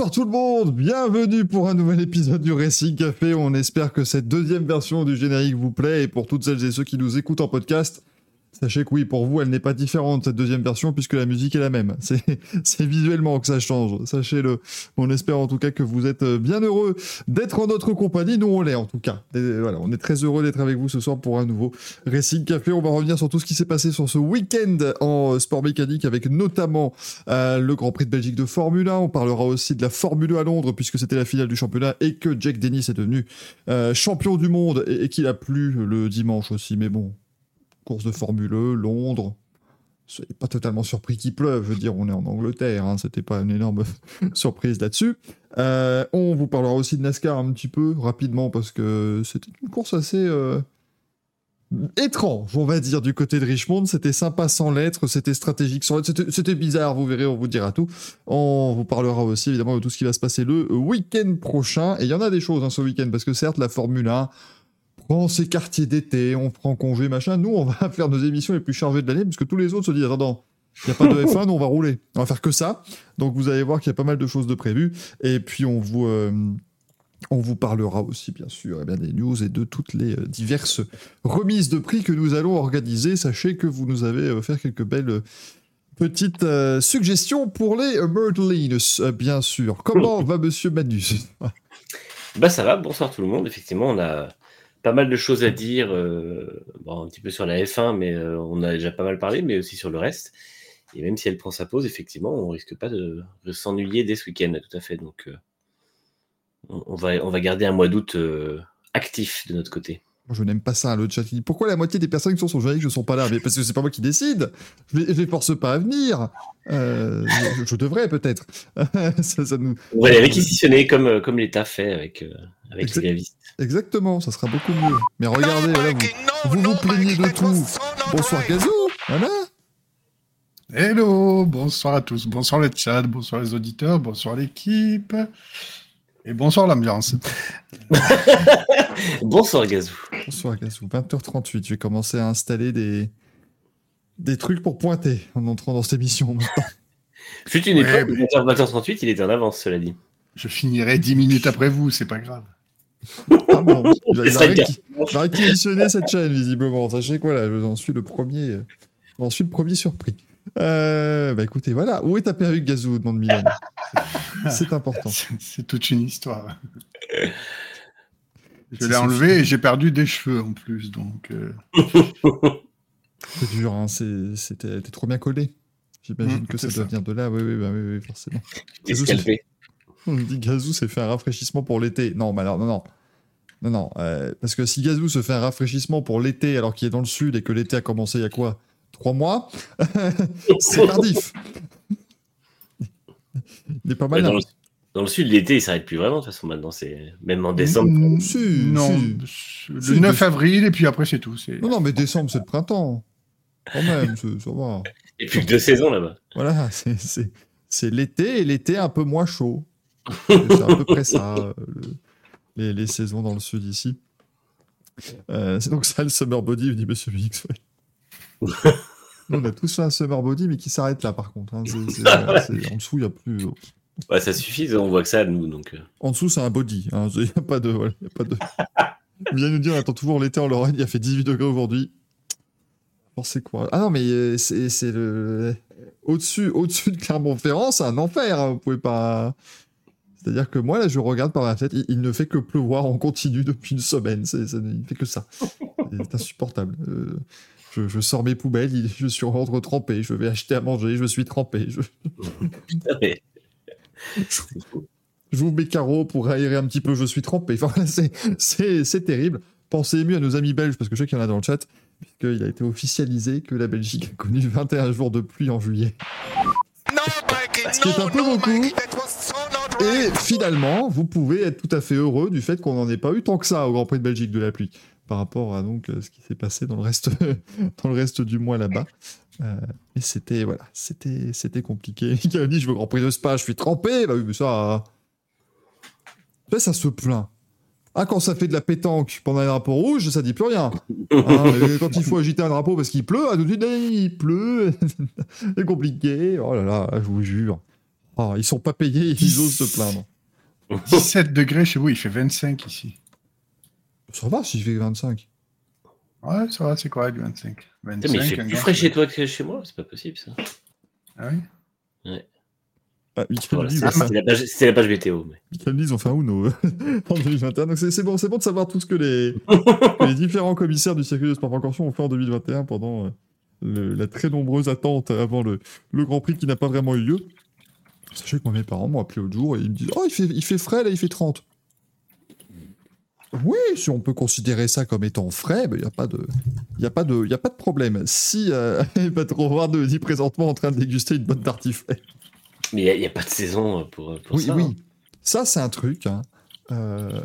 Bonsoir tout le monde, bienvenue pour un nouvel épisode du Racing Café. On espère que cette deuxième version du générique vous plaît et pour toutes celles et ceux qui nous écoutent en podcast, Sachez que oui, pour vous, elle n'est pas différente, cette deuxième version, puisque la musique est la même. C'est visuellement que ça change, sachez-le. On espère en tout cas que vous êtes bien heureux d'être en notre compagnie. Nous, on l'est en tout cas. voilà, on est très heureux d'être avec vous ce soir pour un nouveau Racing Café. On va revenir sur tout ce qui s'est passé sur ce week-end en sport mécanique, avec notamment euh, le Grand Prix de Belgique de Formule 1. On parlera aussi de la Formule 1 à Londres, puisque c'était la finale du championnat et que Jack Dennis est devenu euh, champion du monde et qu'il a plu le dimanche aussi. Mais bon, course de Formule 1, Londres. Soyez pas totalement surpris qu'il pleuve. Je veux dire, on est en Angleterre, hein, c'était pas une énorme surprise là-dessus. Euh, on vous parlera aussi de NASCAR un petit peu rapidement parce que c'était une course assez euh, étrange, on va dire, du côté de Richmond. C'était sympa sans l'être, c'était stratégique sans c'était bizarre, vous verrez, on vous dira tout. On vous parlera aussi évidemment de tout ce qui va se passer le week-end prochain. Et il y en a des choses hein, ce week-end parce que certes, la Formule 1 prend ses quartiers d'été, on prend congé, machin. Nous, on va faire nos émissions les plus chargées de l'année, parce que tous les autres se disent, attends, il n'y a pas de F1, nous, on va rouler. On va faire que ça. Donc, vous allez voir qu'il y a pas mal de choses de prévues. Et puis, on vous... Euh, on vous parlera aussi, bien sûr, eh bien, des news et de toutes les euh, diverses remises de prix que nous allons organiser. Sachez que vous nous avez euh, fait quelques belles petites suggestions pour les Myrtlines, bien sûr. Comment va Monsieur Manus? Bah ça va, bonsoir tout le monde. Effectivement, on a pas mal de choses à dire, euh, bon, un petit peu sur la F1, mais euh, on a déjà pas mal parlé, mais aussi sur le reste. Et même si elle prend sa pause, effectivement, on risque pas de, s'ennuyer dès ce week-end, tout à fait. Donc, euh, on, va, on va garder un mois d'août actif de notre côté. Je n'aime pas ça, le chat. Pourquoi la moitié des personnes qui sont sur journalistes ne sont pas là? Mais parce que c'est pas moi qui décide. Je ne les force pas à venir. je, devrais peut-être. ça, nous... On va les réquisitionner comme, comme l'État fait avec, avec les gavistes. Exactement, ça sera beaucoup mieux. Mais regardez, vous, vous, plaignez de tout. Bonsoir Gazou, voilà. Hello, bonsoir à tous, bonsoir le chat, bonsoir les auditeurs, bonsoir l'équipe. Et bonsoir l'ambiance. bonsoir Gazou. Bonsoir Gazou. 20h38, je vais commencer à installer des, des trucs pour pointer en entrant dans cette émission. Fut une époque, 20h38, il était en avance, cela dit. Je finirai 10 minutes après vous, c'est pas grave. Ah bon, va réquisitionner cette chaîne, visiblement. Sachez quoi, là, j'en suis le premier, j'en suis le premier surpris. Euh, bah écoutez, voilà. Où est ta perruque, Gazou demande Milan. C'est important. C'est toute une histoire. Je l'ai enlevé et j'ai perdu des cheveux en plus, donc. Euh. C'est dur, hein. C'était trop bien collé. J'imagine mmh, que ça, doit venir de là. Oui, oui, bah, oui, oui forcément. On me dit Gazou s'est fait un rafraîchissement pour l'été. Non, mais alors, non, non. Non, non. Euh, parce que si Gazou se fait un rafraîchissement pour l'été alors qu'il est dans le sud et que l'été a commencé il y a quoi? Trois mois? C'est tardif. il est pas mal. Dans le, sud, l'été, il s'arrête plus vraiment, de toute façon, maintenant. c'est Même en décembre. Mmh, non, le 9 avril et puis après, c'est tout. Non, non, mais décembre, c'est le printemps. Quand même, ça va. Et plus que deux saisons là-bas. Voilà, c'est l'été et l'été un peu moins chaud. C'est à peu près ça, euh, les, saisons dans le sud ici. Euh, c'est donc ça le summer body, dit Monsieur X. on a tous fait un summer body, mais qui s'arrête là par contre. Hein. en dessous, il n'y a plus. Ouais, ça suffit, on voit que ça nous. Donc... Euh. En dessous, c'est un body. Hein. Il n'y a pas de. Voilà, y a pas de... Viens nous dire, on attend toujours l'été en Lorraine, il a fait 18 degrés aujourd'hui. C'est quoi? Ah non, mais c'est le. Au-dessus au -dessus de Clermont-Ferrand, c'est un enfer. Hein. Vous pouvez pas. C'est-à-dire que moi, là, je regarde par ma tête, il, ne fait que pleuvoir en continu depuis une semaine. il ne fait que ça. C'est insupportable. Euh, Je, je sors mes poubelles, je suis rentre trempé, je vais acheter à manger, je suis trempé. Je, Fou. j'ouvre mes carreaux pour aérer un petit peu, je suis. Enfin, voilà, c'est- terrible. Pensez mieux à nos amis belges, parce que je sais qu'il y en a dans le chat, puisqu'il a été officialisé que la Belgique a connu 21 jours de pluie en juillet. Ce qui est un peu beaucoup. Et finalement, vous pouvez être tout à fait heureux du fait qu'on n'en ait pas eu tant que ça au Grand Prix de Belgique de la pluie, par rapport à donc ce qui s'est passé dans le reste, dans le reste du mois là-bas. Euh, et c'était voilà, c'était c'était compliqué. Il a dit je veux Grand Prix de Spa, je suis trempé. Bah oui, mais ça, ça, ça se plaint. Ah, quand ça fait de la pétanque pendant les drapeaux rouges, ça dit plus rien. Hein, mais quand il faut agiter un drapeau parce qu'il pleut, ah, tout de suite, il pleut. c'est compliqué. Oh là là, je vous jure. Oh, ils sont pas payés, ils osent se plaindre. 17 degrés chez vous, il fait 25 ici. Ça va s'il fait 25. Ouais, ça va, c'est correct, 25. 25 Putain, mais il fait plus frais chez toi que chez moi, c'est pas possible ça. Ah oui? Ah, Michael Voilà, c'est c'est la page, c'est la page météo. Mais... Ils ont fait un Uno en 2021. Donc c'est c'est bon, c'est bon de savoir tout ce que les, les différents commissaires du circuit de Spa-Francorchamps ont fait en 2021 pendant euh, le- la très nombreuse attente avant le, le Grand Prix qui n'a pas vraiment eu lieu. Sachez que moi, mes parents m'ont appelé l'autre jour et ils me disent Oh, il fait, il fait frais, là, il fait 30. Oui, si on peut considérer ça comme étant frais, il n'y a, pas de- y a, pas de- y a pas de problème. Si euh, Patron Ward dit présentement en train de déguster une bonne tartiflette. Mais il n'y a, pas de saison pour, pour Oui, ça. oui. hein. Ça, c'est un truc. hein. Euh,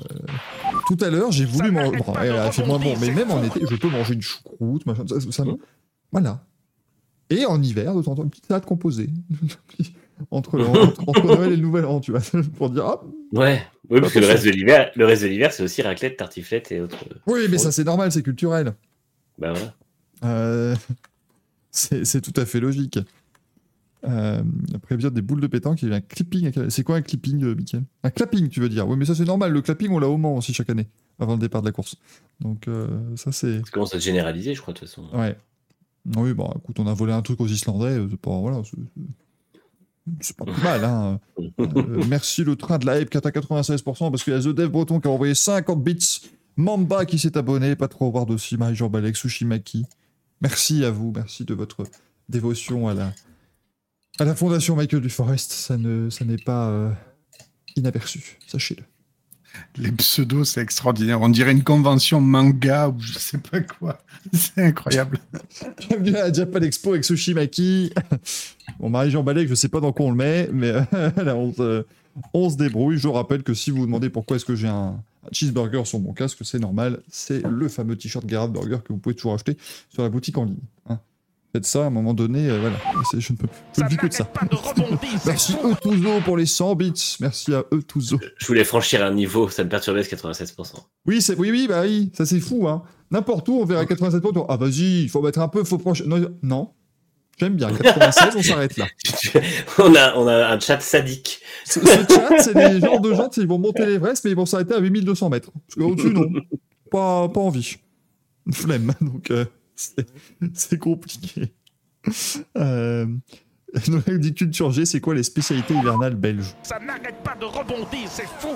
Tout à l'heure, j'ai voulu manger. Bon, elle a fait moins bon, mais même en été, je peux manger une choucroute, machin. Ça, ça me- Voilà. Et en hiver, de temps en temps, une petite salade composée. entre, entre, entre Noël et le Nouvel An, tu vois. Pour dire, ah, Ouais, oui, parce que le reste de l'hiver, le reste de l'hiver, c'est aussi raclette, tartiflette et autres. oui, mais ça, c'est normal, c'est culturel. Bah voilà. Euh, c'est c'est tout à fait logique. Euh, après bien des boules de pétanque, il y a un clipping. C'est quoi un clipping, euh, Mickaël Un clapping, tu veux dire? Oui, mais ça c'est normal. Le clapping, on l'a au Mans aussi chaque année, avant le départ de la course. Donc euh, ça c'est... Ça commence à se généraliser, je crois, de toute façon. Ouais. Oui, bon, écoute, on a volé un truc aux Islandais, euh, c'est pas... Voilà, c'est- pas mal, hein. Euh, merci le train de la hype qui est à 96%, parce qu'il y a The Dev Breton qui a envoyé 50 bits, Mamba qui s'est abonné, pas trop voir aussi, Marie-Jean Balek, Sushimaki. Merci à vous, merci de votre dévotion à la, à la fondation Michael Duforest. Ça ne, ça n'est pas euh, inaperçu, sachez-le. Les pseudos, c'est extraordinaire. On dirait une convention manga ou je sais pas quoi. C'est incroyable. Bienvenue à la Japan Expo avec Sushimaki. Bon, Marie-Jean Balek, je sais pas dans quoi on le met, mais euh, on, se, débrouille. Je rappelle que si vous vous demandez pourquoi est-ce que j'ai un, un cheeseburger sur mon casque, c'est normal. C'est le fameux t-shirt Garrett Burger que vous pouvez toujours acheter sur la boutique en ligne. hein. Faites ça à un moment donné, euh, voilà. Je ne peux, je ne vis que de ça. Merci Eutouzo pour les 100 bits. Merci à Eutouzo. Je voulais franchir un niveau, ça me perturbait ce 96%. Oui, c'est, oui, oui, bah oui, ça c'est fou, hein. N'importe où, on verra 87 points. Ah, vas-y, il faut mettre un peu, faut franchir. Non, non. J'aime bien. 96, on s'arrête là. on, a, on a un chat sadique. Ce, ce chat, c'est les genres de gens, ils vont monter l'Everest, mais ils vont s'arrêter à 8200 mètres. Parce qu'au-dessus, non. Pas, pas envie. Flemme. Donc, euh, c'est compliqué. Euh, Noël dit culture G, c'est quoi les spécialités hivernales belges? Ça n'arrête pas de rebondir, c'est fou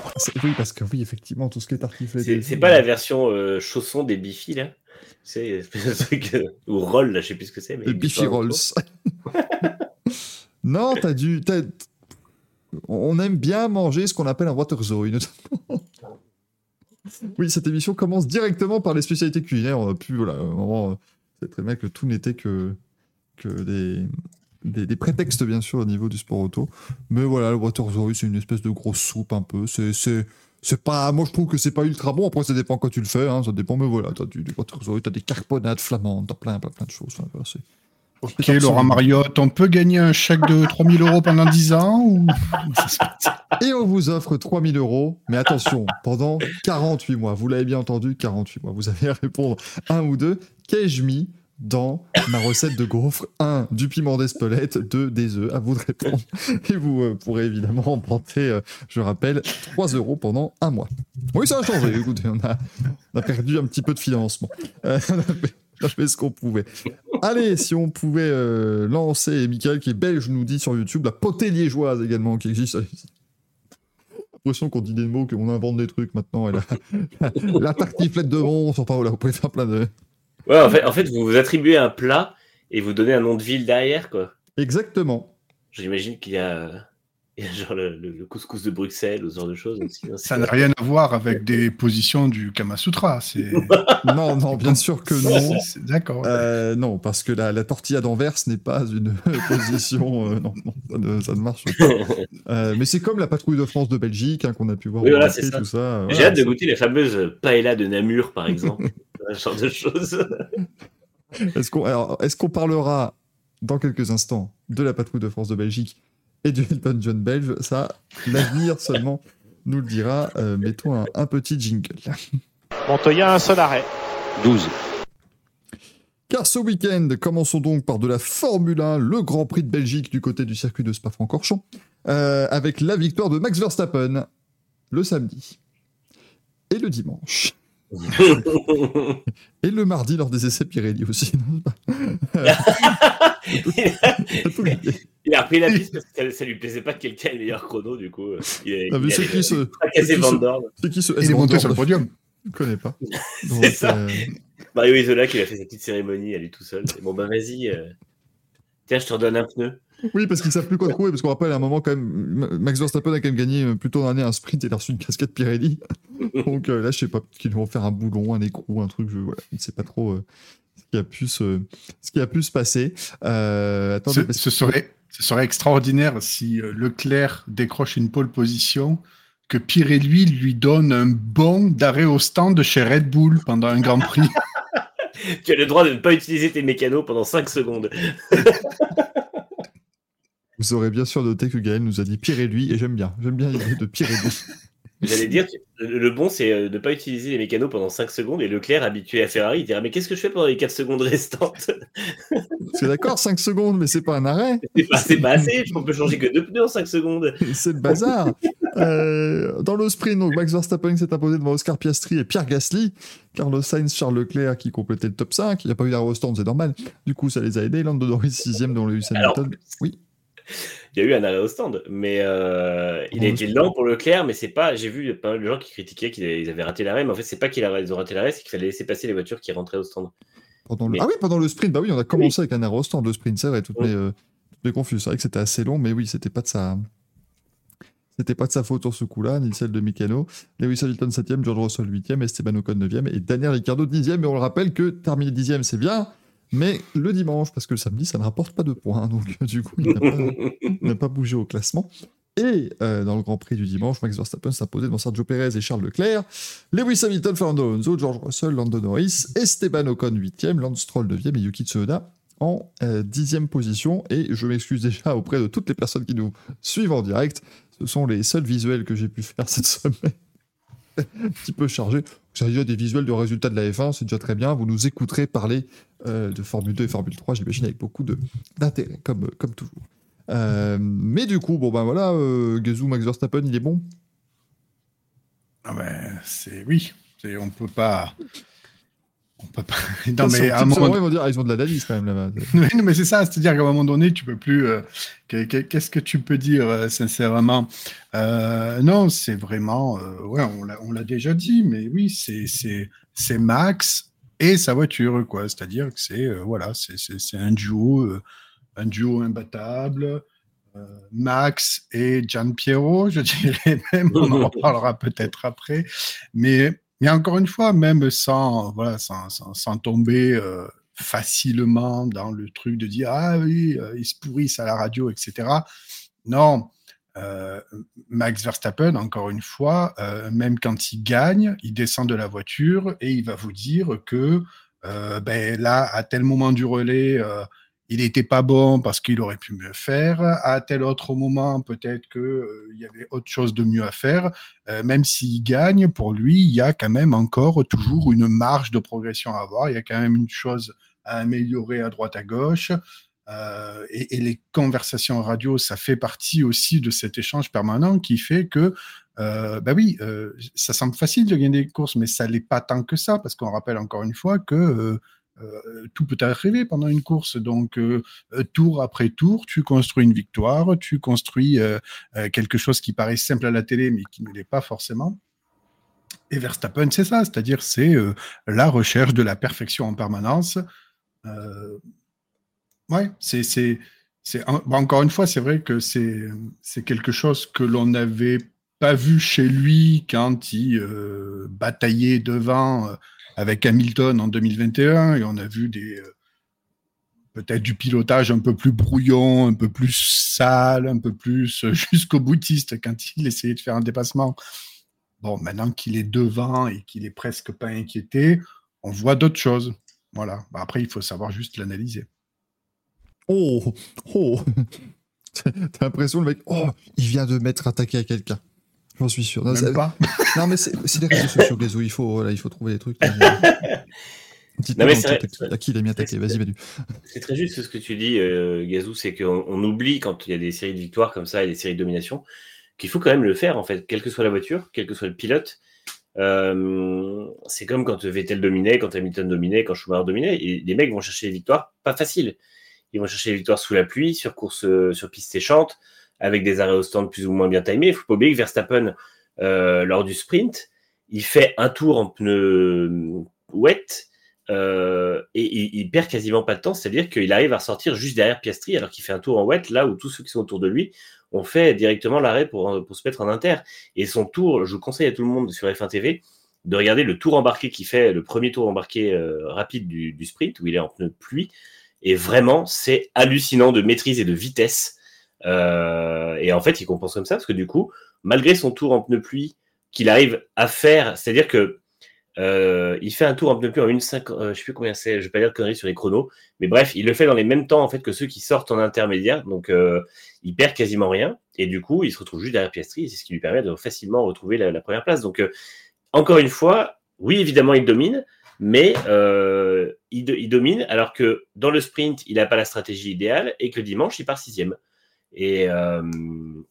Oui, parce que oui, effectivement, tout ce qui est tartiflette. C'est pas la version euh, chausson des Bifi, là? C'est truc. euh, ou roll, là, je sais plus ce que c'est. mais Les Biffy Rolls. non, t'as dû. On aime bien manger ce qu'on appelle un water zone. notamment. Oui, cette émission commence directement par les spécialités culinaires. On a pu, voilà, vraiment, euh, c'est très bien que tout n'était que, que des, des, prétextes, bien sûr, au niveau du sport auto. Mais voilà, le water zone, c'est une espèce de grosse soupe un peu. C'est. c'est pas, moi je trouve que c'est pas ultra bon. Après, ça dépend quand tu le fais, hein, ça dépend. Mais voilà, t'as du, du water zone, t'as des carbonades flamandes, t'as plein, plein, plein de choses. Enfin, voilà, c'est- Ok, Laurent Mariotte, on peut gagner un chèque de 3000 euros pendant 10 ans ou... Et on vous offre 3000 euros. Mais attention, pendant 48 mois. Vous l'avez bien entendu, 48 mois. Vous avez à répondre un ou deux. Qu'ai-je mis dans ma recette de gaufre 1. Du piment d'Espelette. 2. Des œufs. À vous de répondre. Et vous euh, pourrez évidemment emporter, euh, je rappelle, 3 euros pendant un mois. Oui, ça a changé. Écoutez, on a, on a perdu un petit peu de financement. Euh, on, a fait, on a fait ce qu'on pouvait. Allez, si on pouvait euh, lancer, et Michael qui est belge nous dit sur YouTube, la potée liégeoise également qui existe. l'impression qu'on dit des mots, qu'on invente des trucs maintenant. Et la, la, tartiflette de Mons, enfin voilà, vous pouvez faire plein de, Ouais, en fait, en fait, vous vous attribuez un plat et vous donnez un nom de ville derrière, quoi. Exactement. J'imagine qu'il y a, il y a genre le, le- le couscous de Bruxelles ou ce genre de choses. aussi, hein, Ça n'a rien à voir avec des positions du Kama Sutra. Non, non, bien sûr que non. D'accord. Euh, non, parce que la, la tortilla d'Anvers n'est pas une position. euh, non, non, ça ne, ça ne marche pas. Euh, mais c'est comme la patrouille de France de Belgique hein, qu'on a pu voir Oui, au voilà, Grand Prix, c'est ça. tout ça. J'ai hâte de goûter les fameuses paella de Namur, par exemple. ce genre de choses. Est-ce qu'on alors, est-ce qu'on parlera dans quelques instants de la patrouille de France de Belgique et du Elton John belge Ça, l'avenir seulement nous le dira. Euh, mettons un, un petit jingle. Montoya, un seul arrêt. 12. Car ce week-end, commençons donc par de la Formule 1, le Grand Prix de Belgique du côté du circuit de Spa-Francorchamps, euh, avec la victoire de Max Verstappen le samedi et le dimanche. Et le mardi lors des essais Pirelli aussi. Il a repris la piste parce que ça, lui plaisait pas que quelqu'un ait le meilleur chrono, du coup. euh, Il a, Ah, il c'est qui ce, c'est qui ce- Dorn. c'est qui ce Il est monté sur le podium. Je connais pas. C'est ça. euh, Mario Isola qui a fait sa petite cérémonie à lui tout seul. Bon, bah vas-y. euh, Tiens, je te redonne un pneu. Oui, parce qu'ils savent plus quoi trouver, parce qu'on rappelle à un moment quand même, Max Verstappen a quand même gagné euh, plutôt l'année un sprint et il a reçu une casquette Pirelli. Donc euh, là, je sais pas, qu'ils vont faire un boulon, un écrou, un truc, je voilà, je ne sais pas trop euh, ce, qui a pu se, ce qui a pu se passer. Euh, attendez, Ce, serait, ce serait extraordinaire si Leclerc décroche une pole position, que Pirelli lui donne un bon d'arrêt au stand chez Red Bull pendant un Grand Prix. Tu as le droit de ne pas utiliser tes mécanos pendant 5 secondes. vous aurez bien sûr noté que Gaël nous a dit Pirelli, et j'aime bien, j'aime bien l'idée de Pirelli. J'allais dire, le le bon, c'est euh, de ne pas utiliser les mécanos pendant 5 secondes. Et Leclerc, habitué à Ferrari, il dira Mais qu'est-ce que je fais pendant les 4 secondes restantes? C'est d'accord, 5 secondes, mais c'est pas un arrêt, C'est pas, pas assez, on peut changer que deux pneus en 5 secondes. c'est le bazar. Euh, dans le sprint, donc Max Verstappen s'est imposé devant Oscar Piastri et Pierre Gasly. Carlos Sainz, Charles Leclerc qui complétait le top 5. Il n'y a pas eu stand, c'est normal. Du coup, ça les a aidés. Lando Norris 6ème dans Lewis Alors, Hamilton. Oui. Il y a eu un arrêt au stand, mais euh, il a été lent pour Leclerc, mais c'est pas. J'ai vu pas mal de gens qui critiquaient qu'ils avaient raté l'arrêt, mais en fait, c'est pas qu'ils ont raté l'arrêt, c'est qu'il fallait laisser passer les voitures qui rentraient au stand. Pendant le- Mais- Ah oui, pendant le sprint, bah oui, on a commencé avec un arrêt au stand, le sprint, c'est vrai, toutes Oui. mes, euh, toutes confuses. C'est vrai que c'était assez long, mais oui, c'était pas de sa. C'était pas de sa faute sur ce coup-là, ni celle de Mikano. Lewis Hamilton 7ème, George Russell 8ème, Esteban Ocon 9ème et Daniel Ricciardo 10ème. Et on le rappelle que terminer 10ème, c'est bien, mais le dimanche, parce que le samedi, ça ne rapporte pas de points. Donc, du coup, il n'a pas, bougé au classement. Et euh, dans le Grand Prix du dimanche, Max Verstappen s'imposait devant Sergio Perez et Charles Leclerc. Lewis Hamilton, Fernando Alonso, George Russell, Lando Norris, Esteban Ocon 8e, Lance Stroll 9e et Yuki Tsunoda en euh, 10e position. Et je m'excuse déjà auprès de toutes les personnes qui nous suivent en direct. Ce sont les seuls visuels que j'ai pu faire cette semaine. Un petit peu chargé. Avez déjà des visuels de résultats de la F1, c'est déjà très bien. Vous nous écouterez parler euh, de Formule 2 et Formule 3, j'imagine, avec beaucoup d'intérêt, comme, toujours. Euh, mais du coup, bon ben voilà, euh, Max Verstappen, il est bon? Ah ben, c'est oui, c'est- on peut pas. On peut pas. Non, mais à un moment ils vont dire, ah, ils ont de l'analyse quand même là-bas. Oui, non, mais c'est ça, c'est-à-dire qu'à un moment donné, tu peux plus. euh, que- que- Qu'est-ce que tu peux dire euh, sincèrement? Euh, Non, c'est vraiment. euh, ouais, on l'a- on l'a déjà dit, mais oui, c'est c'est c'est Max et sa voiture, quoi. C'est-à-dire que c'est euh, voilà, c'est un duo, euh, un duo imbattable. euh, Max et Gian Piero, je dirais même, on en reparlera peut-être après, mais mais encore une fois, même sans voilà, sans, sans, tomber euh, facilement dans le truc de dire ah oui, euh, ils se pourrissent à la radio, etc. Non, euh, Max Verstappen, encore une fois, euh, même quand il gagne, il descend de la voiture et il va vous dire que ben, là, à tel moment du relais, il n'était pas bon parce qu'il aurait pu mieux faire. À tel autre moment, peut-être qu'il y avait autre chose de mieux à faire. Euh, même s'il gagne, pour lui, il y a quand même encore toujours une marge de progression à avoir. Il y a quand même une chose à améliorer à droite à gauche. Euh, et, les conversations radio, ça fait partie aussi de cet échange permanent qui fait que, euh, bah oui, euh, ça semble facile de gagner des courses, mais ça l'est pas tant que ça, parce qu'on rappelle encore une fois que euh, tout peut arriver pendant une course. Donc, euh, euh, tour après tour, tu construis une victoire, tu construis quelque chose qui paraît simple à la télé, mais qui ne l'est pas forcément. Et Verstappen, c'est ça, c'est-à-dire c'est la recherche de la perfection en permanence. Ouais, c'est, c'est, c'est encore une fois, c'est vrai que c'est, c'est quelque chose que l'on n'avait pas vu chez lui quand il bataillait devant avec Hamilton en 2021 et on a vu des peut-être du pilotage un peu plus brouillon, un peu plus sale, un peu plus jusqu'au boutiste quand il essayait de faire un dépassement. Bon, maintenant qu'il est devant et qu'il est presque pas inquiété, on voit d'autres choses. Voilà. Bah, après, il faut savoir juste l'analyser. Oh, oh. T'as l'impression le mec, oh, il vient de mettre attaqué à quelqu'un. J'en suis sûr. Non, Même pas. non mais c'est les réseaux sociaux, Gazou. Il faut, voilà, il faut trouver des trucs. Non, mais vrai, à qui il a mis attaqué Vas-y. C'est très juste ce que tu dis, euh, Gazou, c'est qu'on on oublie quand il y a des séries de victoires comme ça et des séries de domination, qu'il faut quand même le faire, en fait, quelle que soit la voiture, quel que soit le pilote. Euh, c'est comme quand Vettel dominait, quand Hamilton dominait, quand Schumacher dominait. Et les mecs vont chercher des victoires pas faciles. Ils vont chercher des victoires sous la pluie, sur course, euh, sur piste séchante, avec des arrêts au stand plus ou moins bien timés. Il faut pas oublier que Verstappen, euh, lors du sprint, il fait un tour en pneu wet euh, et il, perd quasiment pas de temps, c'est-à-dire qu'il arrive à ressortir juste derrière Piastri alors qu'il fait un tour en wet, là où tous ceux qui sont autour de lui ont fait directement l'arrêt pour, pour se mettre en inter. Et son tour, je conseille à tout le monde sur F1 TV de regarder le tour embarqué qu'il fait, le premier tour embarqué euh, rapide du, du, sprint, où il est en pneu pluie. Et vraiment, c'est hallucinant de maîtrise et de vitesse. Euh, et en fait, il compense comme ça, parce que du coup, malgré son tour en pneu pluie qu'il arrive à faire, c'est-à-dire que euh, il fait un tour un peu plus en 1,5, euh, je sais plus combien c'est, je vais pas dire de conneries sur les chronos, mais bref, il le fait dans les mêmes temps en fait que ceux qui sortent en intermédiaire, donc euh, il perd quasiment rien, et du coup, il se retrouve juste derrière Piastri, et c'est ce qui lui permet de facilement retrouver la, première place. Donc, encore une fois, oui, évidemment, il domine, mais il, il, domine alors que dans le sprint, il n'a pas la stratégie idéale, et que dimanche, il part sixième. Et,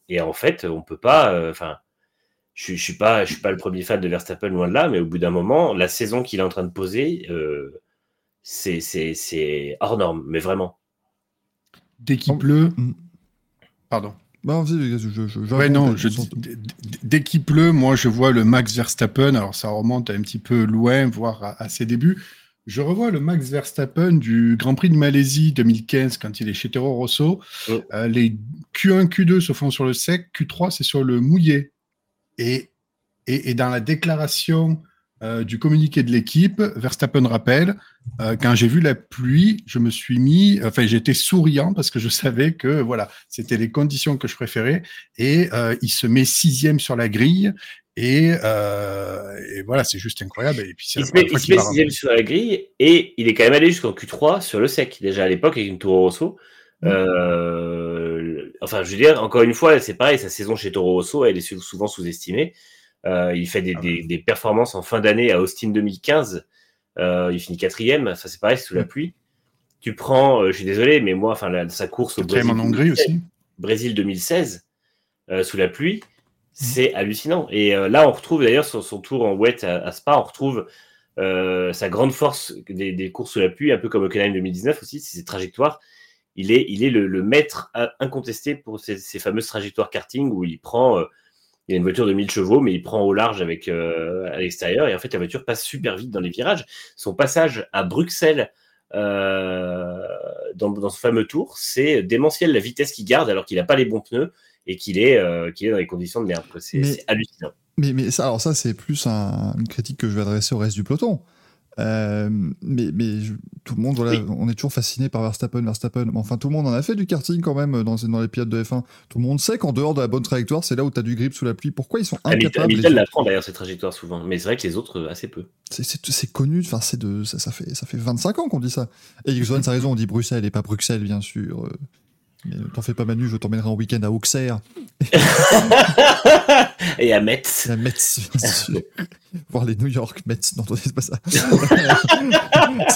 et en fait, on peut pas, enfin je, je suis pas, je suis pas le premier fan de Verstappen loin de là, mais au bout d'un moment, la saison qu'il est en train de poser, euh, c'est hors norme, mais vraiment. Dès qu'il pleut, pardon. Bah, je, je, je, ouais, non, je, dès qu'il pleut, moi je vois le Max Verstappen, alors ça remonte un petit peu loin, voire à, à ses débuts. Je revois le Max Verstappen du Grand Prix de Malaisie 2015 quand il est chez Toro Rosso. Oh. Euh, les Q1, Q2 se font sur le sec, Q3 c'est sur le mouillé. Et, et, et, dans la déclaration euh, du communiqué de l'équipe, Verstappen rappelle, euh, quand j'ai vu la pluie, je me suis mis, enfin j'étais souriant parce que je savais que voilà, c'était les conditions que je préférais. Et euh, il se met sixième sur la grille. Et, et voilà, c'est juste incroyable. Et puis, il se met, il se met sixième sur la grille et il est quand même allé jusqu'en Q3 sur le sec, déjà à l'époque avec une Toro Rosso. Mmh. Enfin, je veux dire, encore une fois, c'est pareil, sa saison chez Toro Rosso, elle est souvent sous-estimée. Euh, il fait des, ah des, des, performances en fin d'année à Austin 2015. Euh, il finit quatrième. Enfin, c'est pareil, sous la pluie. Tu prends, euh, je suis désolé, mais moi, enfin, la, sa course au Brésil, en Hongrie 2016, aussi. Brésil 2016, euh, sous la pluie, c'est hallucinant. Et euh, là, on retrouve d'ailleurs sur son tour en wet à, à Spa, on retrouve sa grande force des, des, courses sous la pluie, un peu comme au Canada 2019 aussi, c'est ses trajectoires il est, il est le, le maître incontesté pour ces, ces, fameuses trajectoires karting où il prend, euh, il a une voiture de 1000 chevaux, mais il prend au large avec euh, à l'extérieur et en fait la voiture passe super vite dans les virages. Son passage à Bruxelles euh, dans, dans, ce fameux tour, c'est démentiel la vitesse qu'il garde alors qu'il n'a pas les bons pneus et qu'il est, euh, qu'il est dans les conditions de merde. C'est hallucinant. Mais, mais ça, alors ça, c'est plus un, une critique que je vais adresser au reste du peloton. Euh, mais mais je, tout le monde, voilà, oui. on est toujours fasciné par Verstappen, Verstappen. Enfin, tout le monde en a fait du karting quand même dans, dans les pilotes de F1. Tout le monde sait qu'en dehors de la bonne trajectoire, c'est là où tu as du grip sous la pluie. Pourquoi ils sont incapables Hamilton l'apprend d'ailleurs cette trajectoire souvent, mais c'est vrai que les autres assez peu. C'est connu, enfin c'est de ça, ça, fait ça fait 25 ans qu'on dit ça. Et X1 a raison, on dit Bruxelles et pas Bruxelles bien sûr. Euh, mais t'en fais pas Manu, je t'emmènerai en week-end à Auxerre. et à Metz. Et à Metz, bien sûr. Voir les New York Metz. Non, c'est pas ça. ça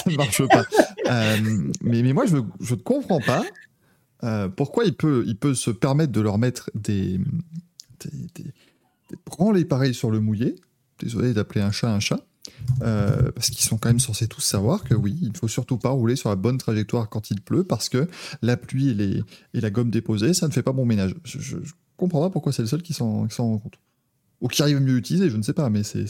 ne marche pas. Euh, mais, mais moi, je ne comprends pas euh, pourquoi il peut, il peut se permettre de leur mettre des, des, des, des branlés pareils sur le mouillé. Désolé d'appeler un chat un chat. Euh, parce qu'ils sont quand même censés tous savoir que oui, il ne faut surtout pas rouler sur la bonne trajectoire quand il pleut, parce que la pluie et, les, et la gomme déposée, ça ne fait pas bon ménage. Je, je, je comprends pas pourquoi c'est le seul qui s'en rend compte. Ou qui arrive à mieux utiliser, je ne sais pas, mais c'est.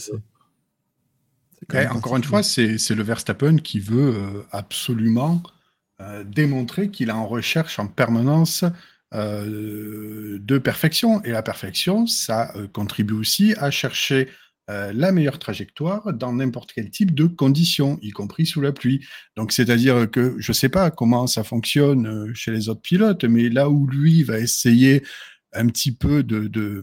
Encore une fois, c'est le Verstappen qui veut euh, absolument euh, démontrer qu'il est en recherche en permanence euh, de perfection. Et la perfection, ça contribue aussi à chercher la meilleure trajectoire dans n'importe quel type de conditions, y compris sous la pluie. Donc, c'est-à-dire que je ne sais pas comment ça fonctionne chez les autres pilotes, mais là où lui va essayer un petit peu de, de,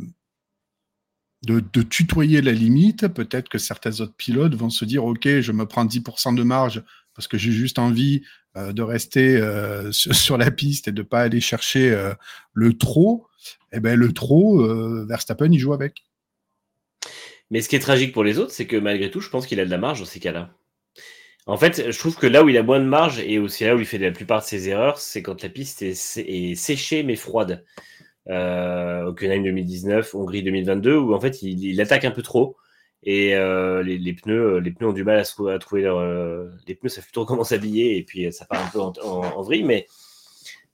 tutoyer la limite, peut-être que certains autres pilotes vont se dire, OK, je me prends 10% de marge parce que j'ai juste envie euh, de rester euh, sur, la piste et de ne pas aller chercher euh, le trop. Eh bien, le trop, Verstappen, il joue avec. Mais ce qui est tragique pour les autres, c'est que malgré tout, je pense qu'il a de la marge dans ces cas-là. En fait, je trouve que là où il a moins de marge et aussi là où il fait la plupart de ses erreurs, c'est quand la piste est séchée mais froide euh, Hockenheim 2019, Hongrie 2022, où en fait il, attaque un peu trop et euh, les, pneus, les pneus ont du mal à, trouver leur. Euh, les pneus savent plutôt comment s'habiller et puis ça part un peu en, vrille, mais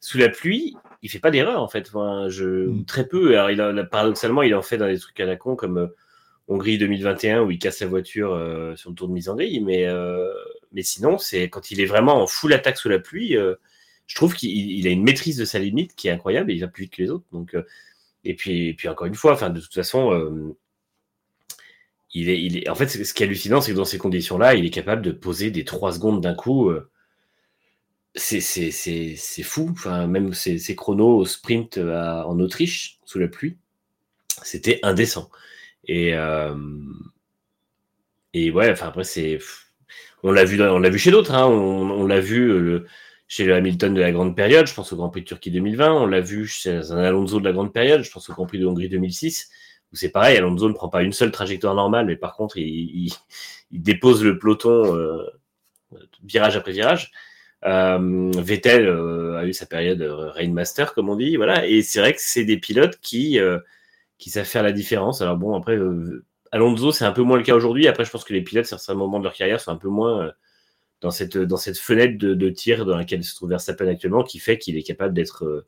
sous la pluie, il fait pas d'erreur en fait. je, mm. Très peu. Alors, il a, paradoxalement, il en fait dans des trucs à la con comme euh, Hongrie 2021 où il casse la voiture sur le tour de mise en grille, mais, mais sinon, c'est quand il est vraiment en full attaque sous la pluie je trouve qu'il a une maîtrise de sa limite qui est incroyable et il va plus vite que les autres. Donc, euh, et, puis, encore une fois, de toute façon, euh, il, est, en fait, ce qui est hallucinant, c'est que dans ces conditions-là, il est capable de poser des 3 secondes d'un coup. Euh, c'est fou. Enfin, même ses, chronos au sprint en Autriche, sous la pluie, c'était indécent. Et, et ouais, enfin, après, c'est. On l'a vu, vu chez d'autres. Hein, on, on l'a vu. Chez le Hamilton de la grande période, je pense au Grand Prix de Turquie 2020, on l'a vu chez un Alonso de la grande période, je pense au Grand Prix de Hongrie 2006, où c'est pareil, Alonso ne prend pas une seule trajectoire normale, mais par contre, il, dépose le peloton euh, virage après virage. Euh, Vettel euh, a eu sa période Rainmaster, comme on dit, voilà, et c'est vrai que c'est des pilotes qui, qui savent faire la différence. Alors bon, après, Alonso, c'est un peu moins le cas aujourd'hui. Après, je pense que les pilotes, à certains moments de leur carrière, sont un peu moins dans cette, dans cette fenêtre de, tir dans laquelle se trouve Verstappen actuellement, qui fait qu'il est capable d'être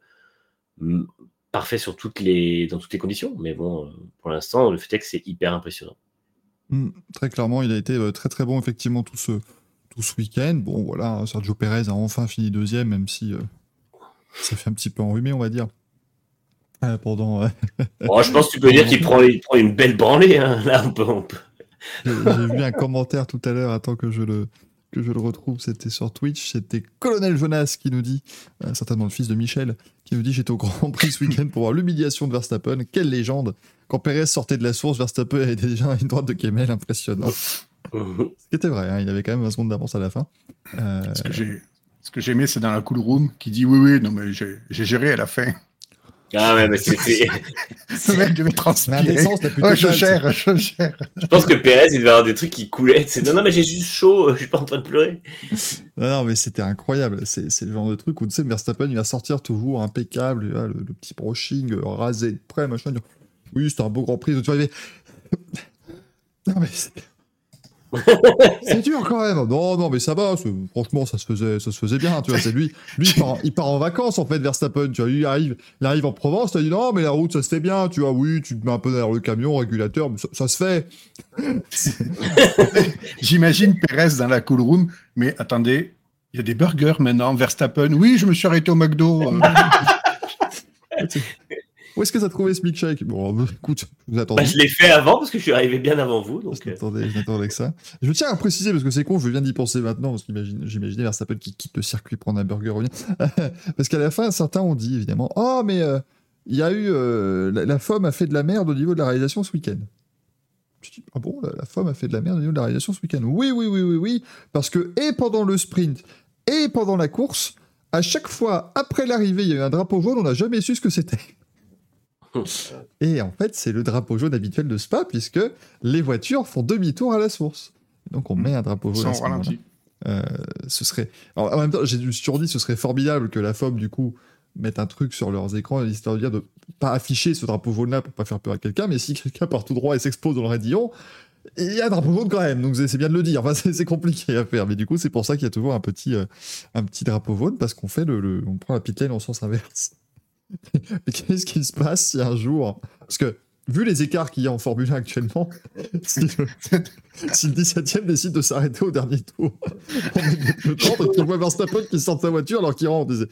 euh, parfait sur toutes les, dans toutes les conditions. Mais bon, euh, pour l'instant, le fait est que c'est hyper impressionnant. Hmm, très clairement, il a été euh, très très bon effectivement tout ce, tout ce week-end. Bon voilà, Sergio Perez a enfin fini deuxième, même si ça fait un petit peu enrhumé, on va dire. pendant. je pense que tu peux dire qu'il prend, prend, une belle branlée. Hein. Là, on peut. J'ai vu un commentaire tout à l'heure, attends que je le, que je le retrouve, c'était sur Twitch, c'était Colonel Jonas qui nous dit, euh, certainement le fils de Michel, qui nous dit J'étais au Grand Prix ce week-end pour voir l'humiliation de Verstappen. Quelle légende Quand Perez sortait de la source, Verstappen avait déjà une droite de Kemel impressionnant. ce qui était vrai, hein, il avait quand même 20 secondes d'avance à la fin. Euh, ce que j'ai. Ce que j'aimais, c'est dans la cool room qui dit oui, oui, non, mais j'ai géré à la fin. Ah ouais, mais c'était. Ce mec devait transpirer. Ouais, je gère, je gère. Je pense que Pérez, il devait avoir des trucs qui coulaient. C'est non, non, mais j'ai juste chaud, je suis pas en train de pleurer. Non, non mais c'était incroyable. C'est le genre de truc où tu sais, Verstappen, il va sortir toujours impeccable, le, le, petit brushing euh, rasé, prêt, machin. Oui, c'était un beau grand prix. Tu vois, Non, mais c'est dur quand même. Non, non, mais ça va. Franchement, ça se faisait, ça se faisait bien. Tu vois, c'est lui. Lui, il part, en vacances en fait, Verstappen. Tu vois, lui, il arrive, il arrive en Provence. Tu dit non, mais la route, ça se fait bien. Tu vois, oui, tu te mets un peu derrière le camion, régulateur, mais ça, se fait. J'imagine Perez dans la cool room. Mais attendez, il y a des burgers maintenant. Verstappen. Oui, je me suis arrêté au McDo. Où est-ce que tu as trouvé ce milkshake? Bon, écoute, je vous attendez. Bah, je l'ai fait avant parce que je suis arrivé bien avant vous. Donc... Je euh. que ça. Je tiens à préciser parce que c'est con, je viens d'y penser maintenant parce que j'imaginais Verstappen qui quitte le circuit prendre un burger revient. parce qu'à la fin, certains ont dit évidemment Oh, mais euh, il y a eu. Euh, la, la, FOM a fait de la merde au niveau de la réalisation ce week-end. ah bon, la, la, FOM a fait de la merde au niveau de la réalisation ce week-end? Oui, oui, oui, oui, oui. Parce que, et pendant le sprint, et pendant la course, à chaque fois, après l'arrivée, il y a eu un drapeau jaune, on n'a jamais su ce que c'était. Et en fait, c'est le drapeau jaune habituel de Spa, puisque les voitures font demi-tour à la source. Donc on met un drapeau jaune. Sans ralenti. Euh, ce serait. en même temps, j'ai toujours dit ce serait formidable que la FOM, du coup, mette un truc sur leurs écrans, histoire de dire de pas afficher ce drapeau jaune-là pour pas faire peur à quelqu'un, mais si quelqu'un part tout droit et s'expose dans le raidillon, il y a un drapeau jaune quand même, donc c'est bien de le dire. Enfin, c'est compliqué à faire, mais du coup, c'est pour ça qu'il y a toujours un petit, euh, un petit drapeau jaune, parce qu'on fait le, on prend la pit lane en sens inverse. Mais qu'est-ce qui se passe si un jour. Parce que vu les écarts qu'il y a en Formule 1 actuellement, si le, si le 17ème décide de s'arrêter au dernier tour, on est le 30 et tu vois Verstappen qui sort de sa voiture alors qu'il rentre. C'est-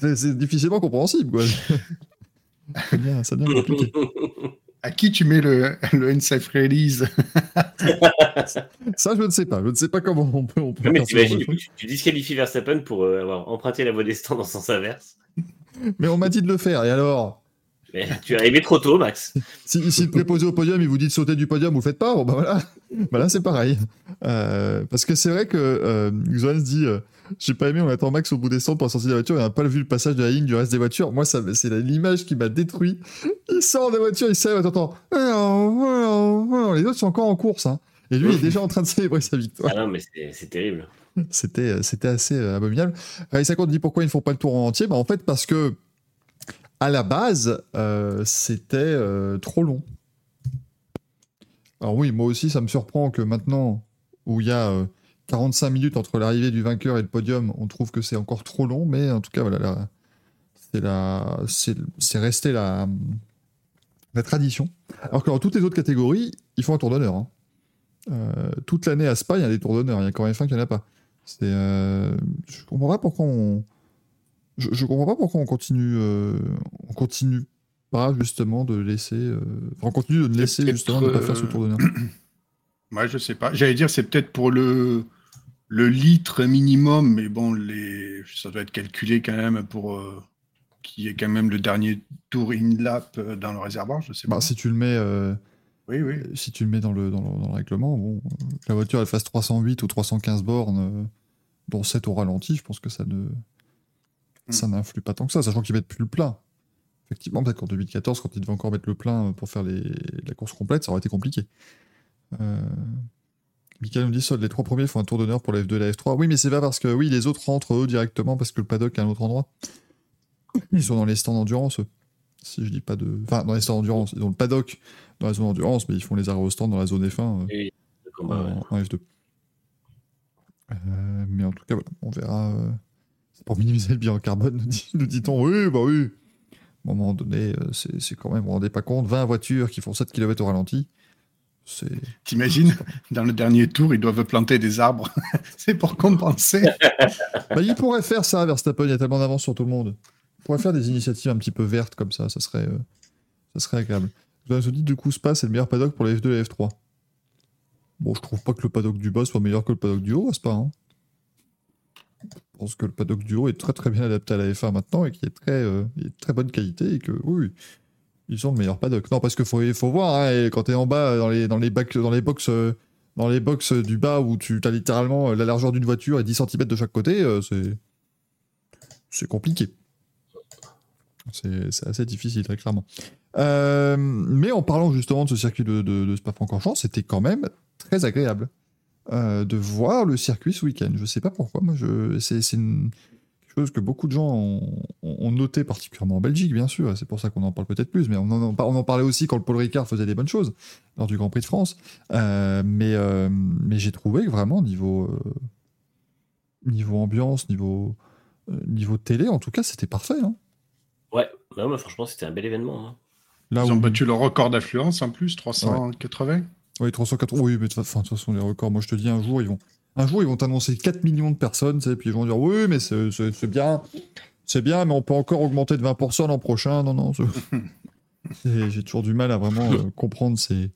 C'est c'est difficilement compréhensible, quoi. Ça devient, ça devient compliqué. À qui tu mets le, le unsafe release Ça, je ne sais pas. Je ne sais pas comment on peut, on peut Non, mais t'imagines, tu, tu disqualifies Verstappen pour euh, avoir emprunté la voie des stands en sens inverse. Mais on m'a dit de le faire. Et alors? Mais tu es arrivé trop tôt, Max. Si, si te préposez au podium, il vous dit de sauter du podium, vous le faites pas, bon bah voilà. Là, c'est pareil. Euh, parce que c'est vrai que euh, Xoan se dit euh, J'ai pas aimé, on attend Max au bout des stands pour sortir de la voiture, et on n'a pas vu le passage de la ligne du reste des voitures. Moi, ça, c'est l'image qui m'a détruit. Il sort de la voiture, il sait, t'entends Les autres sont encore en course, hein. Et lui, il est déjà en train de célébrer sa victoire. Ah non, mais c'est terrible. C'était, euh, c'était assez euh, abominable. Raissa dit pourquoi ils ne font pas le tour en entier? Bah, En fait, parce que à la base, euh, c'était euh, trop long. Alors oui, moi aussi, ça me surprend que maintenant, où il y a euh, 45 minutes entre l'arrivée du vainqueur et le podium, on trouve que c'est encore trop long, mais en tout cas, voilà, c'est, la, c'est, resté la, la tradition. Alors que dans toutes les autres catégories, ils font un tour d'honneur. hein. Euh, toute l'année à Spa, il y a des tours d'honneur. Il y a quand même fin qu'il n'y en a pas. C'est, euh, je comprends pas pourquoi on, je, je comprends pas pourquoi on continue, euh, on continue pas justement de laisser, euh, enfin, on continue de laisser justement de pas faire ce tour d'honneur. Moi, je sais pas. J'allais dire, c'est peut-être pour le, le litre minimum, mais bon, les, ça doit être calculé quand même pour qu'il y ait quand même le dernier tour in lap dans le réservoir. Je sais pas. Bah, si tu le mets, Oui, oui. si tu le mets dans le, dans le, dans le règlement, bon, euh, que la voiture elle fasse 308 ou 315 bornes, euh, dont 7 au ralenti, je pense que ça ne, ça n'influe pas tant que ça, sachant qu'ils mettent plus le plein. Effectivement, peut-être qu'en 2014, quand ils devaient encore mettre le plein pour faire les, la course complète, ça aurait été compliqué. Euh... Michael nous dit Sol, les trois premiers font un tour d'honneur pour la F2 et la F3. Oui, mais c'est pas parce que oui, les autres rentrent eux directement parce que le paddock est à un autre endroit. Ils sont dans les stands d'endurance, eux. Si je dis pas de. Enfin, dans les stands d'endurance. Ils ont le paddock dans la zone d'endurance, mais ils font les arrêts au stand dans la zone F1 euh, en, en F2. Euh, mais en tout cas, voilà, on verra. euh, c'est pour minimiser le bilan carbone, nous dit- nous dit-on. Oui, bah oui. À un moment donné, c'est c'est quand même, vous vous rendez pas compte, 20 voitures qui font 7 km au ralenti. C'est. T'imagines, dans le dernier tour, ils doivent planter des arbres. c'est pour compenser. Bah, il pourrait faire ça, Verstappen, il y a tellement d'avance sur tout le monde. Pourrait faire des initiatives un petit peu vertes comme ça, ça serait, euh, ça serait agréable. Vous avez dit, du coup, Spa, c'est le meilleur paddock pour la F2 et la F3. Bon, je trouve pas que le paddock du bas soit meilleur que le paddock du haut, à Spa. Hein. Je pense que le paddock du haut est très très bien adapté à la F1 maintenant et qui est très, euh, est de très bonne qualité et que, oui, ils sont le meilleur paddock. Non, parce qu'il faut, faut voir, hein, et quand t'es en bas, dans les, dans les, bacs, dans les box. euh, dans les box du bas où tu as littéralement euh, la largeur d'une voiture et 10 cm de chaque côté, euh, c'est c'est compliqué. C'est assez difficile, très clairement. Euh, mais en parlant justement de ce circuit de, de, de Spa-Francorchamps, c'était quand même très agréable euh, de voir le circuit ce week-end. Je sais pas pourquoi, c'est quelque chose que beaucoup de gens ont, ont- noté, particulièrement en Belgique, bien sûr. C'est pour ça qu'on en parle peut-être plus, mais on en, parlait aussi quand le Paul Ricard faisait des bonnes choses lors du Grand Prix de France. Euh, mais j'ai trouvé que vraiment, niveau, niveau ambiance, niveau, niveau télé, en tout cas, c'était parfait. hein. Ouais, non, mais franchement, c'était un bel événement. hein. Là Ils ont où- battu le record d'affluence en plus, 380. Oui, 380. Oui, mais de toute de toute façon, les records, moi je te dis, un jour, ils vont, un jour, ils vont t'annoncer 4 millions de personnes, tu sais, puis ils vont dire, oui, mais c'est c'est- c'est bien, c'est bien, mais on peut encore augmenter de 20% l'an prochain. Non, non, c'est- c'est- j'ai toujours du mal à vraiment euh, comprendre ces,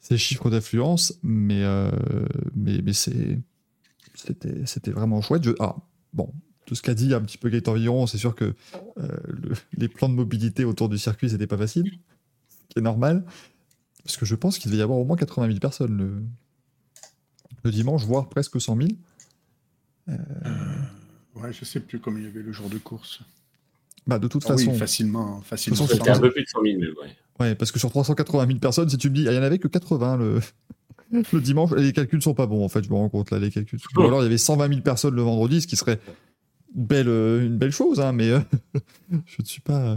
ces chiffres d'affluence, mais, euh, mais, mais c'est, c'était, c'était vraiment chouette. Je- ah, bon, tout ce qu'a dit un petit peu Gaëtan Villon, c'est sûr que euh, le- les plans de mobilité autour du circuit, c'était pas facile, ce qui est normal. Parce que je pense qu'il devait y avoir au moins 80 000 personnes le, le dimanche, voire presque 100 000. Euh, ouais, je sais plus combien il y avait le jour de course. Bah, de toute Ah oui, façon, facilement, facilement. façon, C'était un peu plus de 100 000 même, ouais. ouais, parce que sur 380 000 personnes, si tu me dis, ah, il y en avait que 80 le, le dimanche, les calculs sont pas bons en fait, je me rends compte là, les calculs. Ou alors il y avait 120 000 personnes le vendredi, ce qui serait belle, euh, une belle chose, hein, mais euh, je ne suis pas,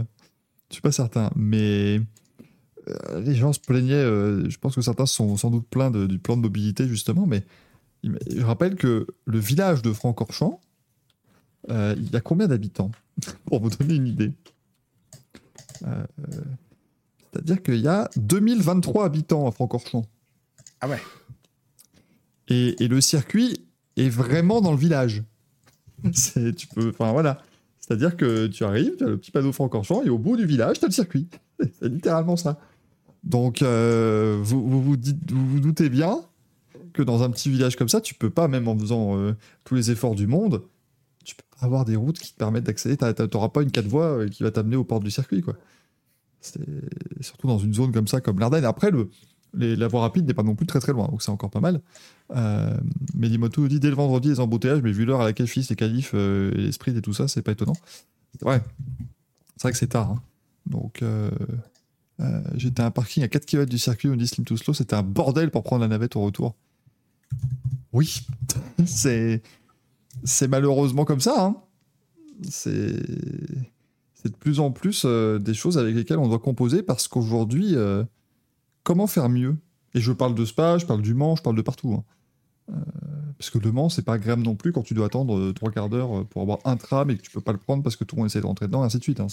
je suis pas certain. Mais euh, les gens se plaignaient, je pense que certains sont sans doute plaints de- du plan de mobilité justement, mais je rappelle que le village de Francorchamps, euh, il y a combien d'habitants Pour vous donner une idée? Euh, C'est-à-dire qu'il y a 2023 habitants à Francorchamps. Ah ouais. Et, et le circuit est vraiment dans le village. Tu peux, enfin voilà. C'est-à-dire que tu arrives, tu as le petit panneau Francorchamps et au bout du village, tu as le circuit. C'est littéralement ça. Donc, euh, vous, vous, vous, dites, vous doutez bien que dans un petit village comme ça, tu peux pas, même en faisant euh, tous les efforts du monde, tu peux pas avoir des routes qui te permettent d'accéder. Tu n'auras pas une 4 voies euh, qui va t'amener aux portes du circuit. Quoi. C'est surtout dans une zone comme ça, comme l'Ardenne. Après, le, les- la voie rapide n'est pas non plus très très loin, donc c'est encore pas mal. Euh, Medimoto dit dès le vendredi les embouteillages, mais vu l'heure à laquelle finissent les qualifs euh, et les sprints et tout ça, c'est pas étonnant. Vrai. C'est vrai que c'est tard. hein. Donc, euh, euh, j'étais à un parking à 4 km du circuit, on dit Slim to Slow, c'était un bordel pour prendre la navette au retour. Oui, c'est malheureusement comme ça. hein. C'est de plus en plus des choses avec lesquelles on doit composer parce qu'aujourd'hui, comment faire mieux? Et je parle de Spa, je parle du Mans, je parle de partout. hein. Euh, parce que le Mans, c'est pas agréable non plus quand tu dois attendre euh, trois quarts d'heure euh, pour avoir un tram et que tu peux pas le prendre parce que tout le monde essaie de rentrer dedans, et ainsi de suite. hein.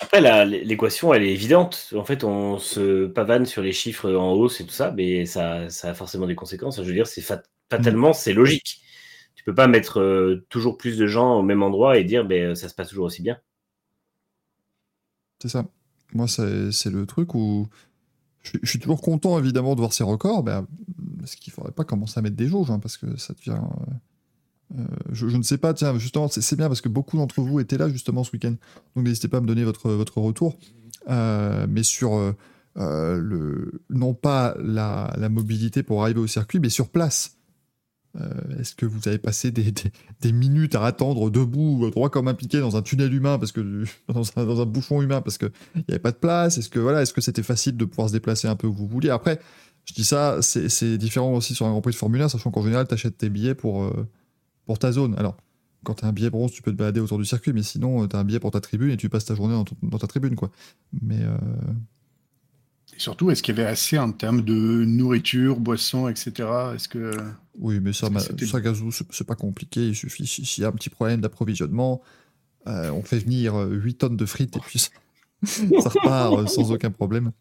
Après, l'équation, elle est évidente. En fait, on se pavane sur les chiffres en hausse et tout ça, mais ça, ça a forcément des conséquences. Je veux dire, c'est fat- fatalement, c'est logique. Tu peux pas mettre euh, toujours plus de gens au même endroit et dire, ben, ça se passe toujours aussi bien. C'est ça. Moi, c'est le truc où je, suis- je suis toujours content, évidemment, de voir ces records, ben, parce qu'il faudrait pas commencer à mettre des jauges, hein, parce que ça devient. euh, euh, je, ne sais pas, tiens, justement, c'est bien parce que beaucoup d'entre vous étaient là, justement, ce week-end. Donc, n'hésitez pas à me donner votre, votre retour. Euh, mais sur. le, non pas la, mobilité pour arriver au circuit, mais sur place. Est-ce que vous avez passé des, des- minutes à attendre debout, droit comme un piquet, dans un tunnel humain, parce que dans un, dans un bouchon humain, parce que il n'y avait pas de place? Est-ce que voilà, est-ce que c'était facile de pouvoir se déplacer un peu où vous vouliez? Après, je dis ça, c'est différent aussi sur un Grand Prix de Formule 1, sachant qu'en général, tu achètes tes billets pour, euh, pour ta zone. Alors, quand tu as un billet bronze, tu peux te balader autour du circuit, mais sinon, tu as un billet pour ta tribune et tu passes ta journée dans, ton- dans ta tribune, quoi. Mais euh, Et surtout, est-ce qu'il y avait assez en termes de nourriture, boissons, etc. Est-ce que oui, mais ça, ça Gazou, c'est pas compliqué. Il suffit, si- s'il y a un petit problème d'approvisionnement, euh, on fait venir euh, 8 tonnes de frites et puis ça, ça repart euh, sans aucun problème.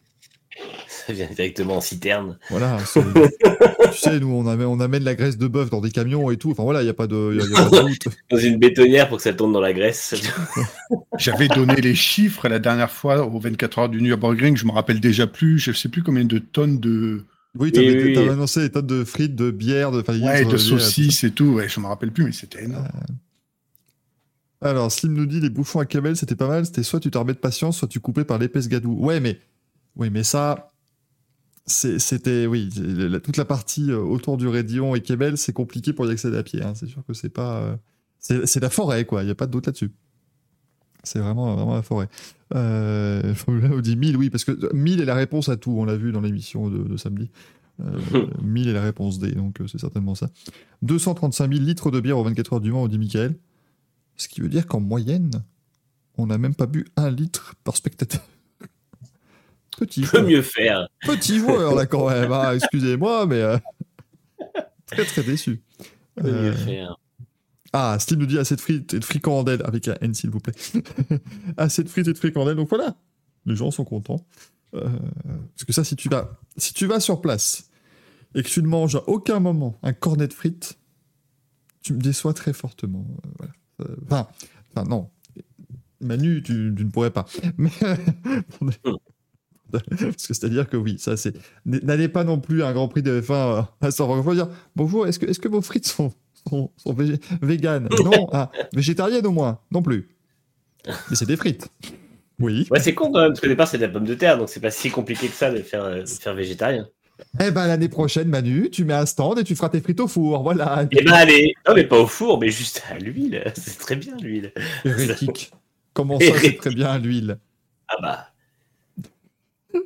Ça vient directement en citerne. Voilà. tu sais, nous, on amène, on amène la graisse de bœuf dans des camions et tout. Enfin voilà, il n'y a pas de, y a- y a pas de doute. Dans une bétonnière pour que ça tourne dans la graisse. j'avais donné les chiffres la dernière fois aux 24 heures du Nürburgring, je me rappelle déjà plus, je sais plus combien de tonnes de, Oui, t'avais oui. annoncé des tonnes de frites, de bière, de, enfin, ouais, de euh, saucisses et tout. Ouais, je me rappelle plus, mais c'était énorme. Alors, Slim nous dit les bouchons à Camel, c'était pas mal. C'était soit tu t'en remets de patience, soit tu coupais par l'épaisse gadou. Ouais, mais, oui, mais ça, c'était, oui, la- toute la partie euh, autour du Rédillon et Camel, c'est compliqué pour y accéder à pied. hein. C'est sûr que c'est pas, euh, c'est la forêt, quoi. Il y a pas de doute là-dessus. C'est vraiment, vraiment la forêt. Euh, 1 dit 1000, oui, parce que 1000 est la réponse à tout. On l'a vu dans l'émission de, de samedi. Euh, 1000 est la réponse D, donc euh, c'est certainement ça. 235 000 litres de bière aux 24 heures du Mans, on dit Michael. Ce qui veut dire qu'en moyenne, on n'a même pas bu un litre par spectateur. Petit, Peut joueur. mieux faire. petit joueur là quand même. hein, Excusez-moi, mais euh, très très déçu. Peut Euh, mieux faire. ah, Steve nous dit assez de frites et de fricandelles avec un N s'il vous plaît. assez de frites et de fricandelles. Donc voilà, les gens sont contents. Euh, parce que ça, si tu vas, si tu vas sur place et que tu ne manges à aucun moment un cornet de frites, tu me déçois très fortement. Euh, voilà. Euh, Enfin, enfin, non. Manu, tu, tu ne pourrais pas. Mais parce que c'est-à-dire que oui, ça c'est. N'allez pas non plus à un Grand Prix de F1 à San dire bonjour. Est-ce que, est-ce que vos frites sont sont, sont véganes? Non. Ah, végétariennes au moins Non plus. Mais c'est des frites. Oui. Ouais, c'est con quand même, parce qu'au départ, c'est de la pomme de terre, donc c'est pas si compliqué que ça de faire, euh, de faire végétarien. Eh ben l'année prochaine, Manu, tu mets un stand et tu feras tes frites au four. Voilà. Eh ben allez, non mais pas au four, mais juste à l'huile. C'est très bien l'huile. Hérétique. Comment ça, c'est très bien l'huile? Ah bah,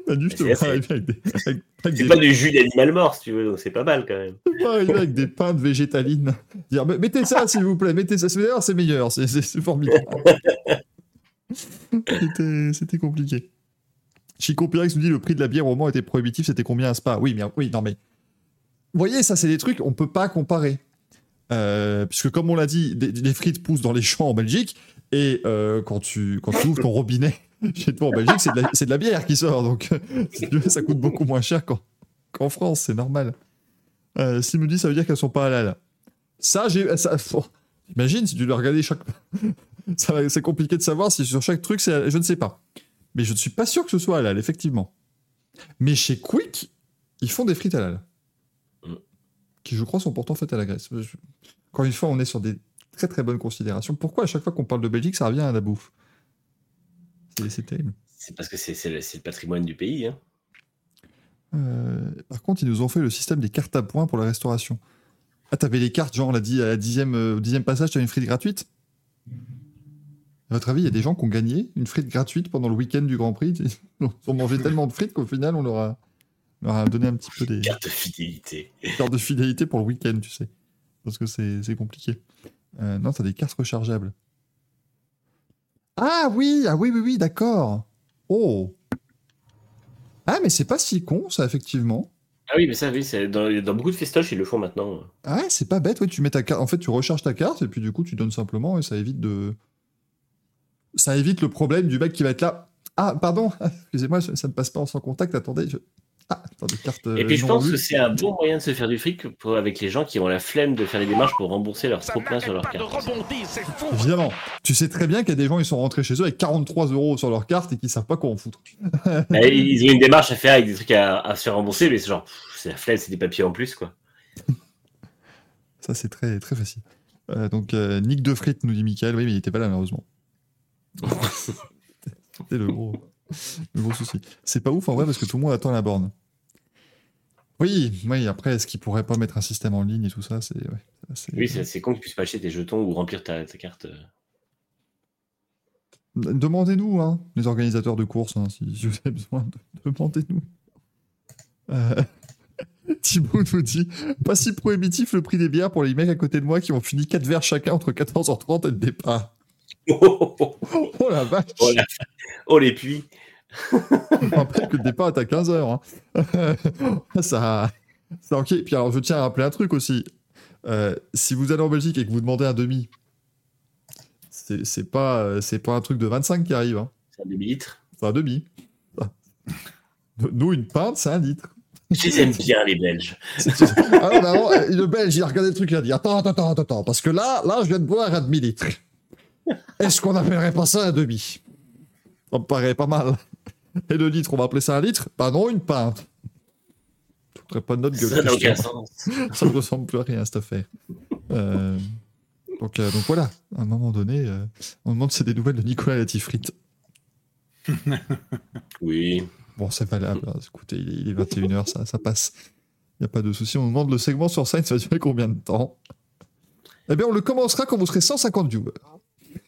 Manu, je te C'est vois assez- arriver avec des, avec, avec c'est des- pas du jus d'animal mort si tu veux, donc c'est pas mal quand même. je vois arriver avec des pains de végétaline. Dire, mettez ça, s'il vous plaît, mettez ça. C'est meilleur, c'est meilleur. C'est- C'est formidable. C'était c'était compliqué. Chico Pyrex nous dit le prix de la bière au Mans était prohibitif, c'était combien un spa? Oui, mais oui, non mais. Vous voyez, ça, c'est des trucs, on peut pas comparer. Euh, puisque comme on l'a dit, les frites poussent dans les champs en Belgique Et euh, quand, tu, quand tu ouvres ton robinet chez toi en Belgique, c'est de, la- bière qui sort. Donc, ça coûte beaucoup moins cher qu'en France, c'est normal. S'il me dit, ça veut dire qu'elles sont pas halal. Ça, j'ai. Imagine si tu dois regarder chaque. C'est compliqué de savoir si sur chaque truc, c'est. Je ne sais pas. Mais je ne suis pas sûr que ce soit halal, effectivement. Mais chez Quick, ils font des frites halal. Qui, je crois, sont pourtant faites à la. Je- Encore une fois, on est sur des très très bonnes considérations. Pourquoi à chaque fois qu'on parle de Belgique, ça revient à la bouffe? C'est- C'est terrible. C'est parce que c'est le, patrimoine du pays. Hein. Euh, par contre, ils nous ont fait le système des cartes à points pour la restauration. Ah, t'avais les cartes, genre, la di- à la dixième, euh, au dixième passage, t'avais une frite gratuite? À votre avis, il y a des gens qui ont gagné une frite gratuite pendant le week-end du Grand Prix? Ils ont mangé tellement de frites qu'au final, on leur a, on leur a donné un petit peu des Carte de fidélité. cartes de fidélité pour le week-end, tu sais. Parce que c'est c'est compliqué. Euh, non, t'as des cartes rechargeables. Ah oui, ah oui, oui, oui, d'accord. Oh. Ah, mais c'est pas si con, ça, effectivement. Ah oui, mais ça, oui, c'est dans, dans beaucoup de festoches, ils le font maintenant. Ah ouais, c'est pas bête, ouais, tu mets ta carte. En fait, tu recharges ta carte et puis du coup, tu donnes simplement et ça évite de. Ça évite le problème du mec qui va être là. Ah, pardon, excusez-moi, ça ne passe pas en sans contact, attendez. je- Ah, carte. Et puis je pense que c'est un bon moyen de se faire du fric pour, avec les gens qui ont la flemme de faire les démarches pour rembourser leur trop plein sur leur carte. Évidemment, tu sais très bien qu'il y a des gens, ils sont rentrés chez eux avec 43 euros sur leur carte et qui savent pas quoi en foutre. Bah, ils ont une démarche à faire avec des trucs à, à se faire rembourser, mais c'est genre, c'est la flemme, c'est des papiers en plus, quoi. Ça, c'est très, très facile. Euh, donc, euh, Nick de frites, nous dit Michael. Oui, mais il était pas là, malheureusement. C'était le gros, le gros souci. C'est pas ouf en vrai parce que tout le monde attend la borne. Oui, oui, après, est-ce qu'il pourrait pas mettre un système en ligne et tout ça c'est, ouais, c'est- Oui, c'est c'est con que tu puisses pas acheter tes jetons ou remplir ta, ta carte. Demandez-nous, hein, les organisateurs de courses, hein, si, si vous avez besoin, de- demandez-nous. Euh, Thibaut nous dit Pas si prohibitif le prix des bières pour les mecs à côté de moi qui ont fini 4 verres chacun entre 14h30 et le départ. Oh, oh, oh, Oh la vache oh, la- oh, les puits rappelle que le départ est à 15h. ça, ça, ok. Puis alors, je tiens à rappeler un truc aussi. Euh, si vous allez en Belgique et que vous demandez un demi, c'est pas, c'est pas un truc de 25 qui arrive. Hein. C'est un demi-litre. C'est un demi. Nous, une pinte, c'est un litre. Je les aime bien, les Belges. Ah non, mais alors, euh, le Belge, il a regardé le truc, il a dit Attends, attends, attends, attends, parce que là, là, je viens de boire un demi-litre. Est-ce qu'on appellerait pas ça un demi? Ça me paraît pas mal. Et le litre, on va appeler ça un litre? Bah non, une pinte. Je voudrais pas de notre gueule. Ça n'a aucun sens. Ça ne ressemble plus à rien, cette affaire. Euh, donc, euh, donc voilà, à un moment donné, euh, on demande si c'est des nouvelles de Nicolas Latifrite. Oui. Bon, c'est valable. hein. Écoutez, il est, il est 21h, ça, ça passe. Il n'y a pas de souci. On demande le segment sur scène, ça va durer combien de temps? Eh bien, on le commencera quand vous serez 150 viewers.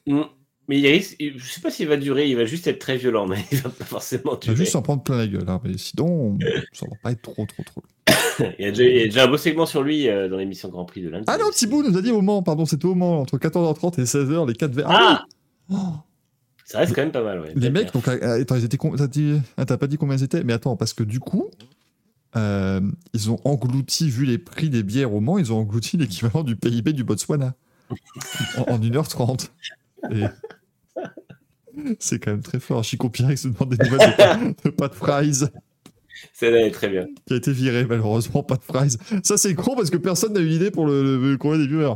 Mm. Mais il risque, je sais pas s'il va durer, il va juste être très violent, mais il va pas forcément On va durer. juste s'en prendre plein la gueule. hein, Mais sinon, ça va pas être trop, trop, trop. Il, y a déjà, il y a déjà un beau segment sur lui euh, dans l'émission Grand Prix de lundi. Ah non, Thibaut nous a dit au Mans, pardon, c'était au Mans, entre 14h30 et 16h, les 4 verres. Ah oui Oh Ça reste quand même pas mal, ouais. Les mecs, donc, euh, attends, ils étaient com- t'as dit- ah, pas dit combien ils étaient Mais attends, parce que du coup, euh, ils ont englouti, vu les prix des bières au Mans, ils ont englouti l'équivalent du PIB du Botswana en, en 1h30. Et... C'est quand même très fort. Chico Pierre se demande des nouvelles de, de Pat Fries, Ça allait très bien. qui a été viré, malheureusement, Pat Fries. Ça, c'est con parce que personne n'a eu l'idée pour le, le, des viewers.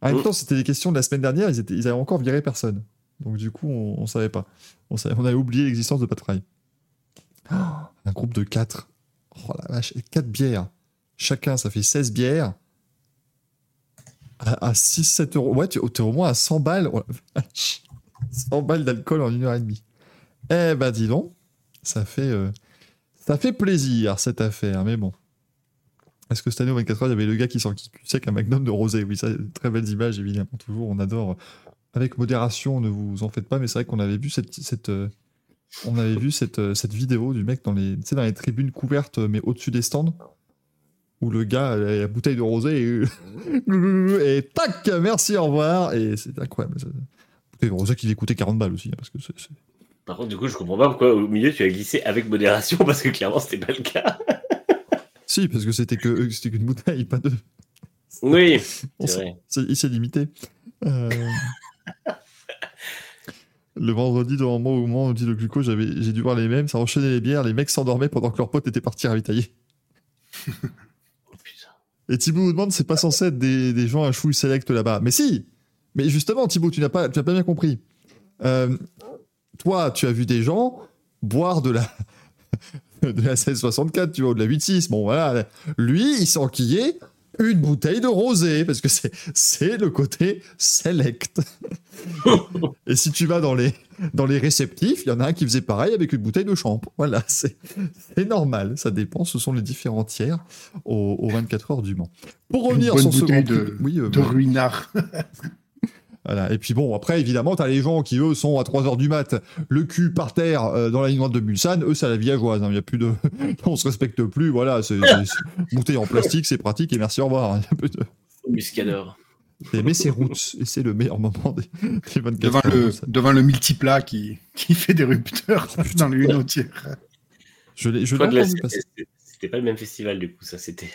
En même Mm. temps, c'était les questions de la semaine dernière, ils, étaient, ils avaient encore viré personne. Donc, du coup, on, on savait pas. On, savait- on avait oublié l'existence de Pat Fry. Oh, un groupe de 4. Oh la vache, 4 bières. Chacun, ça fait 16 bières. À, 6-7 euros. Ouais, tu es au moins à 100 balles. Oh la vache. 100 balles d'alcool en une heure et demie. Eh ben, dis donc. Ça fait, euh, ça fait plaisir, cette affaire. Mais bon. Est-ce que cette année, au 24 heures, il y avait le gars qui sort qui sec un magnum de rosé? Oui, ça, très belles images, évidemment. Toujours, on adore. Avec modération, ne vous en faites pas, mais c'est vrai qu'on avait vu cette, cette, euh, on avait vu cette, euh, cette vidéo du mec dans les, dans les tribunes couvertes, mais au-dessus des stands, où le gars a la bouteille de rosé et, et tac, merci, au revoir. Et c'est incroyable. ça. Bouteille de rosé qui lui coûtait 40 balles aussi, hein, parce que c'est- c'est- Par contre, du coup, je comprends pas pourquoi au milieu tu as glissé avec modération, parce que clairement, c'était pas le cas. Si, parce que c'était que c'était qu'une bouteille, pas deux. Oui, c'est vrai. il s'est limité. Euh, Le vendredi, devant moi, au moment où on dit le glucose, j'avais, j'ai dû voir les mêmes, ça enchaînait les bières, les mecs s'endormaient pendant que leur pote était parti ravitailler. Et Thibaut nous demande, c'est pas censé être des, des gens à chouille select là-bas. Mais si Mais justement, Thibaut, tu n'as pas, tu pas bien compris. Euh, toi, tu as vu des gens boire de la, de la 1664, tu vois, ou de la 86. Bon, voilà. Lui, il s'est enquillé une bouteille de rosé, parce que c'est, le côté select. Et si tu vas dans les, dans les réceptifs, il y en a un qui faisait pareil avec une bouteille de champ. Voilà, c'est, normal. Ça dépend, ce sont les différents tiers aux, aux 24 heures du Mans. Pour revenir sur ce de, Prix- oui, euh, de ruinard. voilà. Et puis bon, après, évidemment, t'as les gens qui, eux, sont à 3h du mat, le cul par terre euh, dans la ligne droite de Mulsanne. Eux, c'est à la villageoise. hein. Il y a plus de... On se respecte plus. Voilà, c'est, bouteille en plastique, c'est pratique et merci, au revoir. Il y a plus de- Muscador. Et- Mais c'est roots. Et c'est le meilleur moment des, des 24 devant, heures le, devant le multiplat qui, qui fait des rupteurs dans le une tiers. Je l'ai, c'était pas le même festival, du coup, ça, c'était.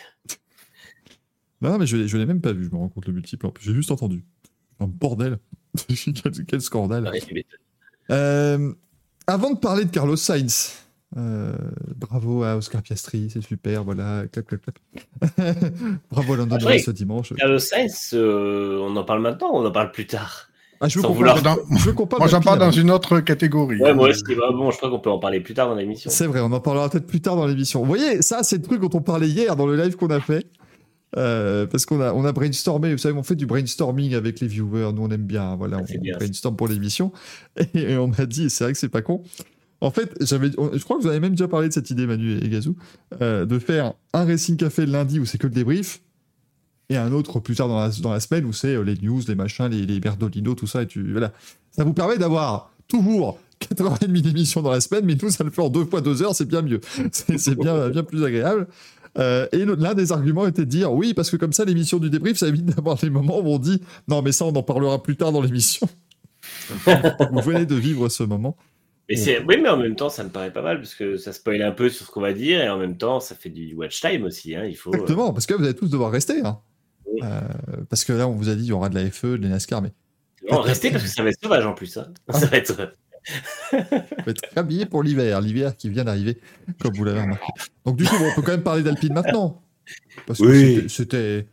Non, mais je l'ai, même pas vu, je me rends compte le multiple. en plus. J'ai juste entendu. Un bordel. quel, quel scandale. Ouais. Euh, avant de parler de Carlos Sainz, euh, bravo à Oscar Piastri, c'est super, voilà, clap, clap, clap. bravo à Après, Norris ce dimanche. Carlos Sainz, euh, on en parle maintenant ou on en parle plus tard Ah, je veux qu'on vouloir- parle, Dans- moi, j'en parle dans une autre catégorie. Ouais, moi aussi. bah, bon, je crois qu'on peut en parler plus tard dans l'émission. C'est vrai, on en parlera peut-être plus tard dans l'émission. Vous voyez, ça, c'est le truc dont on parlait hier dans le live qu'on a fait. Euh, parce qu'on a, on a brainstormé, vous savez, on fait du brainstorming avec les viewers, nous on aime bien, voilà, Ah, on, bien, brainstorm pour l'émission. Et, on a dit, et c'est vrai que c'est pas con. En fait, j'avais, je crois que vous avez même déjà parlé de cette idée, Manu et Gazou, euh, de faire un Racing Café le lundi où c'est que le débrief, et un autre plus tard dans la, dans la semaine où c'est euh, les news, les machins, les, les Berdolino, tout ça, et tu, voilà. Ça vous permet d'avoir toujours 4h30 d'émission dans la semaine, mais nous, ça le fait en deux fois deux heures, c'est bien mieux. C'est c'est bien, bien plus agréable. Euh, et l'un des arguments était de dire oui, parce que comme ça, l'émission du débrief, ça évite d'avoir les moments où on dit non, mais ça, on en parlera plus tard dans l'émission. Vous venez de vivre ce moment. Mais. Oui, mais en même temps, ça me paraît pas mal parce que ça spoil un peu sur ce qu'on va dire et en même temps, ça fait du watch time aussi. Hein. Il faut. Exactement, parce que vous allez tous devoir rester. hein. Oui. Euh, parce que là, on vous a dit il y aura de la FE, de la NASCAR, mais Non, restez parce que ça va être sauvage en plus. Hein. Ça va être. On va être habillé pour l'hiver, l'hiver qui vient d'arriver, comme vous l'avez remarqué. Donc du coup, on peut quand même parler d'Alpine maintenant. Parce que Oui. c'était-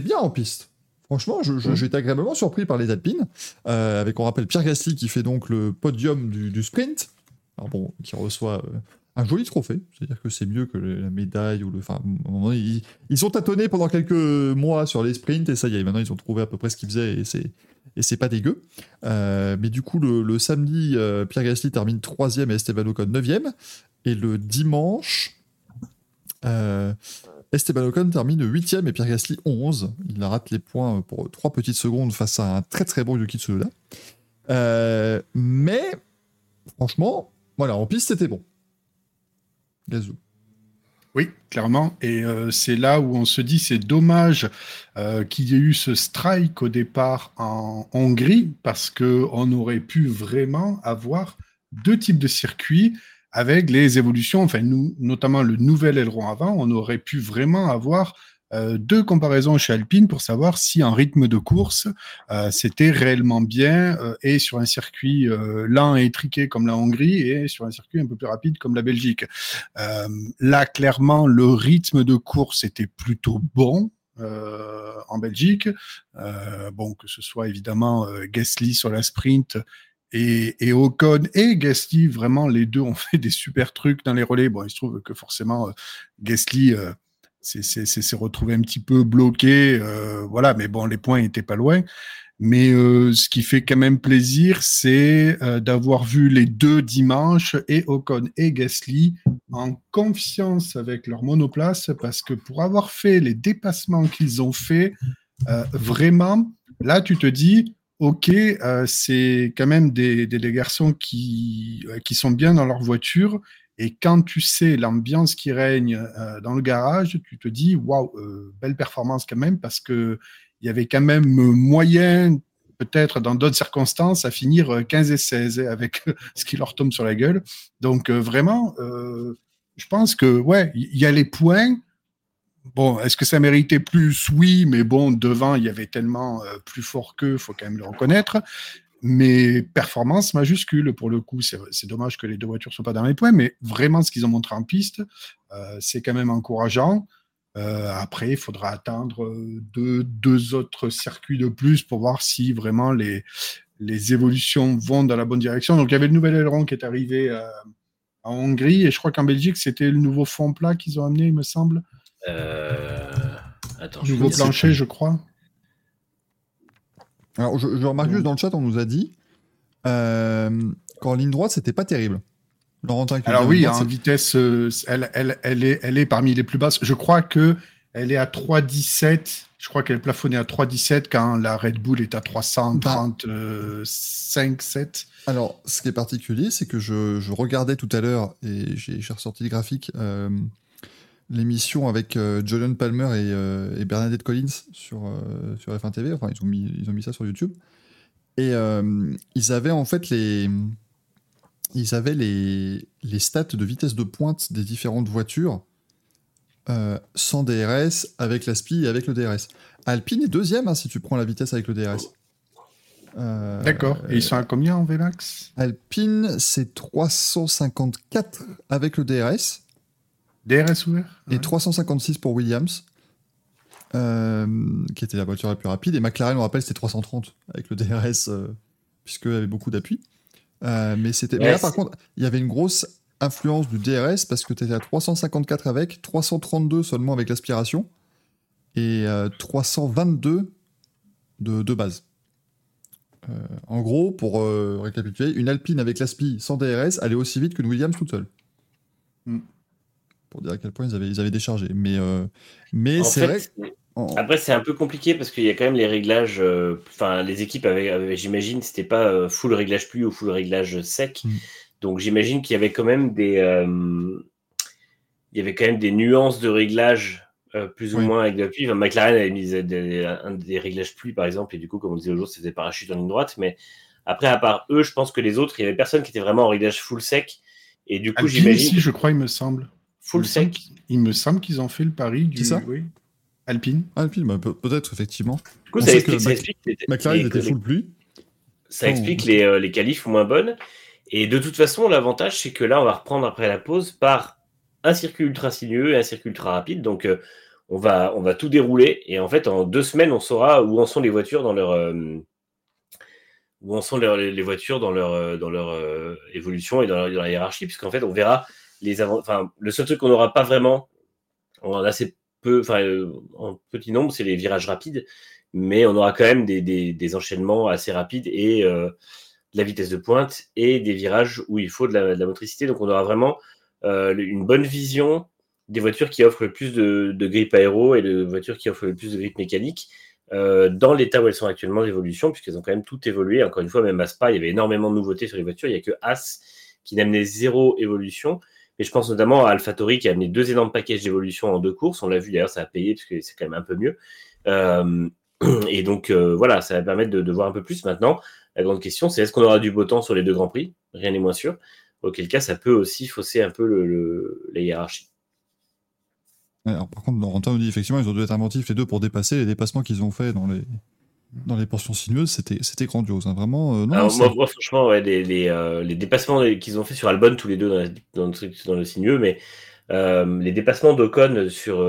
bien en piste. Franchement, je- je- j'ai été agréablement surpris par les Alpines, euh, avec, on rappelle, Pierre Gasly qui fait donc le podium du, du sprint, Alors bon, qui reçoit euh, un joli trophée, c'est-à-dire que c'est mieux que la médaille ou le... Enfin, ils, ils sont tâtonnés pendant quelques mois sur les sprints, et ça y est, maintenant ils ont trouvé à peu près ce qu'ils faisaient, et c'est, et c'est pas dégueu. Euh, mais du coup, le, samedi, euh, Pierre Gasly termine 3 et Esteban Ocon 9 et le dimanche... Euh, Esteban Ocon termine 8 et Pierre Gasly 11. Il rate les points pour 3 petites secondes face à un très très bon Yuki Tsunoda. Mais, franchement, voilà, en piste c'était bon. Oui, clairement. Et euh, c'est là où on se dit c'est dommage euh, qu'il y ait eu ce strike au départ en Hongrie parce que on aurait pu vraiment avoir deux types de circuits avec les évolutions. Enfin, notamment le nouvel aileron avant, on aurait pu vraiment avoir euh, deux comparaisons chez Alpine pour savoir si en rythme de course euh, c'était réellement bien euh, et sur un circuit lent et étriqué comme la Hongrie et sur un circuit un peu plus rapide comme la Belgique. Là, clairement, le rythme de course était plutôt bon. en Belgique, bon que ce soit évidemment Gasly sur la sprint et, et Ocon et Gasly, vraiment les deux ont fait des super trucs dans les relais. Bon, il se trouve que forcément Gasly s'est retrouvé un petit peu bloqué, euh, voilà, mais bon, les points étaient pas loin. Mais euh, ce qui fait quand même plaisir, c'est euh, d'avoir vu les deux dimanches, et Ocon et Gasly, en confiance avec leur monoplace, parce que pour avoir fait les dépassements qu'ils ont fait, vraiment, là, tu te dis, OK, c'est quand même des, des, des garçons qui, qui sont bien dans leur voiture. Et quand tu sais l'ambiance qui règne euh, dans le garage, tu te dis, waouh, euh, belle performance quand même, parce que il y avait quand même moyen, peut-être dans d'autres circonstances, à finir euh, 15 et 16 avec ce qui leur tombe sur la gueule. Donc euh, vraiment, euh, je pense que ouais, il y a les points. Bon, est-ce que ça méritait plus? Oui, mais bon, devant, il y avait tellement euh, plus fort qu'eux, faut quand même le reconnaître. Mais performance majuscule pour le coup. C'est dommage que les deux voitures ne soient pas dans les points, mais vraiment ce qu'ils ont montré en piste, euh, c'est quand même encourageant. Euh, après, il faudra attendre deux, deux, autres circuits de plus pour voir si vraiment les, les évolutions vont dans la bonne direction. Donc, il y avait le nouvel aileron qui est arrivé euh, en Hongrie et je crois qu'en Belgique, c'était le nouveau fond plat qu'ils ont amené, il me semble. Euh... Attends, nouveau plancher, je crois. Alors, je, remarque juste dans le chat, on nous a dit euh, qu'en ligne droite, c'était pas terrible. Alors oui, en vitesse, euh, elle, elle, elle, est, elle est parmi les plus basses. Je crois que elle est à 3,17. Je crois qu'elle est plafonnée à 3,17 quand la Red Bull est à 335, 7. Alors, ce qui est particulier, c'est que je, regardais tout à l'heure, et j'ai ressorti le graphique, euh, l'émission avec euh, Julian Palmer et, Bernadette Collins sur, sur F1 TV. Enfin, ils ont, mis, ils ont mis ça sur YouTube. Et ils avaient en fait les ils avaient les, les stats de vitesse de pointe des différentes voitures euh, sans DRS, avec l'ASPI et avec le DRS. Alpine est deuxième hein, si tu prends la vitesse avec le DRS. Euh, D'accord. Et ils sont à combien en Velax Alpine, c'est 354 avec le DRS. DRS ouvert Et 356 pour Williams, euh, qui était la voiture la plus rapide. Et McLaren, on rappelle, c'était 330 avec le DRS, puisqu'il y avait beaucoup d'appui. Euh, mais c'était. là, par contre, il y avait une grosse influence du DRS parce que tu étais à 354 avec, 332 seulement avec l'aspiration et 322 euh, de, de base. Euh, en gros, pour récapituler, une Alpine avec l'aspi sans DRS allait aussi vite qu'une Williams toute seule. Hmm. Pour dire à quel point ils avaient, ils avaient déchargé. Mais, mais c'est vrai. Après, c'est un peu compliqué parce qu'il y a quand même les réglages. Euh, enfin, les équipes avaient, j'imagine, c'était pas euh, full réglage pluie ou full réglage sec. Mm. Donc, j'imagine qu'il y avait quand même des, euh, il y avait quand même des nuances de réglage plus ou moins avec de la pluie. McLaren avait mis des, un, des réglages pluie, par exemple, et du coup, comme on disait aujourd'hui, c'était parachute en ligne droite. Mais après, à part eux, je pense que les autres, il y avait personne qui était vraiment en réglage full sec. Et du coup, j'imagine. Je crois, il me semble. Full sec. il me semble qu'ils ont fait le pari du. ça oui. Alpine Alpine, bah, peut-être, effectivement. Du coup, ça explique, ça explique, McLaren était full pluie. Ça explique les, euh, les qualifs moins bonnes. Et de toute façon, l'avantage, c'est que là, on va reprendre après la pause par un circuit ultra sinueux et un circuit ultra rapide. Donc, euh, on, va, on va tout dérouler. Et en fait, en deux semaines, on saura où en sont les voitures dans leur. Euh, où en sont les, voitures dans leur, dans leur évolution et dans, leur, dans la hiérarchie, puisqu'en fait, on verra les enfin, le seul truc qu'on n'aura pas vraiment, on a assez enfin, euh, en petit nombre, c'est les virages rapides, mais on aura quand même des, enchaînements assez rapides et euh, de la vitesse de pointe et des virages où il faut de la, motricité. Donc on aura vraiment euh, une bonne vision des voitures qui offrent le plus de, de grip aéro et de voitures qui offrent le plus de grip mécanique dans l'état où elles sont actuellement d'évolution, puisqu'elles ont quand même tout évolué. Encore une fois, même à Spa, il y avait énormément de nouveautés sur les voitures. Il n'y a que As qui n'amenait zéro évolution. Mais je pense notamment à AlphaTauri qui a amené deux énormes packages d'évolution en deux courses. On l'a vu d'ailleurs, ça a payé parce que c'est quand même un peu mieux. Euh, et donc euh, voilà, ça va permettre de, voir un peu plus maintenant. La grande question, c'est est-ce qu'on aura du beau temps sur les deux grands prix? Rien n'est moins sûr. Auquel cas, ça peut aussi fausser un peu la hiérarchie. Alors, par contre, Laurentin nous dit effectivement, ils ont dû être inventifs les deux pour dépasser les dépassements qu'ils ont fait dans les, dans les portions sinueuses, c'était, c'était grandiose. Hein, vraiment. Euh, non, moi, franchement, ouais, les, les, euh, les, dépassements qu'ils ont fait sur Albon, tous les deux dans, dans, le sinueux, mais euh, les dépassements d'Ocon sur,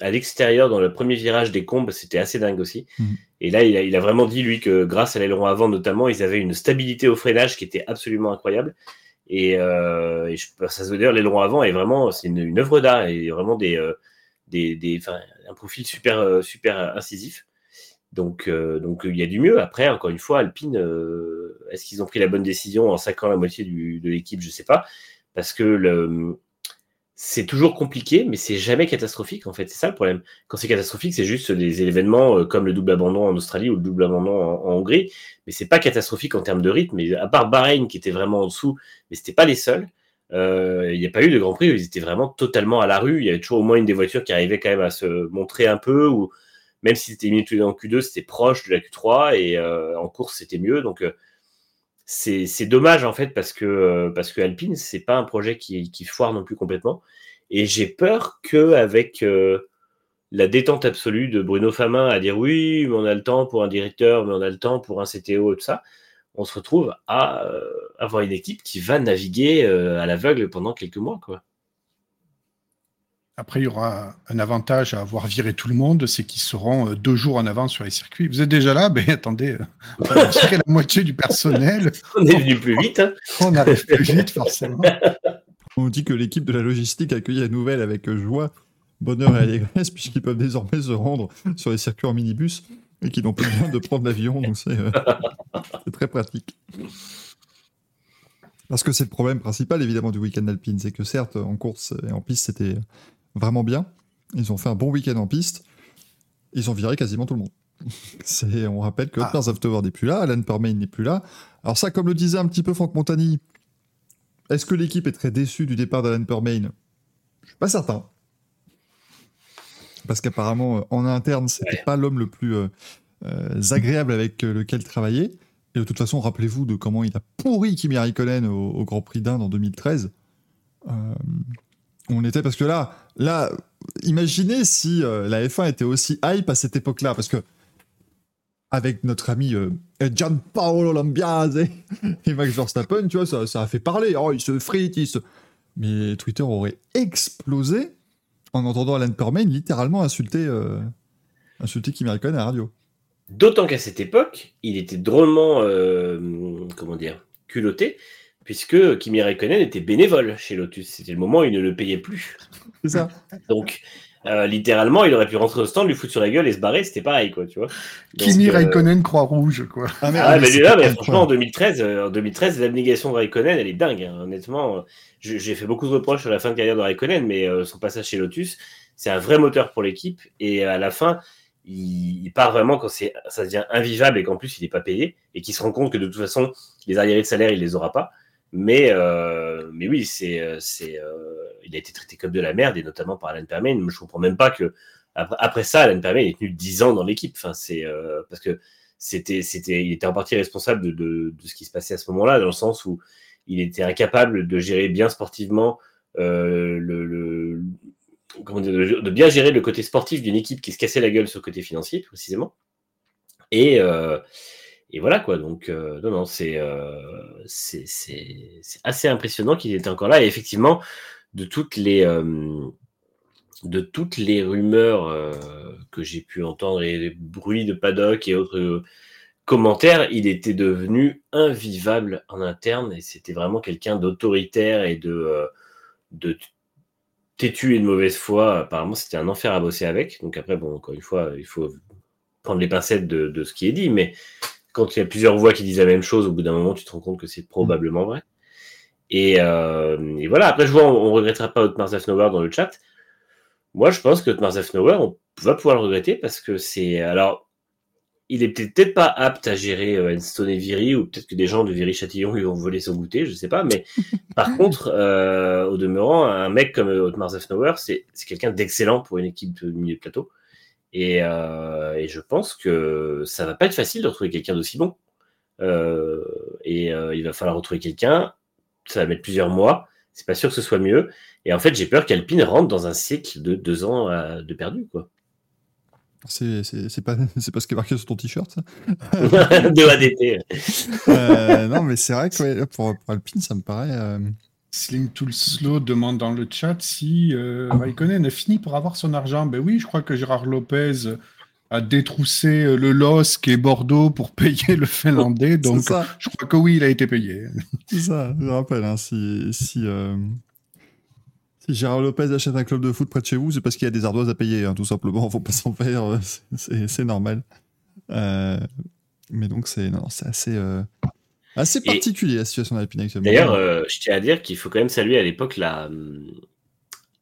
à l'extérieur, dans le premier virage des combes, c'était assez dingue aussi. Mhm. Et là, il a, il a, vraiment dit, lui, que grâce à l'aileron avant, notamment, ils avaient une stabilité au freinage qui était absolument incroyable. Et, et je, ça se veut dire, l'aileron avant est vraiment, c'est une, une œuvre d'art et vraiment des, des, des un profil super, super incisif. Donc, euh, donc il y a du mieux. Après, encore une fois, Alpine, euh, est-ce qu'ils ont pris la bonne décision en sacrant la moitié de l'équipe? Je ne sais pas. Parce que c'est toujours compliqué, mais c'est jamais catastrophique en fait. C'est ça le problème. Quand c'est catastrophique, c'est juste des événements euh, comme le double abandon en Australie ou le double abandon en, Hongrie, mais c'est pas catastrophique en termes de rythme. Mais à part Bahreïn qui était vraiment en dessous, mais c'était pas les seuls. Il n'y a pas eu de Grand Prix ils étaient vraiment totalement à la rue. Il y avait toujours au moins une des voitures qui arrivait quand même à se montrer un peu même si c'était éliminé en Q2, c'était proche de la Q3 et euh, en course c'était mieux. Donc euh, c'est dommage en fait parce que euh, parce que Alpine c'est pas un projet qui, qui, foire non plus complètement. Et j'ai peur que avec la détente absolue de Bruno Famin à dire oui, mais on a le temps pour un directeur, mais on a le temps pour un CTO et tout ça, on se retrouve à euh, avoir une équipe qui va naviguer euh, à l'aveugle pendant quelques mois. Quoi. Après, il y aura un avantage à avoir viré tout le monde, c'est qu'ils seront euh, deux jours en avance sur les circuits. Vous êtes déjà là? Ben attendez, on va virer la moitié du personnel. On est venu plus vite. Hein. On arrive plus vite, forcément. On dit que l'équipe de la logistique accueille la nouvelle avec joie, bonheur et allégresse, puisqu'ils peuvent désormais se rendre sur les circuits en minibus et qu'ils n'ont plus besoin de prendre l'avion. Donc c'est euh, c'est très pratique. Parce que c'est le problème principal, évidemment, du week-end alpine. C'est que certes, en course et en piste, c'était vraiment bien. Ils ont fait un bon week-end en piste. Ils ont viré quasiment tout le monde. C'est, on rappelle que Ah. Otmar Zaftover n'est plus là, Alan Permain n'est plus là. Alors ça, comme le disait un petit peu Franck Montagny, est-ce que l'équipe est très déçue du départ d'Alan Permain? Je suis pas certain. Parce qu'apparemment, euh, en interne, c'était Ouais. pas l'homme le plus euh, euh, agréable avec lequel travailler. Et de toute façon, rappelez-vous de comment il a pourri Kimi Raikkonen au, au Grand Prix d'Inde en 2013. Euh, on était parce que là, là, imaginez si euh, la F1 était aussi hype à cette époque-là, parce que avec notre ami euh, Gianpaolo Lambiase et Max Verstappen, tu vois, ça, a fait parler. Oh, il se frite, il se. Mais Twitter aurait explosé en entendant Alan Permain littéralement insulter, euh, insulter à la radio. D'autant qu'à cette époque, il était drôlement, euh, comment dire, culotté, puisque Kimi Raikkonen était bénévole chez Lotus. C'était le moment où il ne le payait plus. C'est ça. Donc, euh, littéralement, il aurait pu rentrer au stand, lui foutre sur la gueule et se barrer. C'était pareil, quoi, tu vois. Donc, Kimi euh, Raikkonen Croix-Rouge, quoi. Ah, mais- Ah, mais mais, c'est là, mais franchement, en 2013, euh, en 2013, l'abnégation de Raikkonen, elle est dingue. hein. Honnêtement, j'ai fait beaucoup de reproches sur la fin de carrière de Raikkonen, mais euh, son passage chez Lotus, c'est un vrai moteur pour l'équipe. Et à la fin, il, il part vraiment quand ça devient invivable et qu'en plus, il n'est pas payé et qu'il se rend compte que de toute façon, les arriérés de salaire, il les aura pas. Mais, euh, mais oui, c'est, euh, c'est, euh, il a été traité comme de la merde et notamment par Alan Permain. Je comprends même pas que après, ça, Alan Permain est tenu 10 ans dans l'équipe. Enfin, c'est parce que c'était, c'était, il était en partie responsable de, de, ce qui se passait à ce moment-là, dans le sens où il était incapable de gérer bien sportivement le, comment dire, de, bien gérer le côté sportif d'une équipe qui se cassait la gueule sur le côté financier, précisément. Et, et voilà quoi. Donc euh, non, non, c'est, euh, c'est, assez impressionnant qu'il était encore là. Et effectivement, de toutes les euh, de toutes les rumeurs que j'ai pu entendre et les bruits de paddock et autres commentaires, il était devenu invivable en interne et c'était vraiment quelqu'un d'autoritaire et de, de têtu et de mauvaise foi. Apparemment, c'était un enfer à bosser avec. Donc après, bon, encore une fois, il faut prendre les pincettes de, de ce qui est dit, mais quand il y a plusieurs voix qui disent la même chose, au bout d'un moment, tu te rends compte que c'est probablement vrai. Et, euh, et voilà, après, je vois, on, on regrettera pas Otmar Zafnauer dans le chat. Moi, je pense que Otmar Zafnauer, on va pouvoir le regretter parce que c'est. Alors, il est peut-être pas apte à gérer euh, Enstone et Viry, ou peut-être que des gens de Viry-Châtillon lui ont volé son goûter, je sais pas. Mais par contre, euh, au demeurant, un mec comme Otmar Zafnauer, c'est c'est quelqu'un d'excellent pour une équipe de milieu de plateau. Et, euh, et je pense que ça va pas être facile de retrouver quelqu'un d'aussi bon. Euh, et euh, il va falloir retrouver quelqu'un. Ça va mettre plusieurs mois. C'est pas sûr que ce soit mieux. Et en fait, j'ai peur qu'Alpine rentre dans un cycle de deux ans de perdu, quoi. C'est pas, c'est pas ce qui est marqué sur ton t-shirt, ça de ADT. Non, mais c'est vrai que ouais, pour, pour Alpine, ça me paraît. Slim Tool Slow demande dans le chat si euh, Raikkonen a fini pour avoir son argent. Ben oui, je crois que Gérard Lopez a détroussé euh, le LOSC et Bordeaux pour payer le Finlandais. Donc, je crois que oui, il a été payé. c'est ça. Je rappelle, hein, si, si, euh, si Gérard Lopez achète un club de foot près de chez vous, c'est parce qu'il y a des ardoises à payer, hein, tout simplement. Faut pas s'en faire, euh, c'est- normal. Euh, mais donc, c'est c'est assez, Et- particulier la situation d'Alpine actuellement. D'ailleurs, euh, je tiens à dire qu'il faut quand même saluer à l'époque la,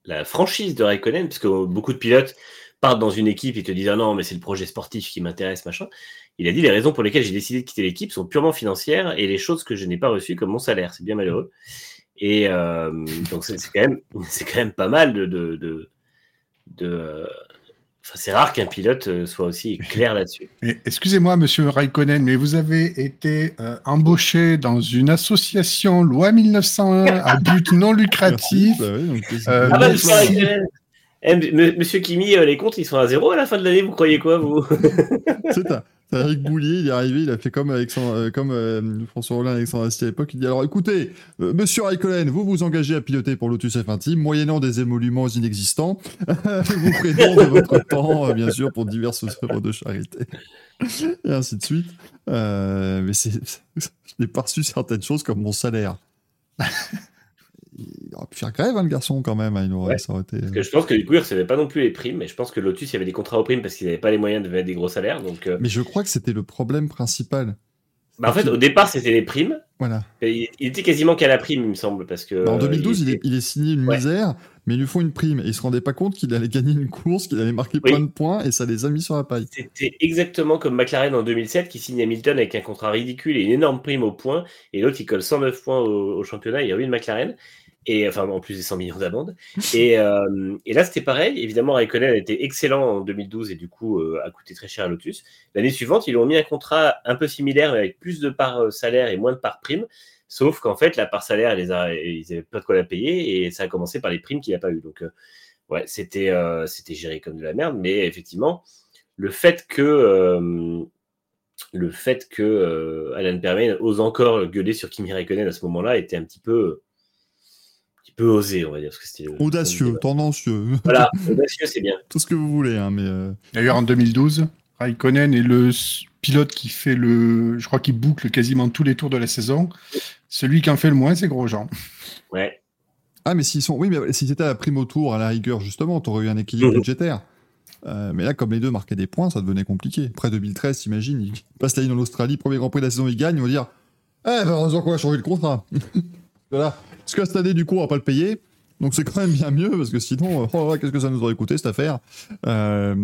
la franchise de Raikkonen, parce que beaucoup de pilotes partent dans une équipe et te disent Ah non, mais c'est le projet sportif qui m'intéresse, machin. Il a dit les raisons pour lesquelles j'ai décidé de quitter l'équipe sont purement financières et les choses que je n'ai pas reçues comme mon salaire. C'est bien malheureux. Et euh, donc, c'est quand, même- c'est quand même pas mal de. de, de, de, euh, Enfin, c'est rare qu'un pilote euh, soit aussi clair là-dessus. Excusez-moi, monsieur Raikkonen, mais vous avez été euh, embauché dans une association loi 1901 à but non lucratif. Bah Euh, Ah bah, monsieur Raikkonen Eh, m- Monsieur Kimi, euh, les comptes, ils sont à zéro à la fin de l'année, vous croyez quoi, vous? C'est ça. Eric Boulier, il est arrivé, il a fait comme, euh, comme euh, François Rollin et Alexandre Astier à l'époque. Il dit Alors écoutez, euh, monsieur Raikkonen, vous vous engagez à piloter pour Lotus F1 Team, moyennant des émoluments inexistants. vous don de votre temps, bien sûr, pour diverses œuvres de charité. et ainsi de suite. Mais c'est, je n'ai pas reçu certaines choses comme mon salaire. Il aurait pu faire grève, hein, le garçon, quand même. hein, Il aurait, Ouais. ça aurait été... Parce que je pense que du coup, il recevait pas non plus les primes. Et je pense que Lotus, il y avait des contrats aux primes parce qu'ils n'avaient pas les moyens de mettre des gros salaires. Donc, euh, Mais je crois que c'était le problème principal. bah, en fait, au départ, c'était les primes. Voilà. Il, il était quasiment qu'à la prime, il me semble. Parce que, Bah, en euh, 2012, il, était- est, il est signé une Ouais. misère, mais ils lui font une prime. Et il se rendait pas compte qu'il allait gagner une course, qu'il allait marquer Oui. plein de points, et ça les a mis sur la paille. C'était exactement comme McLaren en 2007 qui signe Hamilton avec un contrat ridicule et une énorme prime au point. Et l'autre, il colle 109 points au, au championnat. Il ruine McLaren. Enfin, en plus des 100 millions d'amende. Et, euh, et là, c'était pareil. Évidemment, Raikkonen était excellent en 2012 et du coup euh, a coûté très cher à Lotus. L'année suivante, ils ont mis un contrat un peu similaire, mais avec plus de parts euh, salaire et moins de parts prime. Sauf qu'en fait, la part salaire, les a- ils n'avaient pas de quoi la payer et ça a commencé par les primes qu'il n'a pas eu. Donc, ouais, c'était c'était géré comme de la merde. Mais effectivement, le fait que le fait que Alan Permain ose encore gueuler sur Kimi Raikkonen à ce moment-là était un petit peu peu osé, on va dire. Parce que c'était Audacieux, tendancieux, Voilà, audacieux, c'est bien. tout ce que vous voulez, hein, mais euh, D'ailleurs, en 2012, Raikkonen est le pilote qui fait le. Je crois qu'il boucle quasiment tous les tours de la saison. Celui qui en fait le moins, c'est Grosjean. Ouais. Ah, mais s'ils sont. Oui, mais si c'était à la prime au tour, à la rigueur, justement, t'aurais eu un équilibre Mhm. budgétaire. Euh, mais là, comme les deux marquaient des points, ça devenait compliqué. Après 2013, t'imagines, ils passent la ligne en Australie, premier Grand Prix de la saison, ils gagnent, ils vont dire Eh, ben, heureusement qu'on va changer le contrat. Voilà. Parce que cette année, du coup, on va pas le payer. Donc c'est quand même bien mieux, parce que sinon, euh, oh qu'est-ce que ça nous aurait coûté cette affaire? Euh,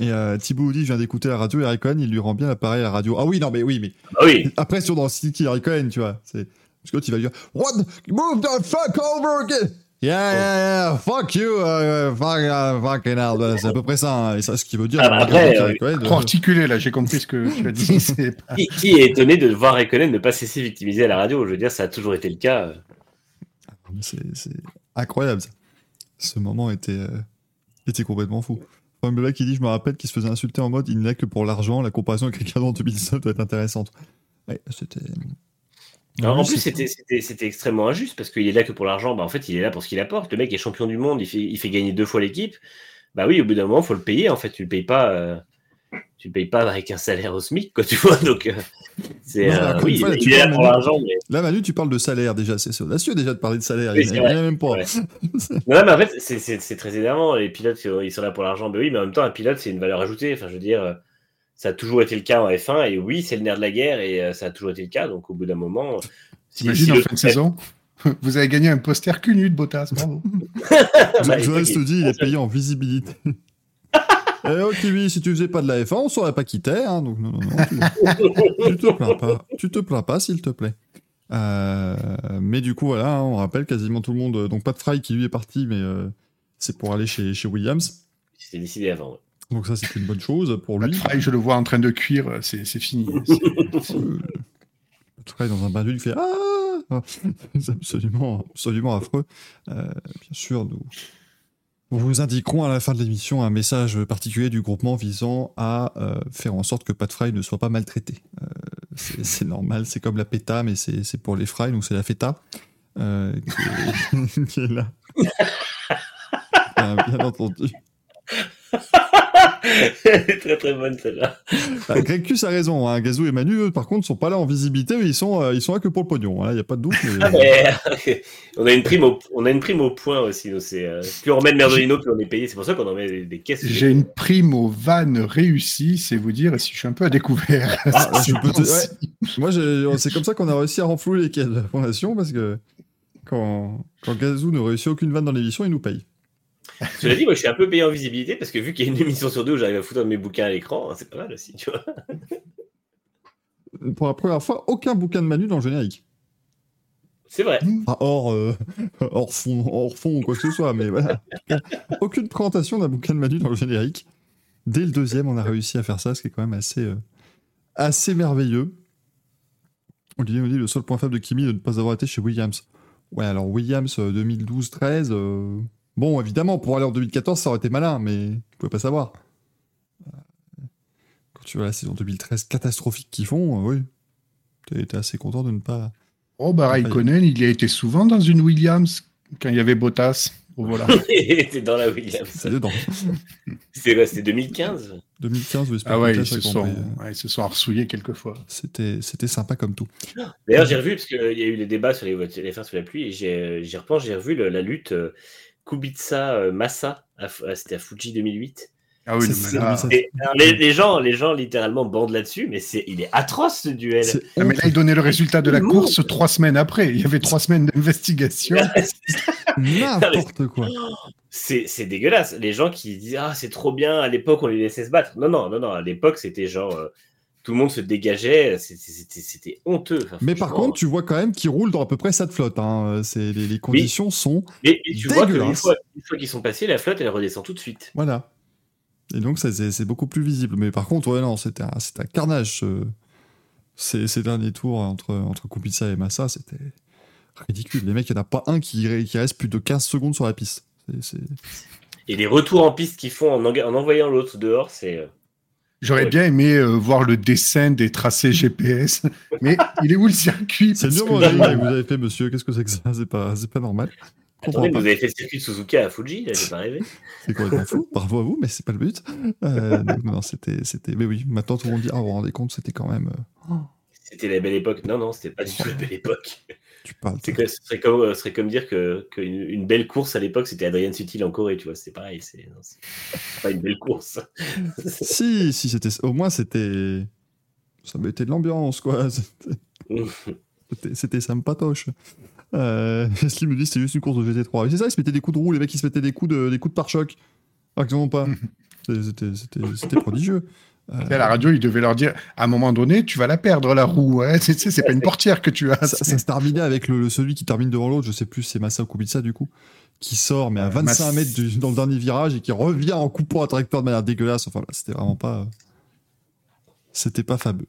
Et euh, Thibaut dit Je viens d'écouter la radio, et Raikkonen, il lui rend bien l'appareil à la radio. Ah oui, non, mais oui, mais Ah oui, après, sur dans City Raikkonen, tu vois. C'est... Parce que l'autre, il va dire What? Move the fuck over again! Yeah, yeah, yeah, fuck you, uh, fuck, uh, fucking hell. Voilà, C'est à peu près ça. hein. Ça, ce qu'il veut dire. Ah, bah, après, euh, Trop articulé, là, j'ai compris ce que tu as dit. Pas- qui, qui est étonné de voir Raikkonen ne pas cesser de victimiser à la radio? Je veux dire, ça a toujours été le cas. c'est, c'est incroyable, ça. Ce moment était, euh, était complètement fou. Enfin, le mec qui dit Je me rappelle qu'il se faisait insulter en mode Il n'est que pour l'argent. La comparaison avec quelqu'un en 2019 doit être intéressante. Ouais, c'était. Alors, en Oui, plus, c'était, extrêmement injuste parce qu'il est là que pour l'argent. Bah, en fait, il est là pour ce qu'il apporte. Le mec est champion du monde, il fait, il fait gagner deux fois l'équipe. Bah oui, au bout d'un moment, faut le payer. En fait, tu le payes pas. euh, tu le payes pas avec un salaire au SMIC, quoi, tu vois. Donc, euh, c'est, euh, oui, fois, il, là, il est pour maintenant- l'argent. Mais... Là, Manu, tu parles de salaire déjà. C'est, audacieux déjà de parler de salaire. Oui, il n'y même pas. Ouais. Non, mais en fait, c'est, très énervant. Les pilotes, ils sont là pour l'argent. Mais oui, mais en même temps, un pilote, c'est une valeur ajoutée. Enfin, je veux dire, ça a toujours été le cas en F1. Et oui, c'est le nerf de la guerre et euh, ça a toujours été le cas. Donc, au bout d'un moment. euh, si- T'imagines si en fin de saison Vous avez gagné un poster cul nu de Bottas, bravo. Écoute, te dit, il est payé en visibilité. Eh ok, oui, si tu faisais pas de la F1, on saurait pas qui t'es, hein, donc non, non, non, tu, tu te plains pas, tu te plains pas, s'il te plaît. Euh, mais du coup, voilà, hein, on rappelle quasiment tout le monde, donc pas de Fry qui lui est parti, mais euh, c'est pour aller chez, chez Williams, C'était décidé avant. Donc ça c'est une bonne chose pour Pat lui. Fry, je le vois en train de cuire, c'est c'est fini. Fry dans un bain d'huile, il fait Ah C'est absolument, absolument affreux. Euh, bien sûr, nous vous indiquerons à la fin de l'émission un message particulier du groupement visant à euh, faire en sorte que Pat Fry ne soit pas maltraité. Euh, c'est c'est normal, c'est comme la PETA, mais c'est c'est pour les Fry, donc c'est la FETA euh, qui, est, qui est là. Bien, bien entendu. Elle est très très bonne celle-là. Ah, Greg Cus a raison, hein. Gazou et Manu, eux, par contre, sont pas là en visibilité, mais ils sont, euh, ils sont là que pour le pognon. Il n'y a pas de doute. mais- Ah, mais, on, a une prime au, on a une prime au point aussi. donc c'est, euh, plus on remet de Merdolino, plus on est payé. C'est pour ça qu'on en met des, des caisses. J'ai une prime aux vannes réussies, c'est vous dire si je suis un peu à découvert. Ah, je peux te- C'est- Moi, j'ai- c'est comme ça qu'on a réussi à renflouer les caisses de la fondation, parce que quand, quand Gazou ne réussit aucune vanne dans l'émission, il nous paye. Cela dit, moi je suis un peu payé en visibilité parce que vu qu'il y a une émission sur deux où j'arrive à foutre mes bouquins à l'écran, c'est pas mal aussi, tu vois. Pour la première fois, aucun bouquin de Manu dans le générique. C'est vrai. Enfin, hors, euh, hors, fond, hors fond ou quoi que ce soit, mais voilà. Aucune présentation d'un bouquin de Manu dans le générique. Dès le deuxième, on a réussi à faire ça, ce qui est quand même assez, euh, assez merveilleux. Olivier me dit le seul point faible de Kimi de ne pas avoir été chez Williams. Ouais, alors Williams euh, 2012-13, euh, bon, évidemment, pour aller en 2014, ça aurait été malin, mais tu pouvais pas savoir. Euh, quand tu vois la saison 2013 catastrophique qu'ils font, euh, oui, t'es t'es assez content de ne pas. Oh, bah, Raikkonen, il y a été souvent dans une Williams quand il y avait Bottas. au volant. T'es dans la Williams. C'est dedans. C'était quoi C'était 2015 2015, oui, c'est pas ah ouais, ils se, sont, ouais, ils se sont harcouillés quelquefois. C'était c'était sympa comme tout. D'ailleurs, j'ai revu, parce qu'il y a eu les débats sur les voitures, les sous la pluie, et j'ai- j'y repense, j'ai revu le- la lutte euh, Kubica-Massa, c'était à Fuji 2008. Ah oui, mais là, alors, les, les gens, les gens littéralement bandent là-dessus, mais c'est, il est atroce ce duel. C'est Ah, mais là, il donnait le résultat de la course trois semaines après. Il y avait trois semaines d'investigation. n'importe quoi. C'est c'est dégueulasse. Les gens qui disent Ah, c'est trop bien, à l'époque, on les laissait se battre. Non, non, non, non. À l'époque, c'était genre. euh, tout le monde se dégageait. C'était- honteux. Enfin, Mais par contre, tu vois quand même qu'ils roulent dans à peu près cette flotte. Hein. Les, les conditions sont Mais, mais tu vois qu'une fois, qu'ils sont passés, la flotte, elle redescend tout de suite. voilà. Et donc c'est beaucoup plus visible. Mais par contre, ouais, non, c'était un, carnage. ce- Ces, ces derniers tours entre entre Kubica et Massa, c'était ridicule. Les mecs, il n'y en a pas un qui, qui reste plus de 15 secondes sur la piste. Et les retours en piste qu'ils font en, envoyant l'autre dehors, c'est. J'aurais Ouais. bien aimé euh, voir le dessin des tracés GPS. Mais il est où le circuit? C'est dur, que- que vous avez fait, monsieur. Qu'est-ce que c'est que ça? C'est pas, normal. Attendez, vous avez fait le circuit de Suzuka à Fuji, là, j'ai pas rêvé. C'est complètement fou. Bravo à vous, mais c'est pas le but. Euh, donc, non, c'était, c'était. Mais oui, maintenant tout le monde dit, ah, vous vous rendez compte, c'était quand même. euh, C'était la belle époque. Non, non, c'était pas du tout la belle époque. Tu parles. C'est que- Ce serait comme, euh, ce serait comme dire que qu'une une belle course à l'époque, c'était Adrien Sutil en Corée, tu vois. C'est pareil. C'est pas une belle course. Si, si, c'était. Au moins, c'était. Ça mettait de l'ambiance, quoi. C'était, c'était sympatoche. Euh, Leslie me dit c'était juste une course de GT3. Mais c'est ça, ils se mettaient des coups de roue, les mecs, ils se mettaient des coups de, des coups de pare-choc. Ont pas. C'est- C'était, c'était, c'était prodigieux. Euh, À la radio, il devait leur dire à un moment donné, tu vas la perdre, la roue. Hein. C'est, c'est, c'est pas une portière que tu as. ça, ça se terminait avec le, le- celui qui termine devant l'autre, je sais plus, c'est Massa ou Kubica du coup, qui sort mais à Euh, 25 Mass- mètres du- dans le dernier virage et qui revient en coupant la trajectoire de manière dégueulasse. Enfin, là, c'était vraiment pas. C'était pas fameux.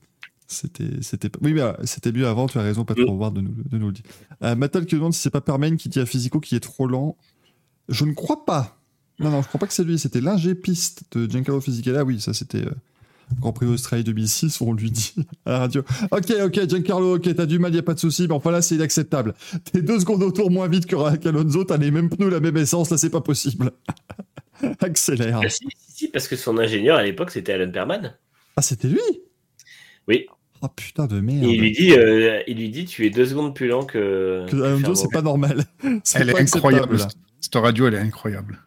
C'était, c'était pas... Oui, mais euh, c'était mieux avant, tu as raison, pas trop voir de nous, de nous le dire. Euh, Mattel qui demande si c'est pas Permain qui dit à Physico qui est trop lent. Je ne crois pas. Non, non, je crois pas que c'est lui. C'était l'ingé piste de Giancarlo Fisichella. Oui, ça c'était euh, Grand Prix d'Australie 2006, on lui dit à la radio. Ok, ok, Giancarlo, ok, t'as du mal, y a pas de souci, mais enfin là, c'est inacceptable. T'es deux secondes autour moins vite que qu'Alonso, t'as les mêmes pneus, la même essence, là, c'est pas possible. Accélère. Ah, si, si, si, parce que son ingénieur à l'époque, c'était Alan Perman. Ah, c'était lui? Oui. Oh putain de merde. Et il lui dit, euh, il lui dit, tu es deux secondes plus lent que. Que Alonso, c'est pas normal. C'est Elle est pas incroyable. Cette radio, elle est incroyable.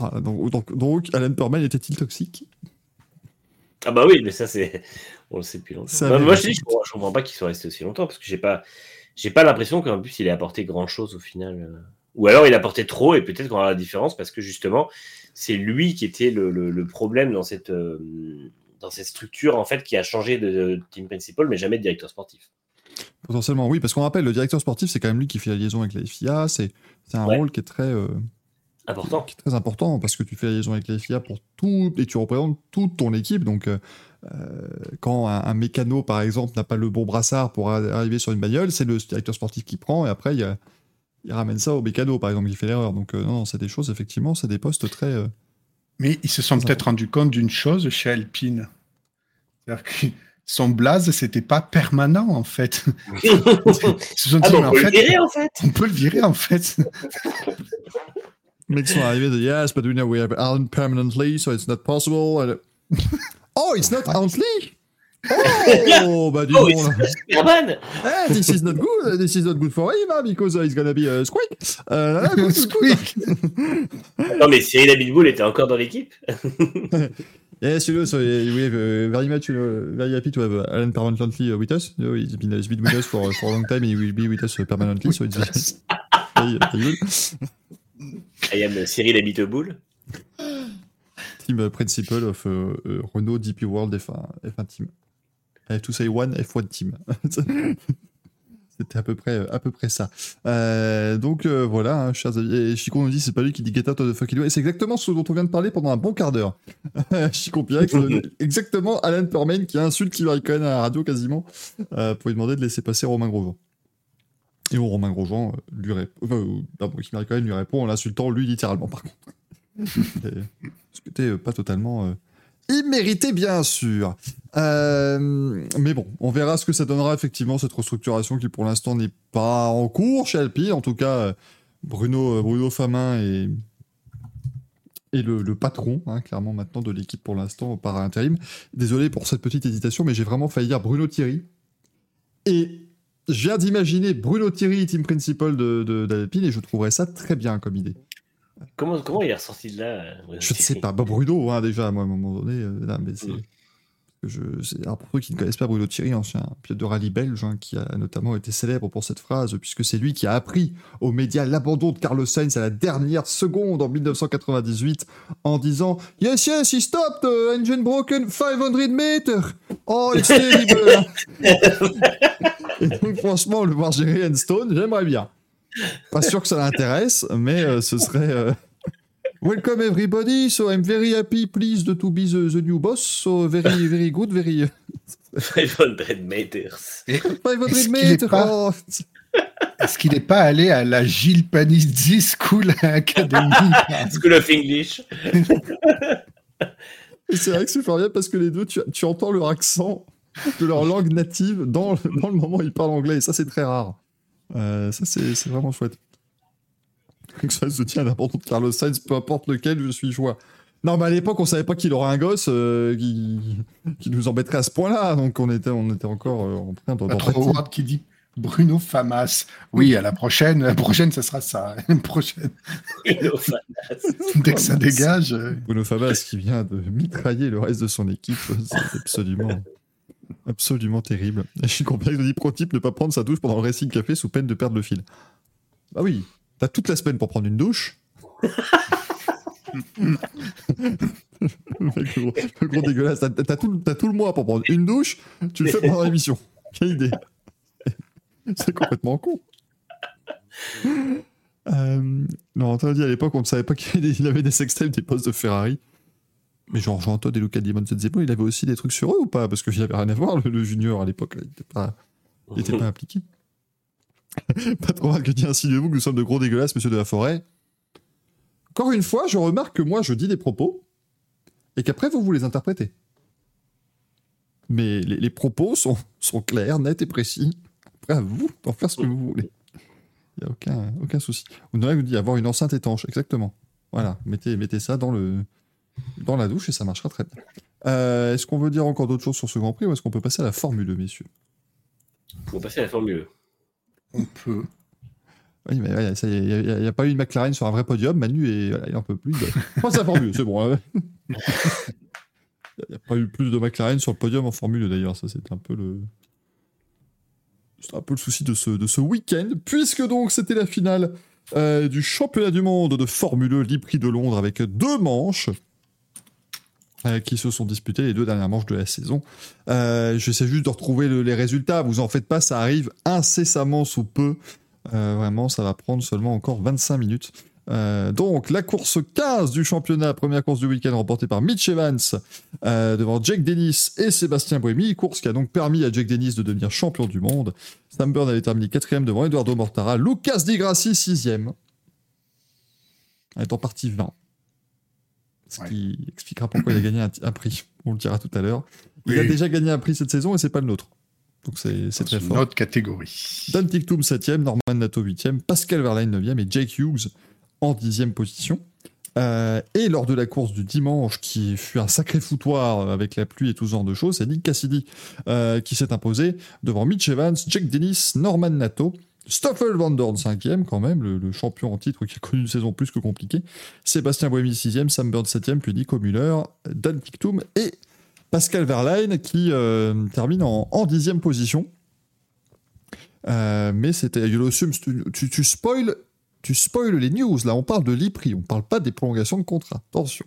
Ah, donc, donc, donc, Alan Perman était-il toxique? Ah bah oui, mais ça c'est, on le sait depuis longtemps. Ça avait moi je dis, je comprends, je comprends pas qu'il soit resté aussi longtemps parce que j'ai pas, j'ai pas l'impression qu'en plus il ait apporté grand chose au final. euh. Ou alors il apportait trop et peut-être qu'on aura la différence parce que justement c'est lui qui était le, le- le problème dans cette, euh, dans cette structure en fait qui a changé de, de team principal mais jamais de directeur sportif. Potentiellement, oui, parce qu'on rappelle, le directeur sportif, c'est quand même lui qui fait la liaison avec la FIA. C'est c'est un Ouais. rôle qui est très. euh, Important. qui est très important parce que tu fais la liaison avec la FIA pour tout et tu représentes toute ton équipe. Donc, euh, euh, quand un, un mécano, par exemple, n'a pas le bon brassard pour a- arriver sur une bagnole, c'est le directeur sportif qui prend et après, il, y a- il ramène ça au mécano, par exemple, qui fait l'erreur. Donc, euh, non, non, c'est des choses, effectivement, c'est des postes très. euh, Mais ils se sont peut-être rendus compte d'une chose chez Alpine. C'est-à-dire que son blaze, c'était pas permanent, en fait. Ils se sont ah dit, mais on en peut le fait, virer en fait. on peut le virer, en fait. Les mecs sont arrivés de Yes, but we know we have Alan permanently, so it's not possible. And- oh, it's not Huntley? Oh, bah dis Oh, là. Eh, this is not good. This is not good for him, huh, because uh, it's gonna be a squeak. Uh, good, good, good. Squeak. Non mais Cyril Abitboul était encore dans l'équipe. Yes, you know, so uh, we have uh, very much, you know, very happy to have uh, Alan permanently uh, with us. You know, he's been, he's been with us for, for a long time and he will be with us uh, permanently, so it's very, very good. I am Cyril Abitboul. Team uh, principal of uh, uh, Renault DP World F1, F1 team. I have to say one F1 team. C'était à peu près, à peu près ça. Euh, donc euh, voilà, hein, chers amis. Et Chico nous dit c'est pas lui qui dit get out of the fucking way. C'est exactement ce dont on vient de parler pendant un bon quart d'heure. Chico c'est exactement Alan Perman qui insulte Kimi Raikkonen à la radio quasiment euh, pour lui demander de laisser passer Romain Grosjean. Et bon, Romain Grosjean euh, lui répond, enfin, Raikkonen lui répond en l'insultant lui littéralement par contre. Ce qui était euh, pas totalement, euh, Immérité, bien sûr. Euh, mais bon, on verra ce que ça donnera effectivement cette restructuration qui pour l'instant n'est pas en cours chez Alpine. En tout cas, Bruno, Bruno Famin est, est le, patron, hein, clairement maintenant de l'équipe pour l'instant par intérim. Désolé pour cette petite hésitation, mais j'ai vraiment failli dire Bruno Thierry. Et je viens d'imaginer Bruno Thierry, team principal de, d'Alpine, et je trouverais ça très bien comme idée. Comment, comment il est ressorti de là Je ne sais pas. Bah, Bruno, hein, déjà, moi, à un moment donné, euh, là, mais c'est. Mm. Je, alors pour ceux qui ne connaissent pas Bruno Thierry, ancien pilote de rallye belge, hein, qui a notamment été célèbre pour cette phrase, puisque c'est lui qui a appris aux médias l'abandon de Carlos Sainz à la dernière seconde en 1998 en disant Yes, yes, he stopped, uh, engine broken, 500 meters. Oh, it's terrible. Et donc, franchement, le voir gérer Enstone, j'aimerais bien. Pas sûr que ça l'intéresse, mais euh, ce serait. Euh, Welcome everybody. So I'm very happy, pleased to be the, the new boss. So very, very good, very. 500 meters. 500 meters. Oh. Est-ce qu'il n'est pas allé à la Gilles Panizzi School Academy? School of English. c'est vrai que c'est bien parce que les deux, tu, tu, entends leur accent de leur langue native dans, dans le moment où ils parlent anglais. Et ça, c'est très rare. Euh, ça, c'est vraiment chouette que ça se tient à l'abandon de Carlos Sainz, peu importe lequel je suis joie. Non, mais à l'époque, on savait pas qu'il aurait un gosse euh, qui, qui, nous embêterait à ce point-là, donc on était, on était encore euh, en train de. qui dit Bruno Famas. Oui, à la prochaine, la prochaine, ce sera ça. prochaine. Bruno Famas. Dès que ça dégage. Euh. Bruno Famas qui vient de mitrailler le reste de son équipe, c'est absolument. Absolument terrible. Je suis complexe de dire pro type ne pas prendre sa douche pendant le Racing Café sous peine de perdre le fil. Bah oui, T'as toute la semaine pour prendre une douche. le, gros, dégueulasse. T'as, tout, tout, le mois pour prendre une douche. Tu le fais pendant l'émission. Quelle idée. C'est complètement con. Euh, non, on dit à l'époque, on ne savait pas qu'il avait des sextapes des postes de Ferrari. Mais genre Jean-Antoine et Luca Di Montezemolo, il avait aussi des trucs sur eux ou pas? Parce qu'il avait rien à voir, le, junior à l'époque. Il n'était pas, pas impliqué. Pas trop mal que dit ainsi de vous que nous sommes de gros dégueulasses, monsieur de la forêt. Encore une fois, je remarque que moi, je dis des propos et qu'après, vous vous les interprétez. Mais les, propos sont, clairs, nets et précis. Après, à vous d'en faire ce que vous voulez. Il n'y a aucun, aucun souci. Vous vous dit avoir une enceinte étanche, exactement. Voilà, mettez, mettez ça dans, le, dans la douche et ça marchera très bien. Euh, est-ce qu'on veut dire encore d'autres choses sur ce Grand Prix ou est-ce qu'on peut passer à la Formule 2, messieurs? On peut passer à la Formule 2. On peut. Oui, mais il n'y a, pas eu une McLaren sur un vrai podium. Manu, et, voilà, il n'en peut plus. Enfin, ça mieux, c'est bon. Hein. Il n'y a pas eu plus de McLaren sur le podium en Formule d'ailleurs. Ça, c'est un peu le. Un peu le souci de ce, de ce week-end, puisque donc c'était la finale euh, du championnat du monde de Formule 1 Libre de Londres avec deux manches. Euh, qui se sont disputés les deux dernières manches de la saison. Euh, J'essaie juste de retrouver les résultats. Vous en faites pas, ça arrive incessamment sous peu. Euh, vraiment, ça va prendre seulement encore 25 minutes. Euh, donc, la course 15 du championnat, première course du week-end remportée par Mitch Evans devant Jake Dennis et Sébastien Buemi. Course qui a donc permis à Jake Dennis de devenir champion du monde. Sam Byrne avait terminé quatrième devant Eduardo Mortara. Lucas Di Grassi, sixième. Étant parti 20 ce qui expliquera pourquoi il a gagné un, prix. On le dira tout à l'heure. Il a déjà gagné un prix cette saison et c'est pas le nôtre. Donc c'est très fort. Notre catégorie. Dan Tictum 7e, Norman Nato 8e, Pascal Verlaine 9e et Jake Hughes en 10e position. Euh, et lors de la course du dimanche, qui fut un sacré foutoir avec la pluie et tout ce genre de choses, c'est Nick Cassidy euh, qui s'est imposé devant Mitch Evans, Jake Dennis, Norman Nato Stoffel Van Dorn 5e quand même, le, champion en titre qui a connu une saison plus que compliquée. Sébastien Buemi 6e, Sam Bird 7e, puis Nico Müller, Dan Kiktum et Pascal Verlaine qui euh, termine en, 10e position. Euh, mais c'était tu, tu, spoil les news là on parle de l'IPRI on parle pas des prolongations de contrat attention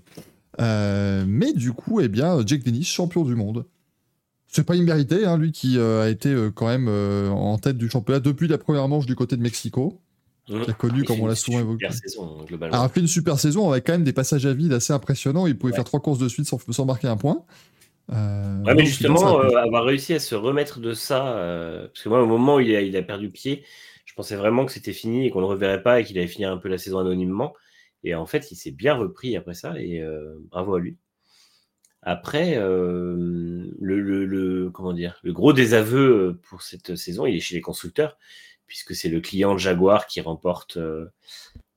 euh, mais du coup eh bien Jake Dennis champion du monde c'est pas immérité, hein, lui qui euh, a été euh, quand même euh, en tête du championnat depuis la première manche du côté de Mexico, mmh. qui a connu, comme on l'a souvent évoqué. Saison, a fait une super saison avec quand même des passages à vide assez impressionnants. Il pouvait faire trois courses de suite sans, sans marquer un point. ouais, mais justement, avoir réussi à se remettre de ça, parce que moi, au moment où il a, il a perdu pied, je pensais vraiment que c'était fini et qu'on ne le reverrait pas et qu'il allait finir un peu la saison anonymement. Et en fait, il s'est bien repris après ça et bravo à lui. Après, euh, le, le, le- comment dire, le gros désaveu pour cette saison, il est chez les constructeurs, puisque c'est le client Jaguar qui remporte euh,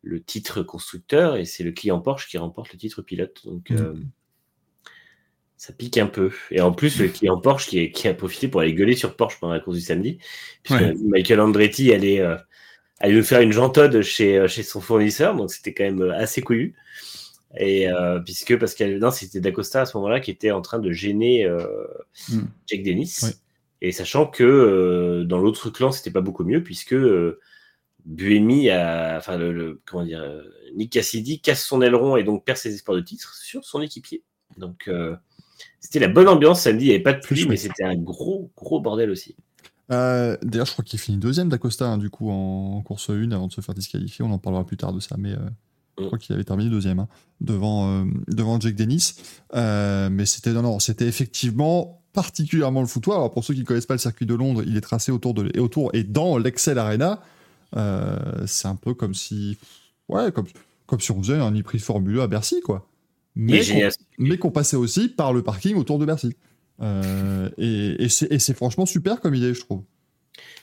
le titre constructeur et c'est le client Porsche qui remporte le titre pilote. Donc, euh, ça pique un peu. Et en plus, le client Porsche qui, est- qui a profité pour aller gueuler sur Porsche pendant la course du samedi, puisque Ouais. Michael Andretti allait, euh, allait nous faire une jantode chez, euh, chez son fournisseur, donc c'était quand même euh, assez couillu. Et euh, puisque parce que non, c'était Dacosta à ce moment-là qui était en train de gêner euh, Mm. Jack Dennis. Et sachant que euh, dans l'autre clan, c'était pas beaucoup mieux, puisque euh, Buemi a, enfin le, le- comment dire, Nick Cassidy casse son aileron et donc perd ses espoirs de titre sur son équipier. Donc c'était la bonne ambiance samedi. Il n'y avait pas de pluie, mais c'était un gros gros bordel aussi. Euh, D'ailleurs, je crois qu'il finit deuxième d'Acosta, hein, du coup, en, en course 1 avant de se faire disqualifier. On en parlera plus tard de ça, mais euh, je Mm. crois qu'il avait terminé deuxième hein, devant, euh, devant Jake Dennis. Euh, mais c'était non, non, c'était effectivement particulièrement le foutoir. Alors, pour ceux qui ne connaissent pas le circuit de Londres, il est tracé autour, de, et autour et dans l'Excel Arena. Euh, c'est un peu comme si. Ouais, comme, comme si on faisait un e-prix Formule 1 à Bercy, quoi. Mais qu'on mais qu'on passait aussi par le parking autour de Bercy. Euh, et et c'est et c'est franchement super comme idée, je trouve.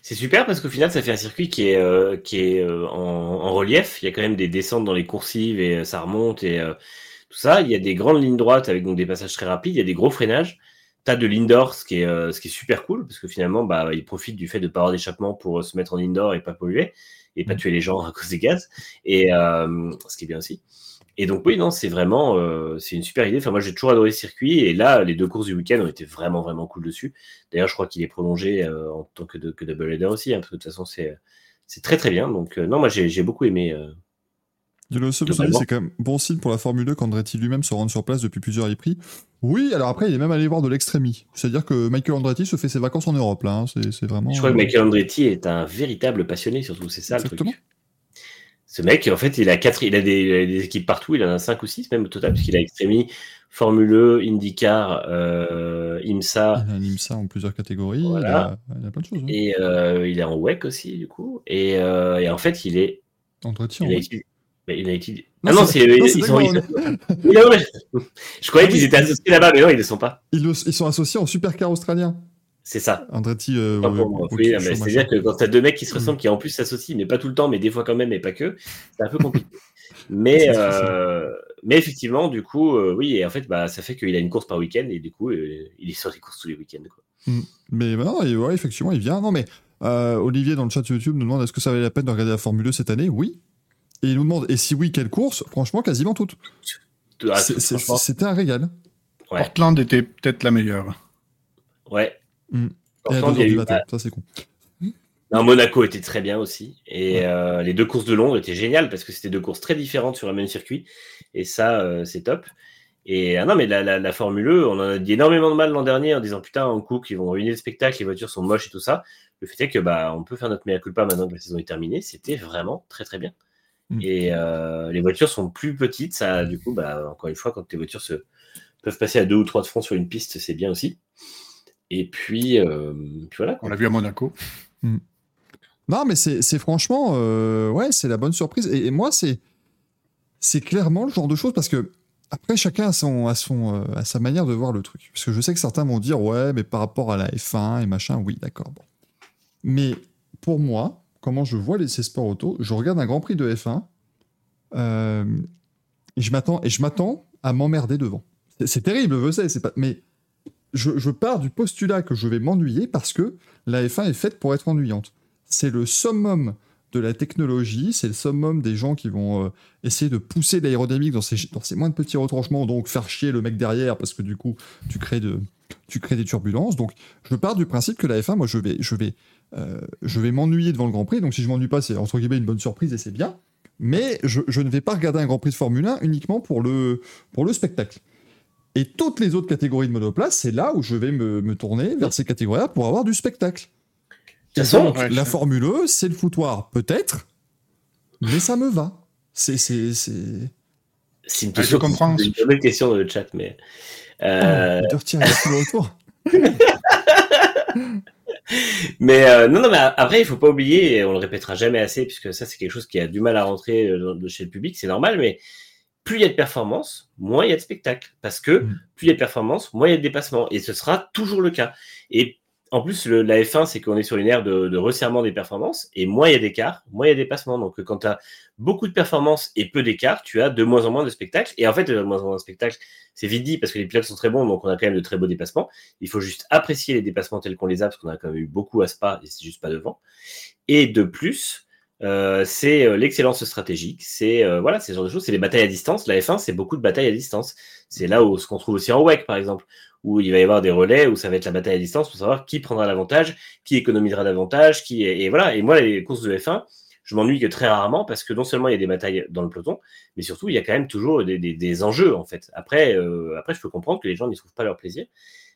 C'est super parce qu'au final, ça fait un circuit qui est, euh, qui est euh, en, en relief. Il y a quand même des descentes dans les coursives et euh, ça remonte et tout ça. Il y a des grandes lignes droites avec donc des passages très rapides. Il y a des gros freinages. T'as de l'indoor, ce qui est, ce qui est super cool parce que finalement, bah, ils profitent du fait de pas avoir d'échappement pour se mettre en indoor et pas polluer et pas tuer les gens à cause des gaz. Et ce qui est bien aussi. Et donc oui, non, c'est vraiment, euh, c'est une super idée. Enfin, moi, j'ai toujours adoré ce circuit. Et là, les deux courses du week-end ont été vraiment, vraiment cool dessus. D'ailleurs, je crois qu'il est prolongé euh, en tant que, de, que double header aussi, hein, parce que de toute façon, c'est c'est très très bien. Donc euh, non, moi, j'ai beaucoup aimé. Le c'est quand même bon signe pour la Formule 2 qu'Andretti lui-même se rende sur place depuis plusieurs e-prix. Oui, alors après, il est même allé voir de l'extrémie. C'est-à-dire que Michael Andretti se fait ses vacances en Europe, là. hein. C'est vraiment. Je crois que Michael Andretti est un véritable passionné, surtout, c'est ça le truc. Ce mec, en fait, il a quatre, il a des, il a des équipes partout, il en a cinq ou six même au total, puisqu'il a Extremi, Formule E, IndyCar, euh, IMSA, Il anime ça en plusieurs catégories. Voilà. Il, a, il a plein de choses. hein. et euh, il est en WEC aussi, du coup. Et, euh, et en fait, il est. Andretti, en Il a il a étudié. Non, ah non, c'est- ils sont- ils- Je croyais Ah qu'ils étaient associés là-bas, mais non, ils ne sont pas. Ils, le- ils sont associés en supercar australien. C'est ça. Andretti. euh, Oui, C'est-à-dire que quand tu as deux mecs qui Mm. se ressemblent, qui en plus s'associent, mais pas tout le temps, mais des fois quand même, et pas que, c'est un peu compliqué. mais, euh, mais effectivement, du coup, euh, oui, et en fait, bah, ça fait qu'il a une course par week-end, et du coup, euh, il est sur des courses tous les week-ends. quoi. Mais bah non, et ouais, effectivement, il vient. Non, mais euh, Olivier, dans le chat YouTube, nous demande est-ce que ça valait la peine de regarder la Formule 2 cette année? Oui. Et il nous demande, et si oui, quelle course? Franchement, quasiment toutes. Ah, C'était un régal. Ouais. Portland était peut-être la meilleure. ouais. Mm. Et à Portland, 2 il y a heures du eu- matin, ça c'est con. Non, Monaco était très bien aussi. Et euh, les deux courses de Londres étaient géniales parce que c'était deux courses très différentes sur un même circuit. Et ça, euh, c'est top. Et ah non, mais la, la, la Formule E, on en a dit énormément de mal l'an dernier en disant putain, en coupe, ils vont ruiner le spectacle, les voitures sont moches et tout ça. Le fait est que bah, on peut faire notre mea culpa maintenant que la saison est terminée. C'était vraiment très très bien. Mm. Et euh, les voitures sont plus petites. Ça, du coup, bah, encore une fois, quand tes voitures se, peuvent passer à deux ou trois de front sur une piste, c'est bien aussi. Et puis, euh, puis voilà. quoi. On l'a vu à Monaco. Non, mais c'est franchement, euh, ouais, c'est la bonne surprise. Et, et moi, c'est c'est clairement le genre de choses parce que après, chacun a, son, a, son, euh, a sa manière de voir le truc. Parce que je sais que certains vont dire, ouais, mais par rapport à la F1 et machin, oui, d'accord. Bon. Mais pour moi, comment je vois les, ces sports auto, je regarde un Grand Prix de F1 euh, et je m'attends et je m'attends à m'emmerder devant. C'est- C'est terrible, je sais, c'est pas. Mais je, pars du postulat que je vais m'ennuyer parce que la F1 est faite pour être ennuyante. C'est le summum de la technologie, c'est le summum des gens qui vont euh, essayer de pousser l'aérodynamique dans ces, dans ces moins de petits retranchements, donc faire chier le mec derrière parce que du coup tu crées, de, tu crées des turbulences. Donc je pars du principe que la F1, moi je vais, je vais, euh, vais m'ennuyer devant le Grand Prix. Donc si je m'ennuie pas, c'est entre guillemets une bonne surprise et c'est bien. Mais je, je ne vais pas regarder un Grand Prix de Formule 1 uniquement pour le, pour le spectacle. Et toutes les autres catégories de monoplace, c'est là où je vais me, me tourner vers ces catégories-là pour avoir du spectacle. De toute façon, Ouais, La Formule E, c'est le foutoir, peut-être, mais ça me va. C'est, c'est, c'est... c'est une Ah, je question, comprends. c'est une bonne question dans le chat, mais. euh, Oh, le retour. Mais euh, non, non, mais après, il faut pas oublier, et on le répétera jamais assez, puisque ça, c'est quelque chose qui a du mal à rentrer euh, de chez le public, c'est normal, mais plus il y a de performance, moins il y a de spectacle. Parce que Mm. plus il y a de performance, moins il y a de dépassement. Et ce sera toujours le cas. Et en plus, le- la F1, c'est qu'on est sur une ère de, de resserrement des performances. Et moins il y a d'écart, moins il y a de dépassement. Donc quand tu as beaucoup de performances et peu d'écart, tu as de moins en moins de spectacles. Et en fait, de moins en moins de spectacles, c'est vite dit parce que les pilotes sont très bons, donc on a quand même de très beaux dépassements. Il faut juste apprécier les dépassements tels qu'on les a, parce qu'on a quand même eu beaucoup à Spa et c'est juste pas devant. Et de plus, euh, c'est euh, l'excellence stratégique, c'est euh, voilà, ce genre de choses, c'est les batailles à distance. La F1, c'est beaucoup de batailles à distance. C'est là où ce qu'on trouve aussi en WEC, par exemple, où il va y avoir des relais, où ça va être la bataille à distance pour savoir qui prendra l'avantage, qui économisera davantage, qui et voilà. Et moi, les courses de F1, je m'ennuie que très rarement parce que non seulement il y a des batailles dans le peloton, mais surtout il y a quand même toujours des, des- des enjeux en fait. Après, euh, après, je peux comprendre que les gens n'y trouvent pas leur plaisir,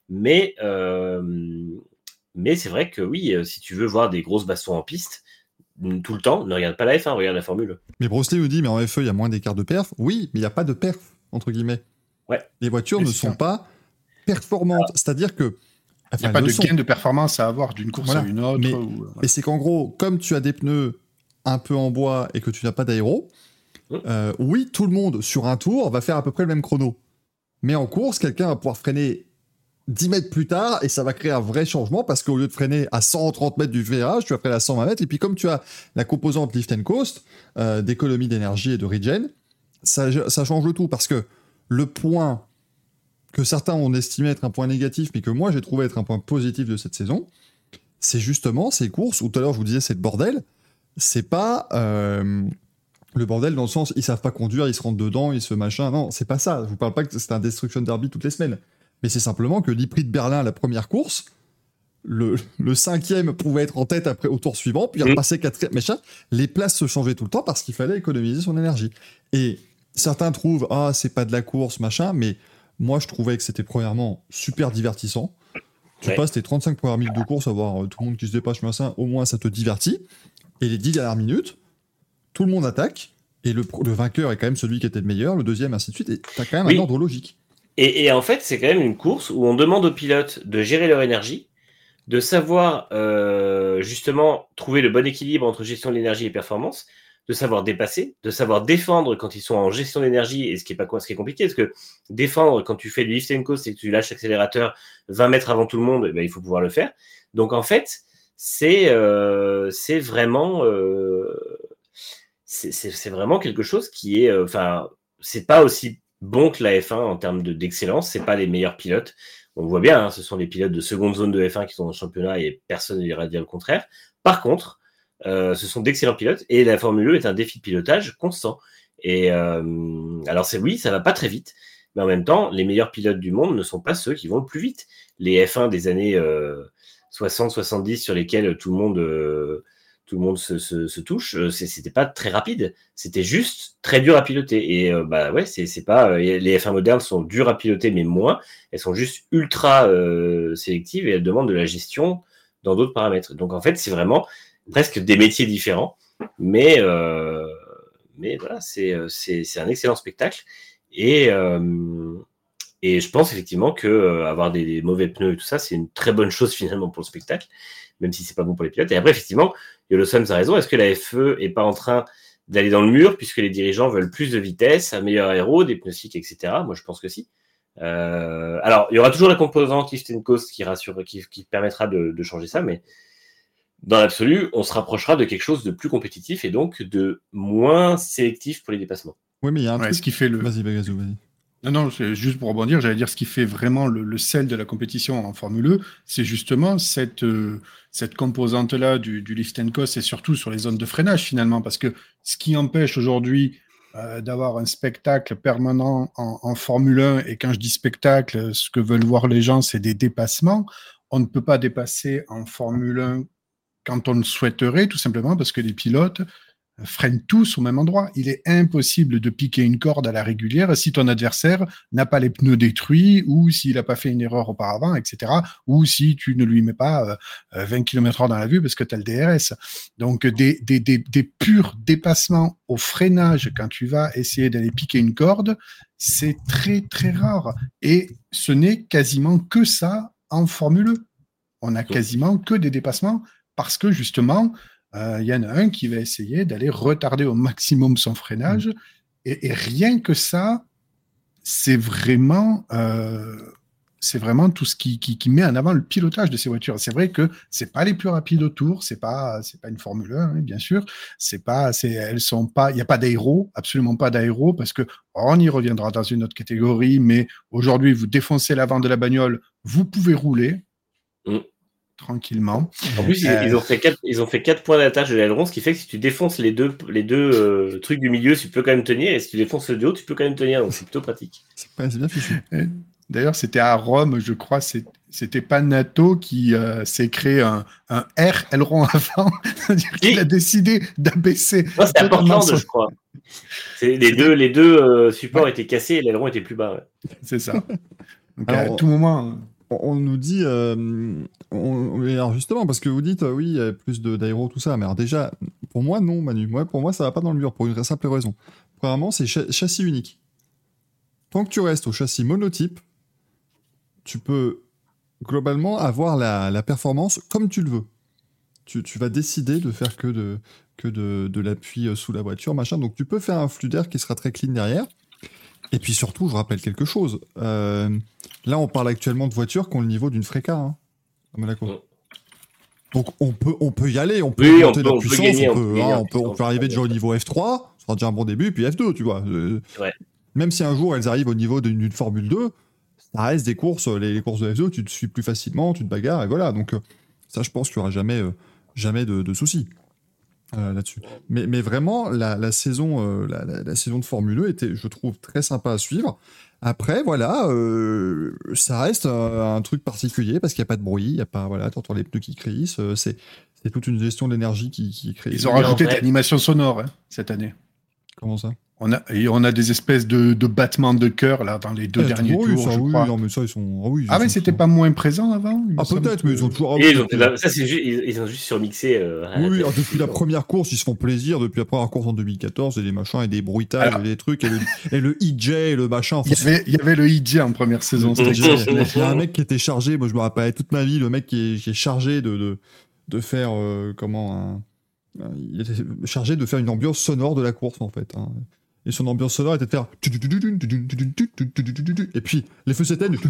mais mais c'est vrai que oui, si tu veux voir des grosses bastons en piste tout le temps, ne regarde pas la F1, regarde la Formule. Mais Brosley nous dit, mais en FE, il y a moins d'écart de perf. Oui, mais il n'y a pas de perf, entre guillemets. Ouais. Les voitures ne sont ça. pas performantes. C'est-à-dire que. Il n'y a pas de gain de performance à avoir d'une course Voilà. à une autre. Mais- ou, euh, Et c'est qu'en gros, comme tu as des pneus un peu en bois et que tu n'as pas d'aéro, Mm. euh, oui, tout le monde sur un tour va faire à peu près le même chrono. Mais en course, quelqu'un va pouvoir freiner 10 mètres plus tard et ça va créer un vrai changement parce qu'au lieu de freiner à 130 mètres du virage, tu vas freiner à 120 mètres. Et puis, comme tu as la composante lift and coast, euh, d'économie d'énergie et de regen, ça, change le tout parce que le point que certains ont estimé être un point négatif, mais que moi j'ai trouvé être un point positif de cette saison, c'est justement ces courses où tout à l'heure je vous disais c'est le bordel. C'est pas euh, le bordel dans le sens ils savent pas conduire, ils se rentrent dedans, ils se machin. Non, c'est pas ça. Je vous parle pas que c'est un destruction derby toutes les semaines, mais c'est simplement que l'I-Prix de Berlin, la première course, le, le cinquième pouvait être en tête après au tour suivant, puis Mm. repasser quatrième, machin. Les places se changeaient tout le temps parce qu'il fallait économiser son énergie. Et certains trouvent ah c'est pas de la course machin, mais moi je trouvais que c'était premièrement super divertissant. Tu Ouais. passes tes 35 premières minutes de course à voir euh, tout le monde qui se dépêche machin, au moins ça te divertit. Et les 10 dernières minutes, tout le monde attaque. Et le, vainqueur est quand même celui qui était le meilleur, le deuxième, ainsi de suite. Et t'as quand même Oui. un ordre logique. Et, et en fait, c'est quand même une course où on demande aux pilotes de gérer leur énergie, de savoir euh, justement trouver le bon équilibre entre gestion de l'énergie et performance, de savoir dépasser, de savoir défendre quand ils sont en gestion d'énergie, et ce qui est pas quoi, ce qui est compliqué, parce que défendre quand tu fais du lift and coast et que tu lâches l'accélérateur 20 mètres avant tout le monde, eh ben, il faut pouvoir le faire. Donc en fait, c'est euh, c'est vraiment euh, c'est vraiment quelque chose qui est, euh, enfin, c'est pas aussi bon que la F1 en termes de- d'excellence. C'est pas les meilleurs pilotes. On voit bien, hein, ce sont les pilotes de seconde zone de F1 qui sont dans le championnat et personne ne ira dire le contraire. Par contre, euh, ce sont d'excellents pilotes et la Formule 1 est un défi de pilotage constant. Et euh, alors c'est oui, ça va pas très vite, mais en même temps, les meilleurs pilotes du monde ne sont pas ceux qui vont le plus vite. Les F1 des années 60-70 sur lesquels tout le monde euh, tout le monde se, se, se touche, euh, c'était pas très rapide. C'était juste très dur à piloter. Et euh, bah ouais, c'est pas euh, les F1 modernes sont dures à piloter, mais moins. Elles sont juste ultra sélectives et elles demandent de la gestion dans d'autres paramètres. Donc en fait, c'est vraiment presque des métiers différents, mais mais voilà, c'est c'est un excellent spectacle. Et et je pense effectivement que avoir des, des mauvais pneus et tout ça, c'est une très bonne chose finalement pour le spectacle, même si c'est pas bon pour les pilotes. Et après, effectivement, Yolo Sums a raison. Est-ce que la FE est pas en train d'aller dans le mur puisque les dirigeants veulent plus de vitesse, un meilleur aéro, des pneus etc. Moi, je pense que si. Euh, alors, il y aura toujours la composante lift and coast qui, rassure, qui, qui permettra de, de changer ça, mais dans l'absolu, on se rapprochera de quelque chose de plus compétitif et donc de moins sélectif pour les dépassements. Oui, mais il y a un ouais, truc. ce qui fait le. Vas-y, Bagazou, vas-y. Non, non, juste pour rebondir, j'allais dire ce qui fait vraiment le, sel de la compétition en Formule 1, c'est justement cette, euh, cette composante-là du, du lift and coast et surtout sur les zones de freinage finalement, parce que ce qui empêche aujourd'hui euh, d'avoir un spectacle permanent en, en Formule 1, et quand je dis spectacle, ce que veulent voir les gens, c'est des dépassements, on ne peut pas dépasser en Formule 1 quand on le souhaiterait, tout simplement parce que les pilotes freinent tous au même endroit. Il est impossible de piquer une corde à la régulière si ton adversaire n'a pas les pneus détruits ou s'il n'a pas fait une erreur auparavant, etc. Ou si tu ne lui mets pas euh, 20 km h dans la vue parce que tu as le DRS. Donc des, des, des, des purs dépassements au freinage quand tu vas essayer d'aller piquer une corde, c'est très très rare. Et ce n'est quasiment que ça en Formule 1. On a quasiment que des dépassements parce que justement, il euh, y en a un qui va essayer d'aller retarder au maximum son freinage Et, et rien que ça, c'est vraiment, euh, c'est vraiment tout ce qui, qui, qui, met en avant le pilotage de ces voitures. C'est vrai que c'est pas les plus rapides autour, c'est pas, c'est pas une Formule 1, hein, bien sûr. C'est pas, c'est, elles sont pas, il n'y a pas d'aéro, absolument pas d'aéro, parce que on y reviendra dans une autre catégorie. Mais aujourd'hui, vous défoncez l'avant de la bagnole, vous pouvez rouler. Mm tranquillement. En plus, ils, euh, ont fait quatre, ils ont fait quatre points d'attache de l'aileron, ce qui fait que si tu défonces les deux, les deux euh, trucs du milieu, tu peux quand même tenir, et si tu défonces le du haut, tu peux quand même tenir, donc c'est plutôt pratique. C'est bien fichu. Euh, d'ailleurs, c'était à Rome, je crois, c'était pas Nato qui s'est créé un, un, R aileron avant, c'est-à-dire qu'il a décidé d'abaisser. C'était important, je crois. Les deux, les deux supports étaient cassés et l'aileron était plus bas. C'est ça. Donc à tout moment on nous dit, euh, alors justement, parce que vous dites, euh, oui, il y a plus d'aéro, tout ça, mais alors déjà, pour moi, non, Manu. Pour moi, ça va pas dans le mur, pour une simple raison. Premièrement, c'est châssis unique. Tant que tu restes au châssis monotype, tu peux globalement avoir la, performance comme tu le veux. Tu, vas décider de faire que de, que de, de l'appui euh, sous la voiture, machin. Donc tu peux faire un flux d'air qui sera très clean derrière. Et puis surtout, je rappelle quelque chose. Euh, là, on parle actuellement de voitures qui ont le niveau d'une Freca. Hein, Donc on peut, on peut y aller, on peut monter la puissance, on, peut, arriver déjà au niveau F3, ce sera déjà un bon début, puis F2, tu vois. Euh, même si un jour elles arrivent au niveau d'une Formule 2, ça reste des courses, les, courses de F2, tu te suis plus facilement, tu te bagarres, et voilà. Donc euh, ça, je pense qu'il n'y aura jamais, jamais de soucis. Euh, là-dessus. Mais, mais, vraiment, la, saison, euh, la, saison de Formule 2 était, je trouve, très sympa à suivre. Après, voilà, euh, ça reste un, truc particulier parce qu'il n'y a pas de bruit, il n'y a pas, voilà, t'entends les pneus qui crissent, c'est, c'est toute une gestion de l'énergie qui, qui crée. Ils ont rajouté de l'animation sonore hein, cette année. Comment ça? On a, on a des espèces de, de battements de cœur là dans les deux derniers tours. Ça, je oui, crois. non, mais ça, ils sont. Ah, oui, ah mais c'était pas moins présent avant Ah, peut-être, mais ils ont toujours. ils ont, ça, c'est juste, ils, ont juste surmixé. Euh, oui, depuis la première course, ils se font plaisir. Depuis la première course en 2014, et des machins, et des bruitages, et des trucs, et le, et le EJ, et le machin. il, y avait, il y avait le EJ en première saison. Il y a un mec qui était chargé, moi je me rappelle toute ma vie, le mec qui est, qui est chargé de, de, de faire, euh, comment, un, il était chargé de faire une ambiance sonore de la course en fait. Hein et son ambiance sonore était de faire et puis les feux s'éteignent il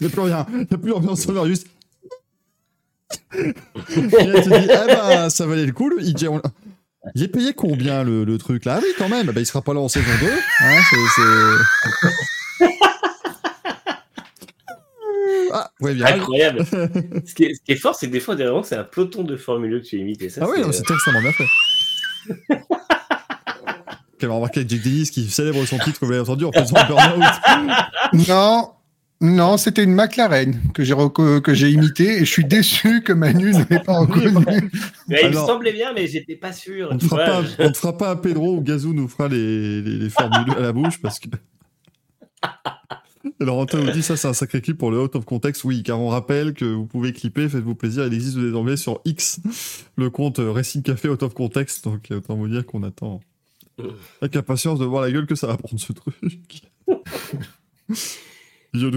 n'y a plus rien il n'y a plus d'ambiance sonore juste et eh ben ça valait le coup le DJ il est payé combien le, le truc là ah oui quand même bah, il sera pas là en saison 2 hein, c'est Ah, ouais, bien. Incroyable. ce, qui est, ce, qui est, fort, c'est que des fois, c'est un peloton de Formule 1 que tu imites. Et ça, ah oui, c'est extrêmement bien fait qui avait remarqué avec Jake Dennis qui célèbre son titre, vous l'avez entendu, en faisant un burn-out. Non, non, c'était une McLaren que j'ai que j'ai imité et je suis déçu que Manu ne l'ait pas reconnu. il me semblait bien, mais j'étais pas sûr. On ne fera, fera, pas un Pedro ou Gazou nous fera les, les, les formules à la bouche parce que. Alors Antoine nous dit ça c'est un sacré clip pour le out of context, oui, car on rappelle que vous pouvez clipper, faites-vous plaisir, il existe désormais sur X le compte Racing Café out of context, donc autant vous dire qu'on attend avec impatience de voir la gueule que ça va prendre ce truc. Dit, euh,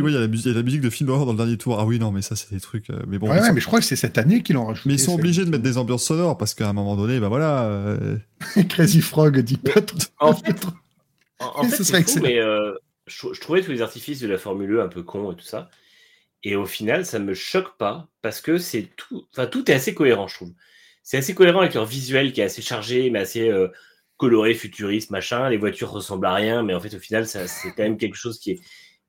oui, il y, a la musique, la musique de film d'horreur dans le dernier tour. Ah oui, non, mais ça, c'est des trucs. Euh, mais bon. Ouais, mais je crois que c'est cette année qu'ils l'ont rajouté. Mais ils sont obligés de mettre des ambiances sonores parce qu'à un moment donné, bah voilà. Euh, Crazy Frog dit pas En fait, en, fait c'est fou, mais je, trouvais tous les artifices de la Formule 1 un peu cons et tout ça. Et au final, ça me choque pas parce que c'est tout. Enfin, tout est assez cohérent, je trouve. C'est assez cohérent avec leur visuel qui est assez chargé, mais assez coloré, futuriste, machin. Les voitures ressemblent à rien, mais en fait, au final, c'est quand même quelque chose qui est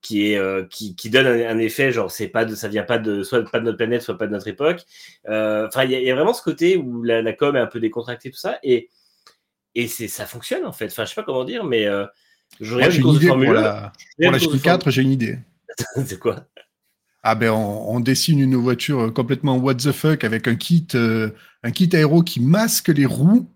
qui est euh, qui, qui, donne un, effet genre c'est pas de ça vient pas de soit pas de notre planète soit pas de notre époque. Euh, enfin il y, a vraiment ce côté où la, la, com est un peu décontractée tout ça et et c'est ça fonctionne en fait. Enfin je sais pas comment dire mais euh, je regarde une idée Formule pour la, pour la 4 j'ai une idée. C'est quoi? Ah ben on, on, dessine une voiture complètement what the fuck avec un kit un kit aéro qui masque les roues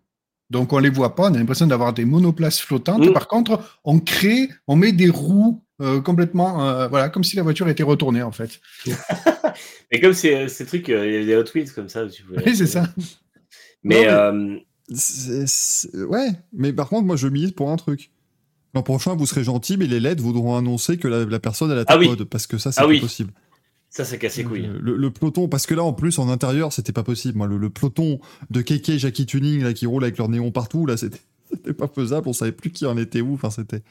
donc on les voit pas, on a l'impression d'avoir des monoplaces flottantes. Mm. Par contre, on crée, on met des roues euh, complètement, euh, voilà, comme si la voiture était retournée en fait. Mais comme ces, ces trucs, euh, il y a des Hot Wheels comme ça. Tu oui, c'est ça. Mais, ouais, mais par contre, moi je mise pour un truc. L'an prochain, vous serez gentil, mais les LED voudront annoncer que la, personne a la ah parce que ça, c'est ah pas possible. Ça, c'est cassé couille. Euh, le, peloton, parce que là, en plus, en intérieur, c'était pas possible. Moi, le, peloton de KK Jackie Tuning là, qui roule avec leur néon partout, là, c'était pas faisable, on savait plus qui en était où. Enfin, c'était,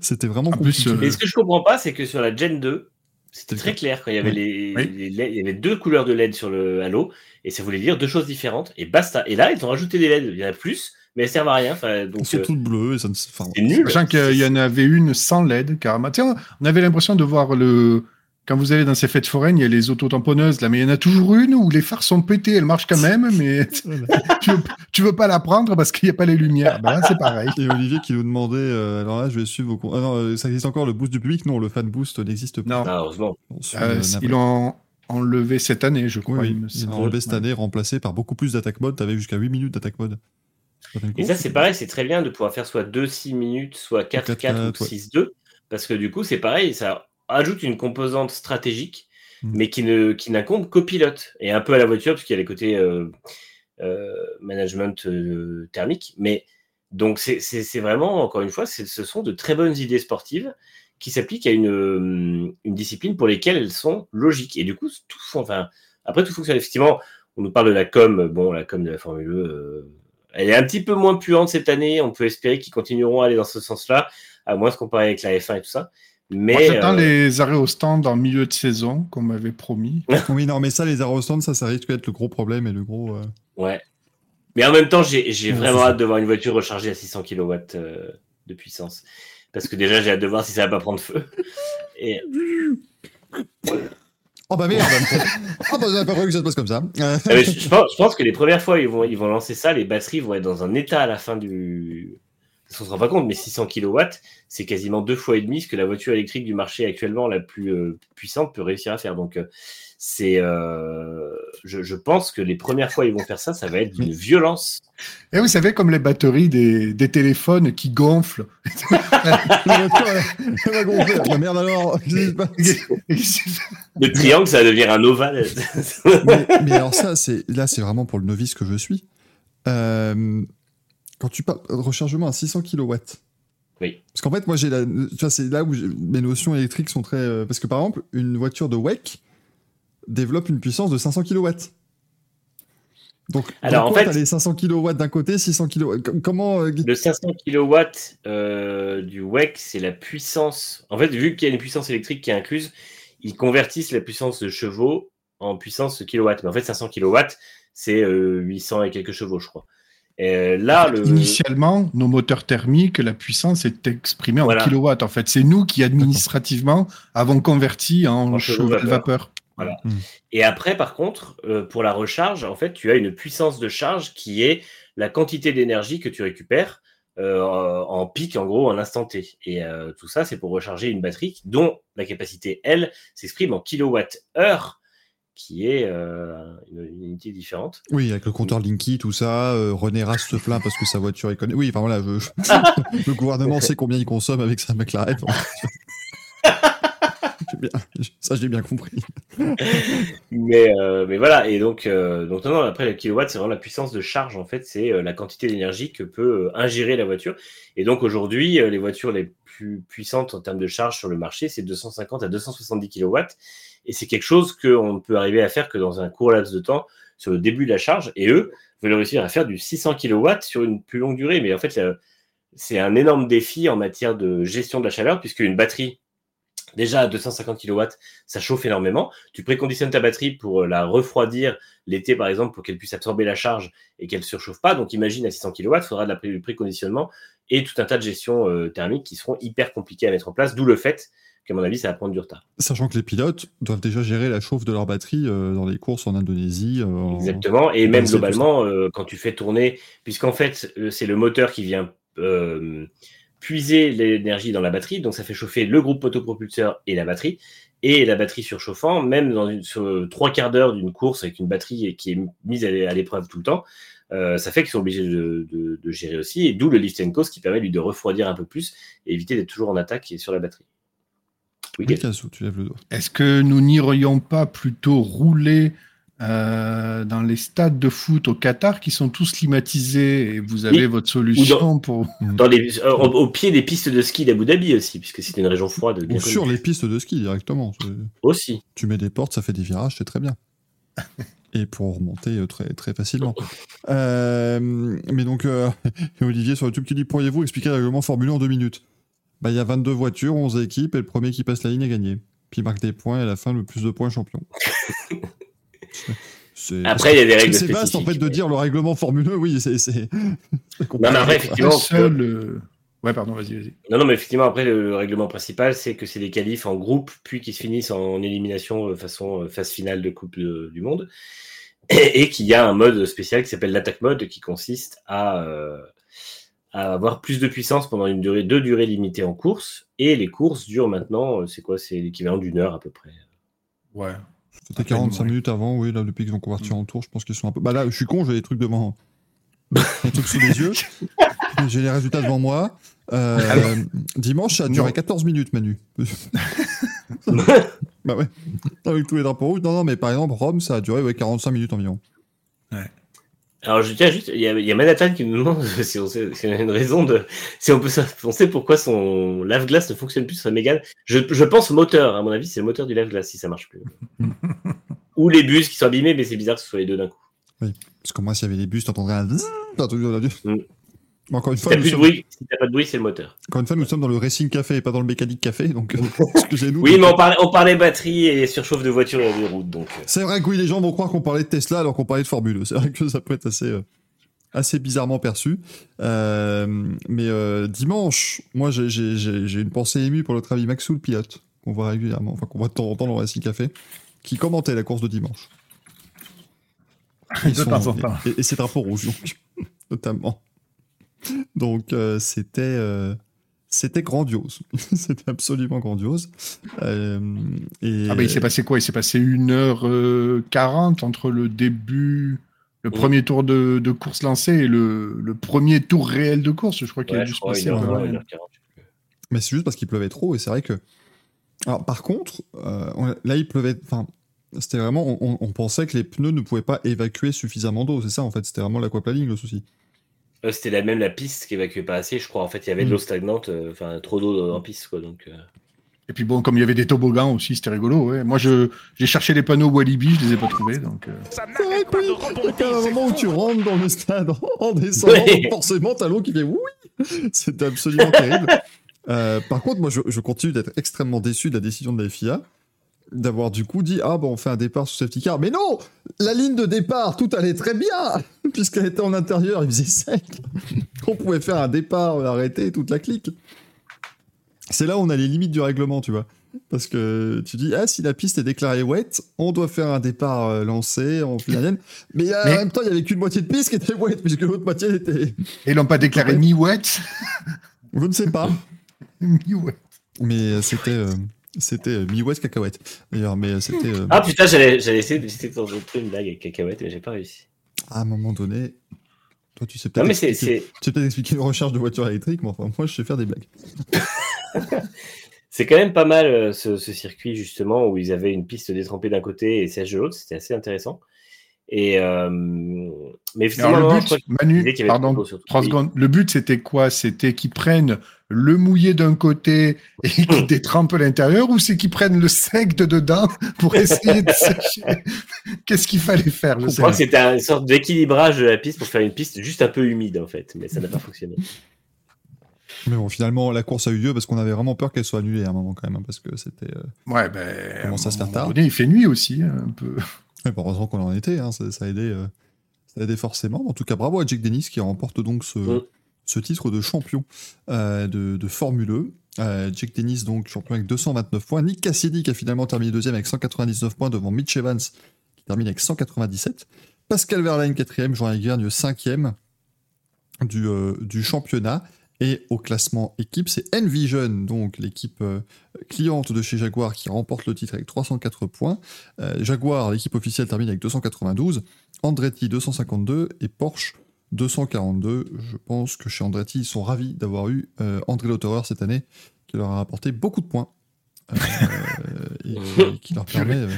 c'était vraiment En plus, compliqué. euh, Et ce que je comprends pas, c'est que sur la Gen 2, c'était C'est très clair quand il y avait, les, Oui. les LED, il y avait deux couleurs de LED sur le Halo, et ça voulait dire deux choses différentes, et basta. Et là, ils ont rajouté des LED, il y en a plus, mais elles servent à rien. Enfin, donc, sont euh, toutes bleues et ça ne enfin, c'est nul. Sachant qu'il y en avait une sans LED, carrément. Tiens, on avait l'impression de voir le. Quand vous allez dans ces fêtes foraines, il y a les autotamponneuses, là, mais il y en a toujours une où les phares sont pétés, elles marchent quand même, mais tu, veux, tu veux pas la prendre parce qu'il n'y a pas les lumières. Ben là, c'est pareil. Et Olivier qui nous demandait, euh, alors là, je vais suivre vos. Ah non, euh, ça existe encore le boost du public? Non, le fan boost n'existe pas. Non, Ah, heureusement. Euh, ils l'ont enlevé cette année, je crois. oui, ils l'ont enlevé cette année, remplacé par beaucoup plus d'attaque mode. T'avais jusqu'à 8 minutes d'attaque mode. Et ça, c'est pareil, c'est très bien de pouvoir faire soit 2-6 minutes, soit 4-4 4-4, ou ouais. 6-2, parce que du coup, c'est pareil, ça ajoute une composante stratégique, Mm. mais qui ne qui n'incombe qu'au pilote, et un peu à la voiture, parce qu'il y a les côtés euh, euh, management euh, thermique. Mais donc, c'est- vraiment, encore une fois, ce sont de très bonnes idées sportives qui s'appliquent à une, une discipline pour lesquelles elles sont logiques. Et du coup, tout, enfin, après, tout fonctionne. Effectivement, on nous parle de la com, bon, la com de la Formule 1, euh, elle est un petit peu moins puante cette année. On peut espérer qu'ils continueront à aller dans ce sens-là, à moins de se comparer avec la F1 et tout ça. Mais Moi, j'attends euh, les arrêts au stand en milieu de saison, qu'on m'avait promis. Oui, non, mais ça, les aérostands, ça, ça risque d'être le gros problème et le gros. euh, ouais. Mais en même temps, j'ai j'ai Ouais, vraiment hâte de voir une voiture rechargée à 600 kW de puissance. Parce que déjà, j'ai hâte de voir si ça va pas prendre feu. Et Oh bah merde Ah bah j'avais pas prévu que ça se passe comme ça. Euh, Ah, je pense, je pense que les premières fois ils vont, ils vont lancer ça, les batteries vont être dans un état à la fin du. On se rend pas compte, mais 600 kW, c'est quasiment deux fois et demi ce que la voiture électrique du marché actuellement la plus euh, puissante peut réussir à faire. Donc, euh, c'est, euh, je, je pense que les premières fois ils vont faire ça, ça va être d'une violence. Et vous savez, comme les batteries des, des téléphones qui gonflent. la voiture, elle, elle va gonfler. Merde alors Le triangle, ça va devenir un ovale. mais, mais alors ça, c'est là, c'est vraiment pour le novice que je suis. Euh, quand tu parles de rechargement à 600 kW. Oui. Parce qu'en fait, moi, j'ai la, tu vois, c'est là où mes notions électriques sont très. euh, parce que par exemple, une voiture de WEC développe une puissance de 500 kW. Donc, Alors, en fait- les 500 kW d'un côté, 600 kW. Com- Comment euh, Le 500 kW euh, du WEC, c'est la puissance. En fait, vu qu'il y a une puissance électrique qui est incluse, ils convertissent la puissance de chevaux en puissance de kilowatts. Mais en fait, 500 kW, c'est euh, 800 et quelques chevaux, je crois. Et là, le. Initialement, nos moteurs thermiques, la puissance est exprimée en kilowatts. En fait, c'est nous qui administrativement avons converti en, En chevaux cheval vapeur. vapeur. Et après, par contre, euh, pour la recharge, en fait, tu as une puissance de charge qui est la quantité d'énergie que tu récupères euh, en pic, en gros, en instant T. Et euh, tout ça, c'est pour recharger une batterie dont la capacité, elle, s'exprime en kilowattheure, qui est euh, une, une unité différente. Oui, avec le compteur Linky, tout ça. euh, René Rast se plaint parce que sa voiture est connue. Oui, enfin voilà, je- je- le gouvernement sait combien il consomme avec sa McLaren. Bien- ça, j'ai bien compris. Mais, euh, mais voilà, et donc, donc non, non, après, le kilowatt, c'est vraiment la puissance de charge, en fait, c'est la quantité d'énergie que peut ingérer la voiture. Et donc, aujourd'hui, les voitures les plus puissantes en termes de charge sur le marché, c'est 250 à 270 kilowatts. Et c'est quelque chose qu'on peut arriver à faire que dans un court laps de temps, sur le début de la charge. Et eux veulent réussir à faire du 600 kilowatts sur une plus longue durée. Mais en fait, c'est un énorme défi en matière de gestion de la chaleur, puisque une batterie, déjà à 250 kilowatts, ça chauffe énormément. Tu préconditionnes ta batterie pour euh, la refroidir l'été, par exemple, pour qu'elle puisse absorber la charge et qu'elle ne surchauffe pas. Donc, imagine à 600 kW, il faudra de la pré- du préconditionnement et tout un tas de gestions euh, thermiques qui seront hyper compliquées à mettre en place, d'où le fait qu'à mon avis, ça va prendre du retard. Sachant que les pilotes doivent déjà gérer la chauffe de leur batterie euh, dans les courses en Indonésie. euh, en- Exactement. Et même globalement, euh, quand tu fais tourner, puisqu'en fait, c'est le moteur qui vient puiser l'énergie dans la batterie, donc ça fait chauffer le groupe autopropulseur et la batterie. Et la batterie surchauffant, même dans une, sur trois quarts d'heure d'une course avec une batterie qui est mise à l'é- à l'épreuve tout le temps, euh, ça fait qu'ils sont obligés de, de- de gérer aussi. Et d'où le lift and coast qui permet lui de refroidir un peu plus et éviter d'être toujours en attaque et sur la batterie. Tu lèves le doigt. Est-ce que nous n'irions pas plutôt rouler euh, dans les stades de foot au Qatar qui sont tous climatisés et vous avez Oui. votre solution pour. Dans les, euh, au, au pied des pistes de ski d'Abu Dhabi aussi, puisque c'est une région froide. bien Ou sur les pistes de ski directement. Aussi. Tu mets des portes, ça fait des virages, c'est très bien. et pour remonter euh, très, très facilement. Euh, mais donc, euh, Olivier sur YouTube qui dit Pourriez-vous expliquer le règlement Formule 1 en deux minutes? Bah, Il y a 22 voitures, 11 équipes, et le premier qui passe la ligne est gagné. Puis il marque des points, et à la fin, le plus de points champion. C'est- Après, il y a des règles C'est vaste en fait de mais- dire le règlement Formule 1, oui, c'est. Non, mais après, effectivement, seul. euh, Ouais, pardon, vas-y, vas-y. Non, non, mais effectivement, après, le, le règlement principal, c'est que c'est des qualifs en groupe, puis qui se finissent en élimination euh, façon euh, phase finale de Coupe de- du Monde. Et, et qu'il y a un mode spécial qui s'appelle l'attaque mode, qui consiste à, euh, à avoir plus de puissance pendant une durée, deux durées limitées en course. Et les courses durent maintenant, euh, c'est quoi C'est l'équivalent d'une heure à peu près. Ouais. C'était 45 ouais. minutes avant, oui, là, depuis qu'ils ont converti en tour, je pense qu'ils sont un peu. Bah là, je suis con, j'ai des trucs devant. des trucs sous les yeux. J'ai les résultats devant moi. Euh, dimanche, ça a duré Non. 14 minutes, Manu. bah ouais. Avec tous les drapeaux rouges. Non, non, mais par exemple, Rome, ça a duré ouais, 45 minutes environ. Alors, je tiens juste, il y a, il y a Manhattan qui nous demande si on, sait, si on a une raison de. Si on peut sa- penser pourquoi son lave-glace ne fonctionne plus sur sa Mégane. Je, je pense au moteur, à mon avis, c'est le moteur du lave-glace si ça marche plus. Ou les bus qui sont abîmés, mais c'est bizarre que ce soit les deux d'un coup. Parce que moi, s'il y avait des bus, t'entendrais un. zzzz, Encore une Si fois, t'as de bruit, si t'as pas de bruit, c'est le moteur. Encore une fois, nous sommes dans le Racing Café et pas dans le Mécanique Café, donc euh, excusez-nous. Oui, mais on parlait, on parlait batterie et surchauffe de voiture et de route, donc. euh, C'est vrai que oui, les gens vont croire qu'on parlait de Tesla alors qu'on parlait de Formule. C'est vrai que ça peut être assez, euh, assez bizarrement perçu. Euh, mais euh, dimanche, moi j'ai- une pensée émue pour notre ami Maxou le pilote, qu'on voit régulièrement, enfin qu'on voit de temps en temps dans le Racing Café, qui commentait la course de dimanche. Ils De temps en temps. Et, et c'est drapeau rouge, donc, notamment. Donc euh, c'était. euh, c'était grandiose. C'était absolument grandiose. Euh, et, Ah bah il s'est passé quoi? Il s'est passé 1h40 entre le début, le premier tour de, de course lancé et le, le premier tour réel de course. Je crois qu'il a Ouais, dû je se passer. une heure, un peu ouais, moins. 1h40. Mais c'est juste parce qu'il pleuvait trop et c'est vrai que. Alors par contre, euh, on- là il pleuvait. Enfin, c'était vraiment. On, on- on pensait que les pneus ne pouvaient pas évacuer suffisamment d'eau. C'est ça en fait. C'était vraiment l'aquaplaning le souci. Euh, C'était la, même la piste qui évacuait pas assez, je crois. En fait, il y avait de Mm. l'eau stagnante, euh, enfin trop d'eau en piste, quoi. Donc, euh, Et puis bon, comme il y avait des toboggans aussi, c'était rigolo. Ouais. Moi, je j'ai cherché les panneaux Walibi, je les ai pas trouvés. Donc, euh, C'est vrai que oui. Donc, à un moment où tu rentres dans le stade en descendant, forcément t'as l'eau qui fait oui. C'était absolument terrible. Euh, par contre, moi je, je continue d'être extrêmement déçu de la décision de la FIA d'avoir du coup dit ah bon on fait un départ sous safety car mais non la ligne de départ tout allait très bien puisqu'elle était en intérieur il faisait sec on pouvait faire un départ arrêté toute la clique c'est là où on a les limites du règlement tu vois parce que tu dis ah si la piste est déclarée wet on doit faire un départ euh, lancé en pleine mais, euh, Mais- en même temps il y avait qu'une moitié de piste qui était wet puisque l'autre moitié était Et ils l'ont pas déclaré Ouais. mi-wet. je ne sais pas mi-wet. mais euh, c'était euh, c'était euh, mi-wet cacahuète d'ailleurs mais euh, c'était euh, Ah putain, j'allais essayer de de tenter une blague avec cacahuète, mais j'ai pas réussi. à un moment donné toi tu sais peut-être Tu peux peut-être expliquer une recherche de voiture électrique, mais enfin, moi, je sais faire des blagues. C'est quand même pas mal ce, ce circuit justement où ils avaient une piste détrempée d'un côté et sèche de l'autre, c'était assez intéressant. Et euh, mais Alors, finalement, le je crois but, Manu, avait pardon, trop d'eau sur tout. 3 Oui. secondes. Le but, c'était quoi? C'était qu'ils prennent le mouillé d'un côté et qu'ils détrempent l'intérieur ou c'est qu'ils prennent le sec de dedans pour essayer de sécher? Qu'est-ce qu'il fallait faire Je crois que c'était une sorte d'équilibrage de la piste pour faire une piste juste un peu humide en fait, mais ça n'a pas fonctionné. Mais bon, finalement, la course a eu lieu parce qu'on avait vraiment peur qu'elle soit annulée à un moment, quand même, hein, parce que c'était. euh, Ouais, ben. Commence à se faire tard? donné, il fait nuit aussi, hein, un peu. ouais, bah, heureusement qu'on en était, hein, ça, ça a aidé. euh, ça a aidé forcément. En tout cas, bravo à Jake Dennis qui remporte donc ce, Mm. ce titre de champion euh, de, de Formule E. Euh, Jake Dennis, donc champion avec 229 points. Nick Cassidy qui a finalement terminé deuxième avec 199 points devant Mitch Evans qui termine avec 197. Pascal Verlaine quatrième, Jean Guergne cinquième du, euh, du championnat. Et au classement équipe, c'est Envision, donc l'équipe euh, cliente de chez Jaguar qui remporte le titre avec 304 points. Euh, Jaguar, l'équipe officielle, termine avec 292. Andretti 252 et Porsche 242. Je pense que chez Andretti, ils sont ravis d'avoir eu euh, André Lauterer cette année, qui leur a apporté beaucoup de points. Euh, et qui, qui leur permet. euh,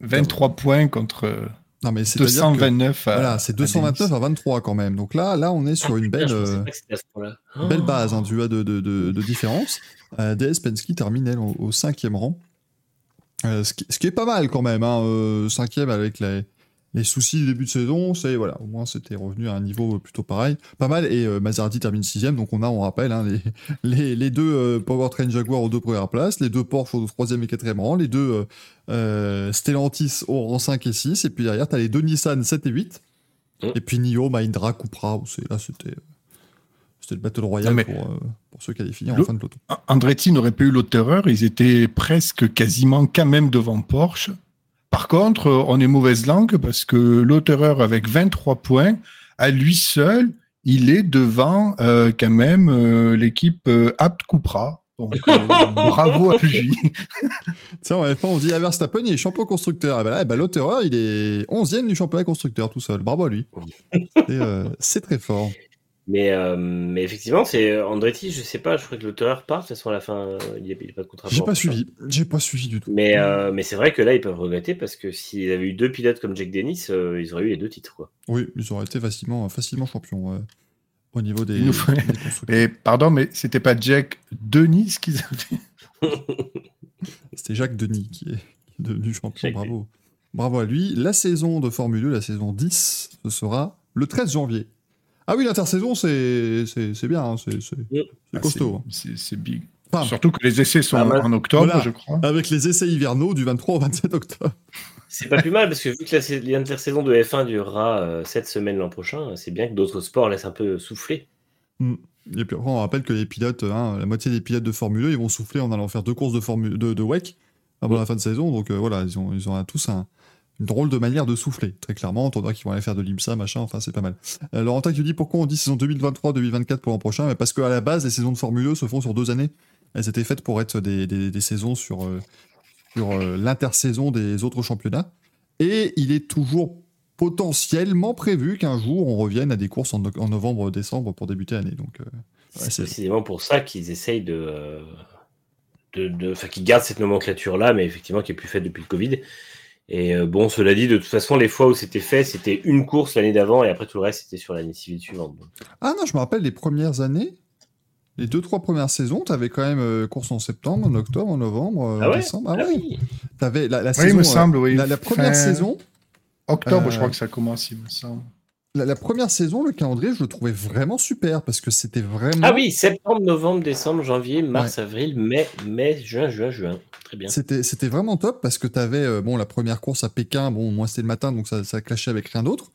23 points contre euh, Non, mais c'est-à-dire que- 229 à. Voilà, c'est à 229 Dennis. à 23 quand même. Donc là, là on est sur Ah, une belle. euh, point-là. belle Oh. base hein, tu vois, de, de, de, de différence. Euh, DS Penske termine elle au, au cinquième rang. Euh, ce, qui, ce qui est pas mal quand même, hein, euh, cinquième avec les, les soucis du début de saison, c'est voilà, au moins c'était revenu à un niveau plutôt pareil, pas mal. Et euh, Maserati termine sixième, donc on a, on rappelle, hein, les, les, les, deux euh, Powertrain Jaguar aux deux premières places, les deux Porsche au troisième et quatrième rang, les deux euh, euh Stellantis au rang 5 et 6, et puis derrière t'as les deux Nissan 7 et 8, mmh. et puis Nio, Mahindra, Cupra, là c'était c'était le Battle Royale mais... pour, pour, ceux qualifiés en fin de peloton. Andretti n'aurait pas eu l'auteur, ils étaient presque quasiment quand même devant Porsche. Par contre, on est mauvaise langue parce que l'auteur avec 23 points, à lui seul, il est devant euh, quand même euh, l'équipe euh, Apt Cupra. Donc, euh, bravo à lui. Tiens, ouais, on dit à Verstappen, il est champion constructeur. Et ben là, eh ben, l'auteur, il est 11e du championnat constructeur tout seul. Bravo à lui. C'est très fort. Mais, euh, mais effectivement, c'est Andretti, je sais pas, je crois que l'auteur part, de toute façon, à la fin, euh, il n'y a, a, pas de contrat. J'ai pas suivi, j'ai pas suivi du tout. Mais, euh, mais c'est vrai que là, ils peuvent regretter parce que s'ils avaient eu deux pilotes comme Jack Dennis, euh, ils auraient eu les deux titres. Quoi. Oui, ils auraient été facilement, facilement champions au niveau des. Et pardon, mais c'était pas Jack Denis qu'ils avaient C'était Jacques Denis qui est devenu champion, Jacques bravo. Bravo à lui. La saison de Formule 2, la saison 10, ce sera le 13 janvier. Ah oui, l'intersaison, c'est bien, hein, c'est costaud. Hein. C'est big. Enfin, Surtout que les essais sont en octobre, voilà, je crois. Avec les essais hivernaux du 23 au 27 octobre. C'est pas plus mal, parce que vu que l'intersaison de F1 durera euh, 7 semaines l'an prochain, c'est bien que d'autres sports laissent un peu souffler. Mm. Et puis après, on rappelle que les pilotes, hein, la moitié des pilotes de Formule 2, ils vont souffler en allant faire deux courses de, Formule, de, de WEC avant mm. la fin de saison. Donc euh, voilà, ils ont, ils ont tous un, une drôle de manière de souffler, très clairement. On qu'ils vont aller faire de l'IMSA, machin, enfin, c'est pas mal. Euh, Laurentin qui dit pourquoi on dit saison 2023-2024 pour l'an prochain? Mais Parce qu'à la base, les saisons de Formule 2 se font sur deux années. Elles étaient faites pour être des, des, des saisons sur, euh, sur euh, l'intersaison des autres championnats. Et il est toujours potentiellement prévu qu'un jour on revienne à des courses en, en novembre-décembre pour débuter l'année. Donc, euh, ouais, c'est précisément pour ça qu'ils essayent de. de, de qu'ils gardent cette nomenclature-là, mais effectivement qui est plus faite depuis le Covid. Et euh, bon, cela dit, de toute façon, les fois où c'était fait, c'était une course l'année d'avant et après tout le reste, c'était sur l'année civile suivante. Donc. Ah non, je me rappelle les premières années, les deux, trois premières saisons, tu avais quand même euh, course en septembre, en octobre, en novembre, euh, ah en ouais? décembre. Ah, ah oui. oui. T'avais la, la oui, saison, il me semble, oui. La, la première Fin saison. Octobre, Euh, je crois que ça commence, il me semble. La, la première saison, le calendrier, je le trouvais vraiment super parce que c'était vraiment. Ah oui, septembre, novembre, décembre, janvier, mars, avril, mai, mai, juin, juin, juin. Très bien. C'était, vraiment top parce que tu avais bon, la première course à Pékin, bon, moi c'était le matin donc ça, ça clashait avec rien d'autre.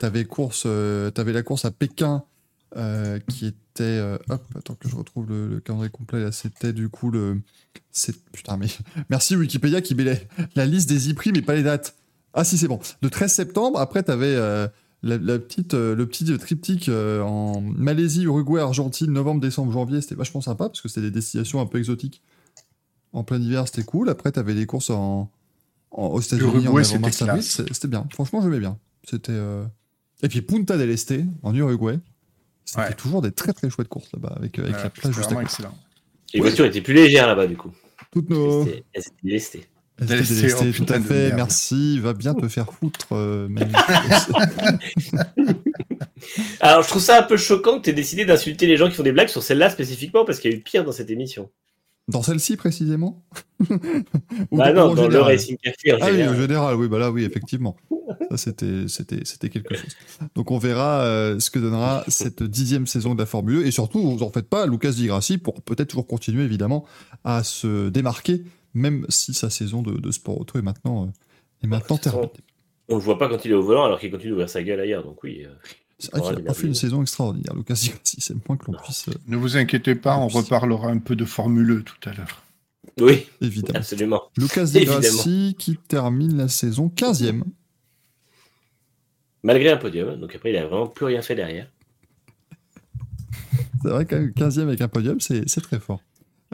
Tu avais, euh, avais la course à Pékin euh, qui était. euh, hop, attends que je retrouve le, le calendrier complet là, c'était du coup le. Putain, mais. Merci Wikipédia qui met la, la liste des e mais pas les dates. Ah si, c'est bon. Le 13 septembre, après tu avais. La, la petite, euh, le petit triptyque euh, en Malaisie, Uruguay, Argentine, novembre, décembre, janvier, c'était vachement sympa parce que c'était des destinations un peu exotiques. En plein hiver, c'était cool. Après, tu avais des courses en, en, aux États-Unis, en avril, c'était bien. Franchement, j'aimais bien. C'était. euh, Et puis Punta del Este, en Uruguay. C'était Ouais. toujours des très très chouettes courses là-bas, avec, euh, avec Ouais, la plage juste à côté. excellent. Les voitures étaient plus légères là-bas, du coup. Toutes nos. Elles étaient- elles étaient lestées. Oh, tout à fait. Merci. Va bien te faire foutre. euh. Alors, je trouve ça un peu choquant que tu aies décidé d'insulter les gens qui font des blagues sur celle-là spécifiquement parce qu'il y a eu pire dans cette émission. Dans celle-ci précisément Ou Bah non, en dans le général Racing Café en Ah oui, au général, oui, bah là, oui, effectivement. Ça, c'était, c'était, c'était quelque chose. Donc, on verra euh, ce que donnera cette dixième saison de la Formule 2. Et surtout, vous en faites pas, Lucas Di Grassi, pour peut-être toujours continuer, évidemment, à se démarquer, même si sa saison de, de sport auto est maintenant, euh, est maintenant terminée. On le voit pas quand il est au volant alors qu'il continue d'ouvrir sa gueule ailleurs. Donc oui. euh, C'est vrai aura qu'il n'a des pas fait une saison extraordinaire, Lucas Grassi. C'est le moins que l'on puisse, euh, Ne vous inquiétez pas, on reparlera un peu de Formule E tout à l'heure. Oui, évidemment. absolument. Lucas. Grassi qui termine la saison 15e. Malgré un podium. Donc après, il a vraiment plus rien fait derrière. C'est vrai qu'un 15e avec un podium, c'est, c'est très fort.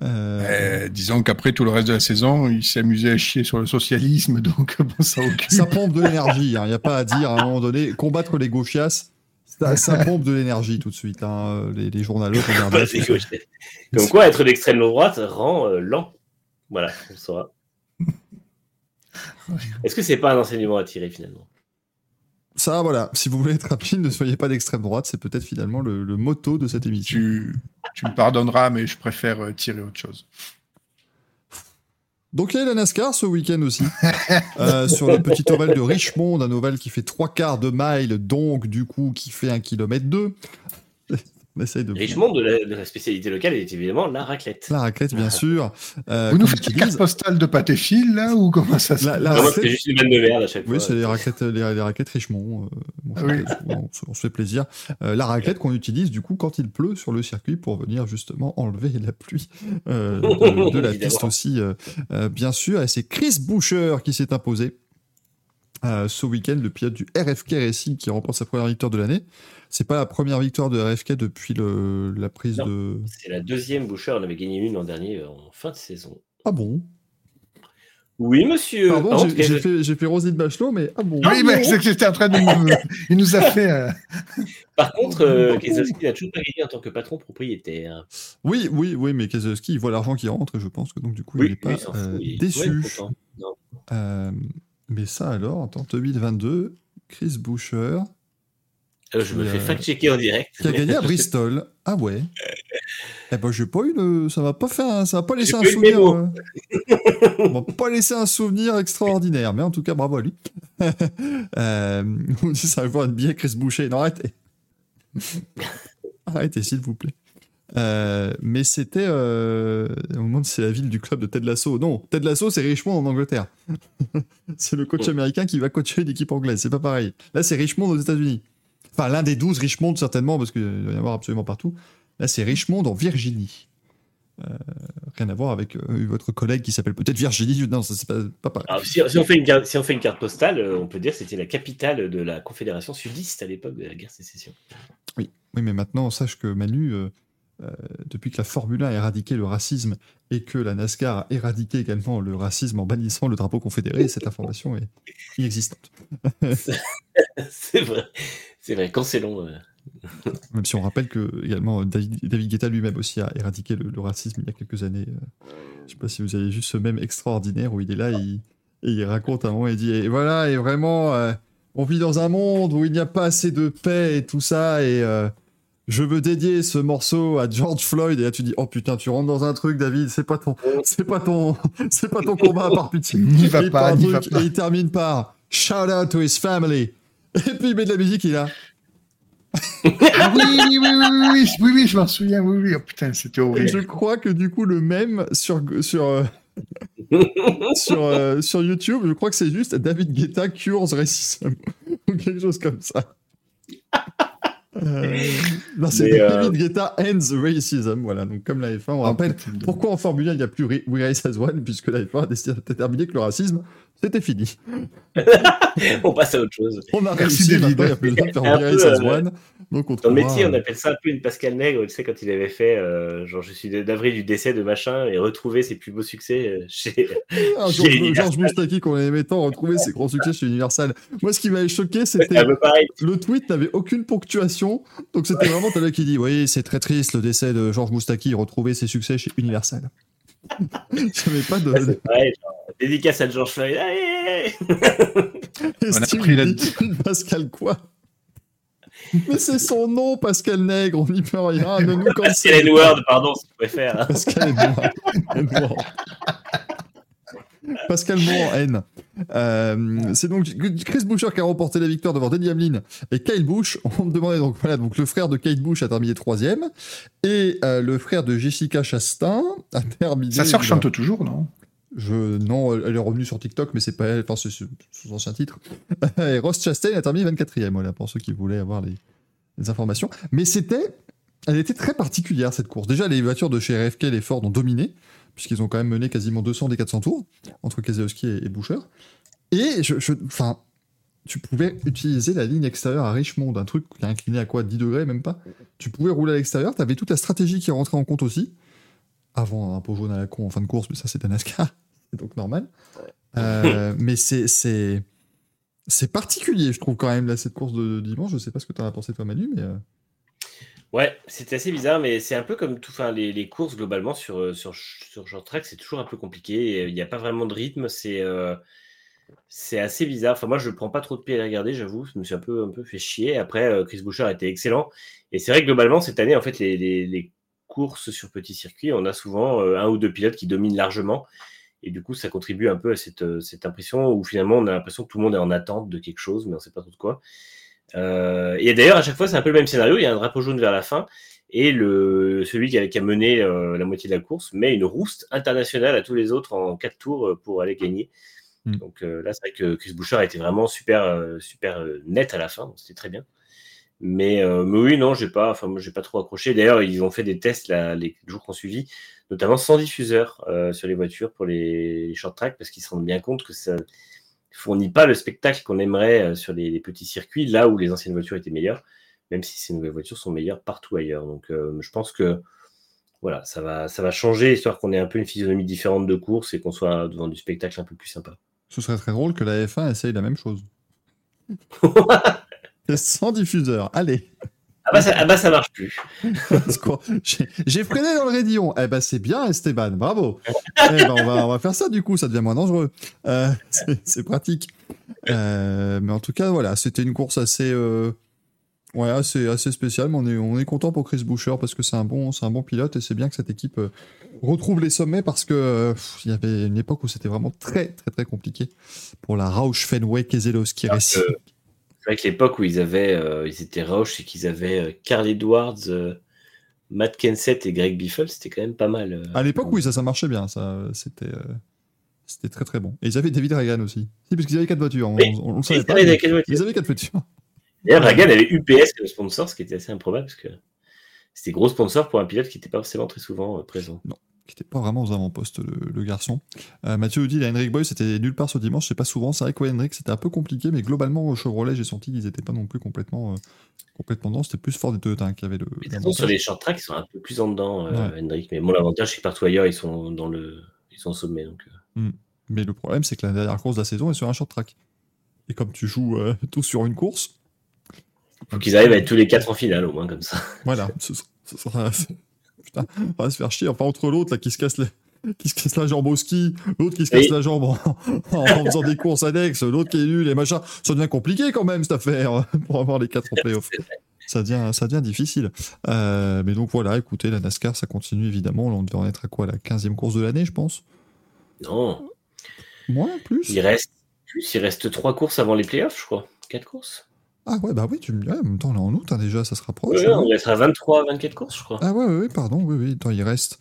Euh, Euh, disons qu'après tout le reste de la saison, il s'est amusé à chier sur le socialisme, donc bon, ça occupe. ça pompe de l'énergie, il n'y a pas à dire à un moment donné. Combattre les gauchias, ça, ça pompe de l'énergie tout de suite. hein. Les, les journalistes. Comme quoi, être d'extrême droite rend euh, lent. Voilà, on saura. Est-ce que c'est pas un enseignement à tirer finalement? Ça, voilà, si vous voulez être rapide, ne soyez pas d'extrême droite, c'est peut-être finalement le, le motto de cette émission. Tu, tu me pardonneras, mais je préfère euh, tirer autre chose. Donc il y a la NASCAR ce week-end aussi, euh, sur le petit ovale de Richmond, un ovale qui fait trois quarts de mile, donc du coup qui fait un kilomètre deux. Essaye de... Richmond, de la, de la, spécialité locale, est évidemment la raclette. La raclette, bien sûr. Euh, Vous nous faites une carte postale de pâté fil, là, ou comment ça se passe C'est juste une vanne de merde à chaque oui, fois. Oui, c'est les raclettes, les, les raclettes Richemont. Euh, bon, ah oui. on, on, se fait plaisir. Euh, la raclette qu'on utilise, du coup, quand il pleut sur le circuit pour venir justement enlever la pluie euh, de, de, la piste aussi, euh, bien sûr. Et c'est Chris Boucher qui s'est imposé. Ce week-end, le pilote du RFK Racing qui remporte sa première victoire de l'année. C'est pas la première victoire de RFK depuis le, la prise non, de. C'est la deuxième Boucher. On avait gagné une l'an dernier en fin de saison. Ah bon? Oui, monsieur. Pardon, Par j'ai fait, fait Roselyne Bachelot, mais ah bon? Oui, mais c'est que j'étais en train de. Nous... Il nous a fait. Euh... Par contre, euh, Keselowski n'a toujours pas gagné en tant que patron propriétaire. Oui, oui, oui, mais Keselowski, il voit l'argent qui rentre et je pense que donc du coup, oui, il n'est pas euh, il déçu. Euh, mais ça alors, en 2022, Chris Boucher. Euh, je me fais fact-checker en direct. Qui a gagné à Bristol. Ah ouais. eh ben, j'ai pas eu le... Ça va pas faire, ça va pas laisser un souvenir. Euh... va pas laisser un souvenir extraordinaire, mais en tout cas, bravo à lui. euh... On dit ça va voir une billet Chris Boucher. Non, arrêtez. arrêtez, s'il vous plaît. Euh, mais c'était euh, au moment de c'est la ville du club de Ted Lasso. Non, Ted Lasso c'est Richmond en Angleterre. c'est le coach américain qui va coacher l'équipe anglaise. C'est pas pareil. Là c'est Richmond aux États-Unis. Enfin l'un des 12 Richmond certainement parce qu'il va y en avoir absolument partout. Là c'est Richmond en Virginie. Euh, rien à voir avec euh, votre collègue qui s'appelle peut-être Virginie. Non, ça c'est pas, pas pareil. Alors, si, si, on fait une carte, si on fait une carte postale, euh, on peut dire que c'était la capitale de la Confédération sudiste à l'époque de la guerre sécession. Oui, oui, mais maintenant sache que Manu. Euh, depuis que la Formule 1 a éradiqué le racisme et que la NASCAR a éradiqué également le racisme en bannissant le drapeau confédéré, cette information est inexistante. c'est vrai, c'est vrai, cancellons. Euh... Même si on rappelle que également David, David Guetta lui-même aussi a éradiqué le, le, racisme il y a quelques années. Je ne sais pas si vous avez vu ce même extraordinaire où il est là et il, et il raconte un moment, il dit et voilà, et vraiment, euh, on vit dans un monde où il n'y a pas assez de paix et tout ça, et euh, je veux dédier ce morceau à George Floyd. Et là tu dis oh putain tu rentres dans un truc David c'est pas ton c'est pas ton c'est pas ton combat par pitié. N'y va pas, n'y va pas. et il termine par shout out to his family. Et puis il met de la musique il a. Ah oui, oui, oui, oui, oui, oui, oui, je m'en souviens, oui, oui, oh putain, c'était horrible. Et je crois que du coup, le même sur, sur, euh, sur, euh, sur YouTube, je crois que c'est juste David Guetta cures racism ou quelque chose comme ça. Euh, non, c'est David Guetta ends racism. Voilà, donc comme la F1, on rappelle pourquoi en Formule 1 il n'y a plus We Race as One, puisque la F1 a déterminé que le racisme c'était fini. on passe à autre chose. On a réussi, maintenant il n'y a plus de faire One. Donc on Dans le métier, on appelle ça un peu une Pascal Nègre, tu sais, quand il avait fait, euh, genre, je suis d'avril du décès de machin et retrouver ses plus beaux succès chez. Ah, chez Georges Moustaki, qu'on aimait tant, retrouver ses grands succès chez Universal. Moi, ce qui m'avait choqué, c'était. le tweet n'avait aucune ponctuation. Donc c'était vraiment t'as qui dit Oui, c'est très triste le décès de Georges Moustaki, retrouver ses succès chez Universal. J'avais pas de. Ouais, genre, dédicace à George Floyd. Allez On a pris la Pascal quoi? Mais c'est son nom, Pascal Nègre, on n'y peut rien. Ne nous Pascal Edward, pardon, si tu préfères. Pascal Edward. Pascal Moore N. Euh, c'est donc Chris Boucher qui a remporté la victoire devant Denny Hamlin et Kyle Busch. On me demandait donc voilà donc le frère de Kyle Busch a terminé troisième et euh, le frère de Jessica Chastain a terminé. Sa sœur chante toujours non? Je, non, elle est revenue sur TikTok, mais c'est pas elle, enfin, c'est son ancien titre. et Ross Chastain a terminé 24e, voilà, pour ceux qui voulaient avoir les, les informations. Mais c'était, elle était très particulière, cette course. Déjà, les voitures de chez RFK, les Ford ont dominé, puisqu'ils ont quand même mené quasiment 200 des 400 tours, entre Keselowski et, Boucher. Et, je, je, tu pouvais utiliser la ligne extérieure à Richmond, un truc qui est incliné à quoi? 10 degrés, même pas? Tu pouvais rouler à l'extérieur, tu avais toute la stratégie qui rentrait en compte aussi. Avant un pot jaune à la con en fin de course, mais ça c'était NASCAR c'est donc normal. Euh, mais c'est c'est c'est particulier, je trouve quand même là cette course de dimanche. Je sais pas ce que tu as pensé toi, Manu, mais euh... ouais, c'était assez bizarre, mais c'est un peu comme tout, enfin les, courses globalement sur sur sur short track, c'est toujours un peu compliqué. Il n'y a pas vraiment de rythme, c'est euh, c'est assez bizarre. Enfin moi, je prends pas trop de pied à regarder, j'avoue. Je me suis un peu un peu fait chier. Après, euh, Chris Boucher a été excellent, et c'est vrai que globalement cette année, en fait, les, les, courses sur petit circuit, on a souvent un ou deux pilotes qui dominent largement Et du coup, ça contribue un peu à cette, cette impression où finalement on a l'impression que tout le monde est en attente de quelque chose, mais on ne sait pas trop de quoi. Euh, et d'ailleurs, à chaque fois, c'est un peu le même scénario. Il y a un drapeau jaune vers la fin. Et le, celui qui a, qui a mené euh, la moitié de la course met une rouste internationale à tous les autres en quatre tours euh, pour aller gagner. Mm. Donc euh, là, c'est vrai que Chris Boucher a été vraiment super, super net à la fin. C'était très bien. Mais, mais oui, non, j'ai pas, enfin, moi, j'ai pas trop accroché. D'ailleurs, ils ont fait des tests là, les jours qu'on suivi, notamment sans diffuseur sur les voitures pour les, les short tracks, parce qu'ils se rendent bien compte que ça fournit pas le spectacle qu'on aimerait euh, sur les, les petits circuits, là où les anciennes voitures étaient meilleures, même si ces nouvelles voitures sont meilleures partout ailleurs. Donc, euh, je pense que voilà, ça va, ça va changer, histoire qu'on ait un peu une physionomie différente de course et qu'on soit devant du spectacle un peu plus sympa. Ce serait très drôle que la F1 essaye la même chose. Sans diffuseur. Allez. Ah bah ça, ah bah, ça marche plus. J'ai freiné dans le raidillon. Eh ben c'est bien Esteban, bravo. Eh ben, on, va, on va faire ça du coup, ça devient moins dangereux. Euh, c'est pratique. Euh, mais en tout cas, voilà, c'était une course assez, euh, ouais, assez, assez spéciale. Mais on est, on est content pour Chris Boucher parce que c'est un bon, c'est un bon pilote et c'est bien que cette équipe retrouve les sommets parce que il y avait une époque où c'était vraiment très, très, très compliqué pour la Roush Fenway Keselowski Racing. C'est vrai que l'époque où ils avaient, euh, ils étaient Roush et qu'ils avaient euh, Carl Edwards, euh, Matt Kenseth et Greg Biffle, c'était quand même pas mal. euh. À l'époque, oui, ça, ça marchait bien. Ça, c'était, euh, c'était très très bon. Et ils avaient David Reagan aussi. Si, parce qu'ils avaient quatre voitures. On, Oui. on, on le Et savait ils pas. avaient Ils avaient quatre voitures. D'ailleurs, Reagan avait UPS comme sponsor, ce qui était assez improbable parce que c'était gros sponsor pour un pilote qui n'était pas forcément très souvent euh, présent. Qui n'était pas vraiment aux avant-postes, le, le garçon. Euh, Mathieu nous dit la Henrik Boy, c'était nulle part ce dimanche. C'est pas souvent. C'est vrai que ouais, Henrik, c'était un peu compliqué. Mais globalement, au Chevrolet, j'ai senti qu'ils n'étaient pas non plus complètement, euh, complètement dans. C'était plus fort des Toyota hein, qui avaient le. Mais sur les short tracks, ils sont un peu plus en dedans, euh, Hendrick. Mais bon, l'avantage, c'est que partout ailleurs, ils sont dans le, ils sont au sommet. Donc, euh. Mais le problème, c'est que la dernière course de la saison est sur un short track. Et comme tu joues euh, tout sur une course, faut qu'ils arrivent à être tous les quatre en finale, au moins comme ça. Voilà, ce sera- ce sera- Putain, on va se faire chier. Enfin, entre l'autre là qui se casse la... qui se casse la jambe au ski, l'autre qui se casse Oui. la jambe en... en faisant des courses annexes, l'autre qui est nul et machin, ça devient compliqué quand même cette affaire pour avoir les quatre en playoff. Ça devient, ça devient difficile. Euh, mais donc voilà, écoutez, la NASCAR, ça continue évidemment. Là, on devrait en être à quoi La 15e course de l'année, je pense? Non, Moins, plus? Il reste, plus, il reste trois courses avant les playoffs, je crois. Quatre courses? Ah ouais, bah oui, tu me dis, ouais, en même temps, est en août hein, déjà, ça se rapproche. Ouais, hein. on être à 23, 24 courses, je crois. Ah ouais, ouais, ouais, pardon, oui, oui. Attends, il reste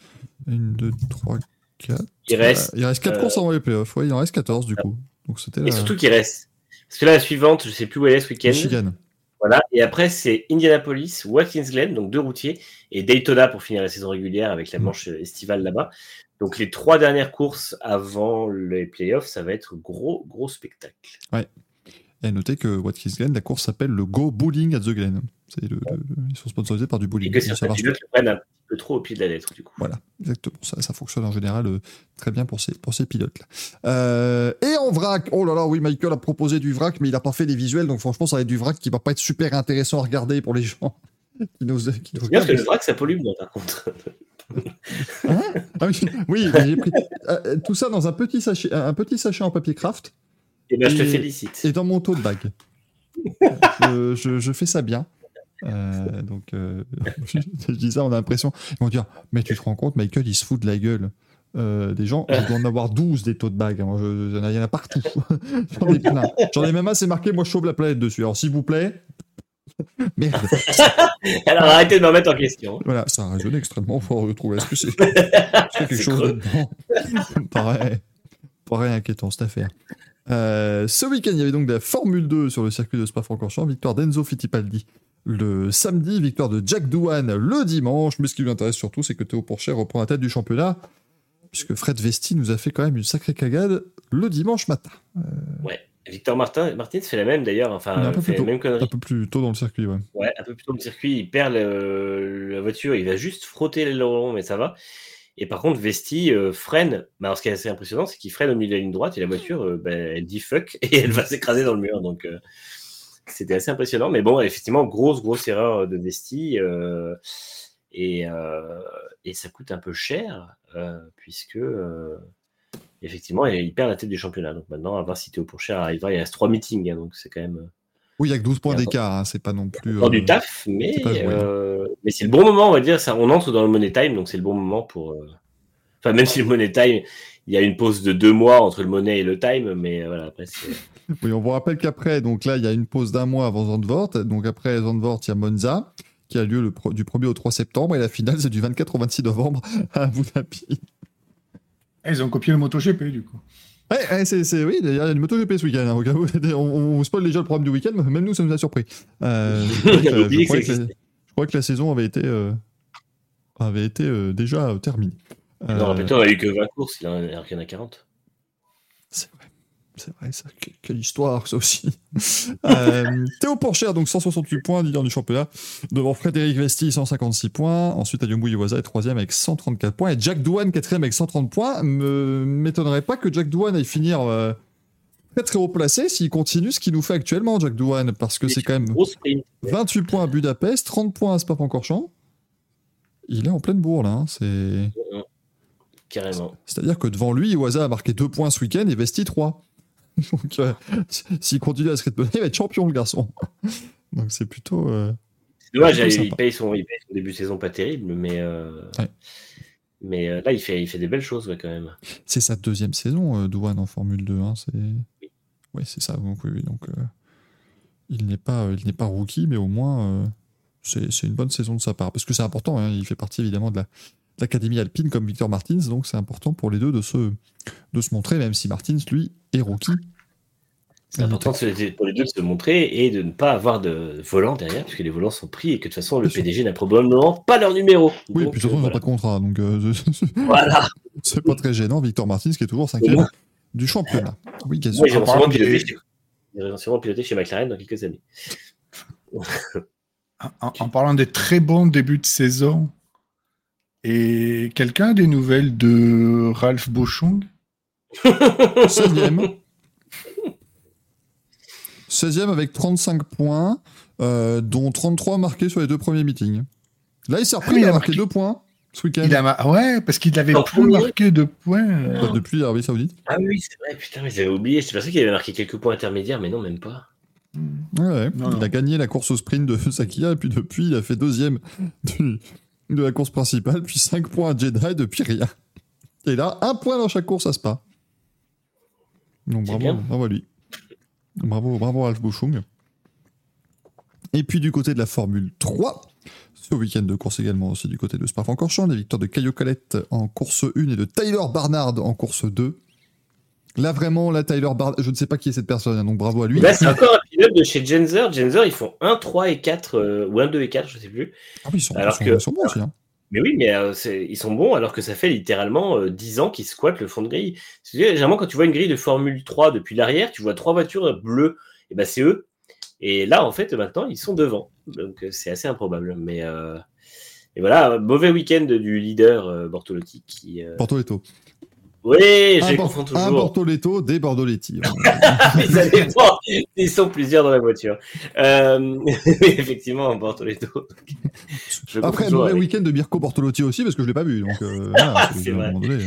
1, 2, 3, 4. Il reste. il reste 4 euh, courses avant les playoffs. Ouais, il en reste 14 du coup. Donc c'était Et surtout qu'il reste. Parce que là, la suivante, je sais plus où elle est ce week-end. Michigan. Voilà. Et après, c'est Indianapolis, Watkins Glen, donc deux routiers, et Daytona pour finir la saison régulière avec la Mm. manche estivale là-bas. Donc les trois dernières courses avant les playoffs, ça va être gros, gros spectacle. Et à noter que Watkins Glen, la course s'appelle le Go Bowling at the Glen. C'est le, le- ils sont sponsorisés par du Et bowling. que Ça certains marche pilotes le prennent un petit peu trop au pied de la lettre, du coup. Voilà, exactement. Ça, ça fonctionne en général euh, très bien pour ces, pour ces pilotes-là. Euh, et en vrac, oh là là, oui, Michael a proposé du vrac, mais il n'a pas fait les visuels, donc franchement, ça va être du vrac qui va pas être super intéressant à regarder pour les gens qui nous, qui nous C'est bien parce que le vrac, ça pollue moins, par contre. Ah oui, j'ai pris euh, tout ça dans un petit sachet, un petit sachet en papier craft Et ben, je te félicite. et dans mon tote bag. je, je, je fais ça bien. Euh, donc, euh, je dis ça, on a l'impression. Ils vont dire Mais tu te rends compte, Michael, il se fout de la gueule euh, des gens. Je dois en avoir 12 des bags. Moi, je- Il y en a partout. J'en ai plein. J'en ai même assez marqué Moi, je sauve la planète dessus. Alors, s'il vous plaît. Merde. Alors arrêtez de me remettre en question. Voilà, ça a résonné extrêmement fort, je trouve. Est-ce que c'est quelque C'est chose paraît, paraît inquiétant cette affaire. Euh, ce week-end, il y avait donc de la Formule 2 sur le circuit de Spa-Francorchamps. Victoire d'Enzo Fittipaldi le samedi, victoire de Jack Doohan le dimanche. Mais ce qui nous intéresse surtout, c'est que Théo Pourchaire reprend la tête du championnat, puisque Fred Vesti nous a fait quand même une sacrée cagade le dimanche matin. Ouais. Victor Martin, Martins fait la même d'ailleurs. Enfin, un peu fait la même connerie. Un peu plus tôt dans le circuit, ouais. Ouais, un peu plus tôt le circuit, il perd le- la voiture, il va juste frotter l'aileron, mais ça va. Et par contre, Vesti euh, freine. Bah, alors, ce qui est assez impressionnant, c'est qu'il freine au milieu de la ligne droite et la voiture, euh, bah, elle dit fuck et elle va s'écraser dans le mur. Donc, euh, c'était assez impressionnant. Mais bon, effectivement, grosse, grosse erreur de Vesti. euh, et, euh, et ça coûte un peu cher, puisque. Effectivement, il perd la tête du championnat. Donc maintenant, à voir si Théo Pourchaire arrivera. Il reste trois meetings, hein, donc c'est quand même. Euh, Oui, il y a que 12 points d'écart, hein, c'est pas non plus. euh, du taf, mais, c'est euh, mais c'est le bon moment, on va dire. Ça, on entre dans le money time, donc c'est le bon moment pour. euh, Enfin, même si le money time, il y a une pause de deux mois entre le monnaie et le time, mais voilà, après c'est. Oui, on vous rappelle qu'après, donc là, il y a une pause d'un mois avant Zandvoort. Donc après Zandvoort, il y a Monza, qui a lieu le pro- du 1er au 3 septembre. Et la finale, c'est du 24 au 26 novembre à Abu Dhabi. Ah, Ils ont copié le MotoGP, du coup. Ouais, ouais, c'est, c'est- oui, il y a une MotoGP ce week-end. hein, au cas où- on, on spoil déjà le programme du week-end, mais même nous, ça nous a surpris. Euh, je, croyais que, J'avais oublié je croyais que la, je croyais que la saison avait été, euh, avait été euh, déjà euh, terminée. Euh, Non, rappelle-toi, on a eu que 20 courses, il y en a, alors qu'il y en a 40. C'est vrai. Ça. Que- Quelle histoire, ça aussi. Euh, Théo Porcher, donc 168 points, leader du championnat. Devant Frédéric Vesti, 156 points. Ensuite, Ayumu Iwasa est troisième avec 134 points. Et Jack Douane, quatrième avec 130 points. Me m'étonnerait pas que Jack Douane aille finir euh, très très haut placé s'il continue ce qu'il nous fait actuellement, Jack Douane. Parce que c'est quand même Grosse sprint. 28 points à Budapest, 30 points à Spa-Francorchamps. Il est en pleine bourre, là. hein, C'est... Carrément. C'est-à-dire que devant lui, Iwasa a marqué 2 points ce week-end et Vesti 3. Donc, euh, s'il continue à se rythme, il va être champion, le garçon. Donc, c'est plutôt. euh, C'est dommage, plutôt il, paye son, il paye son début de saison pas terrible, mais, euh, Ouais. mais euh, là, il fait, il fait des belles choses ouais, quand même. C'est sa deuxième saison, euh, Douane, en Formule 2. Hein, c'est... Oui, c'est ça. Donc, oui, donc, il, n'est pas, il n'est pas rookie, mais au moins, c'est, c'est une bonne saison de sa part. Parce que c'est important, hein, il fait partie évidemment de, la, l'Académie alpine comme Victor Martins, donc c'est important pour les deux de se, de se montrer, même si Martins, lui, est rookie. C'est important se- pour les deux de se montrer et de ne pas avoir de volant derrière, puisque les volants sont pris et que de toute façon, le Bien. PDG n'a probablement pas leur numéro. Oui, Donc, puis surtout, euh, ils n'ont voilà. pas de contrat, donc euh, Voilà. c'est pas très gênant. Victor Martins qui est toujours cinquième bon. du championnat. Oui, ils vont parlant sûrement piloter chez- McLaren dans quelques années. En, en parlant des très bons débuts de saison, et quelqu'un a des nouvelles de Ralph Bochung 16e. 16e avec 35 points, euh, dont 33 marqués sur les deux premiers meetings. Là, il s'est repris, Ah, il il a marqué marqué- deux points ce week-end. Il a ma- Ouais, parce qu'il avait En plus premier. marqué de points. Euh, Depuis l'Arabie Saoudite. Ah oui, c'est vrai, putain, mais j'avais oublié. J'étais pensé qu'il avait marqué quelques points intermédiaires, mais non, même pas. Ouais, ouais. Non, il non. a gagné la course au sprint de Sakia, et puis depuis, il a fait deuxième du- de la course principale, puis 5 points à et depuis rien. Et là, un point dans chaque course à Spa. Donc bravo, bien. bravo à lui. Bravo, bravo Ralph Bouchung. Et puis du côté de la Formule 3, ce week-end de course également aussi du côté de Spa-Francorchamps, les victoires de Caio Colette en course 1 et de Tyler Barnard en course 2. Là vraiment, là Tyler Barnard, je ne sais pas qui est cette personne, hein, donc bravo à lui. Là, c'est encore un pilote de chez Genzer. Genzer, ils font 1, 3 et 4, euh, ou 1, 2 et 4, je sais plus. Ah oui, ils sont, Alors ils sont- que- ils sont bons aussi. hein. Mais oui, mais euh, ils sont bons alors que ça fait littéralement euh, 10 ans qu'ils squattent le fond de grille. Généralement, quand tu vois une grille de Formule 3 depuis l'arrière, tu vois trois voitures bleues, et ben c'est eux. Et là, en fait, maintenant, ils sont devant. Donc, euh, c'est assez improbable. Mais et voilà, mauvais week-end du leader Bortolotti qui. Portoletto. Oui, un, Bor- confonds un toujours. Bortoletto, des Bordoletti. Ça dépend. Ils sont plusieurs dans la voiture. Euh, effectivement, un Bortoletto. Je Après, toujours mauvais avec- week-end de Mirko Bortolotti aussi, parce que je l'ai pas vu. Donc, euh, voilà, C'est à un vrai. moment donné,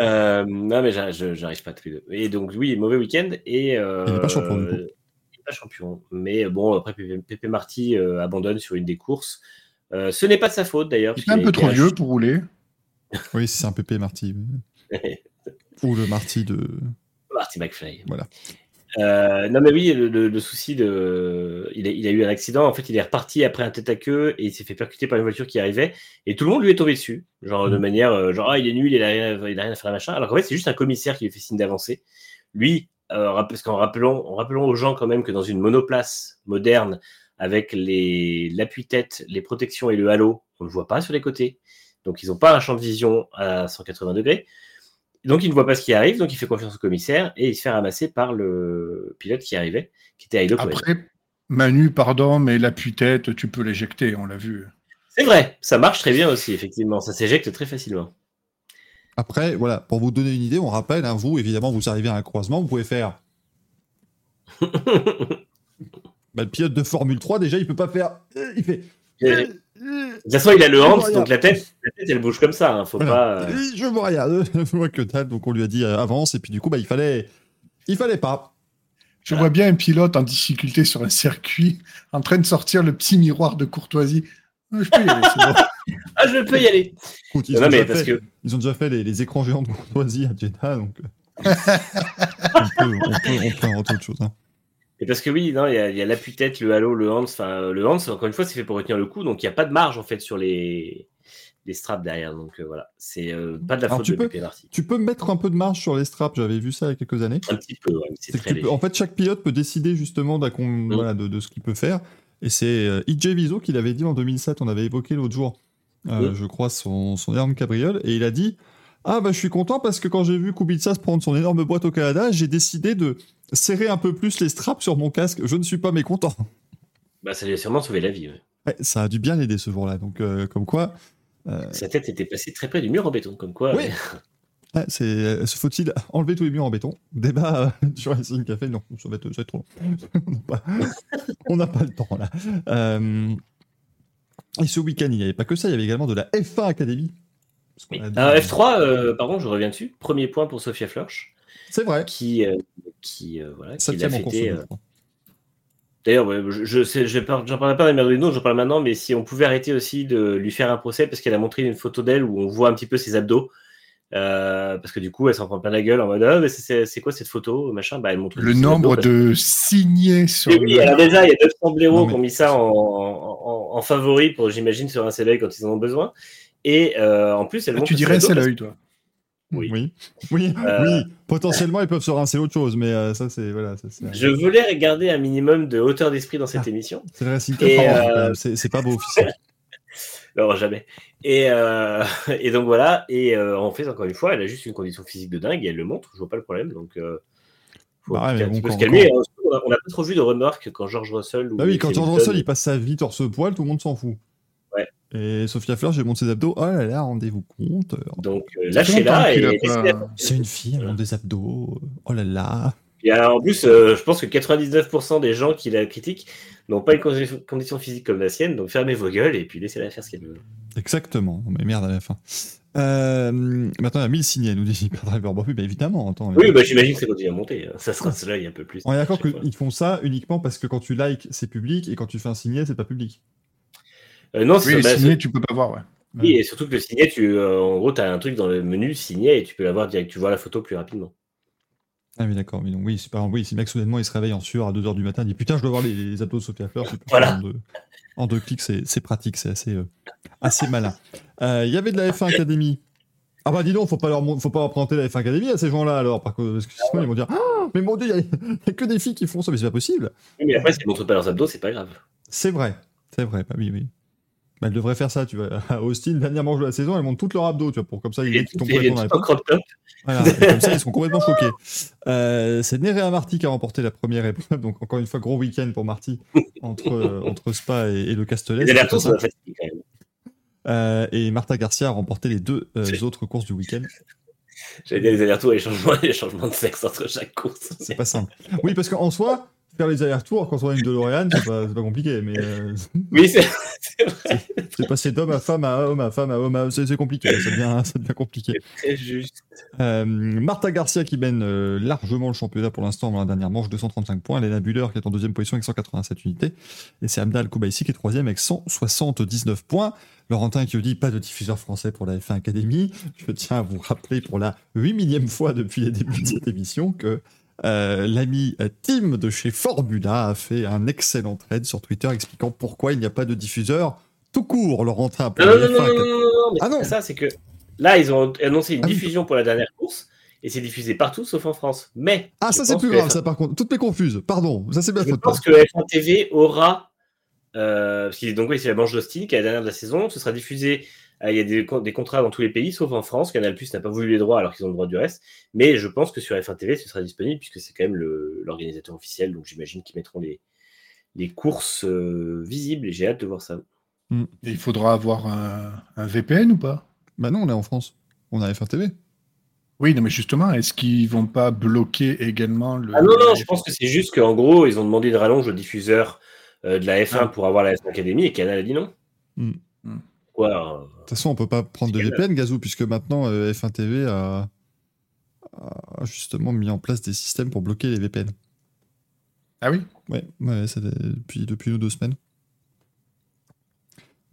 Euh, non, mais j'arrive pas tous les deux. Et donc, oui, mauvais week-end. Et, euh, Il est pas champion, du coup. Il est pas champion. Mais bon, après, Pépé, Pépé Marty euh, abandonne sur une des courses. Euh, ce n'est pas de sa faute d'ailleurs. Il est un peu trop vieux pour rouler. Oui, c'est un Pépé Marty. Ou le Marty de. Marty McFly. Voilà. Euh, non, mais oui, le, le- le souci de. Il a, il a eu un accident. En fait, il est reparti après un tête à queue et il s'est fait percuter par une voiture qui arrivait. Et tout le monde lui est tombé dessus. Genre, de Mhm. manière. euh, genre, ah, il est nul, il a rien, il a rien à faire, machin. Alors qu'en fait, c'est juste un commissaire qui lui fait signe d'avancer. Lui, euh, parce qu'en rappelant, en rappelant aux gens quand même que dans une monoplace moderne, avec les l'appui-tête, les protections et le halo, on ne le voit pas sur les côtés. Donc, ils n'ont pas un champ de vision à 180 degrés. Donc il ne voit pas ce qui arrive, donc il fait confiance au commissaire et il se fait ramasser par le pilote qui arrivait, qui était Aido Cohen. Après, Manu, pardon, mais l'appui-tête, tu peux l'éjecter, on l'a vu. C'est vrai, ça marche très bien aussi, effectivement. Ça s'éjecte très facilement. Après, voilà, pour vous donner une idée, on rappelle, hein, vous, évidemment, vous arrivez à un croisement, vous pouvez faire. Bah, le pilote de Formule 3, déjà, il peut pas faire. euh, Il fait. De toute façon, il a le Hans, donc la tête, la tête, elle bouge comme ça. Hein, faut Voilà. pas. euh, Je vois rien, je vois que dalle. Donc on lui a dit euh, avance, et puis du coup, bah, il fallait. Il fallait pas. Je vois bien un pilote en difficulté sur un circuit, en train de sortir le petit miroir de courtoisie. Je peux y aller, c'est bon. Ah, je peux y aller. Écoute, ils, Non, ont mais déjà parce fait, que ils ont déjà fait les, les écrans géants de courtoisie à Jeddah, donc euh, on, peut, on, peut, on peut inventer autre chose. hein. Et parce que oui, il y a, y a l'appui-tête, le halo, le hands. Enfin, euh, le hands, encore une fois, c'est fait pour retenir le coup, donc il n'y a pas de marge en fait sur les, les straps derrière. Donc euh, voilà, c'est euh, pas de la Alors, faute tu de peux- Marty. Tu peux mettre un peu de marge sur les straps, j'avais vu ça il y a quelques années. Un petit peu, ouais, c'est très peux- en fait, chaque pilote peut décider justement voilà, de, de ce qu'il peut faire. Et c'est euh, EJ Viso qui l'avait dit en 2007, on avait évoqué l'autre jour, Oui. je crois, son, son énorme cabriole. Et il a dit Ah, bah je suis content parce que quand j'ai vu Kubica se prendre son énorme boîte au Canada, j'ai décidé de serrer un peu plus les straps sur mon casque. Je ne suis pas mécontent. Bah, ça lui a sûrement sauvé la vie. ouais. Ouais, ça a dû bien l'aider ce jour-là. Donc, euh, comme quoi, euh, Sa tête était passée très près du mur en béton, comme quoi. Oui. ouais, c'est, euh, faut-il enlever tous les murs en béton? Débat euh, sur Racing Café Non, ça va être, ça va être trop long. On n'a pas, le temps là. Et ce week-end, il n'y avait pas que ça, il y avait également de la F1 Academy. Dit- Alors, F3, euh, pardon, je reviens dessus. Premier point pour Sophia Flörsch, C'est vrai. qui, euh, qui, euh, voilà, qui l'a fêté. euh. D'ailleurs, je, je sais, je par- j'en parlerai pas dans les Merdolino, j'en parle maintenant, mais si on pouvait arrêter aussi de lui faire un procès parce qu'elle a montré une photo d'elle où on voit un petit peu ses abdos. euh, parce que du coup, elle s'en prend plein la gueule en mode Ah, mais c'est- quoi cette photo machin bah, elle montre Le ses nombre abdos, de signés sur que- Oui, le- alors déjà, il y a 900 blaireaux mais- qui ont mis ça en, en, en favori pour, j'imagine, sur un soleil quand ils en ont besoin. Et euh, en plus, elle Ah, montre tu dirais parce- l'œil, toi. Oui. Oui. Oui. Euh, oui. Potentiellement, ils peuvent se rincer autre chose, mais euh, ça, c'est voilà, ça, c'est, Je voulais garder un minimum de hauteur d'esprit dans cette Ah. émission. c'est Et, Café, euh. C'est, c'est pas beau officiel. Non, jamais. Et, euh, et donc voilà. Et euh, en fait, encore une fois, elle a juste une condition physique de dingue et elle le montre. Je vois pas le problème. Donc, euh, faut Bah ouais, un mais petit bon, peu quand- se calmer. On n'a pas trop vu de remarques quand George Russell. Ou Bah oui, quand George Russell, il passe sa vie torse poil, tout le monde s'en fout. Et Sophia Fleur, j'ai monté ses abdos. Oh là là, rendez-vous compte. Donc euh, lâchez-la. Et, pas- C'est une fille, elle monte des abdos. Oh là là. Et alors, en plus, euh, je pense que 99% des gens qui la critiquent n'ont pas une condition, condition physique comme la sienne. Donc fermez vos gueules et puis laissez-la faire ce qu'elle veut. Exactement. Mais merde à la fin. Euh, maintenant, il y a 1000 signés, nous dit Hyper Driver. Bah oui, bah évidemment. Attends, Oui, bah, j'imagine que ça continue à monter. hein. Ça sera cela, il y a un peu plus. On est d'accord qu'ils font ça uniquement parce que quand tu likes, c'est public, et quand tu fais un signé, c'est pas public. Euh, non, c'est Oui, bah, signé, tu peux pas voir, ouais. Oui, et surtout que le signet, tu, euh, en gros, tu as un truc dans le menu signet et tu peux l'avoir direct. Tu vois la photo plus rapidement. Ah oui, d'accord. Oui, donc, oui, c'est pas oui, si le mec soudainement il se réveille en sueur à 2h du matin, il dit putain, je dois voir les, les abdos de Sophia Fleur. Voilà. En deux, en deux clics, c'est c'est pratique, c'est assez, euh, assez malin. Euh, Il y avait de la F1 Academy. Ah bah dis donc, faut pas leur, faut pas leur présenter la F1 Academy à ces gens-là alors, parce que, parce que sinon ils vont dire Ah, mais mon dieu, il y, a- a que des filles qui font ça, mais c'est pas possible. Oui, mais après, si elles montrent pas leurs abdos, c'est pas grave. C'est vrai, c'est vrai, bah oui, oui. Bah, elle devrait faire ça, tu vois. À Austin, dernière manche de la saison, elles montent toutes leurs abdos, tu vois, pour comme ça, qui tombent complètement dans les. Voilà, et comme ça, ils sont complètement choqués. Euh, c'est Nerea Marty qui a remporté la première épreuve, donc encore une fois, gros week-end pour Marty entre, euh, entre Spa et, et le Castellet. Euh, et Marta Garcia a remporté les deux euh, autres courses du week-end. J'allais dire les allers-retours et les changements, les changements de sexe entre chaque course. C'est pas simple. Oui, parce qu'en soi, faire les allers-retours quand on a une DeLorean, c'est pas, c'est pas compliqué, mais euh, Oui, c'est c'est vrai. c'est passer d'homme à femme à homme à femme à homme à c'est c'est compliqué, ça devient, ça devient compliqué. C'est juste. Euh, Marta Garcia qui mène euh, largement le championnat pour l'instant dans la dernière manche, 235 points. Lena Buller qui est en deuxième position avec 187 unités. Et c'est Abdal Koubaïsi qui est troisième avec 179 points. Laurentin qui dit pas de diffuseur français pour la F1 Academy. Je tiens à vous rappeler pour la 8 millième fois depuis les débuts de cette émission que euh, l'ami euh, Tim de chez Formula a fait un excellent trade sur Twitter expliquant pourquoi il n'y a pas de diffuseur tout court, Laurentin. Pour Non, non, non, non, F1 non, non, non, mais Ah non. ça, c'est que là, ils ont annoncé une Ah diffusion pour la dernière course et c'est diffusé partout sauf en France. Mais. Ah, ça c'est plus grave, F1 ça par contre. Toutes mes confuses. Pardon, ça c'est ma Je pense que F1 TV aura. Euh, parce qu'il est donc oui, c'est la manche d'Austin qui est la dernière de la saison. Ce sera diffusé. Euh, il y a des, con- des contrats dans tous les pays, sauf en France. Canal Plus n'a pas voulu les droits alors qu'ils ont le droit du reste. Mais je pense que sur F1 TV, ce sera disponible puisque c'est quand même l'organisateur officiel. Donc j'imagine qu'ils mettront les, les courses euh, visibles et j'ai hâte de voir ça. Et il faudra avoir un, un VPN ou pas? Bah non, on est en France. On a F1 TV. Oui, non, mais justement, est-ce qu'ils vont pas bloquer également le. Ah non, non, je pense que c'est juste qu'en gros, ils ont demandé de rallonge au diffuseur euh, de la F1 Ah. pour avoir la F1 Academy et Canal a dit non. Hmm. Hmm. Quoi euh, De toute façon, on peut pas prendre de VPN, Gazou, puisque maintenant euh, F1 TV a... a justement mis en place des systèmes pour bloquer les VPN. Ah oui? Ouais, ouais c'est depuis, depuis une ou deux semaines.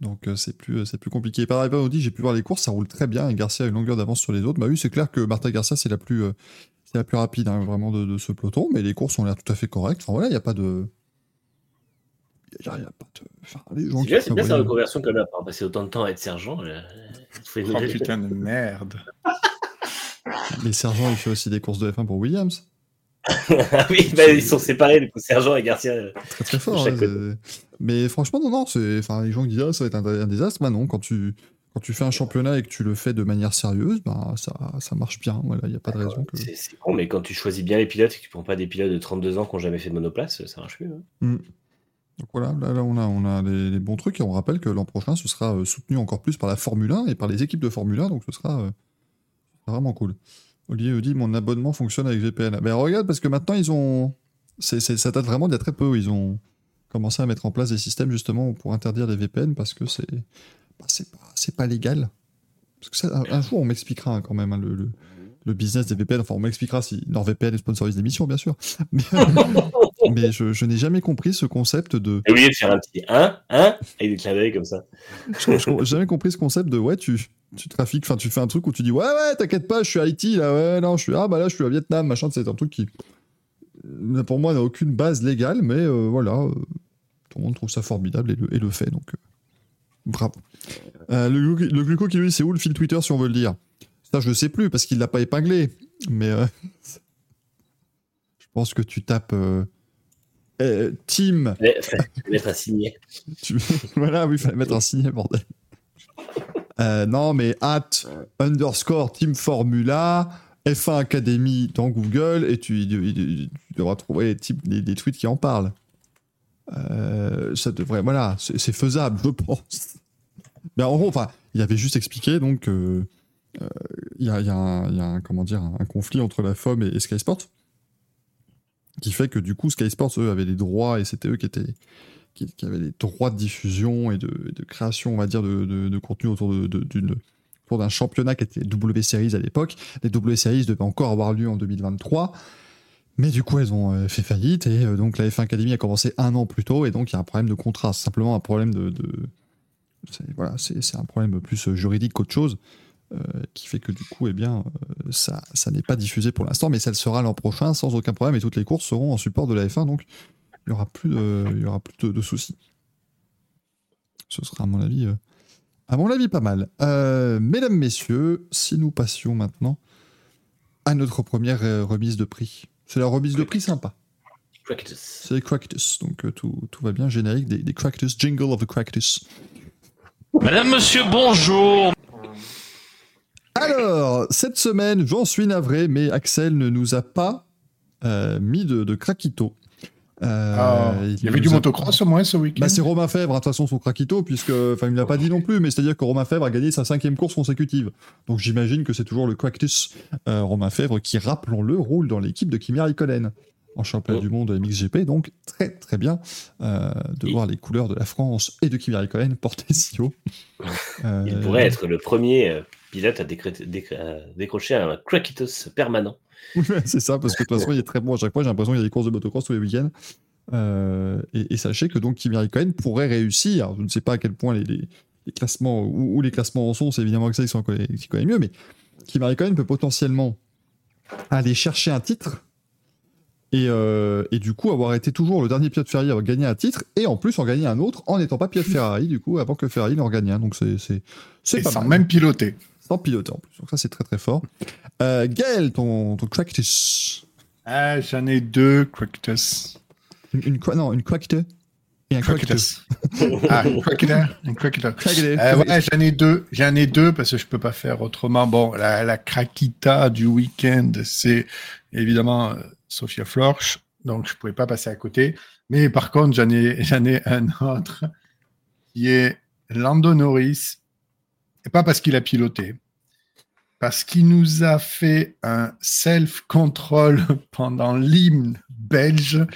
Donc euh, c'est plus, c'est plus compliqué. Par ailleurs, on dit j'ai pu voir les courses, ça roule très bien et Garcia a une longueur d'avance sur les autres. Bah oui, c'est clair que Marta Garcia c'est la plus, euh, c'est la plus rapide hein, vraiment de, de ce peloton, mais les courses ont l'air tout à fait correctes. Enfin voilà, il n'y a pas de, il y a, il y a pas de, enfin, les gens C'est bien, c'est bien sa reconversion quand même, après passer autant de temps à être sergent. euh, Oh putain de merde. Les sergents, il fait aussi des courses de F1 pour Williams. Ah oui, bah, ils sont séparés, du coup, Sergent et Garcia. euh, Très très fort. Hein, mais franchement, non, non, c'est, enfin, les gens qui disent ah, ça va être un, un désastre, bah non, quand tu, quand tu fais un championnat et que tu le fais de manière sérieuse, bah ça, ça marche bien. Voilà, il n'y a pas de raison que. C'est c'est con, mais quand tu choisis bien les pilotes et que tu prends pas des pilotes de 32 ans qui n'ont jamais fait de monoplace, ça marche mieux. hein. Donc voilà, là, on a, les, bons trucs et on rappelle que l'an prochain, ce sera euh, soutenu encore plus par la Formule 1 et par les équipes de Formule 1, donc ce sera euh, vraiment cool. Olivier dit mon abonnement fonctionne avec VPN. Ben regarde, parce que maintenant ils ont. c'est- ça date vraiment d'il y a très peu. Ils ont commencé à mettre en place des systèmes justement pour interdire les VPN parce que c'est bah, c'est pas, légal. Parce que ça, un, jour on m'expliquera hein, quand même hein, le, business des VPN. Enfin, on m'expliquera si NordVPN sponsorise l'émission, bien sûr. Mais, mais je, je n'ai jamais compris ce concept de. J'ai oublié de faire un petit 1, 1, avec des clins d'œil comme ça. Je- J'ai jamais compris ce concept de ouais, tu, tu trafiques, enfin, tu fais un truc où tu dis ouais, ouais, t'inquiète pas, je suis à Haïti, là, ouais, non, je suis, ah, bah là, je suis à Vietnam, machin, c'est un truc qui, euh, pour moi, n'a aucune base légale, mais euh, voilà, euh, tout le monde trouve ça formidable et le, et le fait, donc, euh, bravo. Le, le gluco qui lui, c'est où le fil Twitter, si on veut le dire Ça, je le sais plus, parce qu'il l'a pas épinglé, mais je pense que tu tapes euh, Team je vais mettre un signet. tu- voilà, oui, il fallait mettre un signet, bordel. Euh, non, mais at underscore Team Formula, F1 Academy dans Google, et tu, tu- tu devras trouver les, types- les- les tweets qui en parlent. Euh, ça devrait, voilà, c'est faisable, je pense. Mais en gros, enfin, il avait juste expliqué, donc, euh, euh, il y, a, il y a un, il y a un- comment dire, un conflit entre la FOM et, et Sky Sports, qui fait que du coup, Sky Sports, eux, avaient les droits, et c'était eux qui avait les droits de diffusion et de, création, on va dire, de, contenu autour d'un championnat qui était W Series à l'époque. Les W Series devaient encore avoir lieu en 2023. Mais du coup, elles ont euh, fait faillite et euh, donc la F1 Academy a commencé un an plus tôt et donc il y a un problème de contrat. Simplement un problème de. de- voilà, c'est un problème plus juridique qu'autre chose qui fait que du coup, eh bien, euh, ça, ça n'est pas diffusé pour l'instant, mais ça le sera l'an prochain sans aucun problème et toutes les courses seront en support de la F1 donc il y aura plus de, il y aura plus de, de soucis. Ce sera à mon avis, euh, à mon avis pas mal. Euh, mesdames, messieurs, si nous passions maintenant à notre première euh, remise de prix. C'est la remise de prix sympa. C'est les Cractus, donc euh, tout, tout va bien. Générique des, des Cractus, jingle of the Cractus. Madame, monsieur, bonjour. Alors, cette semaine, j'en suis navré, mais Axel ne nous a pas euh, mis de, de craquito. Euh, Ah, il y avait du a- motocross au moins ce week-end. Bah, c'est Romain Fèvre, de toute façon, son craquito, puisque, enfin, il ne l'a pas dit non plus, mais c'est-à-dire que Romain Fèvre a gagné sa cinquième course consécutive. Donc, j'imagine que c'est toujours le Quactus euh, Romain Fèvre qui, rappelons-le, roule dans l'équipe de Kimi Raikkonen en championnat Oh. du monde MXGP. Donc, très, très bien euh, de voir les couleurs de la France et de Kimi Raikkonen portées si haut. Euh, Il pourrait être le premier euh, pilote à, décréter- décr- à décrocher un Craquitos permanent. C'est ça, parce que de toute façon, il est très bon à chaque fois. J'ai l'impression qu'il y a des courses de motocross tous les week-ends. Euh, et, et sachez que donc Kimi Raikkonen pourrait réussir. Alors, je ne sais pas à quel point les, les- les classements, où, où les classements en sont, c'est évidemment que ça, ils connaissent, qui connaît mieux, mais Kimi Raikkonen peut potentiellement aller chercher un titre et, euh, et du coup avoir été toujours le dernier pilote Ferrari à avoir gagné un titre et en plus en gagner un autre en n'étant pas pilote Ferrari, du coup, avant que Ferrari n'en gagne un. Donc c'est pas sans mal. même piloter. Sans piloter en plus. Donc ça, c'est très très fort. Euh, Gaël, ton, ton Cractus. Ah, j'en ai deux, Cractus. Une, une, cra- non, une Cractus. Et un Cractus. Cractus. ah, une Cractus. Une Cractus. Cractus. Euh, ouais, j'en ai deux. J'en ai deux parce que je peux pas faire autrement. Bon, la, la craquita du week-end, c'est évidemment euh, Sophia Florsch, donc je pouvais pas passer à côté. Mais par contre, j'en ai, j'en ai un autre qui est Lando Norris, et pas parce qu'il a piloté, parce qu'il nous a fait un self-control pendant l'hymne belge.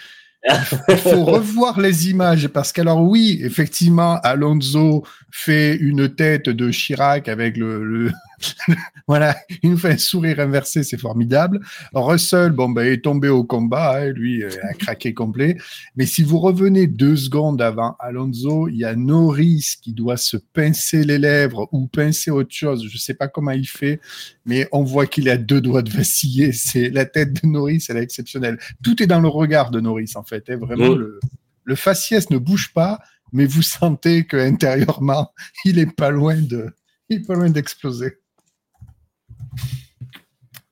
Il faut revoir les images parce qu'alors oui, effectivement, Alonso fait une tête de Chirac avec le, le, voilà, il nous fait un sourire inversé, c'est formidable. Russell, bon, ben, est tombé au combat, hein, lui euh, a craqué complet. Mais si vous revenez deux secondes avant Alonso, il y a Norris qui doit se pincer les lèvres ou pincer autre chose. Je sais pas comment il fait, mais on voit qu'il a deux doigts de vaciller. C'est la tête de Norris, elle est exceptionnelle. Tout est dans le regard de Norris, en fait. hein. Vraiment, Mm. le, le faciès ne bouge pas, mais vous sentez que intérieurement, il est pas loin de, il est pas loin d'exploser.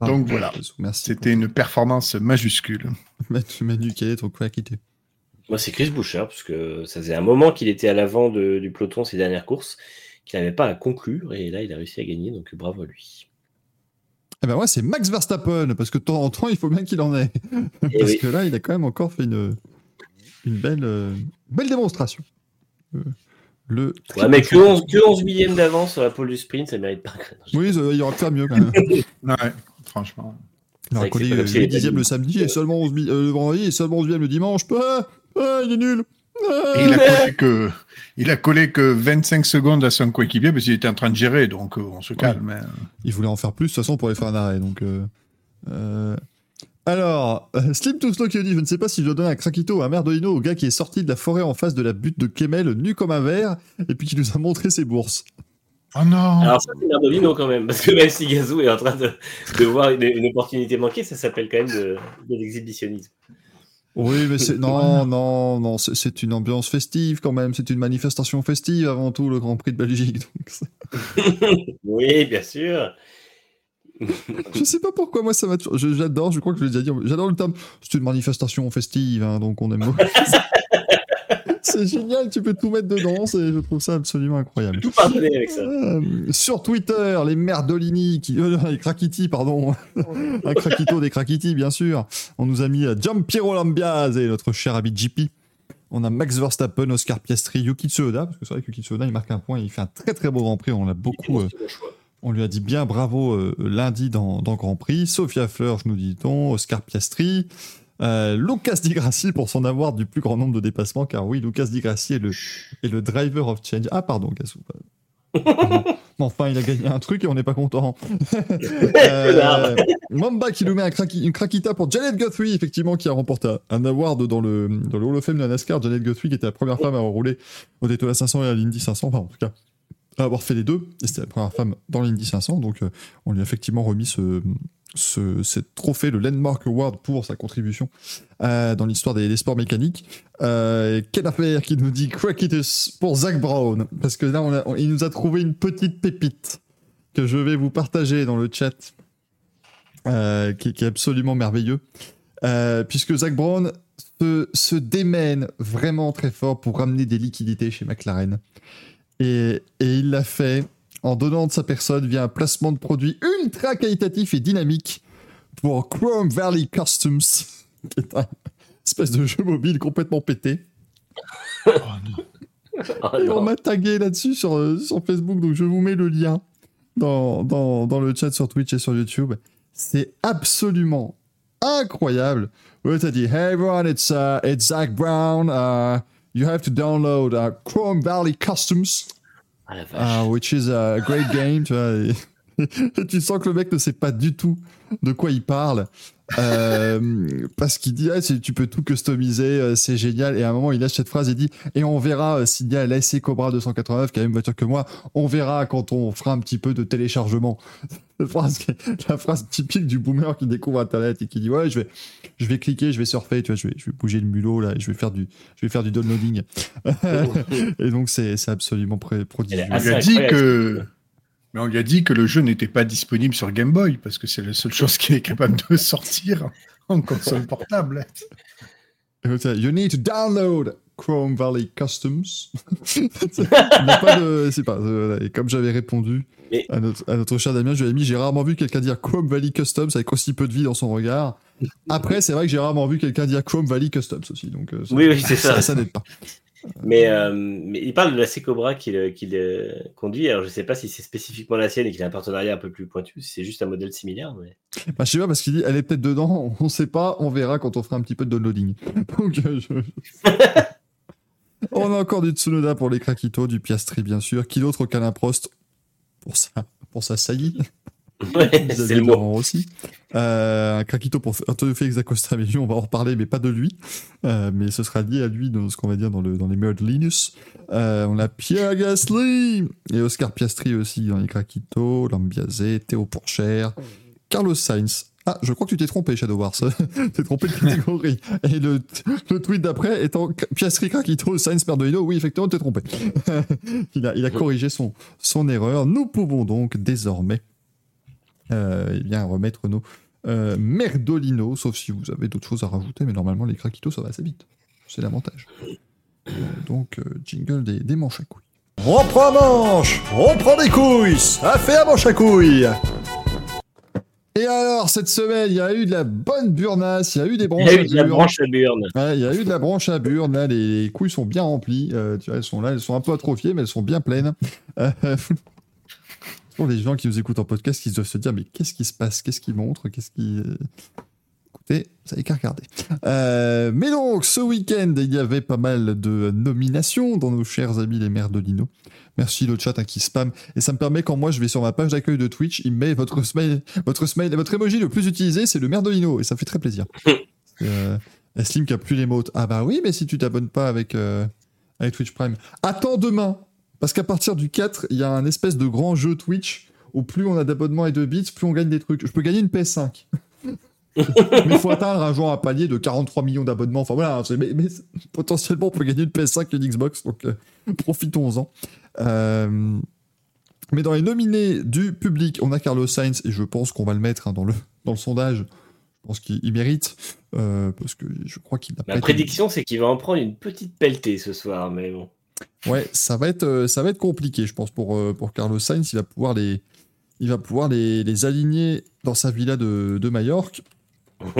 Donc voilà. Merci. C'était une performance majuscule. Manu, quel est ton quoi quitter Moi, c'est Chris Boucher, parce que ça faisait un moment qu'il était à l'avant du peloton ces dernières courses, qu'il n'avait pas à conclure, et là, il a réussi à gagner, donc bravo à lui. Eh ben moi, c'est Max Verstappen, parce que de temps en temps, il faut bien qu'il en ait. Et parce oui. que là, il a quand même encore fait une, une belle, euh, belle démonstration. Euh, le Ouais, mais que 11, que 11 millièmes d'avance sur la pole du sprint, ça mérite pas. Oui, il aurait pu faire mieux quand même. Ouais, franchement. C'est collé pas comme s'il 8 était dixièmes le nul. samedi et seulement 11 mi- euh, le vendredi et seulement 11 le dimanche. Ah, ah, il est nul. Ah. Il a collé que, il a collé que 25 secondes à son coéquipier parce qu'il était en train de gérer, donc euh, on se calme. hein. Il voulait en faire plus, de toute façon, pour aller faire un arrêt. Donc, euh, euh, Alors, euh, Slim to Slow qui dit Je ne sais pas si je donne un craquito ou un merdolino au gars qui est sorti de la forêt en face de la butte de Kemel, nu comme un verre, et puis qui nous a montré ses bourses. Oh non Alors, ça, c'est Merdolino quand même, parce que même si Gazou est en train de, de voir une, une opportunité manquée, ça s'appelle quand même de, de l'exhibitionnisme. Oui, mais c'est. Non, non, non, c'est- c'est une ambiance festive quand même. C'est une manifestation festive avant tout, le Grand Prix de Belgique. Donc, Oui, bien sûr. je sais pas pourquoi, moi, ça m'a J'adore, je crois que je l'ai déjà dit. J'adore le terme. C'est une manifestation festive, hein, donc on aime. c'est génial, tu peux tout mettre dedans. Je trouve ça absolument incroyable. Tout pardonner avec ça. Euh, sur Twitter, les Merdolini, qui, euh, les Krakiti, pardon, un Krakito des Krakiti, bien sûr. On nous a mis euh, Giampiero Lambiase et notre cher ami JP. On a Max Verstappen, Oscar Piastri, Yuki Tsunoda, parce que c'est vrai que Yuki Tsunoda, il marque un point, il fait un très très beau Grand Prix, on l'a beaucoup, euh. On lui a dit bien bravo euh, lundi dans, dans Grand Prix. Sophia Fleur, nous dit-on, Oscar Piastri, euh, Lucas Di Grassi pour son avoir du plus grand nombre de dépassements, car oui, Lucas Di Grassi est le, est le driver of change. Ah, pardon, Gassou. Mais enfin, il a gagné un truc et on n'est pas content. Euh, Mamba qui nous met un craqui- une craquita pour Janet Guthrie, effectivement, qui a remporté un award dans le, dans le Hall of Fame de la NASCAR. Janet Guthrie, qui était la première femme à roulé au Daytona 500 et à l'Indy 500, enfin, en tout cas, avoir fait les deux. Et c'était la première femme dans l'Indy 500, donc euh, on lui a effectivement remis ce, ce, trophée, le Landmark Award, pour sa contribution euh, dans l'histoire des, sports mécaniques. Euh, Ken Affair qui nous dit Crackitus pour Zach Brown, parce que là, il nous a trouvé une petite pépite que je vais vous partager dans le chat, euh, qui, qui est absolument merveilleux, puisque Zach Brown se, se démène vraiment très fort pour ramener des liquidités chez McLaren. Et, et il l'a fait en donnant de sa personne via un placement de produit ultra qualitatif et dynamique pour Chrome Valley Customs, qui est un espèce de jeu mobile complètement pété. Oh non. Et on m'a tagué là-dessus sur, euh, sur Facebook, donc je vous mets le lien dans, dans, dans le chat sur Twitch et sur YouTube. C'est absolument incroyable. Ouais, t'as dit, Hey everyone, it's, uh, it's Zach Brown. Uh, you have to download uh, Chrome Valley Customs, Ah uh, which is a great game. Tu, vois, et- et tu sens que le mec ne sait pas du tout de quoi il parle. Euh, parce qu'il dit, ah, tu peux tout customiser, euh, c'est génial. Et à un moment, il lâche cette phrase et dit, et on verra euh, s'il y a l'AC Cobra 289, qui a la même voiture que moi, on verra quand on fera un petit peu de téléchargement. La phrase, la typique du boomer qui découvre Internet et qui dit, ouais, je vais, je vais cliquer, je vais surfer, tu vois, je vais, je vais bouger le mulot, là, et je vais faire du, je vais faire du downloading. et donc, c'est, c'est absolument prodigieux. Lui a dit que, mais on lui a dit que le jeu n'était pas disponible sur Game Boy parce que c'est la seule chose qu'il est capable de sortir en console portable. You need to download Chrome Valley Customs. Il n'y a pas de. C'est pas. euh, comme j'avais répondu Mais- à, notre, à notre cher Damien, je lui ai mis j'ai rarement vu quelqu'un dire Chrome Valley Customs avec aussi peu de vie dans son regard. Après, c'est vrai que j'ai rarement vu quelqu'un dire Chrome Valley Customs aussi. Donc, euh, Oui, oui, c'est ça. Ça, n'aide pas. Mais, euh, mais il parle de la C-Cobra qu'il euh, conduit. Alors, je sais pas si c'est spécifiquement la sienne et qu'il a un partenariat un peu plus pointu, si c'est juste un modèle similaire. Mais... Bah, je sais pas parce qu'il dit elle est peut-être dedans, on sait pas, on verra quand on fera un petit peu de downloading. Donc, euh, je- on a encore du Tsunoda pour les Krakito, du Piastri bien sûr. Qui d'autre qu'Alain Prost? Pour ça pour sa saillie. Ouais, c'est le mot. Aussi. Euh, un craquito pour Antonio Félix Acosta, mais lui, on va en reparler, mais pas de lui. Euh, mais ce sera lié à lui dans ce qu'on va dire dans, le, dans les meilleurs de Linus. Euh, on a Pierre Gasly et Oscar Piastri aussi dans les craquitos, Lambiazé, Théo Pourchère, Carlos Sainz. Ah, je crois que tu t'es trompé, Shadow Wars. t'es trompé de catégorie. Et le, le tweet d'après étant Piastri, Craquito, Sainz, Perdolino. Oui, effectivement, t'es trompé. il, a, il a corrigé son, son erreur. Nous pouvons donc désormais eh bien, remettre nos euh, Merdolino, sauf si vous avez d'autres choses à rajouter, mais normalement, les Craquitos, ça va assez vite. C'est l'avantage. Euh, donc, euh, jingle des, des manches à couilles. On prend manche On prend des couilles Ça fait un manche à couilles Et alors, cette semaine, il y a eu de la bonne burnasse, il y a eu des Il branches y a à eu de la branche à burne. Ouais, il y a eu de la branche à burne, là, les, les couilles sont bien remplies. euh, tu vois, elles sont là, elles sont un peu atrophiées, mais elles sont bien pleines. Euh, les gens qui nous écoutent en podcast, qui doivent se dire, mais qu'est-ce qui se passe? Qu'est-ce qui montre? Qu'est-ce qui... euh, Écoutez, vous avez qu'à regarder. Euh, mais donc, ce week-end, il y avait pas mal de nominations dans nos chers amis les maires de Lino. Merci le chat hein, qui spam. Et ça me permet, quand moi je vais sur ma page d'accueil de Twitch, il me met votre smile, votre smile, votre emoji le plus utilisé, c'est le maire de Lino. Et ça fait très plaisir. euh, Slim qui a plus les mots. Ah bah oui, mais si tu t'abonnes pas avec, euh, avec Twitch Prime. Attends demain. Parce qu'à partir du 4, il y a un espèce de grand jeu Twitch où plus on a d'abonnements et de bits, plus on gagne des trucs. Je peux gagner une PS5. mais il faut atteindre un genre un palier de 43 millions d'abonnements. Enfin voilà, mais, mais potentiellement on peut gagner une PS5 et une Xbox, donc euh, profitons-en. Euh, mais dans les nominés du public, on a Carlos Sainz, et je pense qu'on va le mettre hein, dans, le, dans le sondage. Je pense qu'il il mérite, euh, parce que je crois qu'il Ma prédiction, c'est qu'il va en prendre une petite pelletée ce soir, mais bon. Ouais, ça va être, euh, ça va être compliqué, je pense, pour, euh, pour Carlos Sainz. Il va pouvoir les, il va pouvoir les, les aligner dans sa villa de, de Majorque.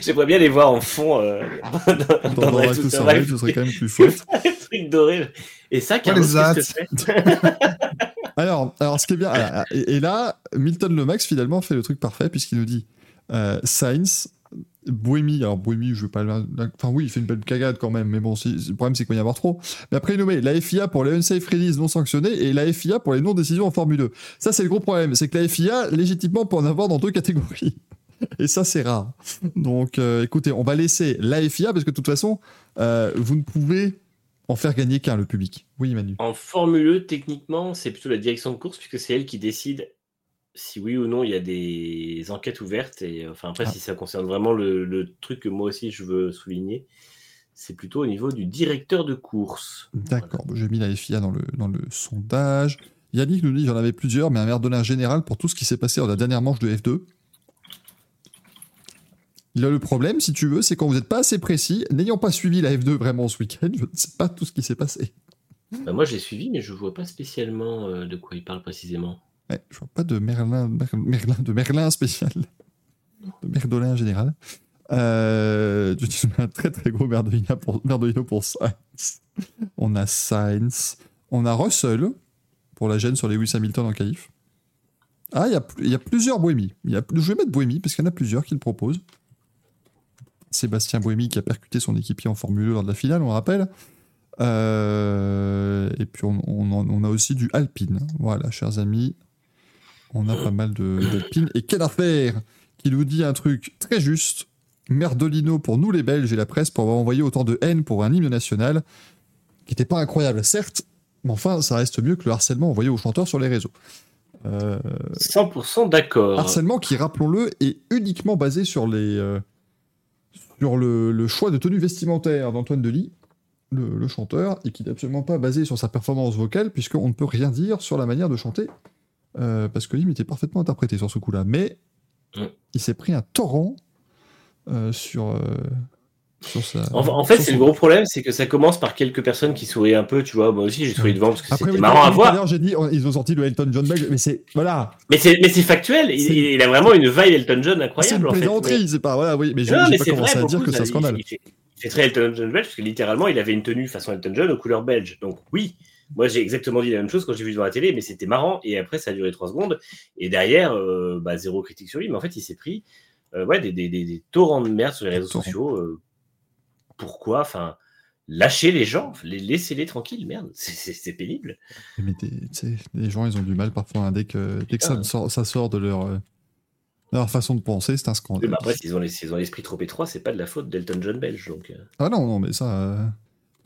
J'aimerais bien les voir en fond euh, dans, Dans, dans Drive Drive to to Survive. Survive, ce serait quand même plus chouette. Trucs dorés. Et ça, Carlos, qu'est-ce Alors, alors, ce qui est bien, alors, et, et là, Milton Lomax finalement fait le truc parfait puisqu'il nous dit euh, Sainz, Bohémie. Alors Bohémie, je veux pas, enfin oui, il fait une belle cagade quand même, mais bon, le problème c'est qu'il va y avoir trop. Mais après met la FIA pour les unsafe release non sanctionnés et la FIA pour les non décisions en Formule 2. Ça c'est le gros problème, c'est que la FIA légitimement peut en avoir dans deux catégories. Et ça, c'est rare. Donc, euh, écoutez, on va laisser la FIA parce que de toute façon, euh, vous ne pouvez en faire gagner qu'un, le public. Oui, Manu. En Formule E, techniquement, c'est plutôt la direction de course, puisque c'est elle qui décide si oui ou non il y a des enquêtes ouvertes. Et euh, enfin, après, Ah. si ça concerne vraiment le, le truc que moi aussi je veux souligner, c'est plutôt au niveau du directeur de course. D'accord, j'ai mis la FIA dans le, dans le sondage. Yannick nous dit j'en avais plusieurs, mais un merdolin général pour tout ce qui s'est passé dans la dernière manche de F2. Il a le problème, si tu veux, c'est quand vous n'êtes pas assez précis, n'ayant pas suivi la F2 vraiment ce week-end, je ne sais pas tout ce qui s'est passé. Bah, moi, je l'ai suivi, mais je vois pas spécialement euh, de quoi il parle précisément. Ouais, je vois pas de Merlin, Mer- Merlin, de Merlin spécial, de Merdolin général. Euh, je dis un très très gros merdolino pour, pour Sainz. On a Sainz. On a Russell pour la gêne sur Lewis Hamilton en qualif. Ah, il y a, plusieurs Bohémies. Y a, je vais mettre Bohémie parce qu'il y en a plusieurs qui le proposent. Sébastien Bohémie qui a percuté son équipier en Formule 1 lors de la finale, on rappelle. Euh, et puis en- on a aussi du Alpine. Voilà, chers amis. On a pas mal de- d'Alpine. Et quelle affaire qui nous dit un truc très juste. Merdolino pour nous les Belges et la presse pour avoir envoyé autant de haine pour un hymne national qui n'était pas incroyable, certes, mais enfin, ça reste mieux que le harcèlement envoyé aux chanteurs sur les réseaux. Euh, 100% d'accord. harcèlement qui, rappelons-le, est uniquement basé sur, les, euh, sur le, le choix de tenue vestimentaire d'Antoine Delis, le, le chanteur, et qui n'est absolument pas basé sur sa performance vocale, puisqu'on ne peut rien dire sur la manière de chanter, euh, parce que l'hymne était parfaitement interprété sur ce coup-là. Mais Mm. il s'est pris un torrent euh, sur, euh, sur sa. En, en fait, c'est le gros problème, c'est que ça commence par quelques personnes qui sourient un peu, tu vois. Moi aussi, j'ai souri devant parce que c'était oui, marrant à voir. j'ai dit, on- ils ont sorti le Elton John belge, mais c'est. Voilà. Mais c'est, mais c'est factuel. Il, a vraiment une vibe Elton John C'est une incroyable. en fait. c'est pas. Voilà, oui, mais mais pas commencé vrai, à dire que c'est un scandale. Il fait très Elton John belge parce que littéralement, il avait une tenue façon Elton John aux couleurs belges. Donc oui, moi j'ai exactement dit la même chose quand j'ai vu devant la télé, mais c'était marrant. Et après, ça a duré trois secondes. Et derrière, euh, bah, zéro critique sur lui. Mais en fait, il s'est pris euh, ouais, des, des, des, des torrents de merde sur les réseaux sociaux. euh, pourquoi Enfin, lâchez les gens, les, laissez-les tranquilles, merde, c'est- c'est c'est pénible. Mais les gens, ils ont du mal parfois. hein, dès que, dès que ça, sort, ça sort de leur, leur façon de penser, c'est un scandale. mais après, s'ils ont l'esprit trop étroit, c'est pas de la faute d'Elton John belge. Donc. Ah non, non, mais ça.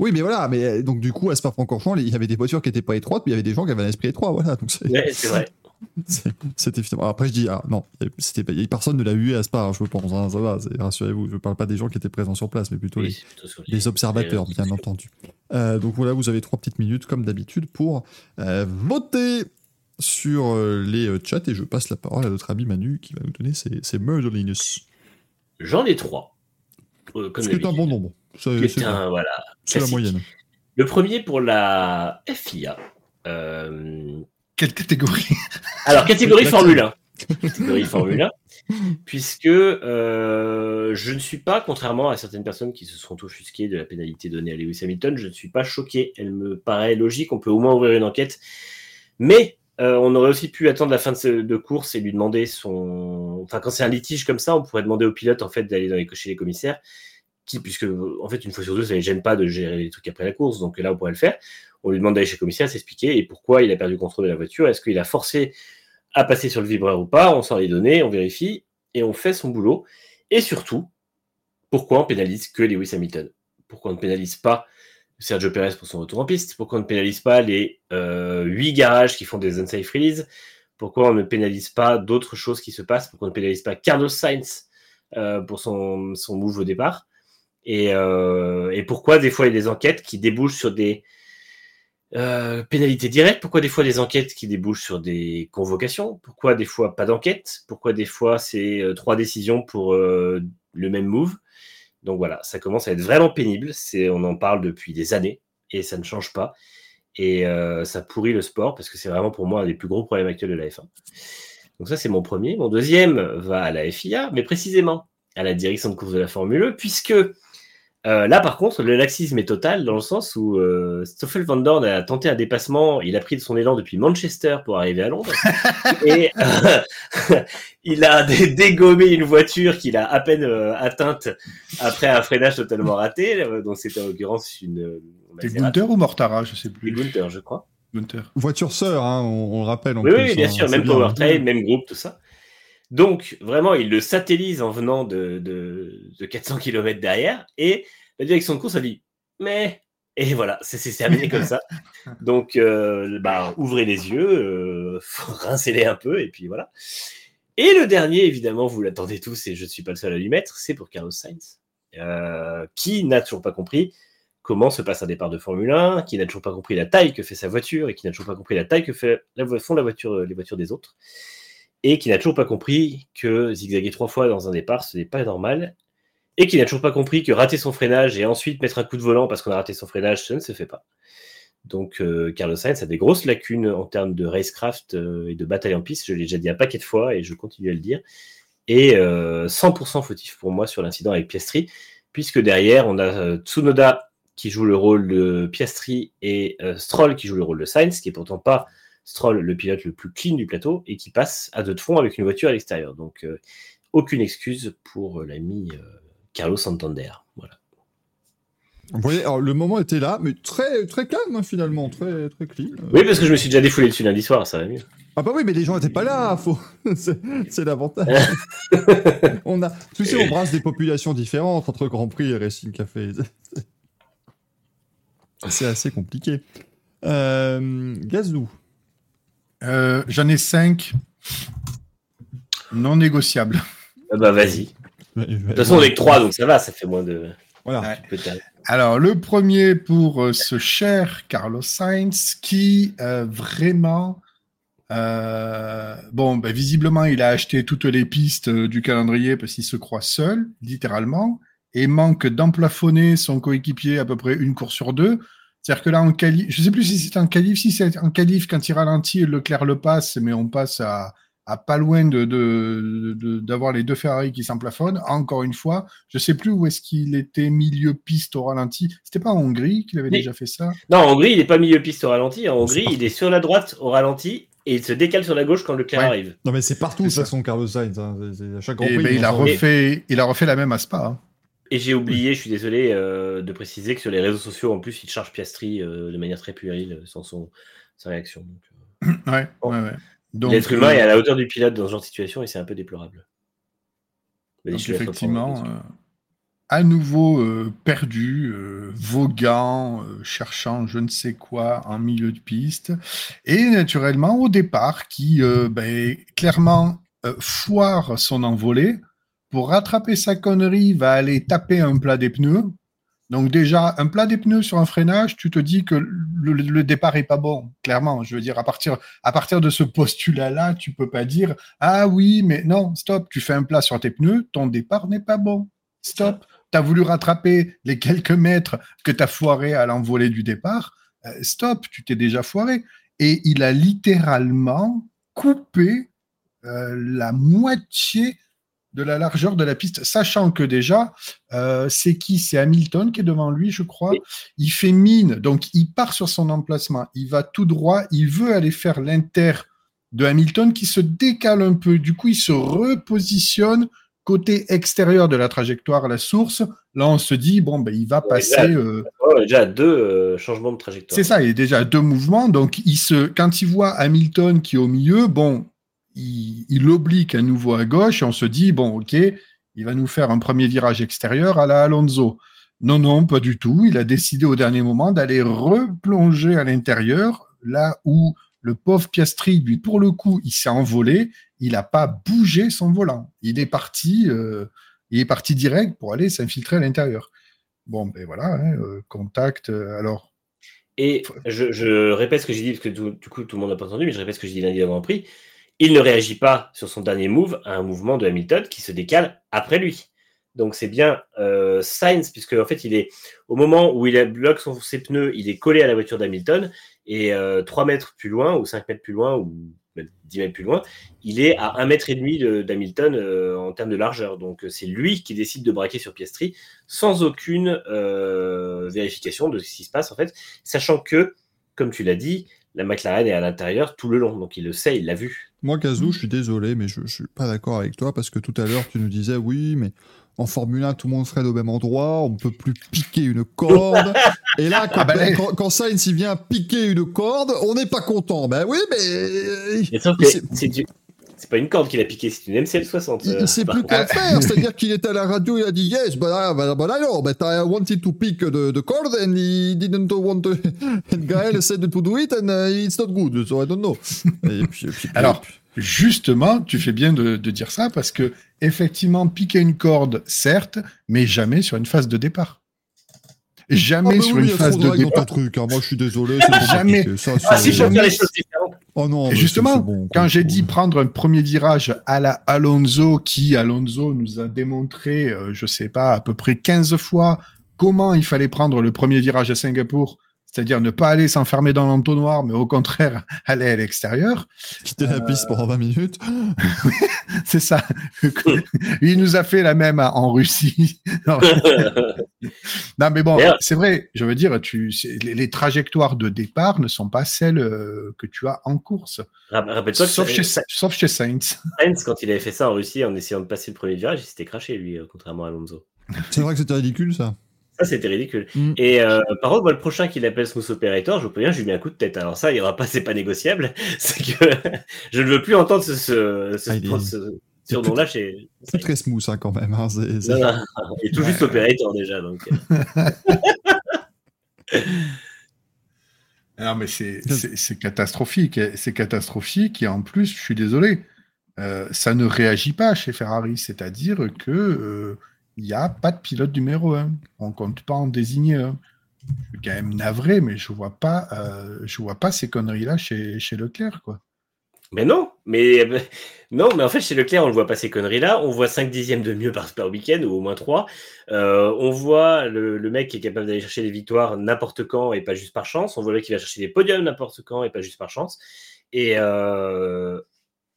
Oui, mais voilà, mais euh, donc du coup, à Spa-Francorchamps, il y avait des voitures qui étaient pas étroites, mais il y avait des gens qui avaient un esprit étroit, voilà. Donc c'est- Ouais, c'est vrai. c'est- c'était finalement. Après, je dis, ah non, c'était personne ne l'a eu à Spa, je pense, hein, ça va, c'est- rassurez-vous, je parle pas des gens qui étales présents sur place, mais plutôt Oui, les, c'est plutôt observateurs, bien entendu. Euh, donc voilà, vous avez trois petites minutes, comme d'habitude, pour euh, voter sur euh, les chats, et je passe la parole à notre ami Manu qui va nous donner ses, ses Murderliness. J'en ai trois. Euh, comme Ce qui est un bon nombre. C'est c'est un- voilà, c'est la moyenne. Le premier pour la FIA. Euh, Quelle catégorie Alors, catégorie Formule 1. Catégorie Formule 1. Puisque euh, je ne suis pas, contrairement à certaines personnes qui se sont offusquées de la pénalité donnée à Lewis Hamilton, je ne suis pas choqué. Elle me paraît logique. On peut au moins ouvrir une enquête. Mais euh, on aurait aussi pu attendre la fin de course et lui demander son. Enfin, quand c'est un litige comme ça, on pourrait demander au pilote en fait d'aller dans les chez les commissaires, puisque en fait une fois sur deux, ça les gêne pas de gérer les trucs après la course. Donc là, on pourrait le faire. On lui demande d'aller chez le commissaire, s'expliquer et pourquoi il a perdu le contrôle de la voiture. Est-ce qu'il a forcé à passer sur le vibreur ou pas? On sort les données, on vérifie et on fait son boulot. Et surtout, pourquoi on pénalise que Lewis Hamilton? Pourquoi on ne pénalise pas Sergio Perez pour son retour en piste? Pourquoi on ne pénalise pas les euh, 8 garages qui font des unsafe releases? Pourquoi on ne pénalise pas d'autres choses qui se passent? Pourquoi on ne pénalise pas Carlos Sainz euh, pour son, son move au départ? Et, euh, et pourquoi des fois il y a des enquêtes qui débouchent sur des euh, pénalités directes? Pourquoi des fois des enquêtes qui débouchent sur des convocations? Pourquoi des fois pas d'enquête? Pourquoi des fois c'est euh, trois décisions pour le même move? Donc voilà, ça commence à être vraiment pénible. C'est, on en parle depuis des années et ça ne change pas. Et ça pourrit le sport parce que c'est vraiment pour moi un des plus gros problèmes actuels de la F1. Donc ça c'est mon premier. Mon deuxième va à la FIA, mais précisément à la direction de course de la Formule 1, puisque euh, là, par contre, le laxisme est total dans le sens où euh, Stoffel Van Dorn a tenté un dépassement. Il a pris de son élan depuis Manchester pour arriver à Londres. et euh, il a dé- dégommé une voiture qu'il a à peine euh, atteinte après un freinage totalement raté. Euh, donc, c'était en l'occurrence une. C'est Maserati. Gunther ou Mortara Je sais plus. Gunther, je crois. Gunther. Voiture sœur, hein, on, on le rappelle. En Oui, plus, oui, bien hein, sûr, même powertrain, même groupe, tout ça. Donc, vraiment, il le satellise en venant de, de, de 400 km derrière. Et la direction de course a dit, mais. Et voilà, c'est terminé comme ça. Donc, euh, bah, ouvrez les yeux, euh, rincez-les un peu, et puis voilà. Et le dernier, évidemment, vous l'attendez tous, et je ne suis pas le seul à lui mettre, c'est pour Carlos Sainz, euh, qui n'a toujours pas compris comment se passe un départ de Formule 1, qui n'a toujours pas compris la taille que fait sa voiture, et qui n'a toujours pas compris la taille que fait la, vo- font la voiture, les voitures des autres, et qui n'a toujours pas compris que zigzaguer trois fois dans un départ, ce n'est pas normal, et qui n'a toujours pas compris que rater son freinage et ensuite mettre un coup de volant parce qu'on a raté son freinage, ça ne se fait pas. Donc euh, Carlos Sainz a des grosses lacunes en termes de racecraft euh, et de bataille en piste, je l'ai déjà dit un paquet de fois et je continue à le dire, et euh, 100% fautif pour moi sur l'incident avec Piastri, puisque derrière on a euh, Tsunoda qui joue le rôle de Piastri et euh, Stroll qui joue le rôle de Sainz, qui est pourtant pas Stroll le pilote le plus clean du plateau et qui passe à deux de fond avec une voiture à l'extérieur. Donc euh, aucune excuse pour euh, l'ami euh, Carlos Santander. Voilà. Vous voyez, alors, le moment était là, mais très, très calme hein, finalement, très, très clean. Euh, Oui, parce que je me suis déjà défoulé dessus lundi soir, ça va mieux. Ah bah oui, mais les gens n'étaient pas là, faut... c'est c'est l'avantage. on a, tu sais, on brasse des populations différentes entre Grand Prix et Racing Café. C'est assez compliqué. Euh, Gazou. Euh, J'en ai cinq non négociables. Ah bah vas-y. De toute façon, on est que trois, donc ça va, ça fait moins de. Voilà. Ouais. Peut-être. Alors, le premier pour euh, ce cher Carlos Sainz qui euh, vraiment. euh, bon, ben, visiblement, il a acheté toutes les pistes euh, du calendrier parce qu'il se croit seul, littéralement, et manque d'emplafonner son coéquipier à peu près une course sur deux. C'est-à-dire que là, en qualif, je sais plus si c'est en qualif, si c'est en qualif, quand il ralentit, Leclerc le passe, mais on passe à, à pas loin de, de, de- d'avoir les deux Ferrari qui s'emplafonnent. Encore une fois, je sais plus où est-ce qu'il était milieu piste au ralenti. C'était pas en Hongrie qu'il avait Oui. déjà fait ça? Non, en Hongrie, il n'est pas milieu piste au ralenti. En Hongrie, il est sur la droite au ralenti et il se décale sur la gauche quand Leclerc Ouais. arrive. Non, mais c'est partout, ça. façon, Carlos Sainz. hein. À chaque Grand Et Prix. ben, il, a refait, il a refait la même à Spa. hein. Et j'ai oublié, je suis désolé euh, de préciser que sur les réseaux sociaux, en plus, il charge Piastri euh, de manière très puérile sans son, sa réaction. Donc, euh, Ouais, Bon. ouais, ouais. Donc, L'être humain euh, est à la hauteur du pilote dans ce genre de situation et c'est un peu déplorable. Donc effectivement, euh, à nouveau euh, perdu, euh, voguant, cherchant je ne sais quoi en milieu de piste, et naturellement au départ qui ben, clairement foire son envolée. Pour rattraper sa connerie, va aller taper un plat des pneus. Donc déjà, un plat des pneus sur un freinage, tu te dis que le, départ est pas bon. Clairement, je veux dire, à partir, de ce postulat-là, tu peux pas dire ah oui, mais non, stop, tu fais un plat sur tes pneus, ton départ n'est pas bon. Stop. Tu as voulu rattraper les quelques mètres que tu as foiré à l'envolée du départ. Euh, stop, tu t'es déjà foiré. Et il a littéralement coupé euh, la moitié de la largeur de la piste, sachant que déjà, euh, c'est qui C'est Hamilton qui est devant lui, je crois. Oui. Il fait mine, donc il part sur son emplacement, il va tout droit, il veut aller faire l'inter de Hamilton qui se décale un peu. Du coup, il se repositionne côté extérieur de la trajectoire à la source. Là, on se dit, bon, ben, il va Ouais, passer. là, euh, Ouais, déjà deux euh, changements de trajectoire. c'est ça, il est déjà à deux mouvements. Donc, il se, quand il voit Hamilton qui est au milieu, bon, il, oblique à nouveau à gauche et on se dit, bon, ok, il va nous faire un premier virage extérieur à la Alonso. Non, non, pas du tout. Il a décidé au dernier moment d'aller replonger à l'intérieur, là où le pauvre Piastri, lui, pour le coup, il s'est envolé. Il n'a pas bougé son volant. Il est parti, euh, il est parti direct pour aller s'infiltrer à l'intérieur. Bon, ben voilà, hein, euh, contact. euh, alors, Et je, répète ce que j'ai dit, parce que tout- du coup, tout le monde n'a pas entendu, mais je répète ce que j'ai dit lundi avant le. Il ne réagit pas sur son dernier move à un mouvement de Hamilton qui se décale après lui. Donc c'est bien euh, Sainz, puisque en fait, il est au moment où il bloque son, ses pneus, il est collé à la voiture d'Hamilton, et euh, 3 mètres plus loin, ou 5 mètres plus loin, ou même 10 mètres plus loin, il est à 1 mètre et demi de- d'Hamilton euh, en termes de largeur. Donc euh, c'est lui qui décide de braquer sur Piastri sans aucune euh, vérification de ce qui se passe en fait, sachant que, comme tu l'as dit, la McLaren est à l'intérieur tout le long, donc il le sait, il l'a vu. Moi, Kazoo, je suis désolé, mais je, je suis pas d'accord avec toi parce que tout à l'heure, tu nous disais oui, mais en Formule 1, tout le monde serait au même endroit, on ne peut plus piquer une corde. Et là, quand, Ah bah quand, quand Sainz il vient piquer une corde, on n'est pas content. Ben oui, mais Mais sauf que c'est du- c'est pas une corde qu'il a piqué, c'est une MCL60. il, il sait plus quoi faire. C'est-à-dire qu'il était à la radio, il a dit yes, but I, but, but I know, but I wanted to pick the, the cord and he didn't want to. And Gaël said to do it and uh, it's not good, so I don't know. Et puis, et puis- Alors, Justement, tu fais bien de, de dire ça parce que effectivement, piquer une corde, certes, mais jamais sur une phase de départ. Jamais Ah, sur oui, une phase de départ. truc. hein. Moi, je suis désolé. Jamais. Ça, Ah, si, je les choses différentes. Oh non, Et justement, bon, Quand j'ai dit prendre un premier virage à la Alonso, qui Alonso nous a démontré, euh, je sais pas, à peu près 15 fois comment il fallait prendre le premier virage à Singapour, c'est-à-dire ne pas aller s'enfermer dans l'entonnoir, mais au contraire aller à l'extérieur. quitter la piste pendant 20 minutes. C'est ça. il nous a fait la même en Russie. non, mais bon, c'est vrai. Je veux dire, tu, les, les trajectoires de départ ne sont pas celles euh, que tu as en course, Rapp- Rappelle-toi sauf chez, Sa- sauf chez Sainz. Sainz, quand il avait fait ça en Russie en essayant de passer le premier virage, il s'était craché, lui, euh, contrairement à Alonso. C'est vrai que c'était ridicule, ça. Ça, c'était ridicule. Mm. Et euh, par contre, moi, le prochain qu'il appelle Smooth Operator, je vous préviens, je lui mets un coup de tête. Alors ça, il y aura pas, c'est pas négociable. C'est que je ne veux plus entendre ce, ce, ce, Ah, il est- ce surnom-là chez. C'est très smooth, hein, quand même. hein. C'est- c'est- Non, non, il est tout juste Operator déjà. Donc. Non, mais c'est c'est- c'est catastrophique. C'est catastrophique. Et en plus, je suis désolé, euh, ça ne réagit pas chez Ferrari. C'est-à-dire que euh, il n'y a pas de pilote numéro un. On ne compte pas en désigner un. Je suis quand même navré, mais je vois pas, euh, vois pas ces conneries-là chez, chez Leclerc, quoi. Mais non, mais euh, non, mais en fait chez Leclerc on le voit pas ces conneries là, on voit 5 dixièmes de mieux par, week-end ou au moins 3. on voit le, le mec qui est capable d'aller chercher des victoires n'importe quand et pas juste par chance. On voit le mec qui va chercher des podiums n'importe quand et pas juste par chance. Et, euh,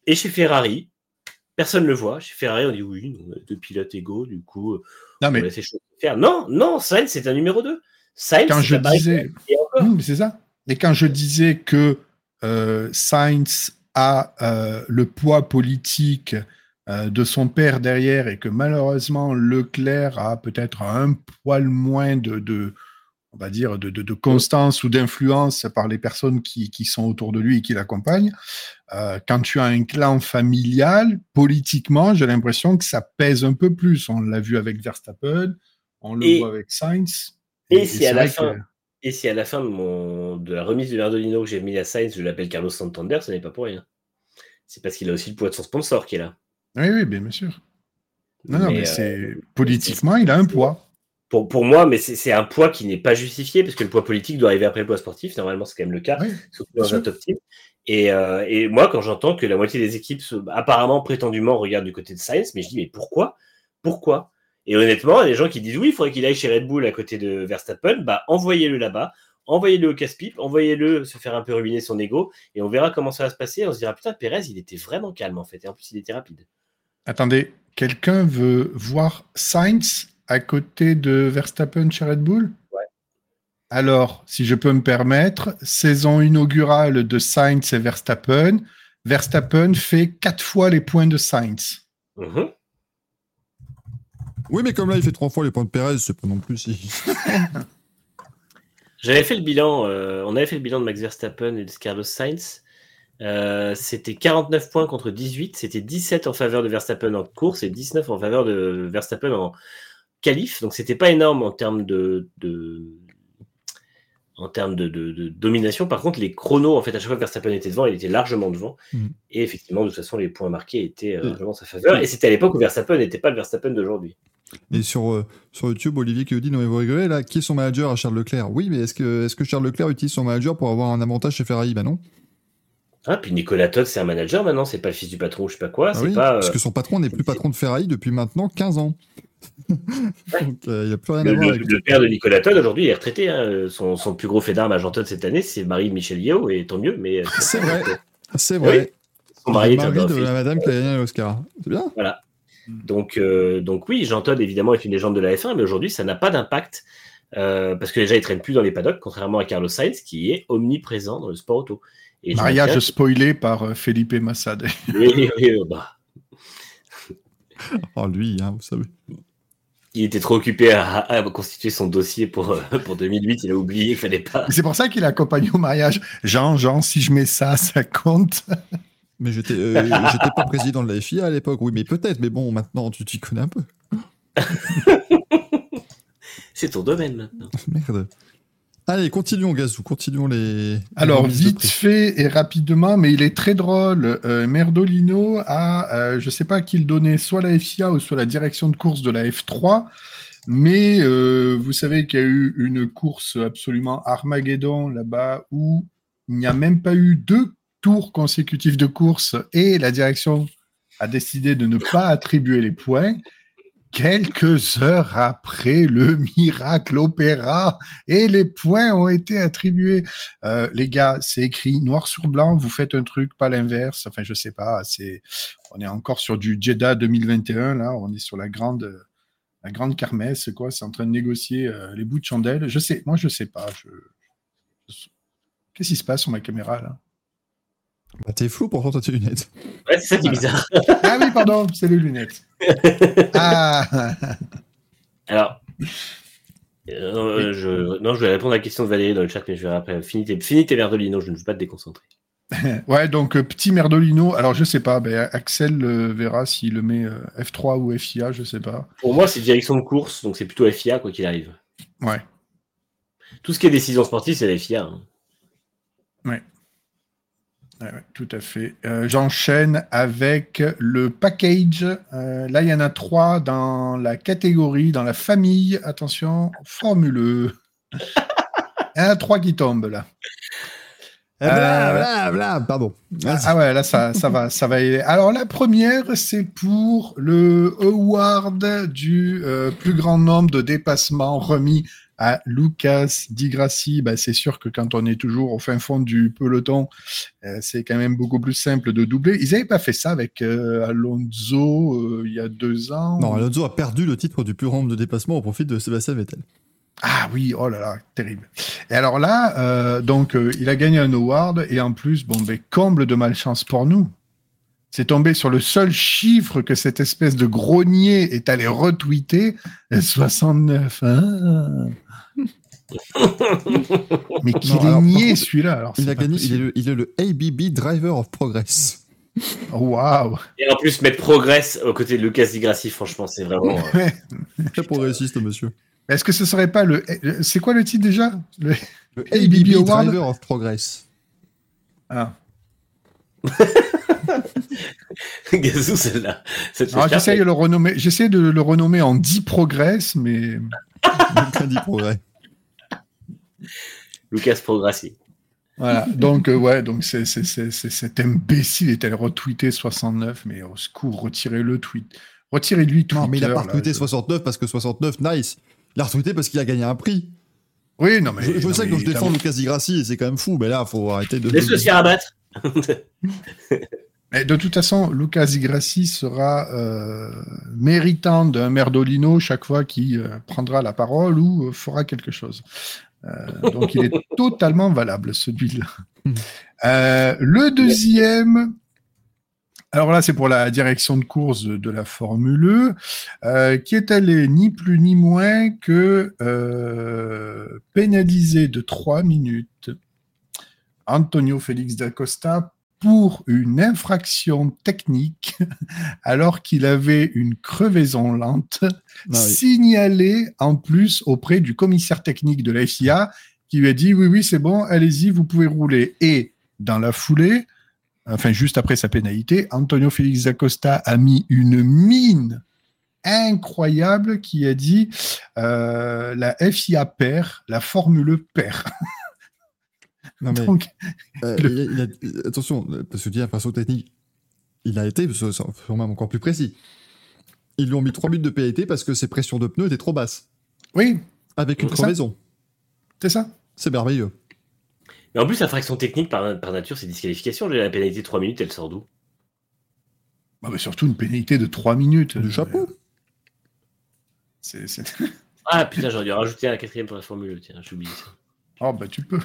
et chez Ferrari, personne ne le voit. Chez Ferrari on dit oui, on a deux pilotes égaux, du coup Non, on mais laisse faire. Non, non, Sainz c'est un numéro 2. Sainz quand c'est je disais. Mmh, c'est ça. Et quand je disais que euh, Sainz a euh, le poids politique euh, de son père derrière et que malheureusement Leclerc a peut-être un poil moins de, de on va dire, de, de, de constance ou d'influence par les personnes qui, qui, sont autour de lui et qui l'accompagnent. Euh, quand tu as un clan familial, politiquement, j'ai l'impression que ça pèse un peu plus. On l'a vu avec Verstappen, on le Et- voit avec Sainz. Et, Et si c'est à la fin, que- et si à la fin de, mon, de la remise de Verdolino que j'ai mis à Sainz, je l'appelle Carlos Santander, ce n'est pas pour rien. C'est parce qu'il a aussi le poids de son sponsor qui est là. Oui, oui, bien sûr. Non, non, mais, euh, c'est politiquement, il a un poids. Pour, pour moi, mais c'est un poids qui n'est pas justifié parce que le poids politique doit arriver après le poids sportif. Normalement, c'est quand même le cas, Oui, surtout dans sûr. un top team. Et, euh, et moi, quand j'entends que la moitié des équipes, apparemment, prétendument, regardent du côté de Sainz, mais je dis, mais pourquoi? Pourquoi? Et honnêtement, il y a des gens qui disent, oui, il faudrait qu'il aille chez Red Bull à côté de Verstappen. Bah, envoyez-le là-bas, envoyez-le au casse-pipe, envoyez-le se faire un peu ruiner son ego, et on verra comment ça va se passer. On se dira, putain, Pérez, il était vraiment calme, en fait. Et en plus, il était rapide. Attendez, quelqu'un veut voir Sainz? À côté de Verstappen chez Red Bull? Ouais. Alors, si je peux me permettre, saison inaugurale de Sainz et Verstappen. Verstappen fait quatre fois les points de Sainz. Mhm. Oui, mais comme là, il fait trois fois les points de Perez, c'est pas non plus si. J'avais fait le bilan, euh, on avait fait le bilan de Max Verstappen et de Carlos Sainz. Euh, c'était 49 points contre 18, c'était 17 en faveur de Verstappen en course et 19 en faveur de Verstappen en Donc c'était pas énorme en termes de, de- en termes de, de- de domination. Par contre, les chronos, en fait, à chaque fois que Verstappen était devant, il était largement devant. Mhm. Et effectivement, de toute façon, les points marqués étaient euh, largement en sa faveur. Et c'était à l'époque où Verstappen n'était pas le Verstappen d'aujourd'hui. Et sur, euh, sur YouTube, Olivier qui nous dit Non, mais vous rigolez là, qui est son manager à Charles Leclerc? Oui, mais est-ce que, est que Charles Leclerc utilise son manager pour avoir un avantage chez Ferrari? Bah non. Ah, puis Nicolas Todd, c'est un manager maintenant, c'est pas le fils du patron, je sais pas quoi. Ah c'est oui, pas, Parce euh, que son patron n'est plus patron de Ferrari depuis maintenant 15 ans. Donc euh, il n'y a plus rien Le, à voir le- avec le père de Nicolas Todd, aujourd'hui, est retraité. hein. Son, son plus gros fait d'armes à Jean Todd cette année, c'est le mari de Michel Yeo, et tant mieux. Mais euh, C'est vrai. C'est vrai. son mari est le un mari de la madame qui a gagné l'Oscar. C'est bien Voilà. Donc, euh, donc oui, Jean Todd, évidemment, est une légende de la F1, mais aujourd'hui, ça n'a pas d'impact. euh, parce que déjà, il traîne plus dans les paddocks, contrairement à Carlos Sainz, qui est omniprésent dans le sport auto. Et Mariage spoilé par euh, Felipe Massa. que- oui, oui, oui, bah, Oh, lui, hein, vous savez. Il était trop occupé à, à constituer son dossier pour, euh, pour 2008, il a oublié qu'il fallait pas. C'est pour ça qu'il accompagne au mariage. Jean, Jean, si je mets ça, ça compte. Mais j'étais euh, j'étais pas président de la FIA à l'époque, oui, mais peut-être, mais bon, maintenant tu t'y connais un peu. C'est ton domaine maintenant. Merde. Allez, continuons, Gazou, continuons les. Alors, vite fait et rapidement, mais il est très drôle. Euh, Merdolino a, euh, je sais pas qui le donnait, soit la FIA ou soit la direction de course de la F3. Mais euh, vous savez qu'il y a eu une course absolument Armageddon là-bas où il n'y a même pas eu deux tours consécutifs de course et la direction a décidé de ne pas attribuer les points. Quelques heures après le miracle opéra et les points ont été attribués. Euh, les gars, c'est écrit noir sur blanc, vous faites un truc, pas l'inverse. Enfin, je sais pas, c'est, on est encore sur du Jeddah 2021, là, on est sur la grande, la grande kermesse, quoi. C'est en train de négocier euh, les bouts de chandelle. Je sais, moi, je sais pas. Qu'est-ce qui se passe sur ma caméra, là? Bah, t'es flou pourtant, t'as tes lunettes. Ouais, c'est ça qui est bizarre. Ah oui, pardon, c'est les lunettes. Ah, Alors, euh, je, non, je vais répondre à la question de Valérie dans le chat, mais je verrai après. Finis tes, finis tes Verdolino, je ne veux pas te déconcentrer. ouais, donc euh, petit Merdolino. Alors, je sais pas, ben, Axel euh, verra s'il le met euh, F3 ou FIA, je sais pas. Pour moi, c'est direction de course, donc c'est plutôt FIA, quoi qu'il arrive. Ouais. Tout ce qui est décision sportive, c'est la FIA. hein. Ouais, ouais, tout à fait. Euh, J'enchaîne avec le package. Euh, là, il y en a trois dans la catégorie, dans la famille. Attention, Formule E. Il y en a trois qui tombent là. Ah, bla, Euh, bla, bla, pardon. Ah, ah ouais, là, ça, ça va, ça va. y aller. Alors, la première, c'est pour le award du euh, plus grand nombre de dépassements remis à Lucas Di Grassi. Bah, c'est sûr que quand on est toujours au fin fond du peloton, euh, c'est quand même beaucoup plus simple de doubler. Ils n'avaient pas fait ça avec euh, Alonso euh, il y a deux ans? Non, Alonso a perdu le titre du plus grand nombre de déplacements au profit de Sébastien Vettel. Ah oui, oh là là, terrible. Et alors là, donc, il a gagné un award et en plus, bon, ben, comble de malchance pour nous. c'est tombé sur le seul chiffre que cette espèce de grognier est allé retweeter. 69. hein. Mais qu'il est nié celui-là. alors Il a gagné, il est, le, il est le ABB Driver of Progress. Waouh. Et en plus, mettre Progress aux côtés de Lucas Di Grassi, franchement, c'est vraiment. euh, Ouais. Très progressiste, monsieur. Est-ce que ce serait pas le. C'est quoi le titre déjà? Le- Le ABB ABB Award Driver of Progress. Ah. Gazou, celle-là. J'essaie de le renommer. J'essaie de le renommer en 10 Progress, mais Aucun dit progrès. Lucas Prograssi. voilà. Donc euh, ouais, donc c'est c'est- c'est- c'est- cet imbécile est allé retweeter 69, mais au secours, retirez le tweet. Retirez-lui Twitter. Non, mais il a pas là, retweeté je- 69 parce que 69, nice. Il a retweeté parce qu'il a gagné un prix. Oui, non mais. je je non, sais mais que je défends. Lucas Di Grassi et c'est quand même fou, mais là, faut arrêter de. Laisse-le se faire abattre. Mais de toute façon, Lucas Igrassi sera euh, méritant d'un merdolino chaque fois qu'il euh, prendra la parole ou euh, fera quelque chose. Euh, donc il est totalement valable celui-là. Euh, le deuxième, alors là c'est pour la direction de course de, de la Formule E, euh, qui est allé ni plus ni moins que pénaliser de trois minutes Antonio Félix d'Acosta pour une infraction technique alors qu'il avait une crevaison lente Ah oui. signalée en plus auprès du commissaire technique de la FIA qui lui a dit oui oui c'est bon allez-y vous pouvez rouler et dans la foulée enfin juste après sa pénalité Antonio Félix d'Acosta a mis une mine incroyable qui a dit euh, la FIA perd la Formule perd Non, mais, donc euh, il a- il a- attention, parce que tu dis infraction technique, il a été, même encore plus précis. Ils lui ont mis 3 minutes de pénalité parce que ses pressions de pneus étaient trop basses. oui Avec une crevaison. c'est ça C'est merveilleux. Mais en plus, la fraction technique par, par nature, c'est disqualification. La pénalité de 3 minutes, elle sort d'où? Bah, mais surtout une pénalité de 3 minutes. Du chapeau. C'est- Ah putain, j'aurais dû rajouter un quatrième pour la Formule. Tiens, j'ai oublié ça. Oh, bah tu peux.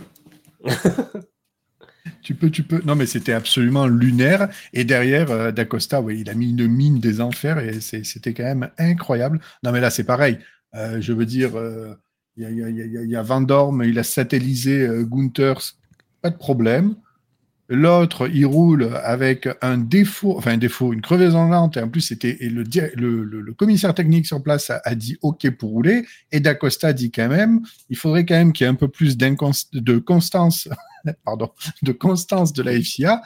tu peux, tu peux. Non, mais c'était absolument lunaire. Et derrière, euh, D'Acosta, oui, il a mis une mine des enfers et c'était quand même incroyable. Non, mais là, c'est pareil. Euh, je veux dire, euh, il y, a, y il a satellisé euh, Gunther, pas de problème. L'autre, il roule avec un défaut, enfin un défaut, une crevaison lente, et en plus, c'était le, dir- le, le- le commissaire technique sur place a, a dit OK pour rouler, et D'Acosta dit quand même, il faudrait quand même qu'il y ait un peu plus de constance, pardon, de constance de la FIA,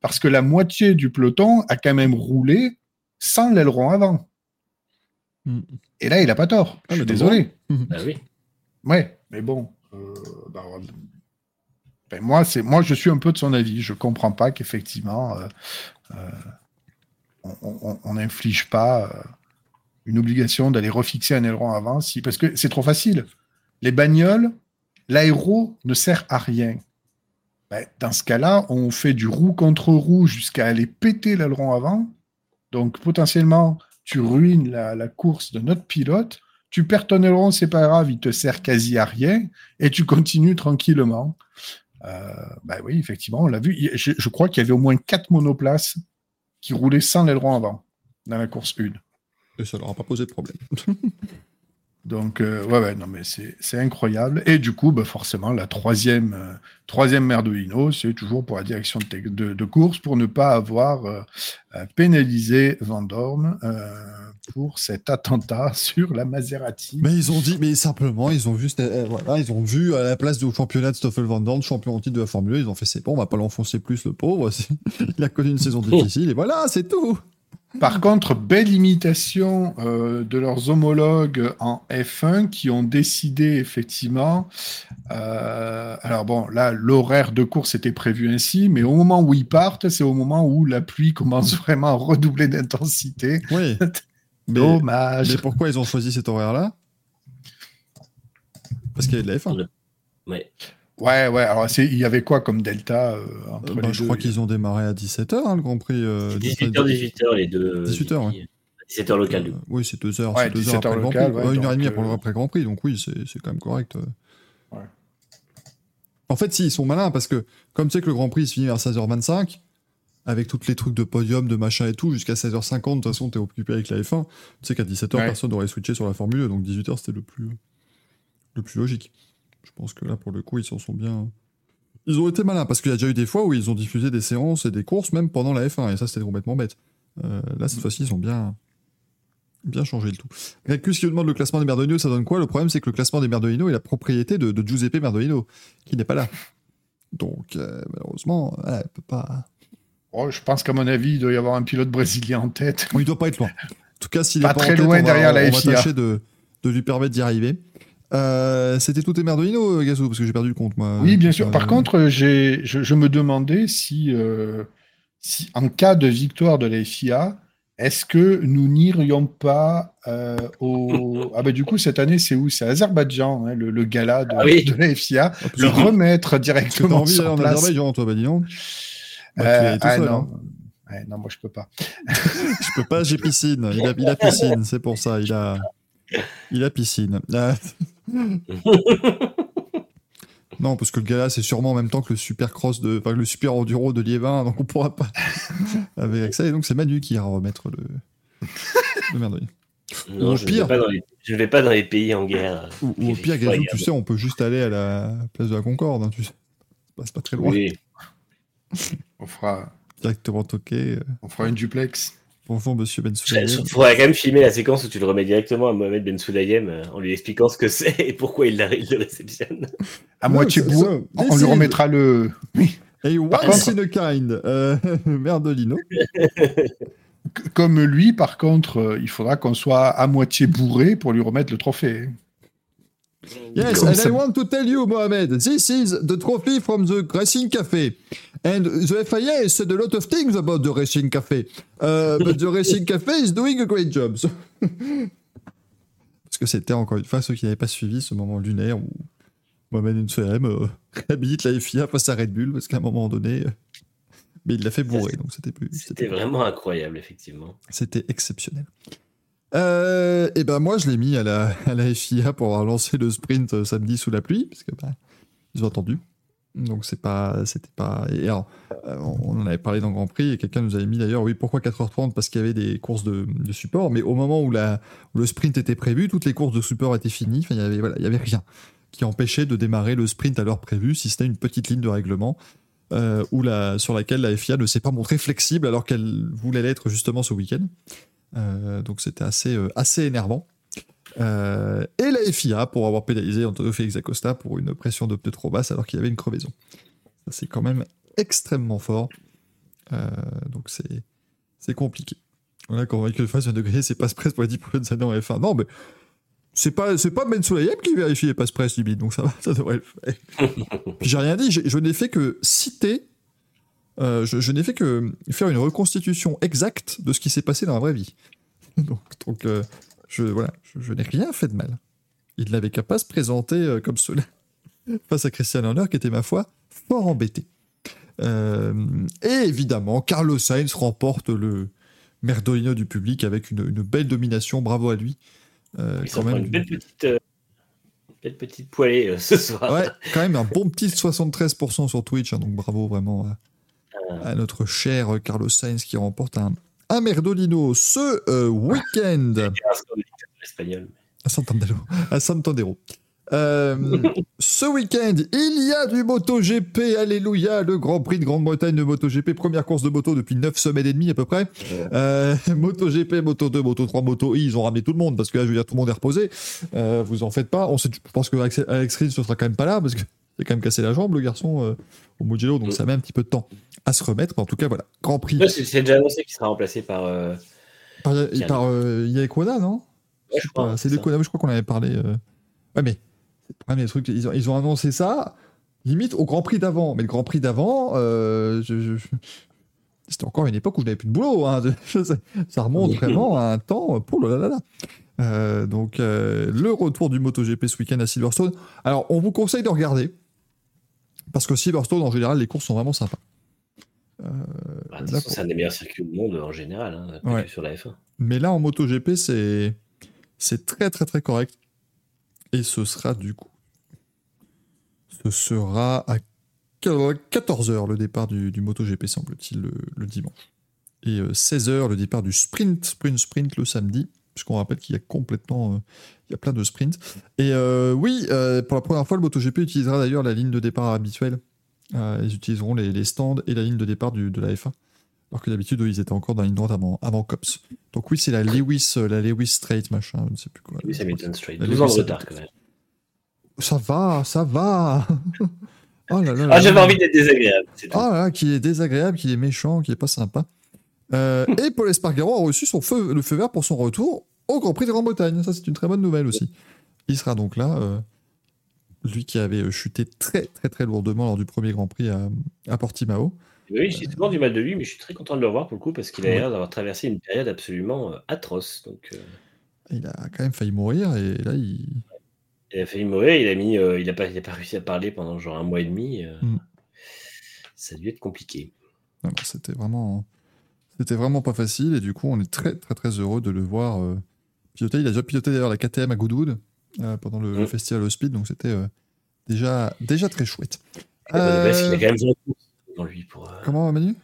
parce que la moitié du peloton a quand même roulé sans l'aileron avant. Mm. Et là, il a pas tort. Ah, Je suis désolé. Bah oui. Ouais, mais bon. euh, bah, ben, moi, c'est moi, je suis un peu de son avis. Je comprends pas qu'effectivement, euh, euh, on- n'inflige pas euh, une obligation d'aller refixer un aileron avant, si parce que c'est trop facile. Les bagnoles, l'aéro ne sert à rien. Ben, dans ce cas-là, on fait du roue contre roue jusqu'à aller péter l'aileron avant. Donc potentiellement, tu ruines la, la course de notre pilote. Tu perds ton aileron, c'est pas grave, il te sert quasi à rien et tu continues tranquillement. Euh, bah oui, effectivement, on l'a vu. Je crois qu'il y avait au moins quatre monoplaces qui roulaient sans l'aileron avant dans la course 1. Et ça leur a pas posé de problème. Donc, euh, ouais, ouais, non, mais c'est incroyable. Et du coup, bah, forcément, la troisième, euh, troisième c'est toujours pour la direction de, te- de- de course pour ne pas avoir euh, pénalisé Van Dorn euh, pour cet attentat sur la Maserati. Mais ils ont dit, mais simplement, ils ont vu, c'était- voilà, ils ont vu à la place du championnat de Stoffel Van Dorn, champion en titre de la Formule 1, ils ont fait c'est bon, on va pas l'enfoncer plus le pauvre. Il a connu une saison difficile et voilà, c'est tout. Par contre, belle imitation euh, de leurs homologues en F1 qui ont décidé effectivement. euh, alors bon, là, l'horaire de course était prévu ainsi, mais au moment où ils partent, c'est au moment où la pluie commence vraiment à redoubler d'intensité. Oui. Mais, Dommage. mais pourquoi ils ont choisi cet horaire-là? Parce qu'il y a de la F1. Ouais. Ouais, ouais. Alors, c'est- il y avait quoi comme delta euh, entre Euh, bah, les je deux? crois qu'ils ont démarré à 17h, le Grand Prix. euh, 18h, 18h, les deux. 18h, ouais. 17h local, du coup. Euh, oui, c'est 2 heures, Ouais, c'est deux 17 heures après heures le Grand local, Prix. ouais, Euh, une heure et donc, demie après le euh, après Grand Prix, donc oui, c'est c'est quand même correct. Ouais. En fait, si, ils sont malins parce que, comme tu sais que le Grand Prix se finit vers 16h25, avec tous les trucs de podium, de machin et tout, jusqu'à 16h50, de toute façon, t'es occupé avec la F1. Tu sais qu'à 17h, Ouais. personne n'aurait switché sur la Formule 1, donc 18h, c'était le plus, le plus logique. Je pense que là, pour le coup, ils s'en sont bien. Ils ont été malins, parce qu'il y a déjà eu des fois où ils ont diffusé des séances et des courses, même pendant la F1, et ça, c'était complètement bête. Euh, là, cette fois-ci, ils ont bien, bien changé le tout. Recus qui nous demande le classement des Merdolino, ça donne quoi? Le problème, c'est que le classement des Merdolino est la propriété de, de Giuseppe Merdolino, qui n'est pas là. Donc, euh, malheureusement, elle peut pas. Oh, je pense qu'à mon avis, il doit y avoir un pilote brésilien en tête. Bon, il doit pas être loin. En tout cas, s'il Pas est pas très en tête, loin on va- derrière la on va FIA. tâcher de, de lui permettre d'y arriver. Euh, C'était tout tes Merdolino, Gazo, parce que j'ai perdu le compte, moi. Oui, bien sûr. Euh, Par contre, j'ai, je, je me demandais si, euh, si, en cas de victoire de la FIA, est-ce que nous n'irions pas euh, au. Ah, ben du coup, cette année, c'est où? C'est Azerbaïdjan, hein, le, le gala de, Ah oui. de la FIA. que Le remettre directement envie sur en place. Azerbaïdjan, toi, bah dis donc. Bah, tu Euh, ah, seul, non. hein. Ouais, non, moi, je peux pas. Je peux pas, j'ai piscine. Il a, il a piscine, c'est pour ça. Il a, il a piscine. Euh, non, parce que le gala, c'est sûrement en même temps que le super cross de, enfin, le super enduro de Liévin, donc on pourra pas avec ça. Et donc c'est Manu qui ira remettre le, le merdouille. Non, au je, pire- vais pas dans les, je vais pas dans les pays en guerre. Ou, ou au pire, Gazou, tu sais, on peut juste aller à la place de la Concorde. hein, tu sais. C'est pas- C'est pas très loin. Oui, On fera, Directement toqué. euh, on fera une duplex. Bonjour, monsieur Ben il faudrait quand même filmer la séquence où tu le remets directement à Mohamed Ben Soulayem euh, en lui expliquant ce que c'est et pourquoi il, la- il le réceptionne. À moitié bourré. On This lui is- remettra le. Oui. Et Par once contre- in a kind. Euh, Merdolino. Comme lui, par contre, euh, il faudra qu'on soit à moitié bourré pour lui remettre le trophée. Yes, Comme and ça. I want to tell you, Mohamed, this is the trophy from the Racing Café. And the FIA said a lot of things about the Racing Café. Uh, but the Racing Café is doing a great job. So- Parce que c'était encore une fois ceux qui n'avaient pas suivi ce moment lunaire où Mohamed Nsoem euh, réhabilite la FIA face à Red Bull parce qu'à un moment donné, euh, mais il l'a fait bourrer, donc c'était plus. C'était vraiment incroyable, effectivement. C'était exceptionnel. Euh, et ben moi je l'ai mis à la, FIA pour avoir lancé le sprint euh, samedi sous la pluie parce que bah, ils ont entendu. Donc c'est pas c'était pas et alors, euh, on en avait parlé dans Grand Prix et quelqu'un nous avait mis d'ailleurs oui pourquoi 4h30 parce qu'il y avait des courses de, support mais au moment où, la, le sprint était prévu toutes les courses de support étaient finies il y avait voilà il y avait rien qui empêchait de démarrer le sprint à l'heure prévue si c'était une petite ligne de règlement euh, sur laquelle la FIA ne s'est pas montrée flexible alors qu'elle voulait l'être justement ce week-end. Euh, donc c'était assez, euh, assez énervant. Euh, et la FIA pour avoir pénalisé Antonio Félix Acosta pour une pression de pneu trop basse alors qu'il y avait une crevaison. Ça c'est quand même extrêmement fort. Euh, donc c'est c'est compliqué. Voilà, quand Michael Fass vient de gagner ses passes presse pour les 10 prochaines années en F1. Non, mais c'est pas, c'est pas Ben Solayem qui vérifie les passes presse, limite, donc ça va, ça devrait le faire. Puis j'ai rien dit, j'ai- je n'ai fait que citer, euh, je, je n'ai fait que faire une reconstitution exacte de ce qui s'est passé dans la vraie vie. donc, donc euh, je, voilà, je, je n'ai rien fait de mal. Il n'avait qu'à pas se présenter euh, comme cela face à Christian Horner, qui était, ma foi, fort embêté. Euh, et évidemment, Carlos Sainz remporte le Merdolino du public avec une, une belle domination, bravo à lui. Euh, quand même, une belle petite, euh, belle petite poêlée ce soir. Ouais, quand même un bon petit 73% sur Twitch, hein, donc bravo vraiment à, à notre cher Carlos Sainz qui remporte un, un Merdolino ce euh, week-end à Santandero. À Santandero. Euh, ce week-end, il y a du MotoGP, alléluia, le Grand Prix de Grande-Bretagne de MotoGP, première course de moto depuis 9 semaines et demie à peu près. Euh, MotoGP, Moto 2, Moto 3, Moto I, ils ont ramené tout le monde parce que là, je veux dire, tout le monde est reposé. Euh, vous en faites pas. On sait, je pense que Alex, Alex ne sera quand même pas là parce que c'est quand même cassé la jambe, le garçon, euh, au Mugello, donc Mm. ça met un petit peu de temps à se remettre. Mais en tout cas, voilà, Grand Prix. C'est déjà annoncé qu'il sera remplacé par. euh, Par, par euh, non? Ouais, c'est de. Konami, je crois qu'on avait parlé. euh. Ouais, mais c'est le trucs. Ils ont, ils ont annoncé ça, limite au Grand Prix d'avant. Mais le Grand Prix d'avant, euh, je- je- je- c'était encore une époque où je n'avais plus de boulot. hein. ça, remonte vraiment à un temps. Pour le là là là. Euh, donc, euh, le retour du MotoGP ce week-end à Silverstone. Alors, on vous conseille de regarder. Parce que Silverstone, en général, les courses sont vraiment sympas. Bah, toute Là, façon, c'est un des meilleurs circuits du monde en général, hein, Ouais. sur la F1. Mais là, en MotoGP, c'est c'est très très très correct. Et ce sera du coup, ce sera à 14h le départ du, du MotoGP, semble-t-il, le, le dimanche. Et 16h le départ du sprint, sprint, sprint le samedi, puisqu'on rappelle qu'il y a complètement. euh, il y a plein de sprints. Et euh, oui, euh, pour la première fois, le MotoGP utilisera d'ailleurs la ligne de départ habituelle. Ils utiliseront les, les stands et la ligne de départ du- de la F1. Alors que d'habitude, ils étaient encore dans la ligne droite avant, avant Cops. Donc oui, c'est la Lewis, la Lewis Straight, machin, je ne sais plus quoi. Oui, Hamilton Straight. La 12 ans de Lewis retard Hamilton. quand même. Ça va, ça va. oh là là. là Ah, j'avais envie d'être désagréable. Ah là là, qui est désagréable, qui est méchant, qui est pas sympa. Euh, et Paul Espargaro a reçu son feu, le feu vert pour son retour au Grand Prix de Grande-Bretagne. Ça, c'est une très bonne nouvelle aussi. Il sera donc là, euh, lui qui avait euh, chuté très très très lourdement lors du premier Grand Prix à, à Portimao. Oui, j'ai souvent du mal de lui, mais je suis très content de le revoir pour le coup parce qu'il a l'air d'avoir traversé une période absolument euh, atroce. Donc, euh, Il a quand même failli mourir et là, il. il a failli mourir, il a mis, euh, il a pas, il a pas réussi à parler pendant genre un mois et demi. euh, Mm. Ça a dû être compliqué. c'était vraiment. C'était vraiment pas facile et du coup, on est très très très heureux de le voir Il a déjà piloté d'ailleurs la KTM à Goodwood euh, pendant le, le Mm. festival au Speed, donc c'était euh, déjà, déjà très chouette. Euh, a quand même 20 courses dans lui pour. euh, Comment, Manu?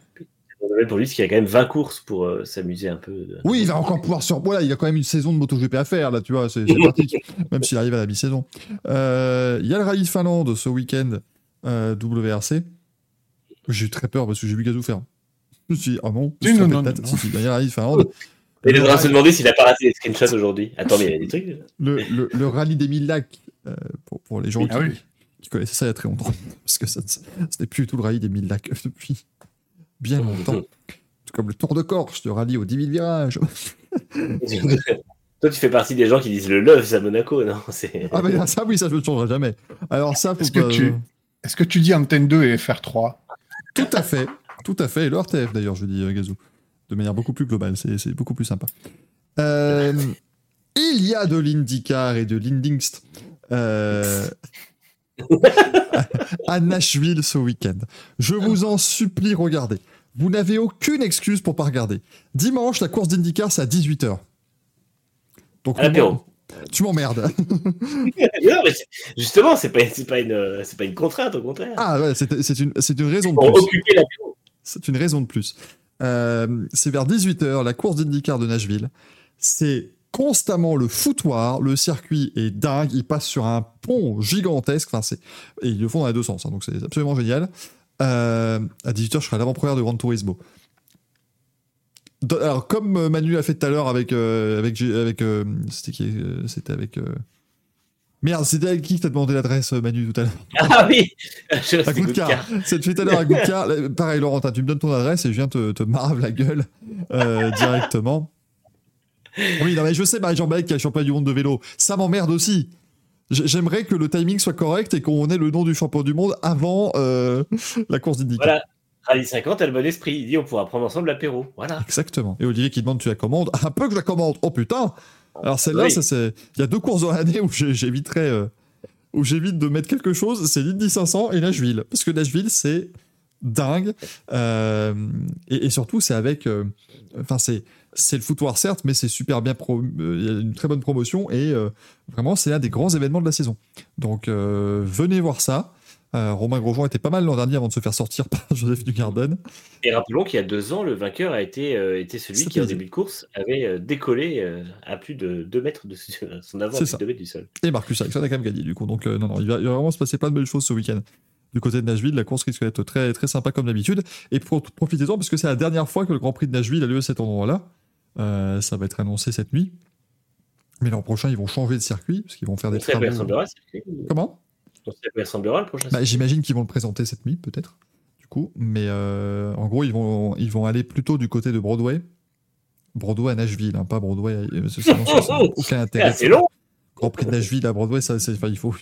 Pour lui, c'est qu'il a quand même 20 courses pour euh, s'amuser un peu. de- Oui, il va encore pouvoir sur. Voilà, il a quand même une saison de MotoGP à faire, là, tu vois, c'est pratique. même s'il arrive à la mi-saison. Euh, Il y a le rallye de Finlande ce week-end, euh, WRC. J'ai eu très peur parce que j'ai vu Gazou faire. Je me suis dit, ah non, suis non, non, non, Si, si, il y a le rallye de Finlande. Il est Le se demander s'il a pas raté les screenshots aujourd'hui. Attends, mais il y a des trucs. le, le- le rallye des 1000 lacs, euh, pour, pour les gens Ah qui, oui. qui connaissaient ça il y a très longtemps, parce que n'est plus du tout le rallye des 1000 lacs depuis bien longtemps. Tout comme le Tour de Corse, le rallye aux 10 000 virages. Toi, tu fais partie des gens qui disent le love à Monaco, non. Ah, mais ça, oui, ça, je ne changerai jamais. Alors, ça, faut Est-ce que pas- tu- Est-ce que tu dis Antenne 2 et FR3 Tout à fait, tout à fait. Et le RTF d'ailleurs, je dis euh, Gazou. De manière beaucoup plus globale, c'est beaucoup plus sympa. Euh, il y a de l'IndyCar et de l'Indingst euh, à Nashville ce week-end. Je vous en supplie, regardez. Vous n'avez aucune excuse pour pas regarder. Dimanche, la course d'IndyCar, c'est à 18h. Donc, À tu m'emmerdes. non, mais justement, c'est pas, pas, une, c'est pas une contrainte, au contraire. Ah ouais, c'est une, une raison de Pour plus. occuper l'apéro. C'est une raison de plus. Euh, c'est vers 18h, la course d'IndyCar de Nashville. C'est constamment le foutoir. Le circuit est dingue. Ils passent sur un pont gigantesque. Enfin, c'est... Et ils le font dans les deux sens. hein, donc c'est absolument génial. Euh, à 18h, je serai l'avant-première de Gran Turismo. Alors, comme euh, Manu a fait tout à l'heure avec. euh, avec, C'était avec. Euh, Merde, c'était avec qui que t'as demandé l'adresse, euh, Manu, tout à l'heure Ah oui Je à Goodcar. Goodcar. C'est fait tout à l'heure à Goodcar. Là, Pareil, Laurentin, tu me donnes ton adresse et je viens te, te marave la gueule euh, directement. Oui, non, mais je sais, Marie-Jean qui est champion du monde de vélo. Ça m'emmerde aussi. J'aimerais que le timing soit correct et qu'on ait le nom du champion du monde avant euh, la course d'IndyCar. Voilà. Rallye 50 a le bon esprit. Il dit on pourra prendre ensemble l'apéro. Voilà. Exactement. Et Olivier qui demande tu la commandes? Un peu que je la commande. Oh putain Alors celle-là, Oui. ça c'est. Il y a deux courses dans l'année où j'éviterais. euh, où j'évite de mettre quelque chose, c'est l'Indy 500 et Nashville. Parce que Nashville, c'est dingue. Euh, et, et surtout, c'est avec. euh, Enfin, c'est. C'est le foutoir, certes, mais c'est super bien. Il y a une très bonne promotion et euh, vraiment, c'est l'un des grands événements de la saison. Donc, euh, venez voir ça. Euh, Romain Grosjean était pas mal l'an dernier avant de se faire sortir par Joseph Dugarden. Et rappelons qu'il y a deux ans, le vainqueur a été, euh, était celui qui, en début de course, avait euh, décollé à plus de 2 mètres de son avant, plus de 2 mètres du sol. Et Marcus Ericsson a quand même gagné, du coup. Donc, non, non, il va, il va vraiment se passer plein de belles choses ce week-end. Du côté de Nashville, la course risque d'être très, très sympa comme d'habitude. Et pro- profitez-en parce que c'est la dernière fois que le Grand Prix de Nashville a lieu à cet endroit-là. Ça va être annoncé cette nuit. Mais l'an prochain, ils vont changer de circuit parce qu'ils vont faire des travaux. Comment? Quoi il ressemblera le prochain bah, J'imagine qu'ils vont le présenter cette nuit, peut-être. Du coup, mais euh, en gros, ils vont, ils vont aller plutôt du côté de Broadway. Broadway à Nashville, hein, pas Broadway. à- n'a aucun C'est intérêt. assez long Grand Prix de Nashville à Broadway, ça, c'est- enfin, il faut,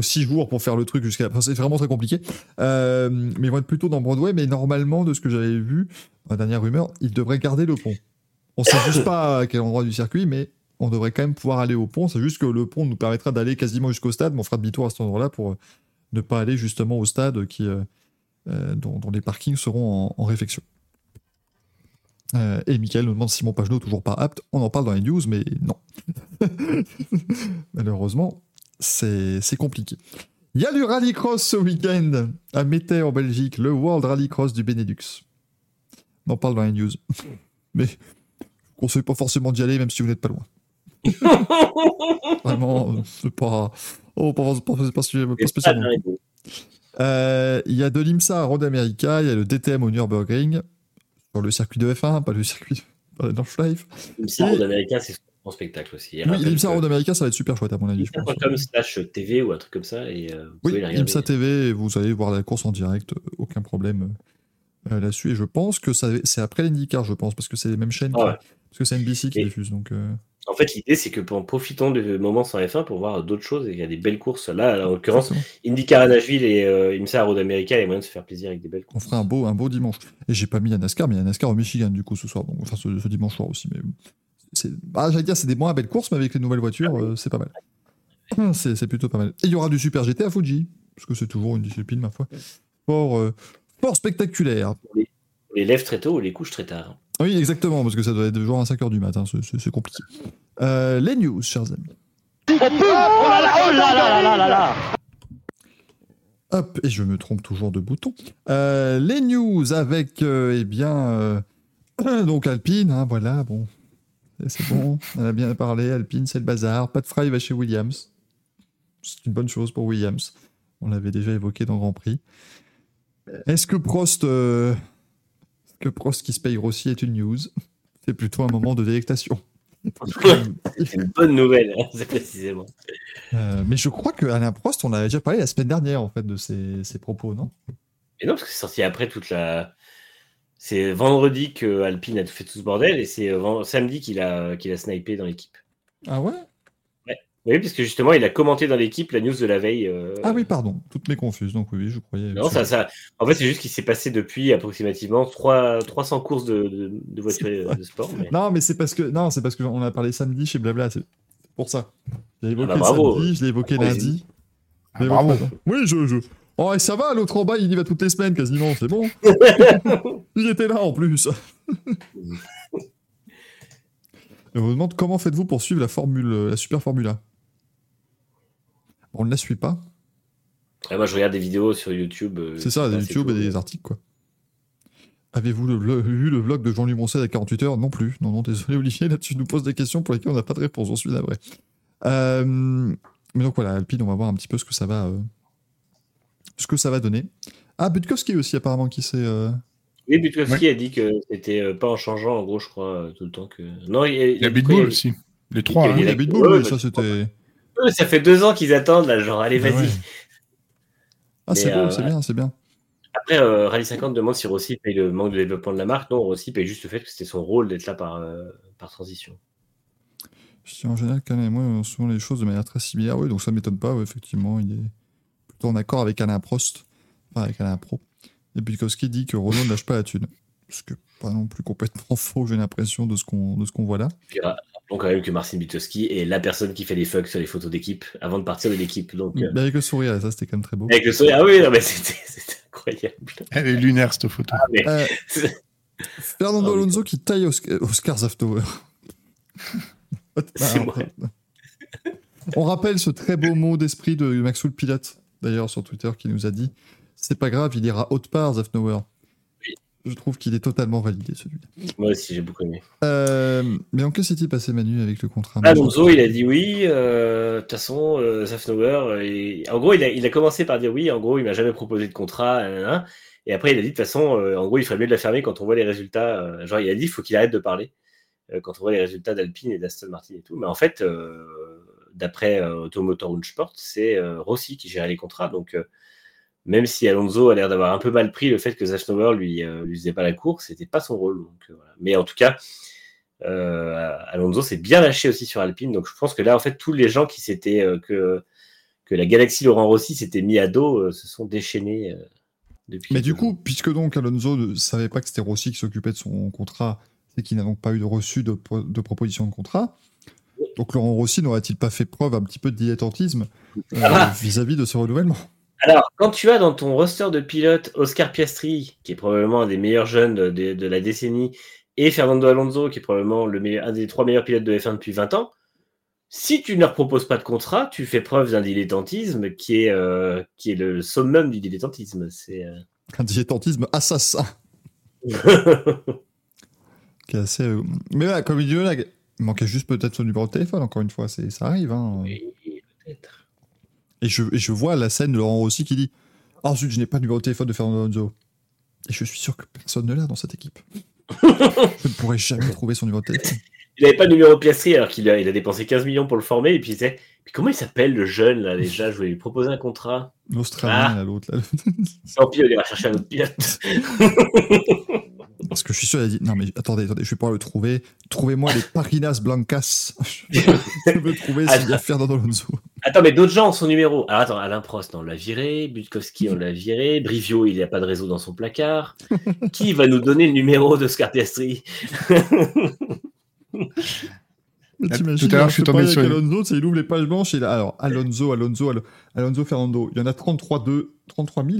six jours pour faire le truc jusqu'à. enfin, c'est vraiment très compliqué. Euh, mais ils vont être plutôt dans Broadway, mais normalement, de ce que j'avais vu, la dernière rumeur, ils devraient garder le pont. On sait juste pas à quel endroit du circuit, mais on devrait quand même pouvoir aller au pont. C'est juste que le pont nous permettra d'aller quasiment jusqu'au stade, on fera demi-tour à cet endroit-là pour euh, ne pas aller justement au stade qui, euh, euh, dont, les parkings seront en, en réfection. Euh, et Michael nous demande si mon Pagenaud toujours pas apte. On en parle dans les news, mais non. Malheureusement, c'est c'est compliqué. Il y a du rallycross ce week-end à Mété en Belgique, le World Rallycross du Benelux. On en parle dans les news. Mais je ne conseille pas forcément d'y aller, même si vous n'êtes pas loin. Vraiment, euh, c'est pas. Oh, pas, pas, pas, pas- spécialement. Euh, Il y a de l'IMSA à Road America, il y a le DTM au Nürburgring, sur le circuit de F1, pas le circuit de Nordschleife. Ça, Road America, c'est son spectacle aussi. Et Oui, l'IMSA Road America, ça va être super chouette à mon avis, comme slash TV ou un truc comme ça. Et, euh, vous Oui. IMSA TV, et vous allez voir la course en direct, euh, aucun problème euh, là-dessus. Et je pense que c'est après l'IndyCar, je pense, parce que c'est les mêmes chaînes, qui- ouais. parce que c'est NBC qui Et- diffuse. Donc, euh, En fait, l'idée, c'est que pour profitons de moments sans F1 pour voir d'autres choses. Et il y a des belles courses. Là, en l'occurrence. IndyCar à Nashville et euh, IMSA à Road America, il y a moyen de se faire plaisir avec des belles on courses. fera un beau, un beau dimanche. Et j'ai pas mis la NASCAR, mais il y a NASCAR au Michigan, du coup, ce soir. Donc, enfin, ce, ce dimanche soir aussi. Mais c'est, ah, j'allais dire, c'est des moins belles courses, mais avec les nouvelles voitures, euh, c'est pas mal. Hum, C'est, plutôt pas mal. Et il y aura du Super GT à Fuji, parce que c'est toujours une discipline, ma foi. Fort, euh, fort spectaculaire. On les lève très tôt ou les couche très tard. Oui, exactement, parce que ça doit être genre à 5h du matin, c'est, compliqué. Euh, les news, chers amis. Oh oh là là là là Hop, et je me trompe toujours de bouton. Euh, les news avec, euh, eh bien, euh, donc Alpine, hein, voilà, bon, c'est bon, on a bien parlé, Alpine, c'est le bazar. Pat Fry va chez Williams. C'est une bonne chose pour Williams. On l'avait déjà évoqué dans Grand Prix. Est-ce que Prost, que Prost qui se paye Rossi est une news C'est plutôt un moment de délectation. C'est une bonne nouvelle, hein, c'est précisément. Euh, mais je crois que Alain Prost, on avait déjà parlé la semaine dernière en fait de ses, ses propos, non? Et non, parce que c'est sorti après toute la. C'est vendredi que Alpine a fait tout ce bordel et c'est samedi qu'il a, qu'il a snipé dans l'équipe. Ah ouais? Oui, parce que justement, il a commenté dans l'équipe la news de la veille. euh, Ah oui, pardon, toutes mes confuses. Donc oui, je croyais. Non, ça, ça... En fait, c'est juste qu'il s'est passé depuis approximativement 3... 300 courses de, de, de voitures de sport. mais- Non, mais c'est parce que non, c'est parce que on a parlé samedi chez Blabla, c'est pour ça. J'ai évoqué bah, le bravo. samedi, je l'ai évoqué Bravo, lundi. Ah, Mais bravo. bon, Oui, je, je. Oh, et ça va, l'autre en bas, il y va toutes les semaines quasiment, c'est bon. il était là en plus. Et on me demande comment faites-vous pour suivre la formule, la super Formula On ne la suit pas. Moi, je regarde des vidéos sur YouTube. euh, C'est ça, des YouTube et des articles, quoi. Avez-vous vu le vlog de Jean-Louis Moncel à 48 heures? Non plus. Non, non, désolé Olivier, là tu nous poses des questions pour lesquelles on n'a pas de réponse, j'en suis navré. Euh, mais donc voilà, Alpine, on va voir un petit peu ce que ça va, euh, ce que ça va donner. Ah, Butkowski aussi apparemment qui s'est... euh, Oui, Butkowski a dit que c'était euh, pas en changeant, en gros, je crois, tout le temps que. Non, il, Il y a Bitbull aussi. Les trois. Il y hein. a Bitbull, ouais, oui, bah, ça c'était... Ça fait deux ans qu'ils attendent, là, genre, allez, Ah vas-y. ouais. Ah, c'est beau, euh, c'est bien, c'est bien. Après, euh, Rally 50 demande si Rossi paye le manque de développement de la marque. Non, Rossi paye juste le fait que c'était son rôle d'être là par, euh, par transition. En général, Alain et moi, on souvent les choses de manière très similaire, oui, donc ça m'étonne pas, ouais, effectivement, il est plutôt en accord avec Alain Prost, enfin avec Alain Pro. Et Butkowski dit que Renault ne lâche pas la thune. Ce que pas non plus complètement faux, j'ai l'impression, de ce qu'on de ce qu'on voit là. Puis, rappelons quand même que Marcin Butkowski est la personne qui fait les fucks sur les photos d'équipe avant de partir de l'équipe. Donc, euh, Mais avec le sourire, ça c'était quand même très beau. avec le sourire, ah oui, non, mais c'était c'était incroyable. Elle est lunaire, cette photo. Ah, mais- Euh, Fernando Oh, oui. Alonso qui taille Oscar, Oscar Zaftower. C'est Ah, moi. On rappelle ce très beau mot d'esprit de Maxwell Pilote, d'ailleurs sur Twitter, qui nous a dit c'est pas grave, il ira haute part, Zaftower. Je trouve qu'il est totalement validé celui-là. Moi aussi, j'ai beaucoup aimé. Euh, mais en que s'est-il passé Manu avec le contrat Alonso, il a dit oui. euh, De toute façon, euh, et- en gros, il a, il a commencé par dire oui. En gros, il m'a jamais proposé de contrat. et après, il a dit de toute façon, euh, en gros, il ferait mieux de la fermer quand on voit les résultats. genre, il a dit il faut qu'il arrête de parler quand on voit les résultats d'Alpine et d'Aston Martin et tout. Mais en fait, d'après Automotor Sport, c'est Rossi qui gérait les contrats. Donc, même si Alonso a l'air d'avoir un peu mal pris le fait que Zafnauer lui, euh, lui faisait pas la course, c'était pas son rôle. Donc, euh, voilà. Mais en tout cas, euh, Alonso s'est bien lâché aussi sur Alpine. Donc je pense que là, en fait, tous les gens qui s'étaient euh, que que la galaxie Laurent Rossi s'était mis à dos se sont déchaînés depuis. Mais du coup, puisque donc Alonso ne savait pas que c'était Rossi qui s'occupait de son contrat, c'est qu'il n'a donc pas eu de reçu de, pro- de proposition de contrat. Donc Laurent Rossi n'aurait-il pas fait preuve un petit peu de dilettantisme Ah. vis-à-vis de ce renouvellement? Alors, quand tu as dans ton roster de pilotes Oscar Piastri, qui est probablement un des meilleurs jeunes de, de- de la décennie, et Fernando Alonso, qui est probablement le meilleur, un des trois meilleurs pilotes de F1 depuis 20 ans, si tu ne leur proposes pas de contrat, tu fais preuve d'un dilettantisme qui est, euh, qui est le summum du dilettantisme. C'est. euh, Un dilettantisme assassin. Qui est assez, euh, Mais voilà, comme il dit il manquait juste peut-être son numéro de téléphone, encore une fois, c'est... ça arrive. Hein. oui, peut-être. Et, je, et je vois la scène de Laurent Rossi qui dit Ah, zut, je n'ai pas le numéro de téléphone de Fernando Alonso. Et je suis sûr que personne ne l'a dans cette équipe. je ne pourrais jamais trouver son numéro de téléphone. Il n'avait pas de numéro de piècerie alors qu'il a, il a dépensé 15 millions pour le former. Et puis il disait Puis comment il s'appelle le jeune là déjà Je voulais lui proposer un contrat. L'Australien, Ah. l'autre. Tant pis, on ira chercher un autre pilote. Parce que je suis sûr, il a dit Non, mais attendez, attendez, je vais pouvoir le trouver. Trouvez-moi les Parinas Blancas. je veux trouver s'il y a Fernando Alonso. Attends, mais d'autres gens ont son numéro. Alors attends, Alain Prost, on l'a viré. Butkowski, on l'a viré. Brivio, il n'y a pas de réseau dans son placard. Qui va nous donner le numéro de Scar Piastri? Mais Tout à l'heure, je suis tombé sur Alonso, c'est il ouvre les pages blanches et là, alors Alonso, Alonso, Alo- Alonso, Alonso, Fernando, il y en a 33, 2, 33 000.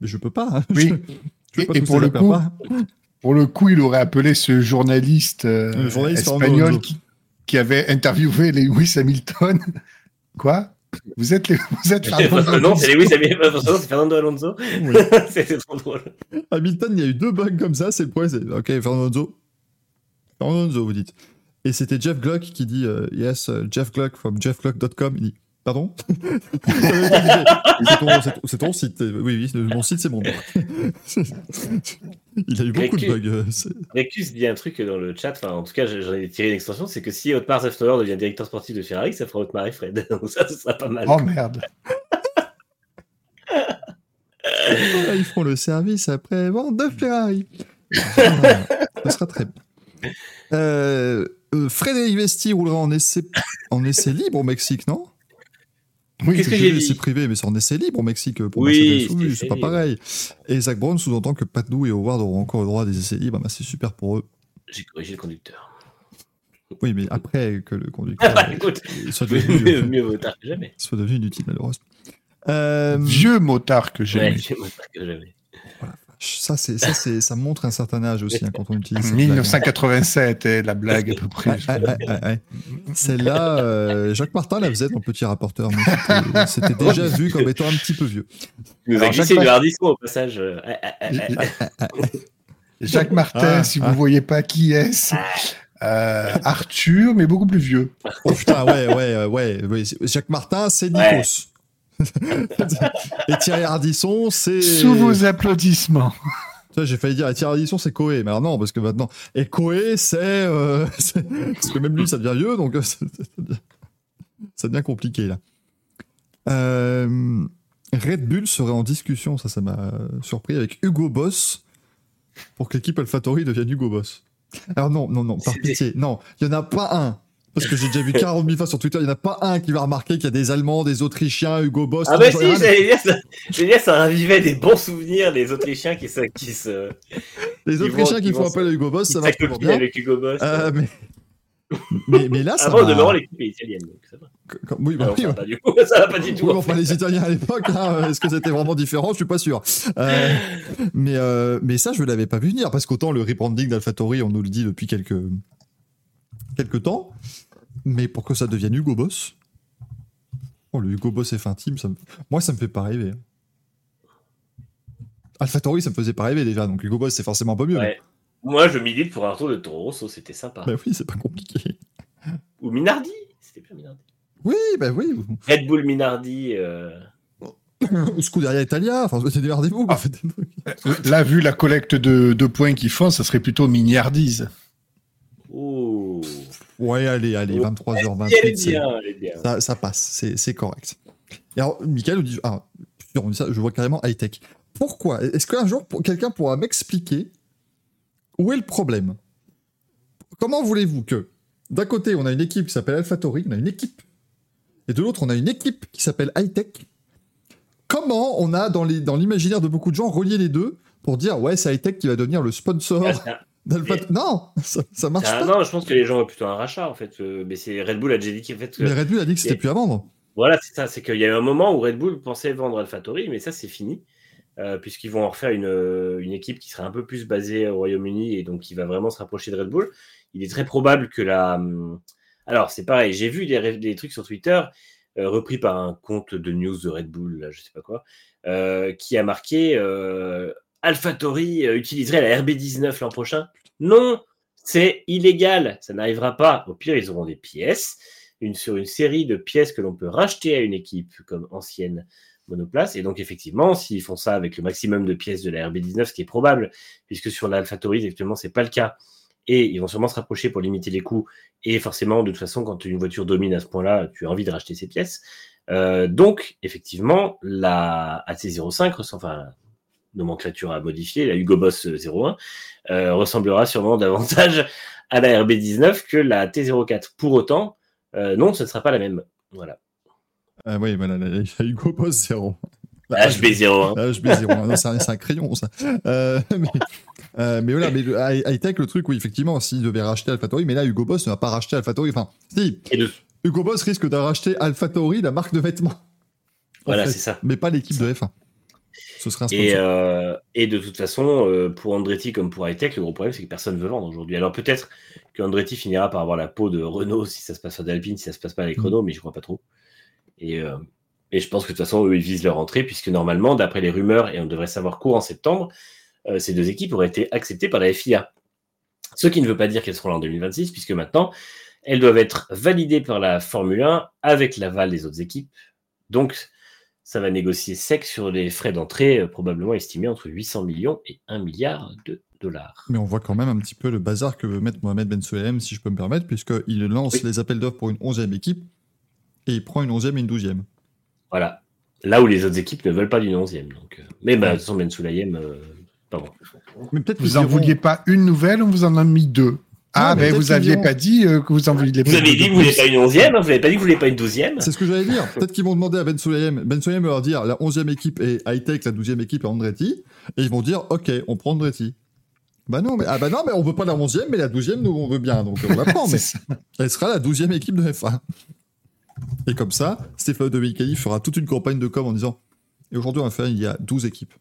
Mais je peux pas. hein. Oui. Je, je Et- pas et tous pour le coup, pas. Pour le coup, il aurait appelé ce journaliste, euh, Le journaliste espagnol qui, qui avait interviewé Lewis Hamilton. Quoi? Vous êtes, les, vous êtes Fernando Alonso c'est Lewis Hamilton. C'est Fernando Alonso. Oui. C'était trop drôle. Hamilton, il y a eu deux bugs comme ça, c'est le point, c'est OK, Fernando Alonso. Fernando Alonso, vous dites. Et c'était Jeff Gluck qui dit euh, Yes, uh, Jeff Gluck from jeffgluck.com. Il dit Pardon C'est ton, site. Oui, oui, mon site, c'est mon nom. il a eu beaucoup de bugs. euh, Recus dit un truc dans le chat, enfin en tout cas j'en ai tiré une extension, c'est que si Otmar Zefnauer devient directeur sportif de Ferrari, ça fera Otmar et Fred. Donc ça, ce sera pas mal. Oh merde. Voilà, ils feront le service après vente de Ferrari. Voilà, Ce sera très bien. Euh, euh, Frédéric Vesti roulera en essai, en essai libre au Mexique, non? Oui, Qu'est-ce que j'ai dit essai privé, mais c'est en essai libre au Mexique pour Oui, Mercedes. Oui, c'est c'est pas pareil. Et Zach Brown sous-entend que Patou et Howard auront encore le droit à des essais libres. Ah bah, c'est super pour eux. J'ai corrigé le conducteur. Oui, mais après que le conducteur Ah, écoute, euh, soit, mieux, devenu, mieux vaut tard que jamais. soit devenu inutile, malheureusement. Euh, Vieux motard que j'ai. Ouais, mieux vaut tard que jamais. Ça, c'est, ça, c'est, ça montre un certain âge aussi hein, quand on utilise cette blague, hein. 1987 est la blague à peu près. Ouais. Celle-là, euh, Jacques Martin la faisait dans Petit Rapporteur, mais c'était- déjà vu comme étant un petit peu vieux. Il nous a glissé Jacques du hardisson au passage. ah, ah, ah, ah. Jacques Martin, Ah, si ah. vous voyez pas qui est-ce, euh, Arthur, mais beaucoup plus vieux. Oh putain, ouais, ouais, ouais. ouais. Jacques Martin, c'est Ouais. Et Thierry Ardisson, c'est. Sous vos applaudissements. J'ai failli dire Thierry Ardisson, c'est Coé, mais alors non, parce que maintenant. Et Coé, c'est. euh, Parce que même lui, ça devient vieux, donc ça devient- ça devient compliqué, là. Euh, Red Bull serait en discussion, ça, ça m'a surpris, avec Hugo Boss pour que l'équipe AlphaTauri devienne Hugo Boss. Alors non, non, non, par pitié, non, il n'y en a pas un. Parce que j'ai déjà vu 40 000 fois sur Twitter, il n'y en a pas un qui va remarquer qu'il y a des Allemands, des Autrichiens, Hugo Boss. Ah bah si, j'allais dire, ça, j'allais dire, ça ravivait des bons souvenirs, les Autrichiens qui se, qui se, les Autrichiens qui font appel à Hugo Boss, ça marche toujours bien. avec Hugo Boss. Euh, mais... mais, mais là, ça Avant m'a- de Laurent, l'équipe est italienne, donc ça va. Oui, bah Alors, oui, ça va ouais. pas du coup, ça va pas du tout. Oui, en enfin, les Italiens à l'époque, hein, est-ce que c'était vraiment différent? Je suis pas sûr. Euh, mais, euh, mais ça, je l'avais pas vu venir, parce qu'autant le rebranding d'AlphaTauri, on nous le dit depuis quelques, quelques temps, mais pour que ça devienne Hugo Boss, oh, le Hugo Boss F1 Team, ça me- moi, ça me fait pas rêver. AlphaTauri, ça me faisait pas rêver déjà, donc Hugo Boss, c'est forcément pas mieux. Ouais. Moi, je milite pour un retour de Toro Rosso, c'était sympa. Bah oui, c'est pas compliqué. Ou Minardi, c'était bien Minardi. Oui, bah oui. Red Bull Minardi. euh, Ou Scuderia Italia, enfin, c'est des des trucs. Là, vu la collecte de, de points qu'ils font, ça serait plutôt miniardise. Ouais, allez, allez, Oh. 23h28. Elle est c'est- bien, elle est bien. Ça, ça passe, c'est correct. Et alors, Michael nous dit, ah, putain, on dit ça, je vois carrément high-tech. Pourquoi? Est-ce qu'un jour, quelqu'un pourra m'expliquer où est le problème? Comment voulez-vous que, d'un côté, on a une équipe qui s'appelle AlphaTauri, on a une équipe, et de l'autre, on a une équipe qui s'appelle high-tech Comment on a, dans l'imaginaire de beaucoup de gens, relié les deux pour dire, ouais, c'est high-tech qui va devenir le sponsor Ah. Non, ça, ça marche un- pas. non, je pense que les gens ont plutôt un rachat en fait. euh, Mais c'est Red Bull a déjà dit qu'en fait. que- Mais Red Bull a dit que c'était plus à vendre. Voilà, c'est ça. C'est qu'il y a eu un moment où Red Bull pensait vendre AlphaTauri, mais ça, c'est fini. euh, puisqu'ils vont en refaire une, euh, une équipe qui serait un peu plus basée au Royaume-Uni et donc qui va vraiment se rapprocher de Red Bull. Il est très probable que la. hum, Alors, c'est pareil, j'ai vu des, trucs sur Twitter euh, repris par un compte de news de Red Bull, là, je sais pas quoi, euh, qui a marqué AlphaTauri utiliserait la RB19 l'an prochain. Non, c'est illégal, ça n'arrivera pas. Au pire, ils auront des pièces, une, sur une série de pièces que l'on peut racheter à une équipe comme ancienne monoplace. Et donc, effectivement, s'ils font ça avec le maximum de pièces de la RB19, ce qui est probable, puisque sur l'AlphaTauri, actuellement, c'est pas le cas, et ils vont sûrement se rapprocher pour limiter les coûts. Et forcément, de toute façon, quand une voiture domine à ce point-là, tu as envie de racheter ses pièces. Euh, donc, effectivement, la AC05, ressemble- enfin, nomenclature à modifier, la Hugo Boss 01, euh, ressemblera sûrement davantage à la RB19 que la T04. Pour autant, euh, non, ce ne sera pas la même. Voilà. Ah oui, voilà, la, la Hugo Boss 0. La HB01. La HB0, non, c'est un, crayon, ça. Euh, mais, euh, mais voilà, mais high-tech, le truc, oui, effectivement, s'il devait racheter AlphaTauri, mais là, Hugo Boss ne va pas racheter AlphaTauri. Enfin, si, Hugo Boss risque de racheter AlphaTauri, la marque de vêtements. En Voilà, c'est ça. Mais pas l'équipe de F1. Ce serait un Et, sponsor. euh, et de toute façon, euh, pour Andretti comme pour Hightech, le gros problème, c'est que personne ne veut vendre aujourd'hui. Alors peut-être que Andretti finira par avoir la peau de Renault si ça se passe pas d'Alpine, si ça se passe pas avec Mm. Renault, mais je crois pas trop. Et, euh, et je pense que de toute façon, eux, ils visent leur entrée, puisque normalement, d'après les rumeurs, et on devrait savoir court en septembre, ces deux équipes auraient été acceptées par la FIA. Ce qui ne veut pas dire qu'elles seront là en 2026, puisque maintenant, elles doivent être validées par la Formule 1 avec l'aval des autres équipes. Donc, ça va négocier sec sur les frais d'entrée, euh, probablement estimés entre 800 millions et 1 milliard de dollars. Mais on voit quand même un petit peu le bazar que veut mettre Mohamed Ben Sulayem, si je peux me permettre, puisqu'il lance Oui. les appels d'offres pour une 11e équipe et il prend une 11e et une 12e. Voilà. Là où les autres équipes ne veulent pas d'une 11e. Donc, euh, Mais bah, de toute façon, Ben Sulayem, euh, pardon. Mais peut-être Vous qu'ils en diront- vouliez pas une nouvelle, on vous en a mis deux. Ah, mais mais peut-être vous aviez diront- pas dit euh, que vous en vouliez Vous avez dit que vous voulez pas une 11e, hein, vous n'avez pas dit que vous voulez pas une 12e C'est ce que j'allais dire. Peut-être qu'ils vont demander à Ben Sulayem. Ben Sulayem va leur dire la 11e équipe est high-tech, la 12e équipe est Andretti. Et ils vont dire ok, on prend Andretti. Bah non, mais, ah bah non, mais on veut pas la 11e, mais la 12e, nous, on veut bien. Donc on la prend. mais ça. elle sera la 12e équipe de F1. Et comme ça, Stéphane Domenicali fera toute une campagne de com en disant Et aujourd'hui, en F1, il y a 12 équipes.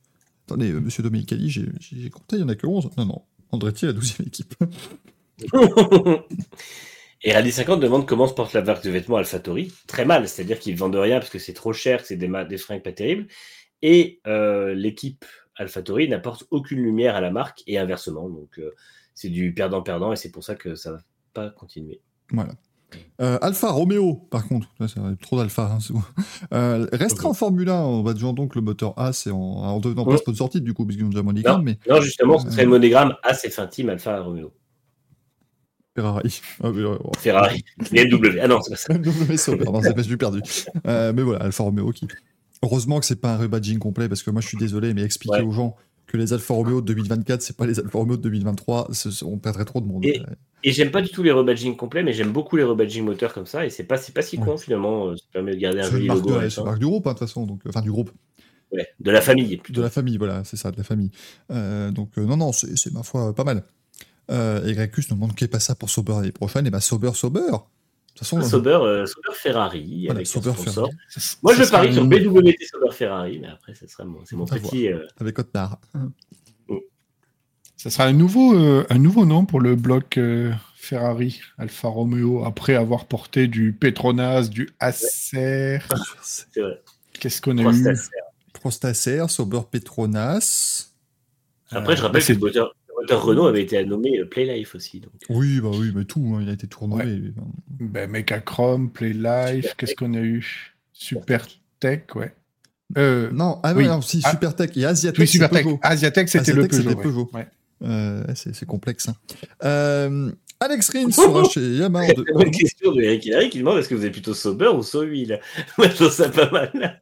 Attendez, euh, monsieur Domenicali, j'ai j'ai compté, il y en a que 11. Non, non. Andretti est la 12e équipe. Et Rally 50 demande comment se porte la marque de vêtements AlphaTauri. Très mal, c'est-à-dire qu'ils vendent rien parce que c'est trop cher, que c'est des, fringues pas terribles. Et euh, l'équipe AlphaTauri n'apporte aucune lumière à la marque et inversement. Donc euh, c'est du perdant-perdant et c'est pour ça que ça va pas continuer. Voilà. Euh, Alpha Romeo, par contre, là, ça trop d'Alpha. hein, c'est bon. Euh, restera en Formule 1 en badgeant donc le moteur A, c'est en, en devenant pas Ouais. sponsor titre du coup, puisqu'ils ont déjà d'icônes, mais Non, justement, ce serait le monogramme ACF Team Alpha Romeo. Ferrari. Ah, mais, ouais, Ferrari. BMW. Ah non, c'est pas ça. BMW Sauber, non, c'est pas du perdu. Euh, mais voilà, Alfa Romeo qui. Heureusement que c'est pas un rebadging complet parce que moi je suis désolé, mais expliquer Ouais. aux gens que les Alfa Romeo de 2024, c'est pas les Alfa Romeo de 2023, ce- on perdrait trop de monde. Et- Et j'aime pas du tout les rebadgings complets, mais j'aime beaucoup les rebadgings moteurs comme ça. Et c'est pas, pas si con finalement. euh, Ça permet de garder un joli logo. c'est marque du groupe, hein, de toute façon, donc, enfin du groupe, Ouais, de la famille plutôt. de la famille, voilà, c'est ça, de la famille. Euh, donc euh, non, non, c'est, ma foi pas mal. Euh, et Grecus nous demande qu'est pas ça pour Sauber l'année prochaine, et bah Sauber, Sauber. De toute façon, Sauber, euh, Sauber Ferrari Voilà, avec Sauber. Ferrari. Moi, Ce je parie sur BWT Sauber Ferrari, mais après, ça sera mon, c'est mon À petit. euh, avec Otmar. Ça sera un nouveau, euh, un nouveau nom pour le bloc euh, Ferrari Alfa Romeo après avoir porté du Petronas, du Acer. Qu'est-ce qu'on a eu Acer. Prostacer, Sauber Petronas. Après, je rappelle c'est- que le moteur, moteur Renault avait été nommé euh, Playlife aussi. Donc, Oui, bah oui, mais tout, hein, il a été tout renouvelé. Ben, Mechachrome, Playlife, qu'est-ce qu'on a eu? Super Tech, ouais. Euh, Non, ah Oui. ouais, non, si, Ah. Supertech et Asiatech, oui, c'est Super Tech. Peugeot. Asiatech, c'était le Peugeot. c'était ouais. Peugeot. Ouais. Euh, c'est complexe. hein. Euh, Alex Rins sera chez Yamaha. Très bonne question de Eric Hillary qui demande est-ce que vous êtes plutôt Sauber ou Sauhuile Moi, je trouve ça pas mal.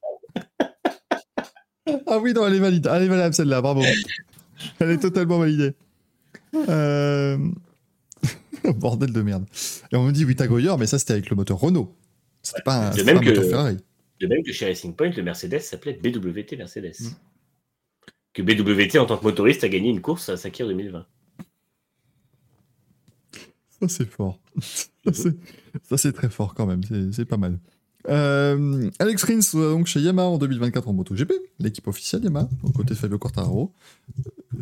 Ah oui, non, elle est valide. Elle est valable celle-là, bravo. Elle est totalement validée. Euh... Bordel de merde. Et on me dit Wita Goyer, mais ça c'était avec le moteur Renault. C'était pas un, même pas moteur Ferrari. De même que chez Racing Point, le Mercedes s'appelait BWT Mercedes. Mm. Que BWT, en tant que motoriste, a gagné une course à Sakir 2020. Ça c'est fort. ça c'est- ça, c'est très fort quand même. C'est pas mal. Euh, Alex Rins sera donc chez Yamaha en 2024 en MotoGP, l'équipe officielle Yamaha, aux côtés de Fabio. Euh,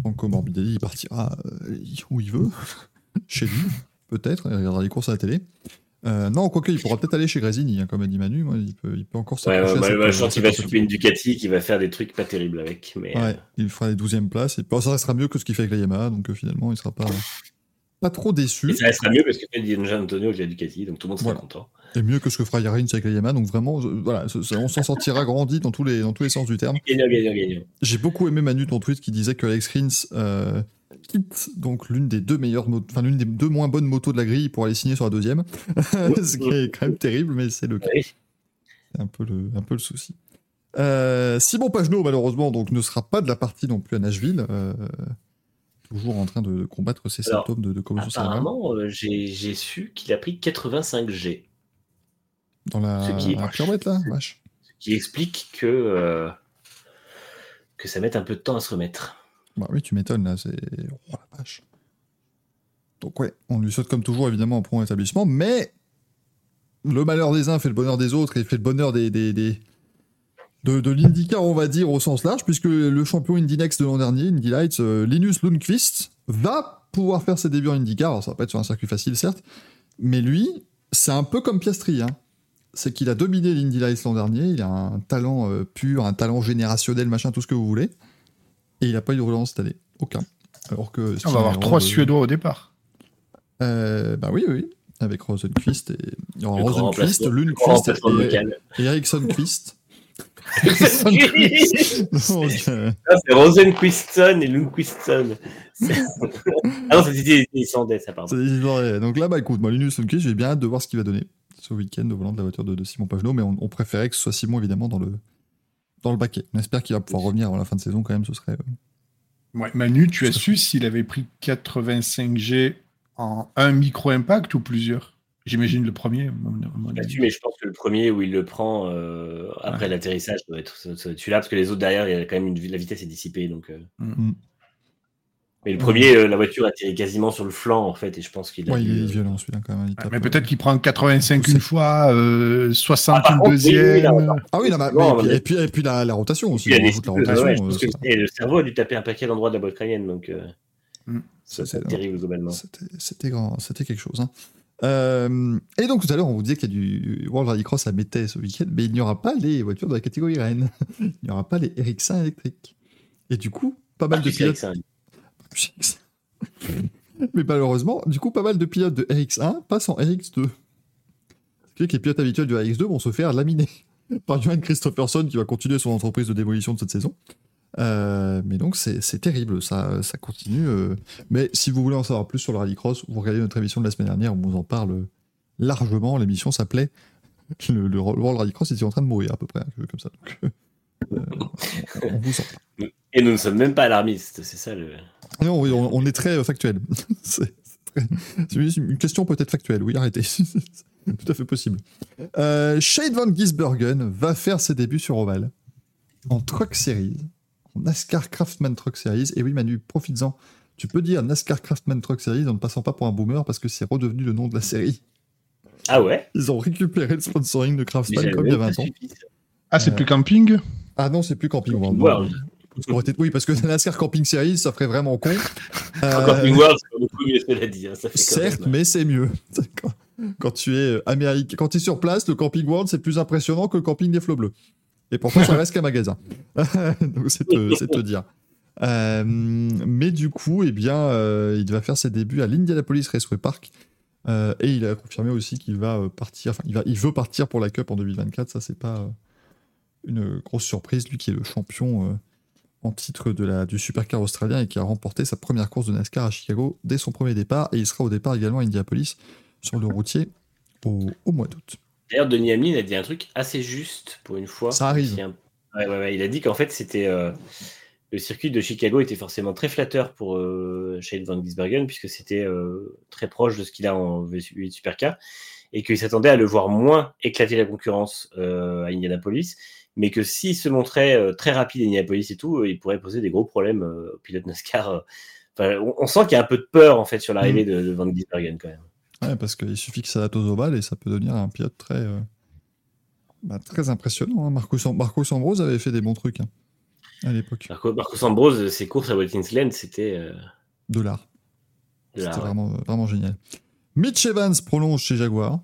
Franco Morbidelli il partira euh, où il veut, chez lui, peut-être, il regardera les courses à la télé. Euh, non, quoique, il pourra peut-être aller chez Grésini, hein, comme a dit Manu. Moi, il, peut, il peut encore Ouais, s'approcher ouais, à bah, cette- bah, je pense qu'il va souper une Ducati, qui va faire des trucs pas terribles avec. Mais, Ouais, euh, il fera les 12e places. Et ça restera mieux que ce qu'il fait avec la Yamaha, donc euh, finalement, il sera pas, pas trop déçu. et ça restera mieux parce que fait Di Antonio avec la Ducati, donc tout le monde sera Voilà. content. Et mieux que ce que fera la Yamaha. Donc vraiment, je- voilà, on s'en sortira grandi dans tous, les, dans tous les sens du terme. Gagnant, gagnant, gagnant. J'ai beaucoup aimé Manu ton tweet qui disait que Alex Rins euh, quitte donc l'une des deux meilleures enfin l'une des deux moins bonnes motos de la grille pour aller signer sur la deuxième. Ce qui est quand même terrible, mais c'est le cas. Oui. C'est un peu le, un peu le souci. Euh, Simon Pagenaud, malheureusement, donc, ne sera pas de la partie non plus à Nashville. euh, toujours en train de combattre ses Alors, symptômes de, de commotion cérébrale. Apparemment, euh, j'ai j'ai su qu'il a pris 85G, Dans la, ce qui la pirouette, là, vache. ce qui explique que, euh, que ça met un peu de temps à se remettre. Bah oui, tu m'étonnes, là, c'est... Oh la vache. Donc ouais, on lui souhaite comme toujours, évidemment, un prompt établissement, mais le malheur des uns fait le bonheur des autres, et fait le bonheur des... des, des- De, de l'IndyCar, on va dire, au sens large, puisque le champion Indy Next de l'an dernier, Indy Lights, euh, Linus Lundqvist, va pouvoir faire ses débuts en IndyCar. Alors, ça va pas être sur un circuit facile, certes, mais lui, c'est un peu comme Piastri, hein. C'est qu'il a dominé l'Indy Lights l'an dernier, il a un talent euh, pur, un talent générationnel, machin, tout ce que vous voulez. Et il n'a pas eu de relance cette année. Aucun. Alors que. On va avoir trois Suédois au départ. Euh, bah oui, oui. Avec Rosenquist et. Il y aura Rosenquist, remplacement et, et Erikssonquist. Donc, euh, c'est Rosenquistson et Lundquistson. Ah non, c'était Islandais, ça, pardon. c'est- ils auraient- Donc là, bah écoute, moi, Linus Lundqvist, j'ai bien hâte de voir ce qu'il va donner ce week-end au volant de la voiture de, de Simon Pagenaud, mais on, on préférait que ce soit Simon, évidemment, dans le, dans le baquet. On espère qu'il va pouvoir revenir avant la fin de saison, quand même, ce serait. euh, Ouais, Manu, tu as su s'il avait pris 85G en un micro-impact ou plusieurs? J'imagine le premier. Là-dessus, mais je pense que le premier où il le prend euh, après l'atterrissage doit être ça doit être celui-là, parce que les autres derrière, il y a quand même une, la vitesse est dissipée. Donc, euh. Mm. Mais le premier, euh, la voiture atterrit quasiment sur le flanc, en fait, et je pense qu'il a. Ouais, il est euh, violent celui-là, quand même. mais euh, peut-être qu'il prend 85 une fois, euh, 60 Ah, une deuxième. Ah oui, non, mais- Non, mais- mais- et, puis, et puis la, la rotation aussi. il la rotation. ouais, je euh, pense que ça- et le cerveau a dû taper un paquet d'endroits de la boîte crânienne, donc euh, ça, c'est terrible globalement. C'était c'était grand, c'était quelque chose. hein. Euh, et donc tout à l'heure, on vous disait qu'il y a du World Rallycross à Métais ce week-end, mais il n'y aura pas les voitures de la catégorie Rennes. Il n'y aura pas les RX1 électriques. Et du coup, pas mal Ah, de pilotes. mais malheureusement, du coup, pas mal de pilotes de RX1 passent en RX2. Ce qui fait que les pilotes habituels du RX2 vont se faire laminer par Johan Christopherson qui va continuer son entreprise de démolition de cette saison. Euh, mais donc c'est terrible, ça, continue. euh. Mais si vous voulez en savoir plus sur le rallycross, vous regardez notre émission de la semaine dernière, on vous en parle largement. L'émission s'appelait le, World Rallycross était en train de mourir à peu près, hein, comme ça. Euh. Et nous ne sommes même pas alarmistes, c'est ça le. Non, oui, on, on est très euh, factuel. c'est très- une question peut-être factuelle, oui, arrêtez. C'est Tout à fait possible. Euh, Shade Van Gisbergen va faire ses débuts sur Oval en Truck Series, en NASCAR Craftman Truck Series. Et oui, Manu, profites-en. Tu peux dire NASCAR Craftman Truck Series en ne passant pas pour un boomer parce que c'est redevenu le nom de la série. Ah ouais? Ils ont récupéré le sponsoring de Craftsman comme il y a même 20 pas ans. Ah, c'est Euh, plus camping? Ah non, c'est plus Camping World. World. Ça aurait été- Oui, parce que NASCAR Camping Series, ça ferait vraiment con. Euh, Camping World, c'est beaucoup mieux, cela dit. hein, ça fait Certes, même- mais c'est mieux. Quand, quand tu es euh, américain, quand tu es sur place, le Camping World, c'est plus impressionnant que le camping des flots bleus. Et pourtant, ça reste qu'un magasin. Donc, c'est te, te dire. Euh, mais du coup, eh bien, euh, il va faire ses débuts à l'Indianapolis Raceway Park. Et il a confirmé aussi qu'il va partir, enfin, il, va, il veut partir pour la Cup en 2024. Ça, c'est pas une grosse surprise. Lui qui est le champion en titre de la, du Supercar australien et qui a remporté sa première course de NASCAR à Chicago dès son premier départ. Et il sera au départ également à Indianapolis sur le routier au, au mois d'août. D'ailleurs, Denis Hamlin a dit un truc assez juste pour une fois. Ça arrive. C'est un- Ouais, ouais, ouais, Il a dit qu'en fait, c'était euh, le circuit de Chicago était forcément très flatteur pour euh, Shane Van Gisbergen puisque c'était euh, très proche de ce qu'il a en V8 Supercar et qu'il s'attendait à le voir moins éclater la concurrence euh, à Indianapolis, mais que s'il se montrait euh, très rapide à Indianapolis et tout, euh, il pourrait poser des gros problèmes euh, aux pilotes NASCAR. Enfin, on, on sent qu'il y a un peu de peur en fait sur l'arrivée de, de Van Gisbergen quand même. Ouais, parce qu'il suffit que ça s'adapte aux ovales et ça peut devenir un pilote très, euh, bah, très impressionnant. hein. Marcus, Am- Marcus Ambrose avait fait des bons trucs hein, à l'époque. Marco, Marcos Ambrose, ses courses à Watkins Glen, c'était euh, De l'art. C'était vraiment, vraiment génial. Mitch Evans prolonge chez Jaguar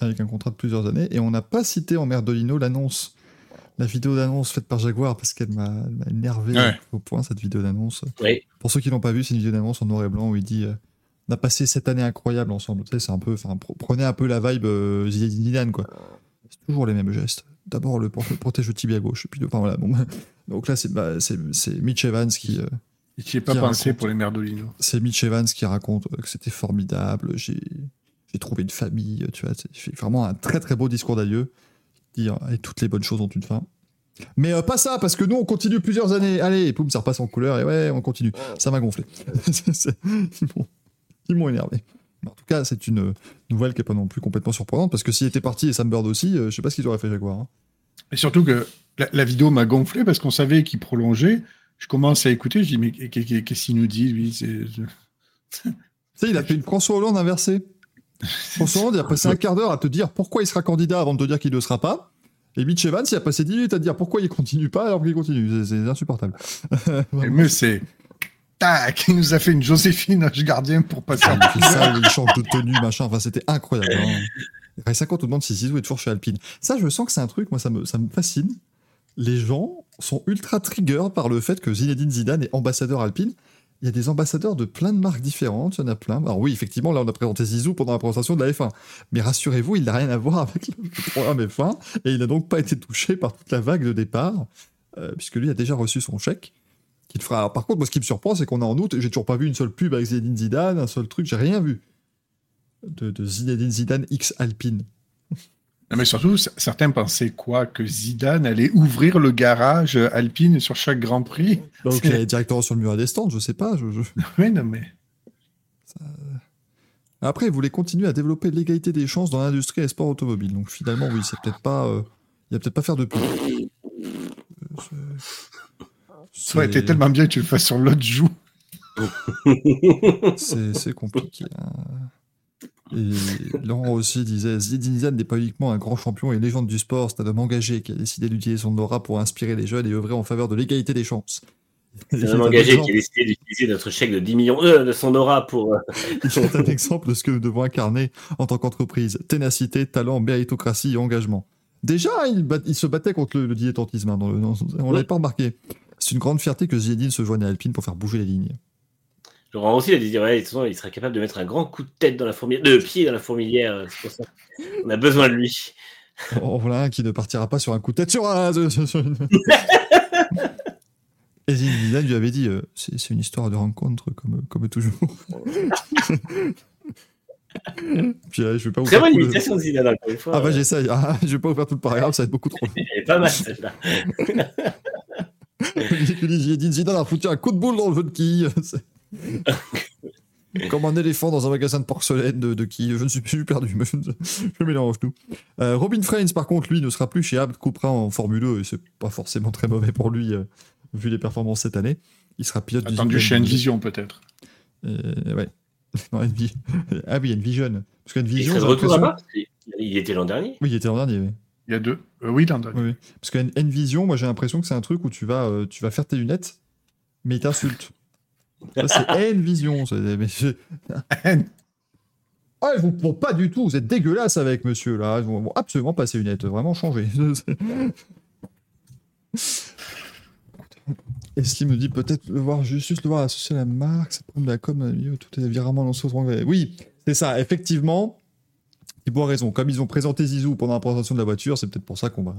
avec un contrat de plusieurs années et on n'a pas cité en Merdolino l'annonce, la vidéo d'annonce faite par Jaguar parce qu'elle m'a énervé Ouais. au point cette vidéo d'annonce. Oui. Pour ceux qui l'ont pas vu, c'est une vidéo d'annonce en noir et blanc où il dit euh, on a passé cette année incroyable ensemble. Tu sais, c'est un peu, enfin, prenez un peu la vibe euh, Zidane quoi. C'est toujours les mêmes gestes. D'abord le, protège le tibia gauche, puis enfin voilà. Bon, donc là c'est bah, c'est Mitch Evans qui euh, J'y ai pas Qui pensé raconte. pour les Merdolino. c'est Mitch Evans qui raconte euh, que c'était formidable. J'ai j'ai trouvé une famille, euh, tu vois. c'est- vraiment un très très beau discours d'adieu. Dire et toutes les bonnes choses ont une fin. Mais euh, pas ça, parce que nous on continue plusieurs années. Allez, poum, ça repasse en couleur et ouais, on continue. Ça m'a gonflé. Ils m'ont- énervé. Mais En tout cas, c'est une nouvelle qui est pas non plus complètement surprenante parce que s'il était parti et Sam Bird aussi, euh, je sais pas ce qu'ils auraient fait Jaguar. hein. Et surtout que la, la vidéo m'a gonflé parce qu'on savait qu'il prolongeait. Je commence à écouter, je dis, mais qu'est- qu'est- qu'est-ce qu'il nous dit, lui Tu sais, il a fait une François Hollande inversée. Hollande, il a passé un quart d'heure à te dire pourquoi il sera candidat avant de te dire qu'il ne le sera pas. Et Mitch Evans, il a passé 10 minutes à te dire pourquoi il continue pas alors qu'il continue. C'est- insupportable. Mais c'est. Tac Il nous a fait une Joséphine, Ange gardien, pour passer en Il fait ça, il change de tenue, machin. Enfin, c'était incroyable. hein. Et 50 te demande si Zizou est toujours chez Alpine. Ça, je sens que c'est un truc, moi, ça me, ça me fascine. Les gens sont ultra trigger par le fait que Zinedine Zidane est ambassadeur Alpine. Il y a des ambassadeurs de plein de marques différentes, il y en a plein. Alors oui, effectivement, là, on a présenté Zizou pendant la présentation de la F1. Mais rassurez-vous, il n'a rien à voir avec le programme F1 et il n'a donc pas été touché par toute la vague de départ, euh, puisque lui a déjà reçu son chèque. Fera. Par contre, moi, ce qui me surprend, c'est qu'on est en août j'ai toujours pas vu une seule pub avec Zinedine Zidane, un seul truc, j'ai rien vu de Zinedine Zidane X Alpine. Non, mais surtout, certains pensaient quoi? Que Zidane allait ouvrir le garage Alpine sur chaque Grand Prix? Donc il est directement sur le mur à des stands, je sais pas. je- non, mais. Après, il voulait continuer à développer l'égalité des chances dans l'industrie et les sports automobiles. Donc finalement, oui, c'est peut-être pas. euh, il va peut-être pas faire de. Euh, c'est- Ça aurait été tellement bien que tu le fasses sur l'autre joue. C'est c'est compliqué. hein. Et Laurent aussi disait Zinedine Zidane n'est pas uniquement un grand champion et légende du sport, c'est un homme engagé qui a décidé d'utiliser son aura pour inspirer les jeunes et œuvrer en faveur de l'égalité des chances. C'est un homme engagé qui a décidé d'utiliser notre chèque de 10 millions euh, de son aura pour. euh, C'est un exemple de ce que nous devons incarner en tant qu'entreprise. Ténacité, talent, méritocratie et engagement. Déjà, il, bat- il se battait contre le, le dilettantisme. hein, dans le, dans- on l'avait pas remarqué. C'est une grande fierté que Zinedine se joigne à Alpine pour faire bouger les lignes. Laurent aussi a dit ouais, de toute façon, il serait capable de mettre un grand coup de tête dans la fourmilière, de pied dans la fourmilière. euh, C'est pour ça. On a besoin de lui. En voilà un qui ne partira pas sur un coup de tête sur un... Et Zinedine lui avait dit, euh, c'est c'est une histoire de rencontre comme, comme toujours. Puis là, je vais pas vous Très faire bonne le- imitation de Zidane encore une fois. Ah bah euh, j'essaye. Ah, je vais pas vous faire tout le paragraphe, ça va être beaucoup trop pas mal celle-là. Il dit Zidane a foutu un coup de boule dans le jeu de quilles. Comme un éléphant dans un magasin de porcelaine de, de quilles. Je ne suis plus perdu, mais je, mélange tout. Euh, Robin Frains, par contre, lui, ne sera plus chez Abt Cupra en Formule 2, et c'est pas forcément très mauvais pour lui, euh, vu les performances cette année. Il sera pilote d'usine Attendu chez. Envision, peut-être. Euh, ouais. Non, Envi- Ah oui, Envision. Parce Il qu'Envision, de retour là-bas Il il était l'an dernier. Oui, il était l'an dernier, oui. Il y a deux. Euh, oui, l'an dernier. Oui, oui. Parce que Envision, moi j'ai l'impression que c'est un truc où tu vas, euh, tu vas faire tes lunettes, mais il t'insulte. Ça, c'est je- Ah, ils vous font pas du tout. Vous êtes dégueulasse avec monsieur là. Ils vont absolument pas ses lunettes. Vraiment changer. Et Slim me dit peut-être le voir juste, le voir associé à la marque, c'est problème de la com, euh, tout est virement sens anglais. Oui, c'est ça. Effectivement, Thibaut a raison. Comme ils ont présenté Zizou pendant la présentation de la voiture, c'est peut-être pour ça qu'on va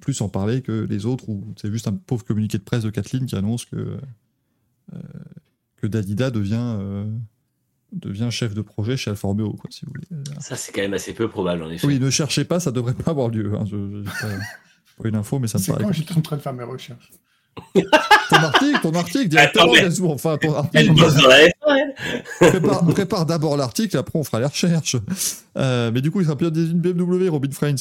plus en parler que les autres, où c'est juste un pauvre communiqué de presse de Kathleen qui annonce que, que Dalida devient, euh, devient chef de projet chez Alfa Romeo, quoi, si vous voulez. Euh, Ça, c'est quand même assez peu probable, en effet. Oui, ne cherchez pas, ça devrait pas avoir lieu. Hein. Je, je- pas, pas une info, mais ça me C'est paraît. quand j'étais en train de faire mes recherches. Ton article, ton article, directement, Attends, enfin, ton Elle article. bosse dans la F1, elle. prépare, prépare d'abord l'article, après on fera les recherches. Euh, mais du coup, il sera pilote des une BMW, Robin. Et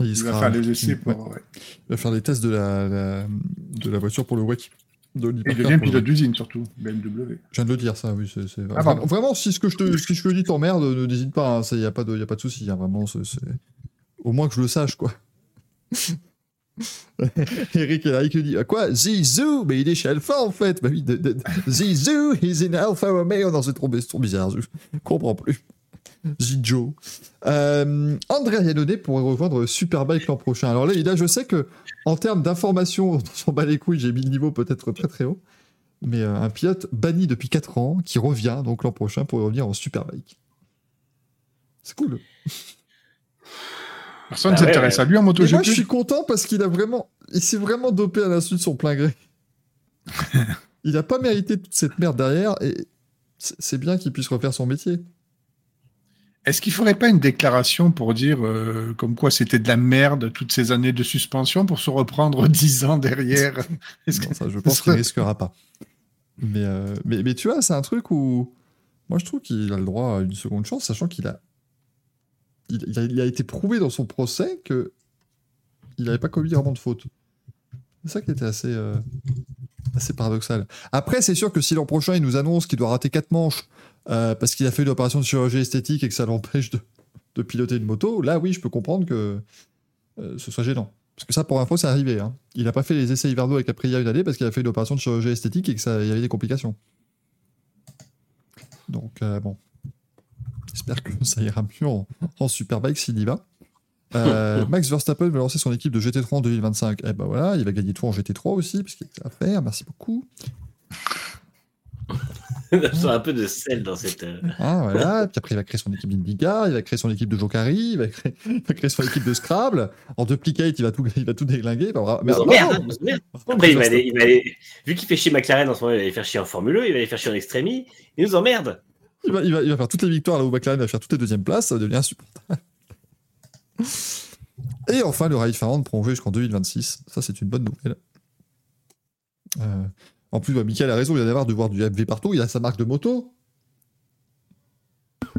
Il, Il sera- va faire les essais pour. ouais. il va faire les tests de la, la- de la voiture pour le WEC. De Et le pilote d'usine, surtout. BMW. Je viens de le dire, ça, oui. c'est Ah, vraiment, si ce que je te, ce que je te dis t'emmerde, ne n'hésite pas. Il n'y a pas de, y a pas de souci. hein, vraiment, c'est- au moins que je le sache, quoi. Eric est là, il lui dit Quoi Zizou Mais il est chez Alpha en fait Bah oui, de, de- de- Zizou, he's in Alpha Romeo. Non, c'est trop, c'est trop bizarre, je comprends plus. Zijo. Euh, Andrea Yannone pourrait rejoindre Superbike l'an prochain. Alors là, là, je sais que en termes d'information, on s'en bat les couilles, j'ai mis le niveau peut-être très très haut. Mais euh, un pilote banni depuis 4 ans qui revient donc l'an prochain pour revenir en Superbike. C'est cool. Personne ne Ah ouais, s'intéresse ouais. à lui en Et MotoGP. moi, je suis content parce qu'il a vraiment, il s'est vraiment dopé à l'insu de son plein gré. il n'a pas mérité toute cette merde derrière et c'est bien qu'il puisse refaire son métier. Est-ce qu'il ferait pas une déclaration pour dire euh, comme quoi c'était de la merde toutes ces années de suspension pour se reprendre 10 ans derrière? Non, ça, je pense qu'il risquera pas. Mais, euh, mais, mais tu vois, c'est un truc où moi je trouve qu'il a le droit à une seconde chance, sachant qu'il a il, il a, il a été prouvé dans son procès que il n'avait pas commis vraiment de faute. C'est ça qui était assez, euh, assez paradoxal. Après, c'est sûr que si l'an prochain il nous annonce qu'il doit rater quatre manches euh, parce qu'il a fait une opération de chirurgie esthétique et que ça l'empêche de, de piloter une moto, là oui, je peux comprendre que euh, ce soit gênant. Parce que ça, pour info, c'est arrivé. Hein. Il n'a pas fait les essais Hiverno avec Aprilia une année parce qu'il a fait une opération de chirurgie esthétique et qu'il y avait des complications. Donc, euh, bon. J'espère que ça ira mieux en, en Superbike s'il y va. Euh, Max Verstappen va lancer son équipe de GT3 en 2025. Eh ben voilà, il va gagner tout en GT3 aussi, parce qu'il y a à faire. Merci beaucoup. Sens un peu de sel dans cette. euh, Ah, voilà. Puis après, il va créer son équipe d'IndyCar, il va créer son équipe de Jokari, il va créer, il va créer son équipe de Scrabble. En duplicate, il va tout, il va tout déglinguer. Bah, hein, emmerdent. Après, il va aller, il va aller- vu qu'il fait chier McLaren en ce moment, il va aller faire chier en Formule 1, il va aller faire chier en Extremi, il nous emmerde. Il va, il, va, il va faire toutes les victoires là où McLaren va faire toutes les deuxièmes places, ça va devenir insupportable. Et enfin, le Rallye de Finlande prolongé jusqu'en 2026. Ça, c'est une bonne nouvelle. Euh, en plus, bah, Michael a raison, il y en a marre de voir du MV partout. Il a sa marque de moto.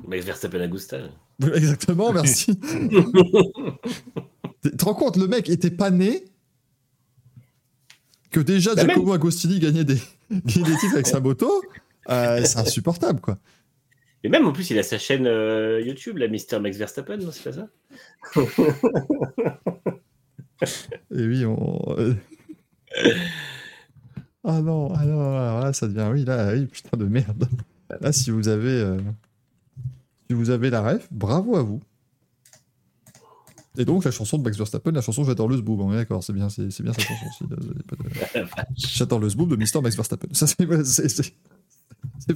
Max Verstappen à Gusta. Exactement, merci. tu te rends compte, le mec était pas né que déjà Bah Giacomo Agostini gagnait des, gagnait des titres avec sa moto. Euh, c'est insupportable, quoi. Et même en plus, il a sa chaîne euh, YouTube, la Mister Max Verstappen, non, c'est pas ça Et oui, on. Euh, ah non, ah non, alors là, ça devient. Oui, là, oui, putain de merde. Là, si vous avez. euh, Si vous avez la ref, bravo à vous. Et donc, la chanson de Max Verstappen, la chanson J'adore le Zboob, on est d'accord, c'est bien, c'est bien cette chanson aussi. là, vous avez pas de- J'adore le Zboob de Mister Max Verstappen. Ça, c'est voilà, c'est-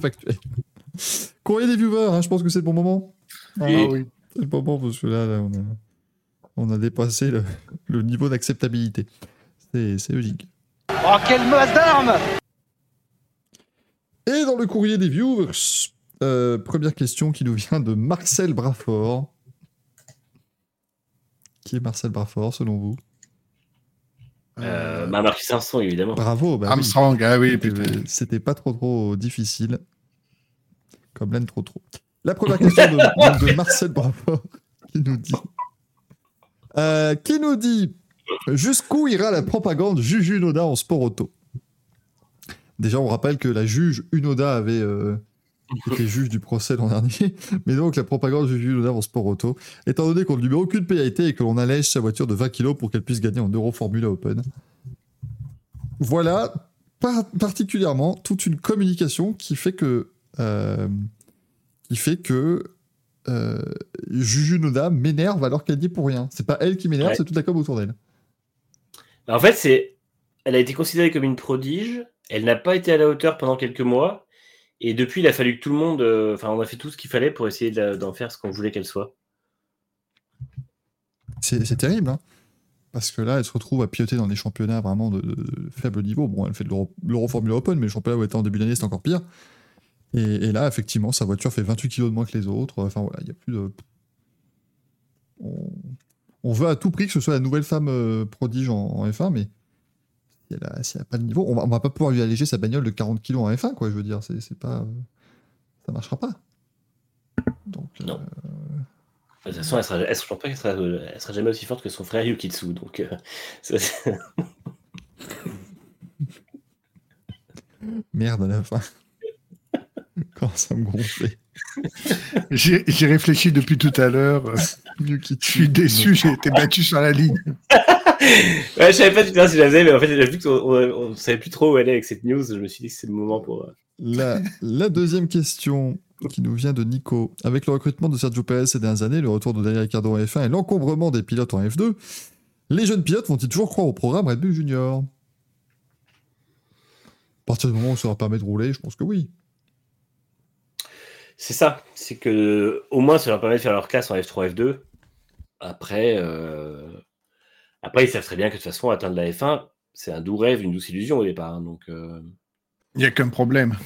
factuel. Courrier des viewers, hein, je pense que c'est le bon moment. Ah, Oui. oui. c'est le bon moment parce que là, là, on, a, on a dépassé le, le niveau d'acceptabilité. C'est c'est logique. Oh, quelle masse d'armes Et dans le courrier des viewers, euh, première question qui nous vient de Marcel Brafort. Qui est Marcel Brafort selon vous? Euh, bah, Marcus Armstrong, évidemment. Bravo, bah oui. Armstrong, ah oui, C'était pas trop trop difficile. Comme l'aine trop trop. La première question de Marcel Brafort qui nous dit euh, qui nous dit jusqu'où ira la propagande Juju Unoda en sport auto? Déjà, on rappelle que la juge Unoda avait euh, été juge du procès l'an dernier, mais donc la propagande Juju Unoda en sport auto, étant donné qu'on ne lui met aucune pénalité et que l'on allège sa voiture de 20 kg pour qu'elle puisse gagner en Euro Formula Open. Voilà par- particulièrement toute une communication qui fait que euh, qui fait que euh, Juju Noda m'énerve alors qu'elle dit pour rien. C'est pas elle qui m'énerve, Ouais. c'est toute la com autour d'elle. En fait, c'est, elle a été considérée comme une prodige. Elle n'a pas été à la hauteur pendant quelques mois. Et depuis, il a fallu que tout le monde. euh, Enfin, on a fait tout ce qu'il fallait pour essayer d'en faire ce qu'on voulait qu'elle soit. C'est terrible, hein. Parce que là, elle se retrouve à piloter dans des championnats vraiment de, faible niveau. Bon, elle fait de l'Euro l'Euro Formula Open, mais le championnat où elle était en début d'année, c'est encore pire. Et, et là, effectivement, sa voiture fait 28 kg de moins que les autres. Enfin voilà, il n'y a plus de. On, on veut à tout prix que ce soit la nouvelle femme euh, prodige en, en F1, mais si elle a, si elle a pas de niveau, on va, on va pas pouvoir lui alléger sa bagnole de 40 kg en F1, quoi. Je veux dire, c'est c'est pas. euh, ça marchera pas. Donc. Non. euh, De toute façon, elle sera, elle, je pense pas qu'elle sera, elle sera jamais aussi forte que son frère Yukitsu. Donc, euh, ça, Merde à la fin. Quand ça me gonflait. J'ai réfléchi depuis tout à l'heure. Je suis déçu, j'ai été battu sur la ligne. ouais, je savais pas tout à si je la faisais, mais en fait, vu qu'on on, on savait plus trop où aller avec cette news, je me suis dit que c'est le moment pour. euh, La, la deuxième question qui nous vient de Nico. Avec le recrutement de Sergio Perez ces dernières années, le retour de Daniel Ricciardo en F1 et l'encombrement des pilotes en F2, les jeunes pilotes vont-ils toujours croire au programme Red Bull Junior? À partir du moment où ça leur permet de rouler, je pense que oui. C'est ça, c'est que au moins ça leur permet de faire leur classe en F3, F2. Après, euh, après ils savent très bien que de toute façon, atteindre la F1, c'est un doux rêve, une douce illusion au départ. hein, donc, euh, Il n'y a qu'un problème.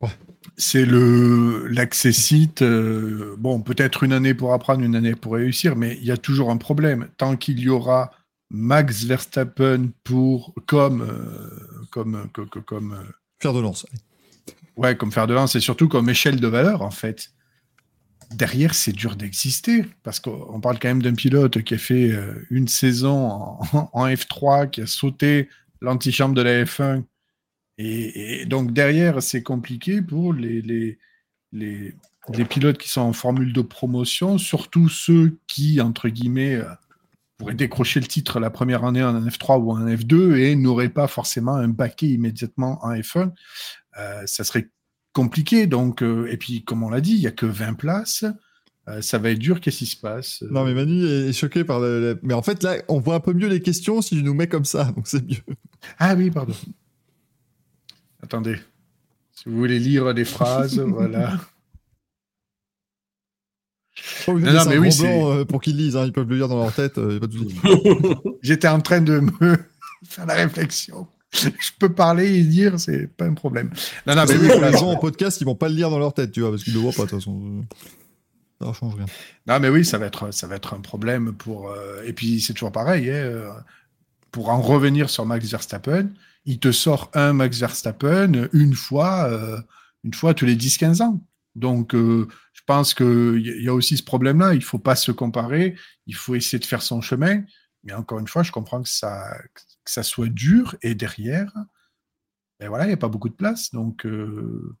Ouais. C'est le l'accessite. euh, bon, peut-être une année pour apprendre, une année pour réussir, mais il y a toujours un problème. Tant qu'il y aura Max Verstappen pour comme euh, comme euh, de lance. Ouais comme fer de lance et surtout comme échelle de valeur en fait. Derrière, c'est dur d'exister parce qu'on parle quand même d'un pilote qui a fait euh, une saison en, en F3, qui a sauté l'antichambre de la F1 et, donc derrière, c'est compliqué pour les, les, pilotes qui sont en formule de promotion, surtout ceux qui, entre guillemets, euh, pourraient décrocher le titre la première année en F3 ou en F2 et n'auraient pas forcément un baquet immédiatement en F1. Euh, ça serait compliqué. Donc, euh, et puis, comme on l'a dit, il n'y a que 20 places. Euh, ça va être dur. Qu'est-ce qui se passe? Non, mais Manu est choqué par le. le- Mais en fait, là, on voit un peu mieux les questions si tu nous mets comme ça, donc c'est mieux. Ah oui, pardon. Attendez. Si vous voulez lire des phrases, voilà. Non, mais oui, blanc, euh, pour qu'ils lisent, hein, ils peuvent le lire dans leur tête, euh. J'étais en train de me faire la réflexion. Je peux parler et lire, c'est pas un problème. Non, non, mais oui, les gens en podcast, ils vont pas le lire dans leur tête, tu vois, parce qu'ils le voient pas, de toute façon. Ça ne change rien. Non, mais oui, ça va être, ça va être un problème pour. euh, Et puis, c'est toujours pareil. hein, euh, Pour en revenir sur Max Verstappen, il te sort un Max Verstappen une fois, euh, une fois tous les 10-15 ans. Donc, euh, je pense qu'il y a aussi ce problème-là. Il faut pas se comparer. Il faut essayer de faire son chemin. Mais encore une fois, je comprends que ça, que ça soit dur. Et derrière, ben voilà, il n'y a pas beaucoup de place. Donc, euh,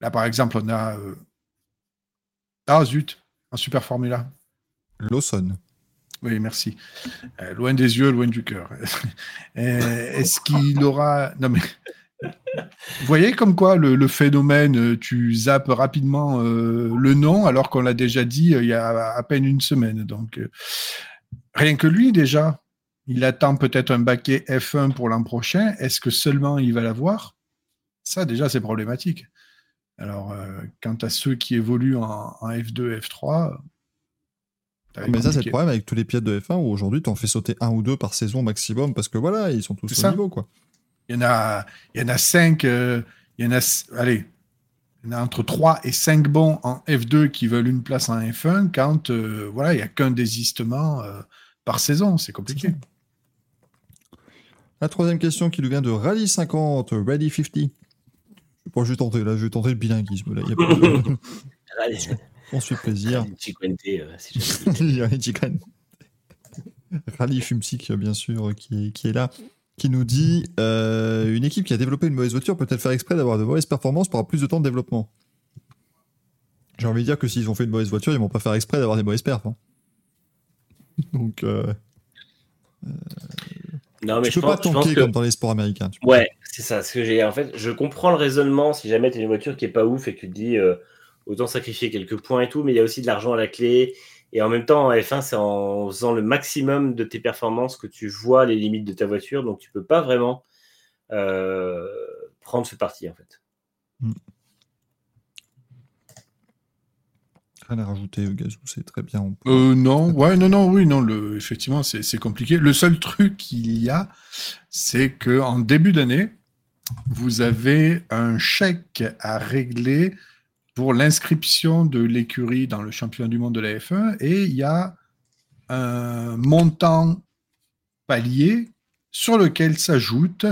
là, par exemple, on a. euh, Ah, zut, un super Formula. Lawson. Oui, merci. Euh, loin des yeux, loin du cœur. Est-ce qu'il aura. Non, mais. Vous voyez comme quoi le, le phénomène, tu zappes rapidement le nom alors qu'on l'a déjà dit il y a à peine une semaine. Donc, rien que lui, déjà, il attend peut-être un baquet F1 pour l'an prochain. Est-ce que seulement il va l'avoir? Ça, déjà, c'est problématique. Alors, euh, quant à ceux qui évoluent en, en F2, F3. ça va être Mais ça, c'est le problème avec tous les pilotes de F1 où aujourd'hui, tu en fais sauter un ou deux par saison maximum parce que voilà, ils sont tous au ça. niveau, quoi. Il y en a, il y en a cinq, euh, il y en a, allez, il y en a entre 3 et 5 bons en F2 qui veulent une place en F1 quand, euh, voilà, il n'y a qu'un désistement euh, par saison. C'est compliqué. La troisième question qui nous vient de Rally 50, Ready 50. Bon, je vais tenter, là, je vais tenter le bilinguisme. Là. Y a pas de- On se fait plaisir. Euh. Rally Fumsic, bien sûr, qui est, qui est là, qui nous dit euh, Une équipe qui a développé une mauvaise voiture peut-elle faire exprès d'avoir de mauvaises performances pour avoir plus de temps de développement? J'ai envie de dire que s'ils ont fait une mauvaise voiture, ils vont pas faire exprès d'avoir des mauvaises perfs. hein. Donc, euh, Non, mais tu je peux pense, pas tanker que. comme dans les sports américains. tu Ouais, c'est ça. Ce que j'ai en fait, je comprends le raisonnement si jamais tu as une voiture qui est pas ouf et que tu te dis euh, autant sacrifier quelques points et tout, mais il y a aussi de l'argent à la clé. Et en même temps, en F1, c'est en faisant le maximum de tes performances que tu vois les limites de ta voiture, donc tu peux pas vraiment euh, prendre ce parti en fait. Rien à rajouter, Gazou, c'est très bien. peut- Euh, non, ouais, non, non, oui, non, le, effectivement, c'est compliqué. Le seul truc qu'il y a, c'est que en début d'année, vous avez un chèque à régler pour l'inscription de l'écurie dans le championnat du monde de la F1 et il y a un montant palier sur lequel s'ajoute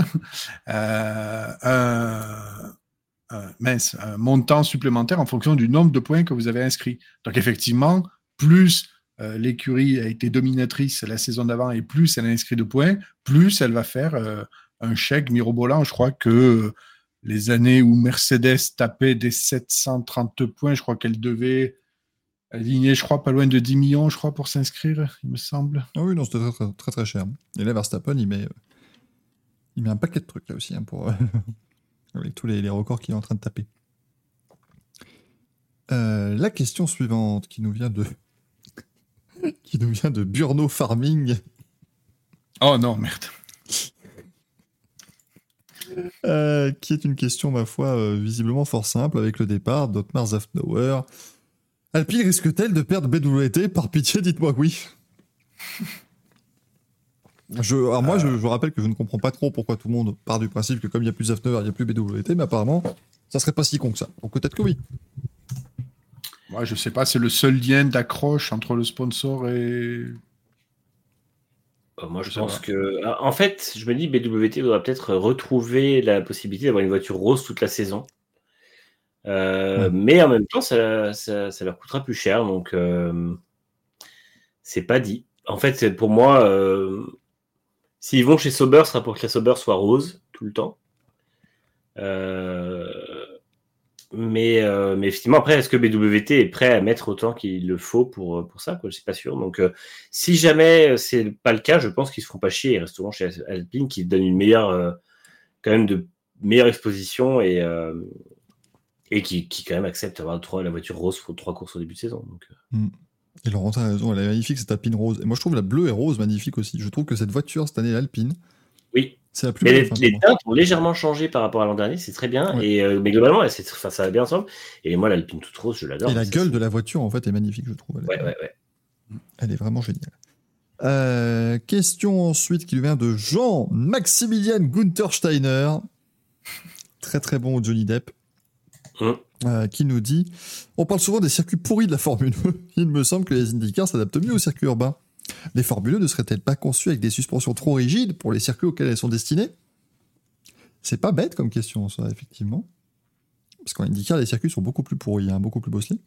euh, un- mince, un montant supplémentaire en fonction du nombre de points que vous avez inscrits. Donc effectivement, plus euh, l'écurie a été dominatrice la saison d'avant et plus elle a inscrit de points, plus elle va faire euh, un chèque mirobolant. Je crois que euh, les années où Mercedes tapait des 730 points, je crois qu'elle devait Aligné, je crois, pas loin de 10 millions, je crois, pour s'inscrire, il me semble. Ah oui, non, c'était très, très, très, cher. Et là, Verstappen, il met, euh, il met un paquet de trucs là aussi, hein, pour, euh, avec tous les, les records qu'il est en train de taper. Euh, la question suivante qui nous vient de qui nous vient de Burno Farming, Oh non, merde. euh, qui est une question ma foi euh, visiblement fort simple avec le départ d'Otmar Zafnauer. Alpine risque-t-elle de perdre BWT Par pitié, dites-moi oui. Je, alors moi, je, je rappelle que je ne comprends pas trop pourquoi tout le monde part du principe que comme il n'y a plus Zafnauer, il n'y a plus BWT, mais apparemment, ça serait pas si con que ça. Donc peut-être que oui. Moi, je sais pas, c'est le seul lien d'accroche entre le sponsor et. Euh, Moi, je pense que. ah, En fait, je me dis, BWT doit peut-être retrouver la possibilité d'avoir une voiture rose toute la saison. Euh, Ouais. Mais en même temps, ça, ça- ça leur coûtera plus cher. Donc, euh, c'est pas dit. En fait, c'est- pour moi, euh, s'ils vont chez Sauber, ce sera pour que la Sauber soit rose tout le temps. Euh, mais, euh, mais effectivement, après, est-ce que BWT est prêt à mettre autant qu'il le faut pour, pour ça Je suis pas sûr. Donc, euh, si jamais c'est pas le cas, je pense qu'ils se feront pas chier. Ils resteront chez Alpine, qui donne une meilleure, euh, de meilleure exposition et, euh, qui, qui quand même accepte d'avoir trois- la voiture rose pour trois courses au début de saison. Euh, Et Laurent a raison, elle est magnifique cette Alpine rose. Et moi, je trouve la bleue et rose magnifique aussi. Je trouve que cette voiture, cette année, l'Alpine, oui. c'est la plus Mais belle. les, enfin, teintes ont légèrement changé par rapport à l'an dernier, c'est très bien. Ouais. Et, euh, mais globalement, ça va bien ensemble. Et moi, l'Alpine toute rose, je l'adore. Et la gueule de la voiture, en fait, est magnifique, je trouve. Elle, est- Ouais, ouais, ouais. elle est vraiment géniale. Euh, question ensuite qui vient de Jean-Maximilian Gunther Steiner. Très très bon Johnny Depp. Hum. Euh, qui nous dit On parle souvent des circuits pourris de la Formule 1. Il me semble que les IndyCars s'adaptent mieux aux circuits urbains. Les Formule 1 ne seraient-elles pas conçues avec des suspensions trop rigides pour les circuits auxquels elles sont destinées? C'est pas bête comme question, ça, effectivement. Parce qu'en IndyCar, les circuits sont beaucoup plus pourris, hein, beaucoup plus bosselés.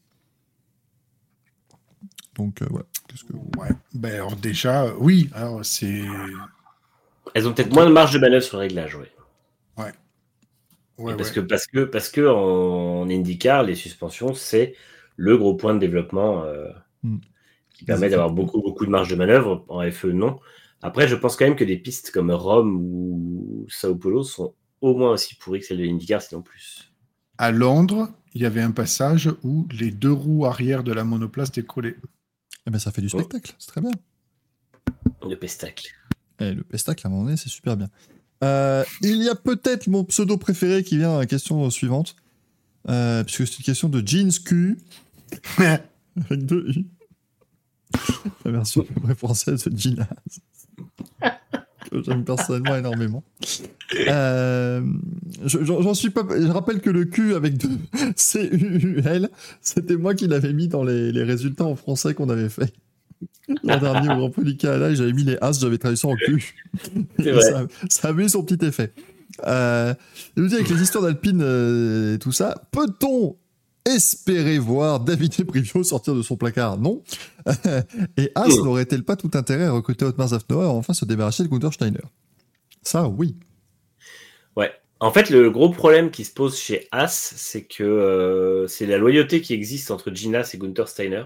Donc, euh, voilà. Qu'est-ce que... Ouais. Ben, alors, déjà, euh, oui, alors c'est. Elles ont peut-être moins de marge de manœuvre sur le réglage, ouais. Ouais, parce, ouais. Que, parce que parce que en IndyCar, les suspensions, c'est le gros point de développement euh, Mm. qui permet d'avoir beaucoup, beaucoup de marge de manœuvre. En FE, non. Après, je pense quand même que des pistes comme Rome ou Sao Paulo sont au moins aussi pourries que celles de l'IndyCar, sinon plus. À Londres, il y avait un passage où les deux roues arrière de la monoplace décollaient. Eh ben, ça fait du Oh. spectacle, c'est très bien. Le pestacle. Et le pestacle, à un moment donné, c'est super bien. Euh, il y a peut-être mon pseudo préféré qui vient à la question suivante. Euh, puisque c'est une question de Jeans Q. avec deux U. La version vraie française de Gina. que j'aime personnellement énormément. Euh, je- J'en suis pas. Je rappelle que le Q avec deux C-U-U-L, c'était moi qui l'avais mis dans les, les résultats en français qu'on avait fait. L'an dernier au Grand Prix du Canada, j'avais mis les As, j'avais traduit ça en vrai. Ça, ça avait eu son petit effet. Euh, je vous dis, avec les histoires d'Alpine euh, et tout ça, peut-on espérer voir David Brivio sortir de son placard? Non. et As Mm. n'aurait-elle pas tout intérêt à recruter Otmar Zafnauer et enfin se débarrasser de Gunther Steiner? Ça, oui. Ouais. En fait, le gros problème qui se pose chez As, c'est que euh, c'est la loyauté qui existe entre Ginas et Gunther Steiner,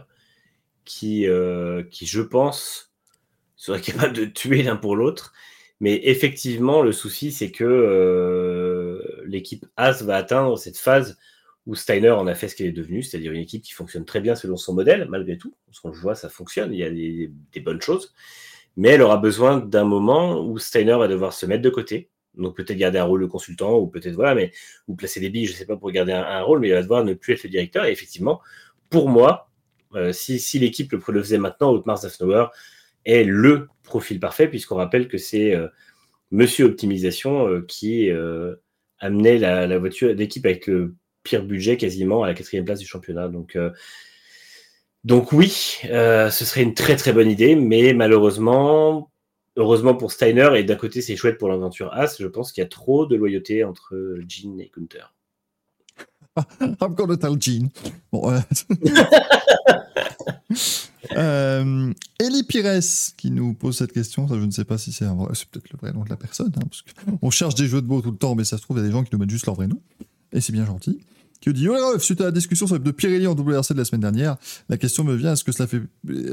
qui, euh, qui, je pense, serait capable de tuer l'un pour l'autre. Mais effectivement, le souci, c'est que euh, l'équipe As va atteindre cette phase où Steiner en a fait ce qu'elle est devenue, c'est-à-dire une équipe qui fonctionne très bien selon son modèle, malgré tout. Parce qu'on le voit, ça fonctionne, il y a des, bonnes choses. Mais elle aura besoin d'un moment où Steiner va devoir se mettre de côté, donc peut-être garder un rôle de consultant ou peut-être voilà, mais ou placer des billes, je sais pas pour garder un, un rôle, mais il va devoir ne plus être le directeur. Et effectivement, pour moi, euh, si, l'équipe le, le faisait maintenant, Otmar Zafnauer est le profil parfait puisqu'on rappelle que c'est euh, Monsieur Optimisation euh, qui amenait la, voiture d'équipe avec le pire budget quasiment à la quatrième place du championnat. Donc donc oui, ce serait une très très bonne idée, mais malheureusement, heureusement pour Steiner, et d'un côté c'est chouette pour l'aventure As, je pense qu'il y a trop de loyauté entre Jean et Gunther. I'm gonna tell Gene. Bon, euh... euh, Elie Pires qui nous pose cette question, ça je ne sais pas si c'est un vrai, c'est peut-être le vrai nom de la personne, hein, parce qu'on cherche des jeux de mots tout le temps, mais ça se trouve il y a des gens qui nous mettent juste leur vrai nom, et c'est bien gentil. qui dit Oh suite à la discussion sur pneus Pirelli en WRC de la semaine dernière, la question me vient est-ce que cela fait.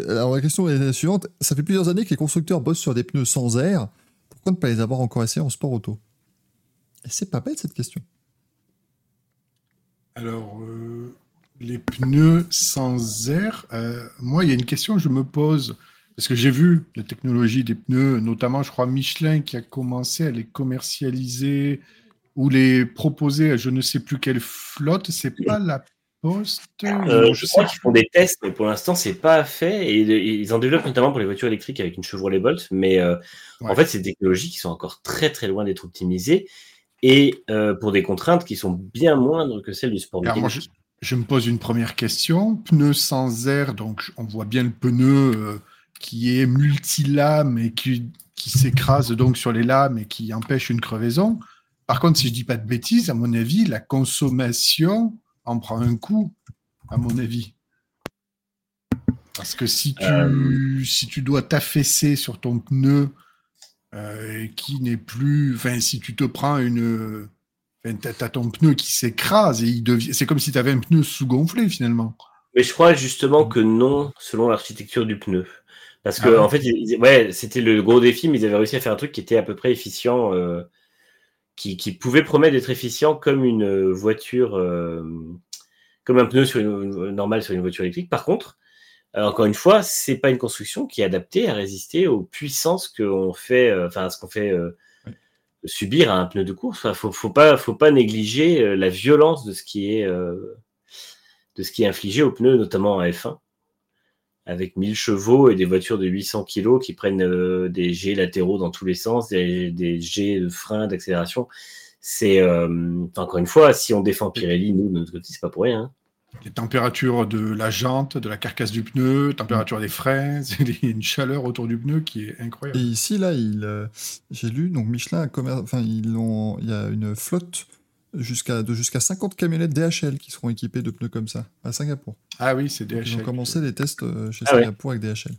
Alors la question est la suivante ça fait plusieurs années que les constructeurs bossent sur des pneus sans air. Pourquoi ne pas les avoir encore essayés en sport auto? Et c'est pas bête cette question. Alors, euh, les pneus sans air, euh, moi, il y a une question que je me pose. Parce que j'ai vu la technologie des pneus, notamment, je crois, Michelin qui a commencé à les commercialiser ou les proposer à je ne sais plus quelle flotte. C'est pas la Poste euh, Je crois qu'ils font des tests, mais pour l'instant, c'est pas fait. Et ils en développent notamment pour les voitures électriques avec une Chevrolet Bolt. Mais euh, en fait, c'est des technologies qui sont encore très très loin d'être optimisées et euh, pour des contraintes qui sont bien moindres que celles du sport mécanique. Je, me pose une première question. Pneu sans air, donc on voit bien le pneu qui est multilame et qui, qui s'écrase donc sur les lames et qui empêche une crevaison. Par contre, si je dis pas de bêtises, à mon avis, la consommation en prend un coup, à mon avis. Parce que si tu, euh. si tu dois t'affaisser sur ton pneu euh, qui n'est plus. Enfin, si tu te prends une. Enfin, tu as, ton pneu qui s'écrase et il devient. C'est comme si tu avais un pneu sous-gonflé finalement. Mais je crois justement que non, selon l'architecture du pneu. Parce que, ah en fait, ouais, c'était le gros défi, mais ils avaient réussi à faire un truc qui était à peu près efficient. Euh, qui, pouvait promettre d'être efficient comme une voiture, euh, comme un pneu sur une, normal sur une voiture électrique. Par contre, encore une fois, c'est pas une construction qui est adaptée à résister aux puissances qu'on fait, enfin à ce qu'on fait subir à un pneu de course. Il faut, faut pas, faut pas négliger la violence de ce qui est, de ce qui est infligé aux pneus, notamment à F1 avec 1000 chevaux et des voitures de 800 kg qui prennent euh, des G latéraux dans tous les sens, des, des G de frein, d'accélération. C'est, euh, encore une fois, si on défend Pirelli, nous, de notre côté, c'est pas pour rien. Hein. Les températures de la jante, de la carcasse du pneu, température des freins, il y a une chaleur autour du pneu qui est incroyable. Et ici, là, il, euh, j'ai lu, donc Michelin, enfin, ils ont, il y a une flotte jusqu'à de jusqu'à 50 camionnettes DHL qui seront équipées de pneus comme ça à Singapour. Ah oui, c'est DHL. Ils ont commencé les tests euh, chez ah Singapour avec DHL.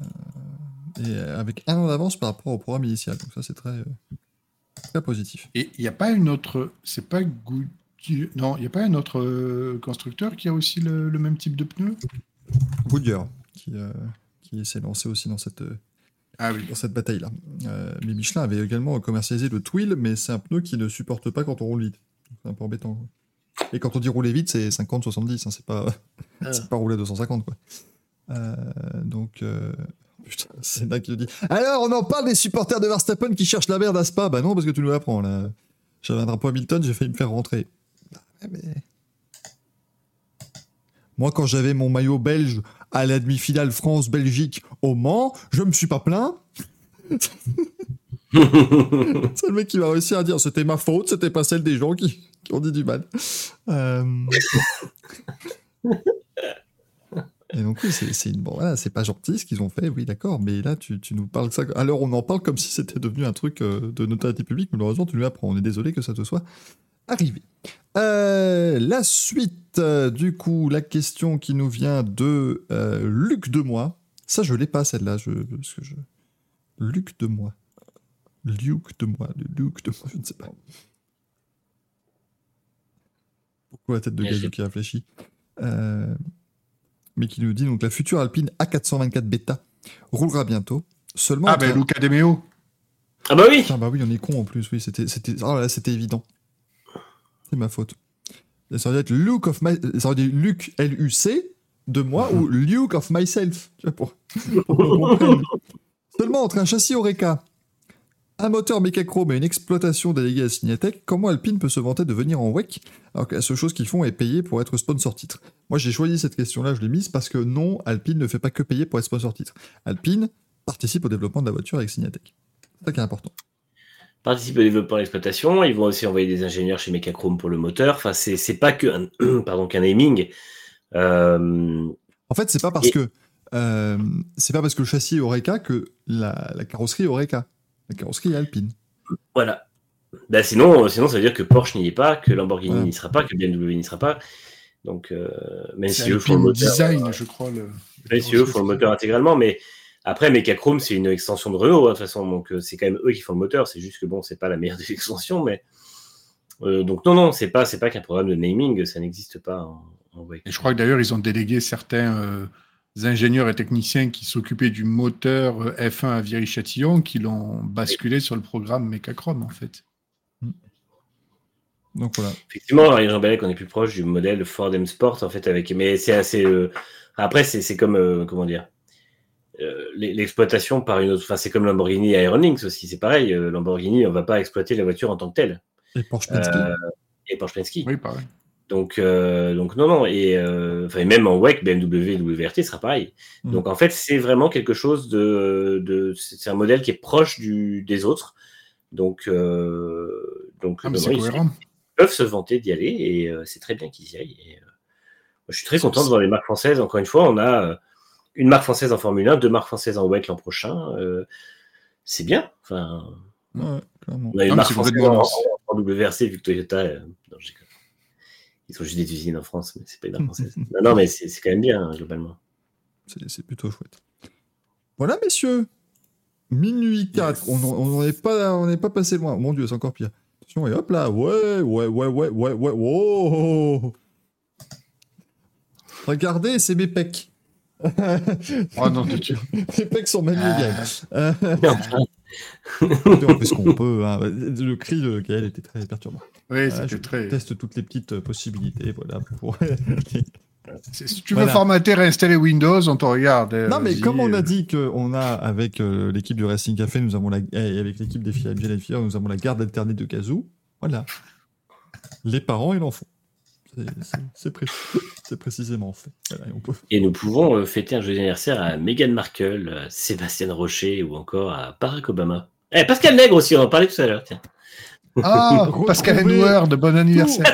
Euh, et avec un an d'avance par rapport au programme initial. Donc ça, c'est très, très positif. Et il n'y a pas une autre. C'est pas Non, il n'y a pas un autre constructeur qui a aussi le, même type de pneus Goodyear, qui, qui s'est lancé aussi dans cette ah oui. dans cette bataille-là. Euh, mais Michelin avait également commercialisé le Twill, mais c'est un pneu qui ne supporte pas quand on roule vite. C'est un peu embêtant. Et quand on dit rouler vite, c'est 50-70, hein, c'est pas, ah. pas rouler 250. Quoi. Euh, donc, euh... putain, c'est là qui dit Alors, on en parle des supporters de Verstappen qui cherchent la merde à Spa Bah non, parce que tu nous l'apprends là. J'avais un drapeau Hamilton, j'ai failli me faire rentrer. Moi, quand j'avais mon maillot belge à la demi-finale France-Belgique au Mans, je me suis pas plaint. c'est le mec qui va réussir à dire c'était ma faute, c'était pas celle des gens qui, ont dit du mal. Euh. Et donc oui, c'est une bon, voilà, c'est pas gentil ce qu'ils ont fait, oui d'accord, mais là tu, tu, nous parles de ça. Alors on en parle comme si c'était devenu un truc euh, de notoriété publique, malheureusement tu nous l'apprends. On est désolé que ça te soit arrivé. Euh, la suite, euh, du coup, la question qui nous vient de euh, Luc de moi. Ça, je l'ai pas celle-là. Je, parce que je... Luc de moi. Luc de moi. Luc de moi, je ne sais pas. Pourquoi la tête de Gazou qui réfléchit Mais qui nous dit donc la future Alpine A424 Beta roulera bientôt. Seulement. Ah, ben Luca De Meo. Ah, bah oui. Ah, bah oui, on est con en plus. Oui, c'était, c'était, oh là, c'était évident ma faute. Ça aurait être Luke of my... Ça aurait Luke, L-U-C, de moi, ou Luke of myself. pour, Seulement entre un châssis Oreca, un moteur Mechachrome et une exploitation déléguée à Signatech, comment Alpine peut se vanter de venir en WEC alors que la seule chose qu'ils font est payer pour être sponsor titre? Moi j'ai choisi cette question-là, je l'ai mise parce que non, Alpine ne fait pas que payer pour être sponsor titre. Alpine participe au développement de la voiture avec Signatech. C'est ça qui est important participent au développement et l'exploitation. Ils vont aussi envoyer des ingénieurs chez Mechachrome pour le moteur. Enfin, c'est pas que pardon qu'un naming. Euh, en fait, c'est pas parce que euh, c'est pas parce que le châssis est Oreca que la, carrosserie est Oreca. La carrosserie est Alpine. Voilà. Bah, sinon, sinon, ça veut dire que Porsche n'y est pas, que Lamborghini n'y sera pas, que BMW n'y sera pas. Donc, euh, même si eux font le moteur, design, je crois. Le... Même si eux font le moteur intégralement, mais après, Mechachrome, c'est une extension de Renault, hein, de toute façon, donc euh, c'est quand même eux qui font le moteur. C'est juste que bon, c'est pas la meilleure des extensions, mais Euh, donc non, non, c'est pas, c'est pas qu'un programme de naming, ça n'existe pas en, en. Et je crois que d'ailleurs, ils ont délégué certains euh, ingénieurs et techniciens qui s'occupaient du moteur euh, F1 à Viry-Châtillon qui l'ont basculé sur le programme Mechachrome, en fait. Donc voilà. Effectivement, alors, Jean Bellec, on est plus proche du modèle Ford M Sport, en fait, avec. Mais c'est assez. euh, Après, c'est c'est comme. euh, comment dire Euh, l'e- L'exploitation par une autre. Enfin, c'est comme Lamborghini Iron Lynx aussi, c'est pareil. euh, Lamborghini, on va pas exploiter la voiture en tant que telle. Et Porsche Penske. Euh, et Porsche Penske. Oui, pareil. Donc, donc non, non. Et, et même en WEC, BMW et WRT sera pareil. Mm. Donc, en fait, c'est vraiment quelque chose de. de c'est un modèle qui est proche du, des autres. Donc, donc Ah, ils- peuvent se vanter d'y aller et c'est très bien qu'ils y aillent. Et, moi, je suis très content de voir les marques françaises. Encore une fois, on a une marque française en Formule 1, deux marques françaises en WEC l'an prochain. euh, c'est bien. Enfin, Ouais, on a une marque française en, en- en WRC vu que Toyota. euh, non. Ils sont juste des usines en France, mais c'est pas une marque française. non, non, mais c'est quand même bien hein, globalement. C'est plutôt chouette. Voilà, messieurs. Minuit 4. On n'en est pas, on n'est pas passé loin. Mon Dieu, c'est encore pire. Attention, et hop là. Ouais, ouais, ouais, ouais, ouais, ouais. Wow. Regardez, c'est mes pecs. Oh non, de Dieu. mes pecs sont magnifiques. Euh, Non, on fait ce qu'on peut. hein. Le cri de Gaël était très perturbant. Oui, Voilà, c'était très. teste toutes les petites euh, possibilités. Voilà, pour... Si tu veux Voilà. formater, réinstaller Windows, on te regarde. euh, Non, mais comme on a euh, dit qu'on a, avec euh, l'équipe du Racing Café, nous avons la, et avec l'équipe des filles et filles, nous avons la garde alternée de Kazoo. Voilà. Les parents, ils en font. C'est- c'est- C'est pré- c'est précisément fait. Voilà, et on peut- Et nous pouvons euh, fêter un joyeux anniversaire à Meghan Markle, à Sébastien Rocher ou encore à Barack Obama. Eh, Pascal Nègre aussi, on en parlait tout à l'heure. tiens. Ah, Pascal Retrouver Edward, bon anniversaire.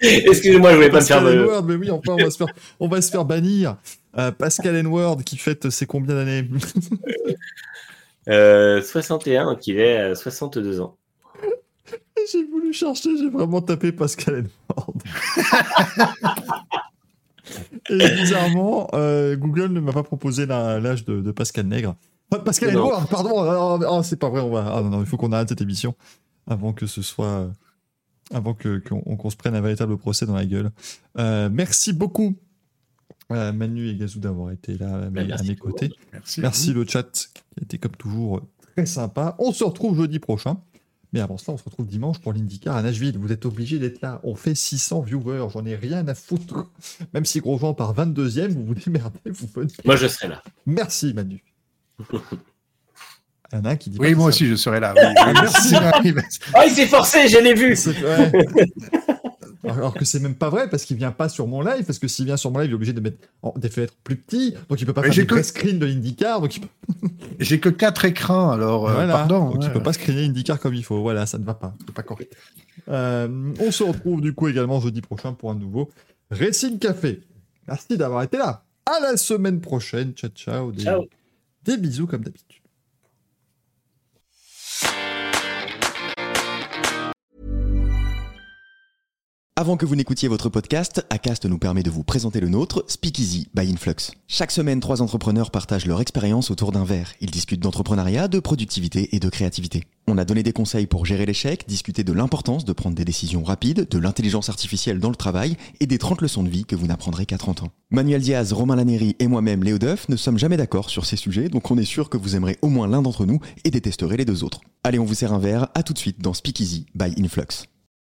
Excusez-moi, je voulais pas me faire Pascal de. Mais oui, enfin, on va se faire, on va se faire bannir. Euh, Pascal Edward qui fête ses combien d'années? Euh, 61, donc il est à 62 ans. J'ai voulu chercher, j'ai vraiment tapé Pascal Edward. Et bizarrement, euh, Google ne m'a pas proposé l'âge de, de Pascal Nègre. Pascal Non. Edward, pardon. ah, ah, c'est pas vrai. On va. Ah non, non, il faut qu'on arrête cette émission avant que ce soit, euh, avant que qu'on se prenne un véritable procès dans la gueule. Euh, merci beaucoup, euh, Manu et Gazou d'avoir été là à mes, Bah, à mes côtés. Merci. Merci le chat qui a été comme toujours très sympa. On se retrouve jeudi prochain. Mais avant cela, on se retrouve dimanche pour l'IndyCar à Nashville. Vous êtes obligés d'être là. On fait 600 viewers. J'en ai rien à foutre. Même si Grosjean part 22e, vous vous démerdez. Vous venez. Moi, je serai là. Merci Manu. Il y en a un qui dit Oui, moi ça. aussi, je serai là. oui. Merci. Oh, il s'est forcé, je l'ai vu. Alors que c'est même pas vrai parce qu'il vient pas sur mon live parce que s'il vient sur mon live il est obligé de mettre en- des fenêtres plus petits donc il peut pas Mais faire des que- screens de IndyCar donc il peut, J'ai que quatre écrans, alors euh, voilà. pardon. donc il ouais. peut pas screener IndyCar comme il faut voilà ça ne va pas c'est pas correct Euh, on se retrouve du coup également jeudi prochain pour un nouveau Racing Café merci d'avoir été là à la semaine prochaine ciao ciao des, Ciao. des bisous comme d'habitude Avant que vous n'écoutiez votre podcast, Acast nous permet de vous présenter le nôtre, Speakeasy by Influx. Chaque semaine, trois entrepreneurs partagent leur expérience autour d'un verre. Ils discutent d'entrepreneuriat, de productivité et de créativité. On a donné des conseils pour gérer l'échec, discuter de l'importance de prendre des décisions rapides, de l'intelligence artificielle dans le travail et des 30 leçons de vie que vous n'apprendrez qu'à 30 ans. Manuel Diaz, Romain Laneri et moi-même, Léo Duff, ne sommes jamais d'accord sur ces sujets, donc on est sûr que vous aimerez au moins l'un d'entre nous et détesterez les deux autres. Allez, on vous sert un verre, à tout de suite dans Speakeasy by Influx.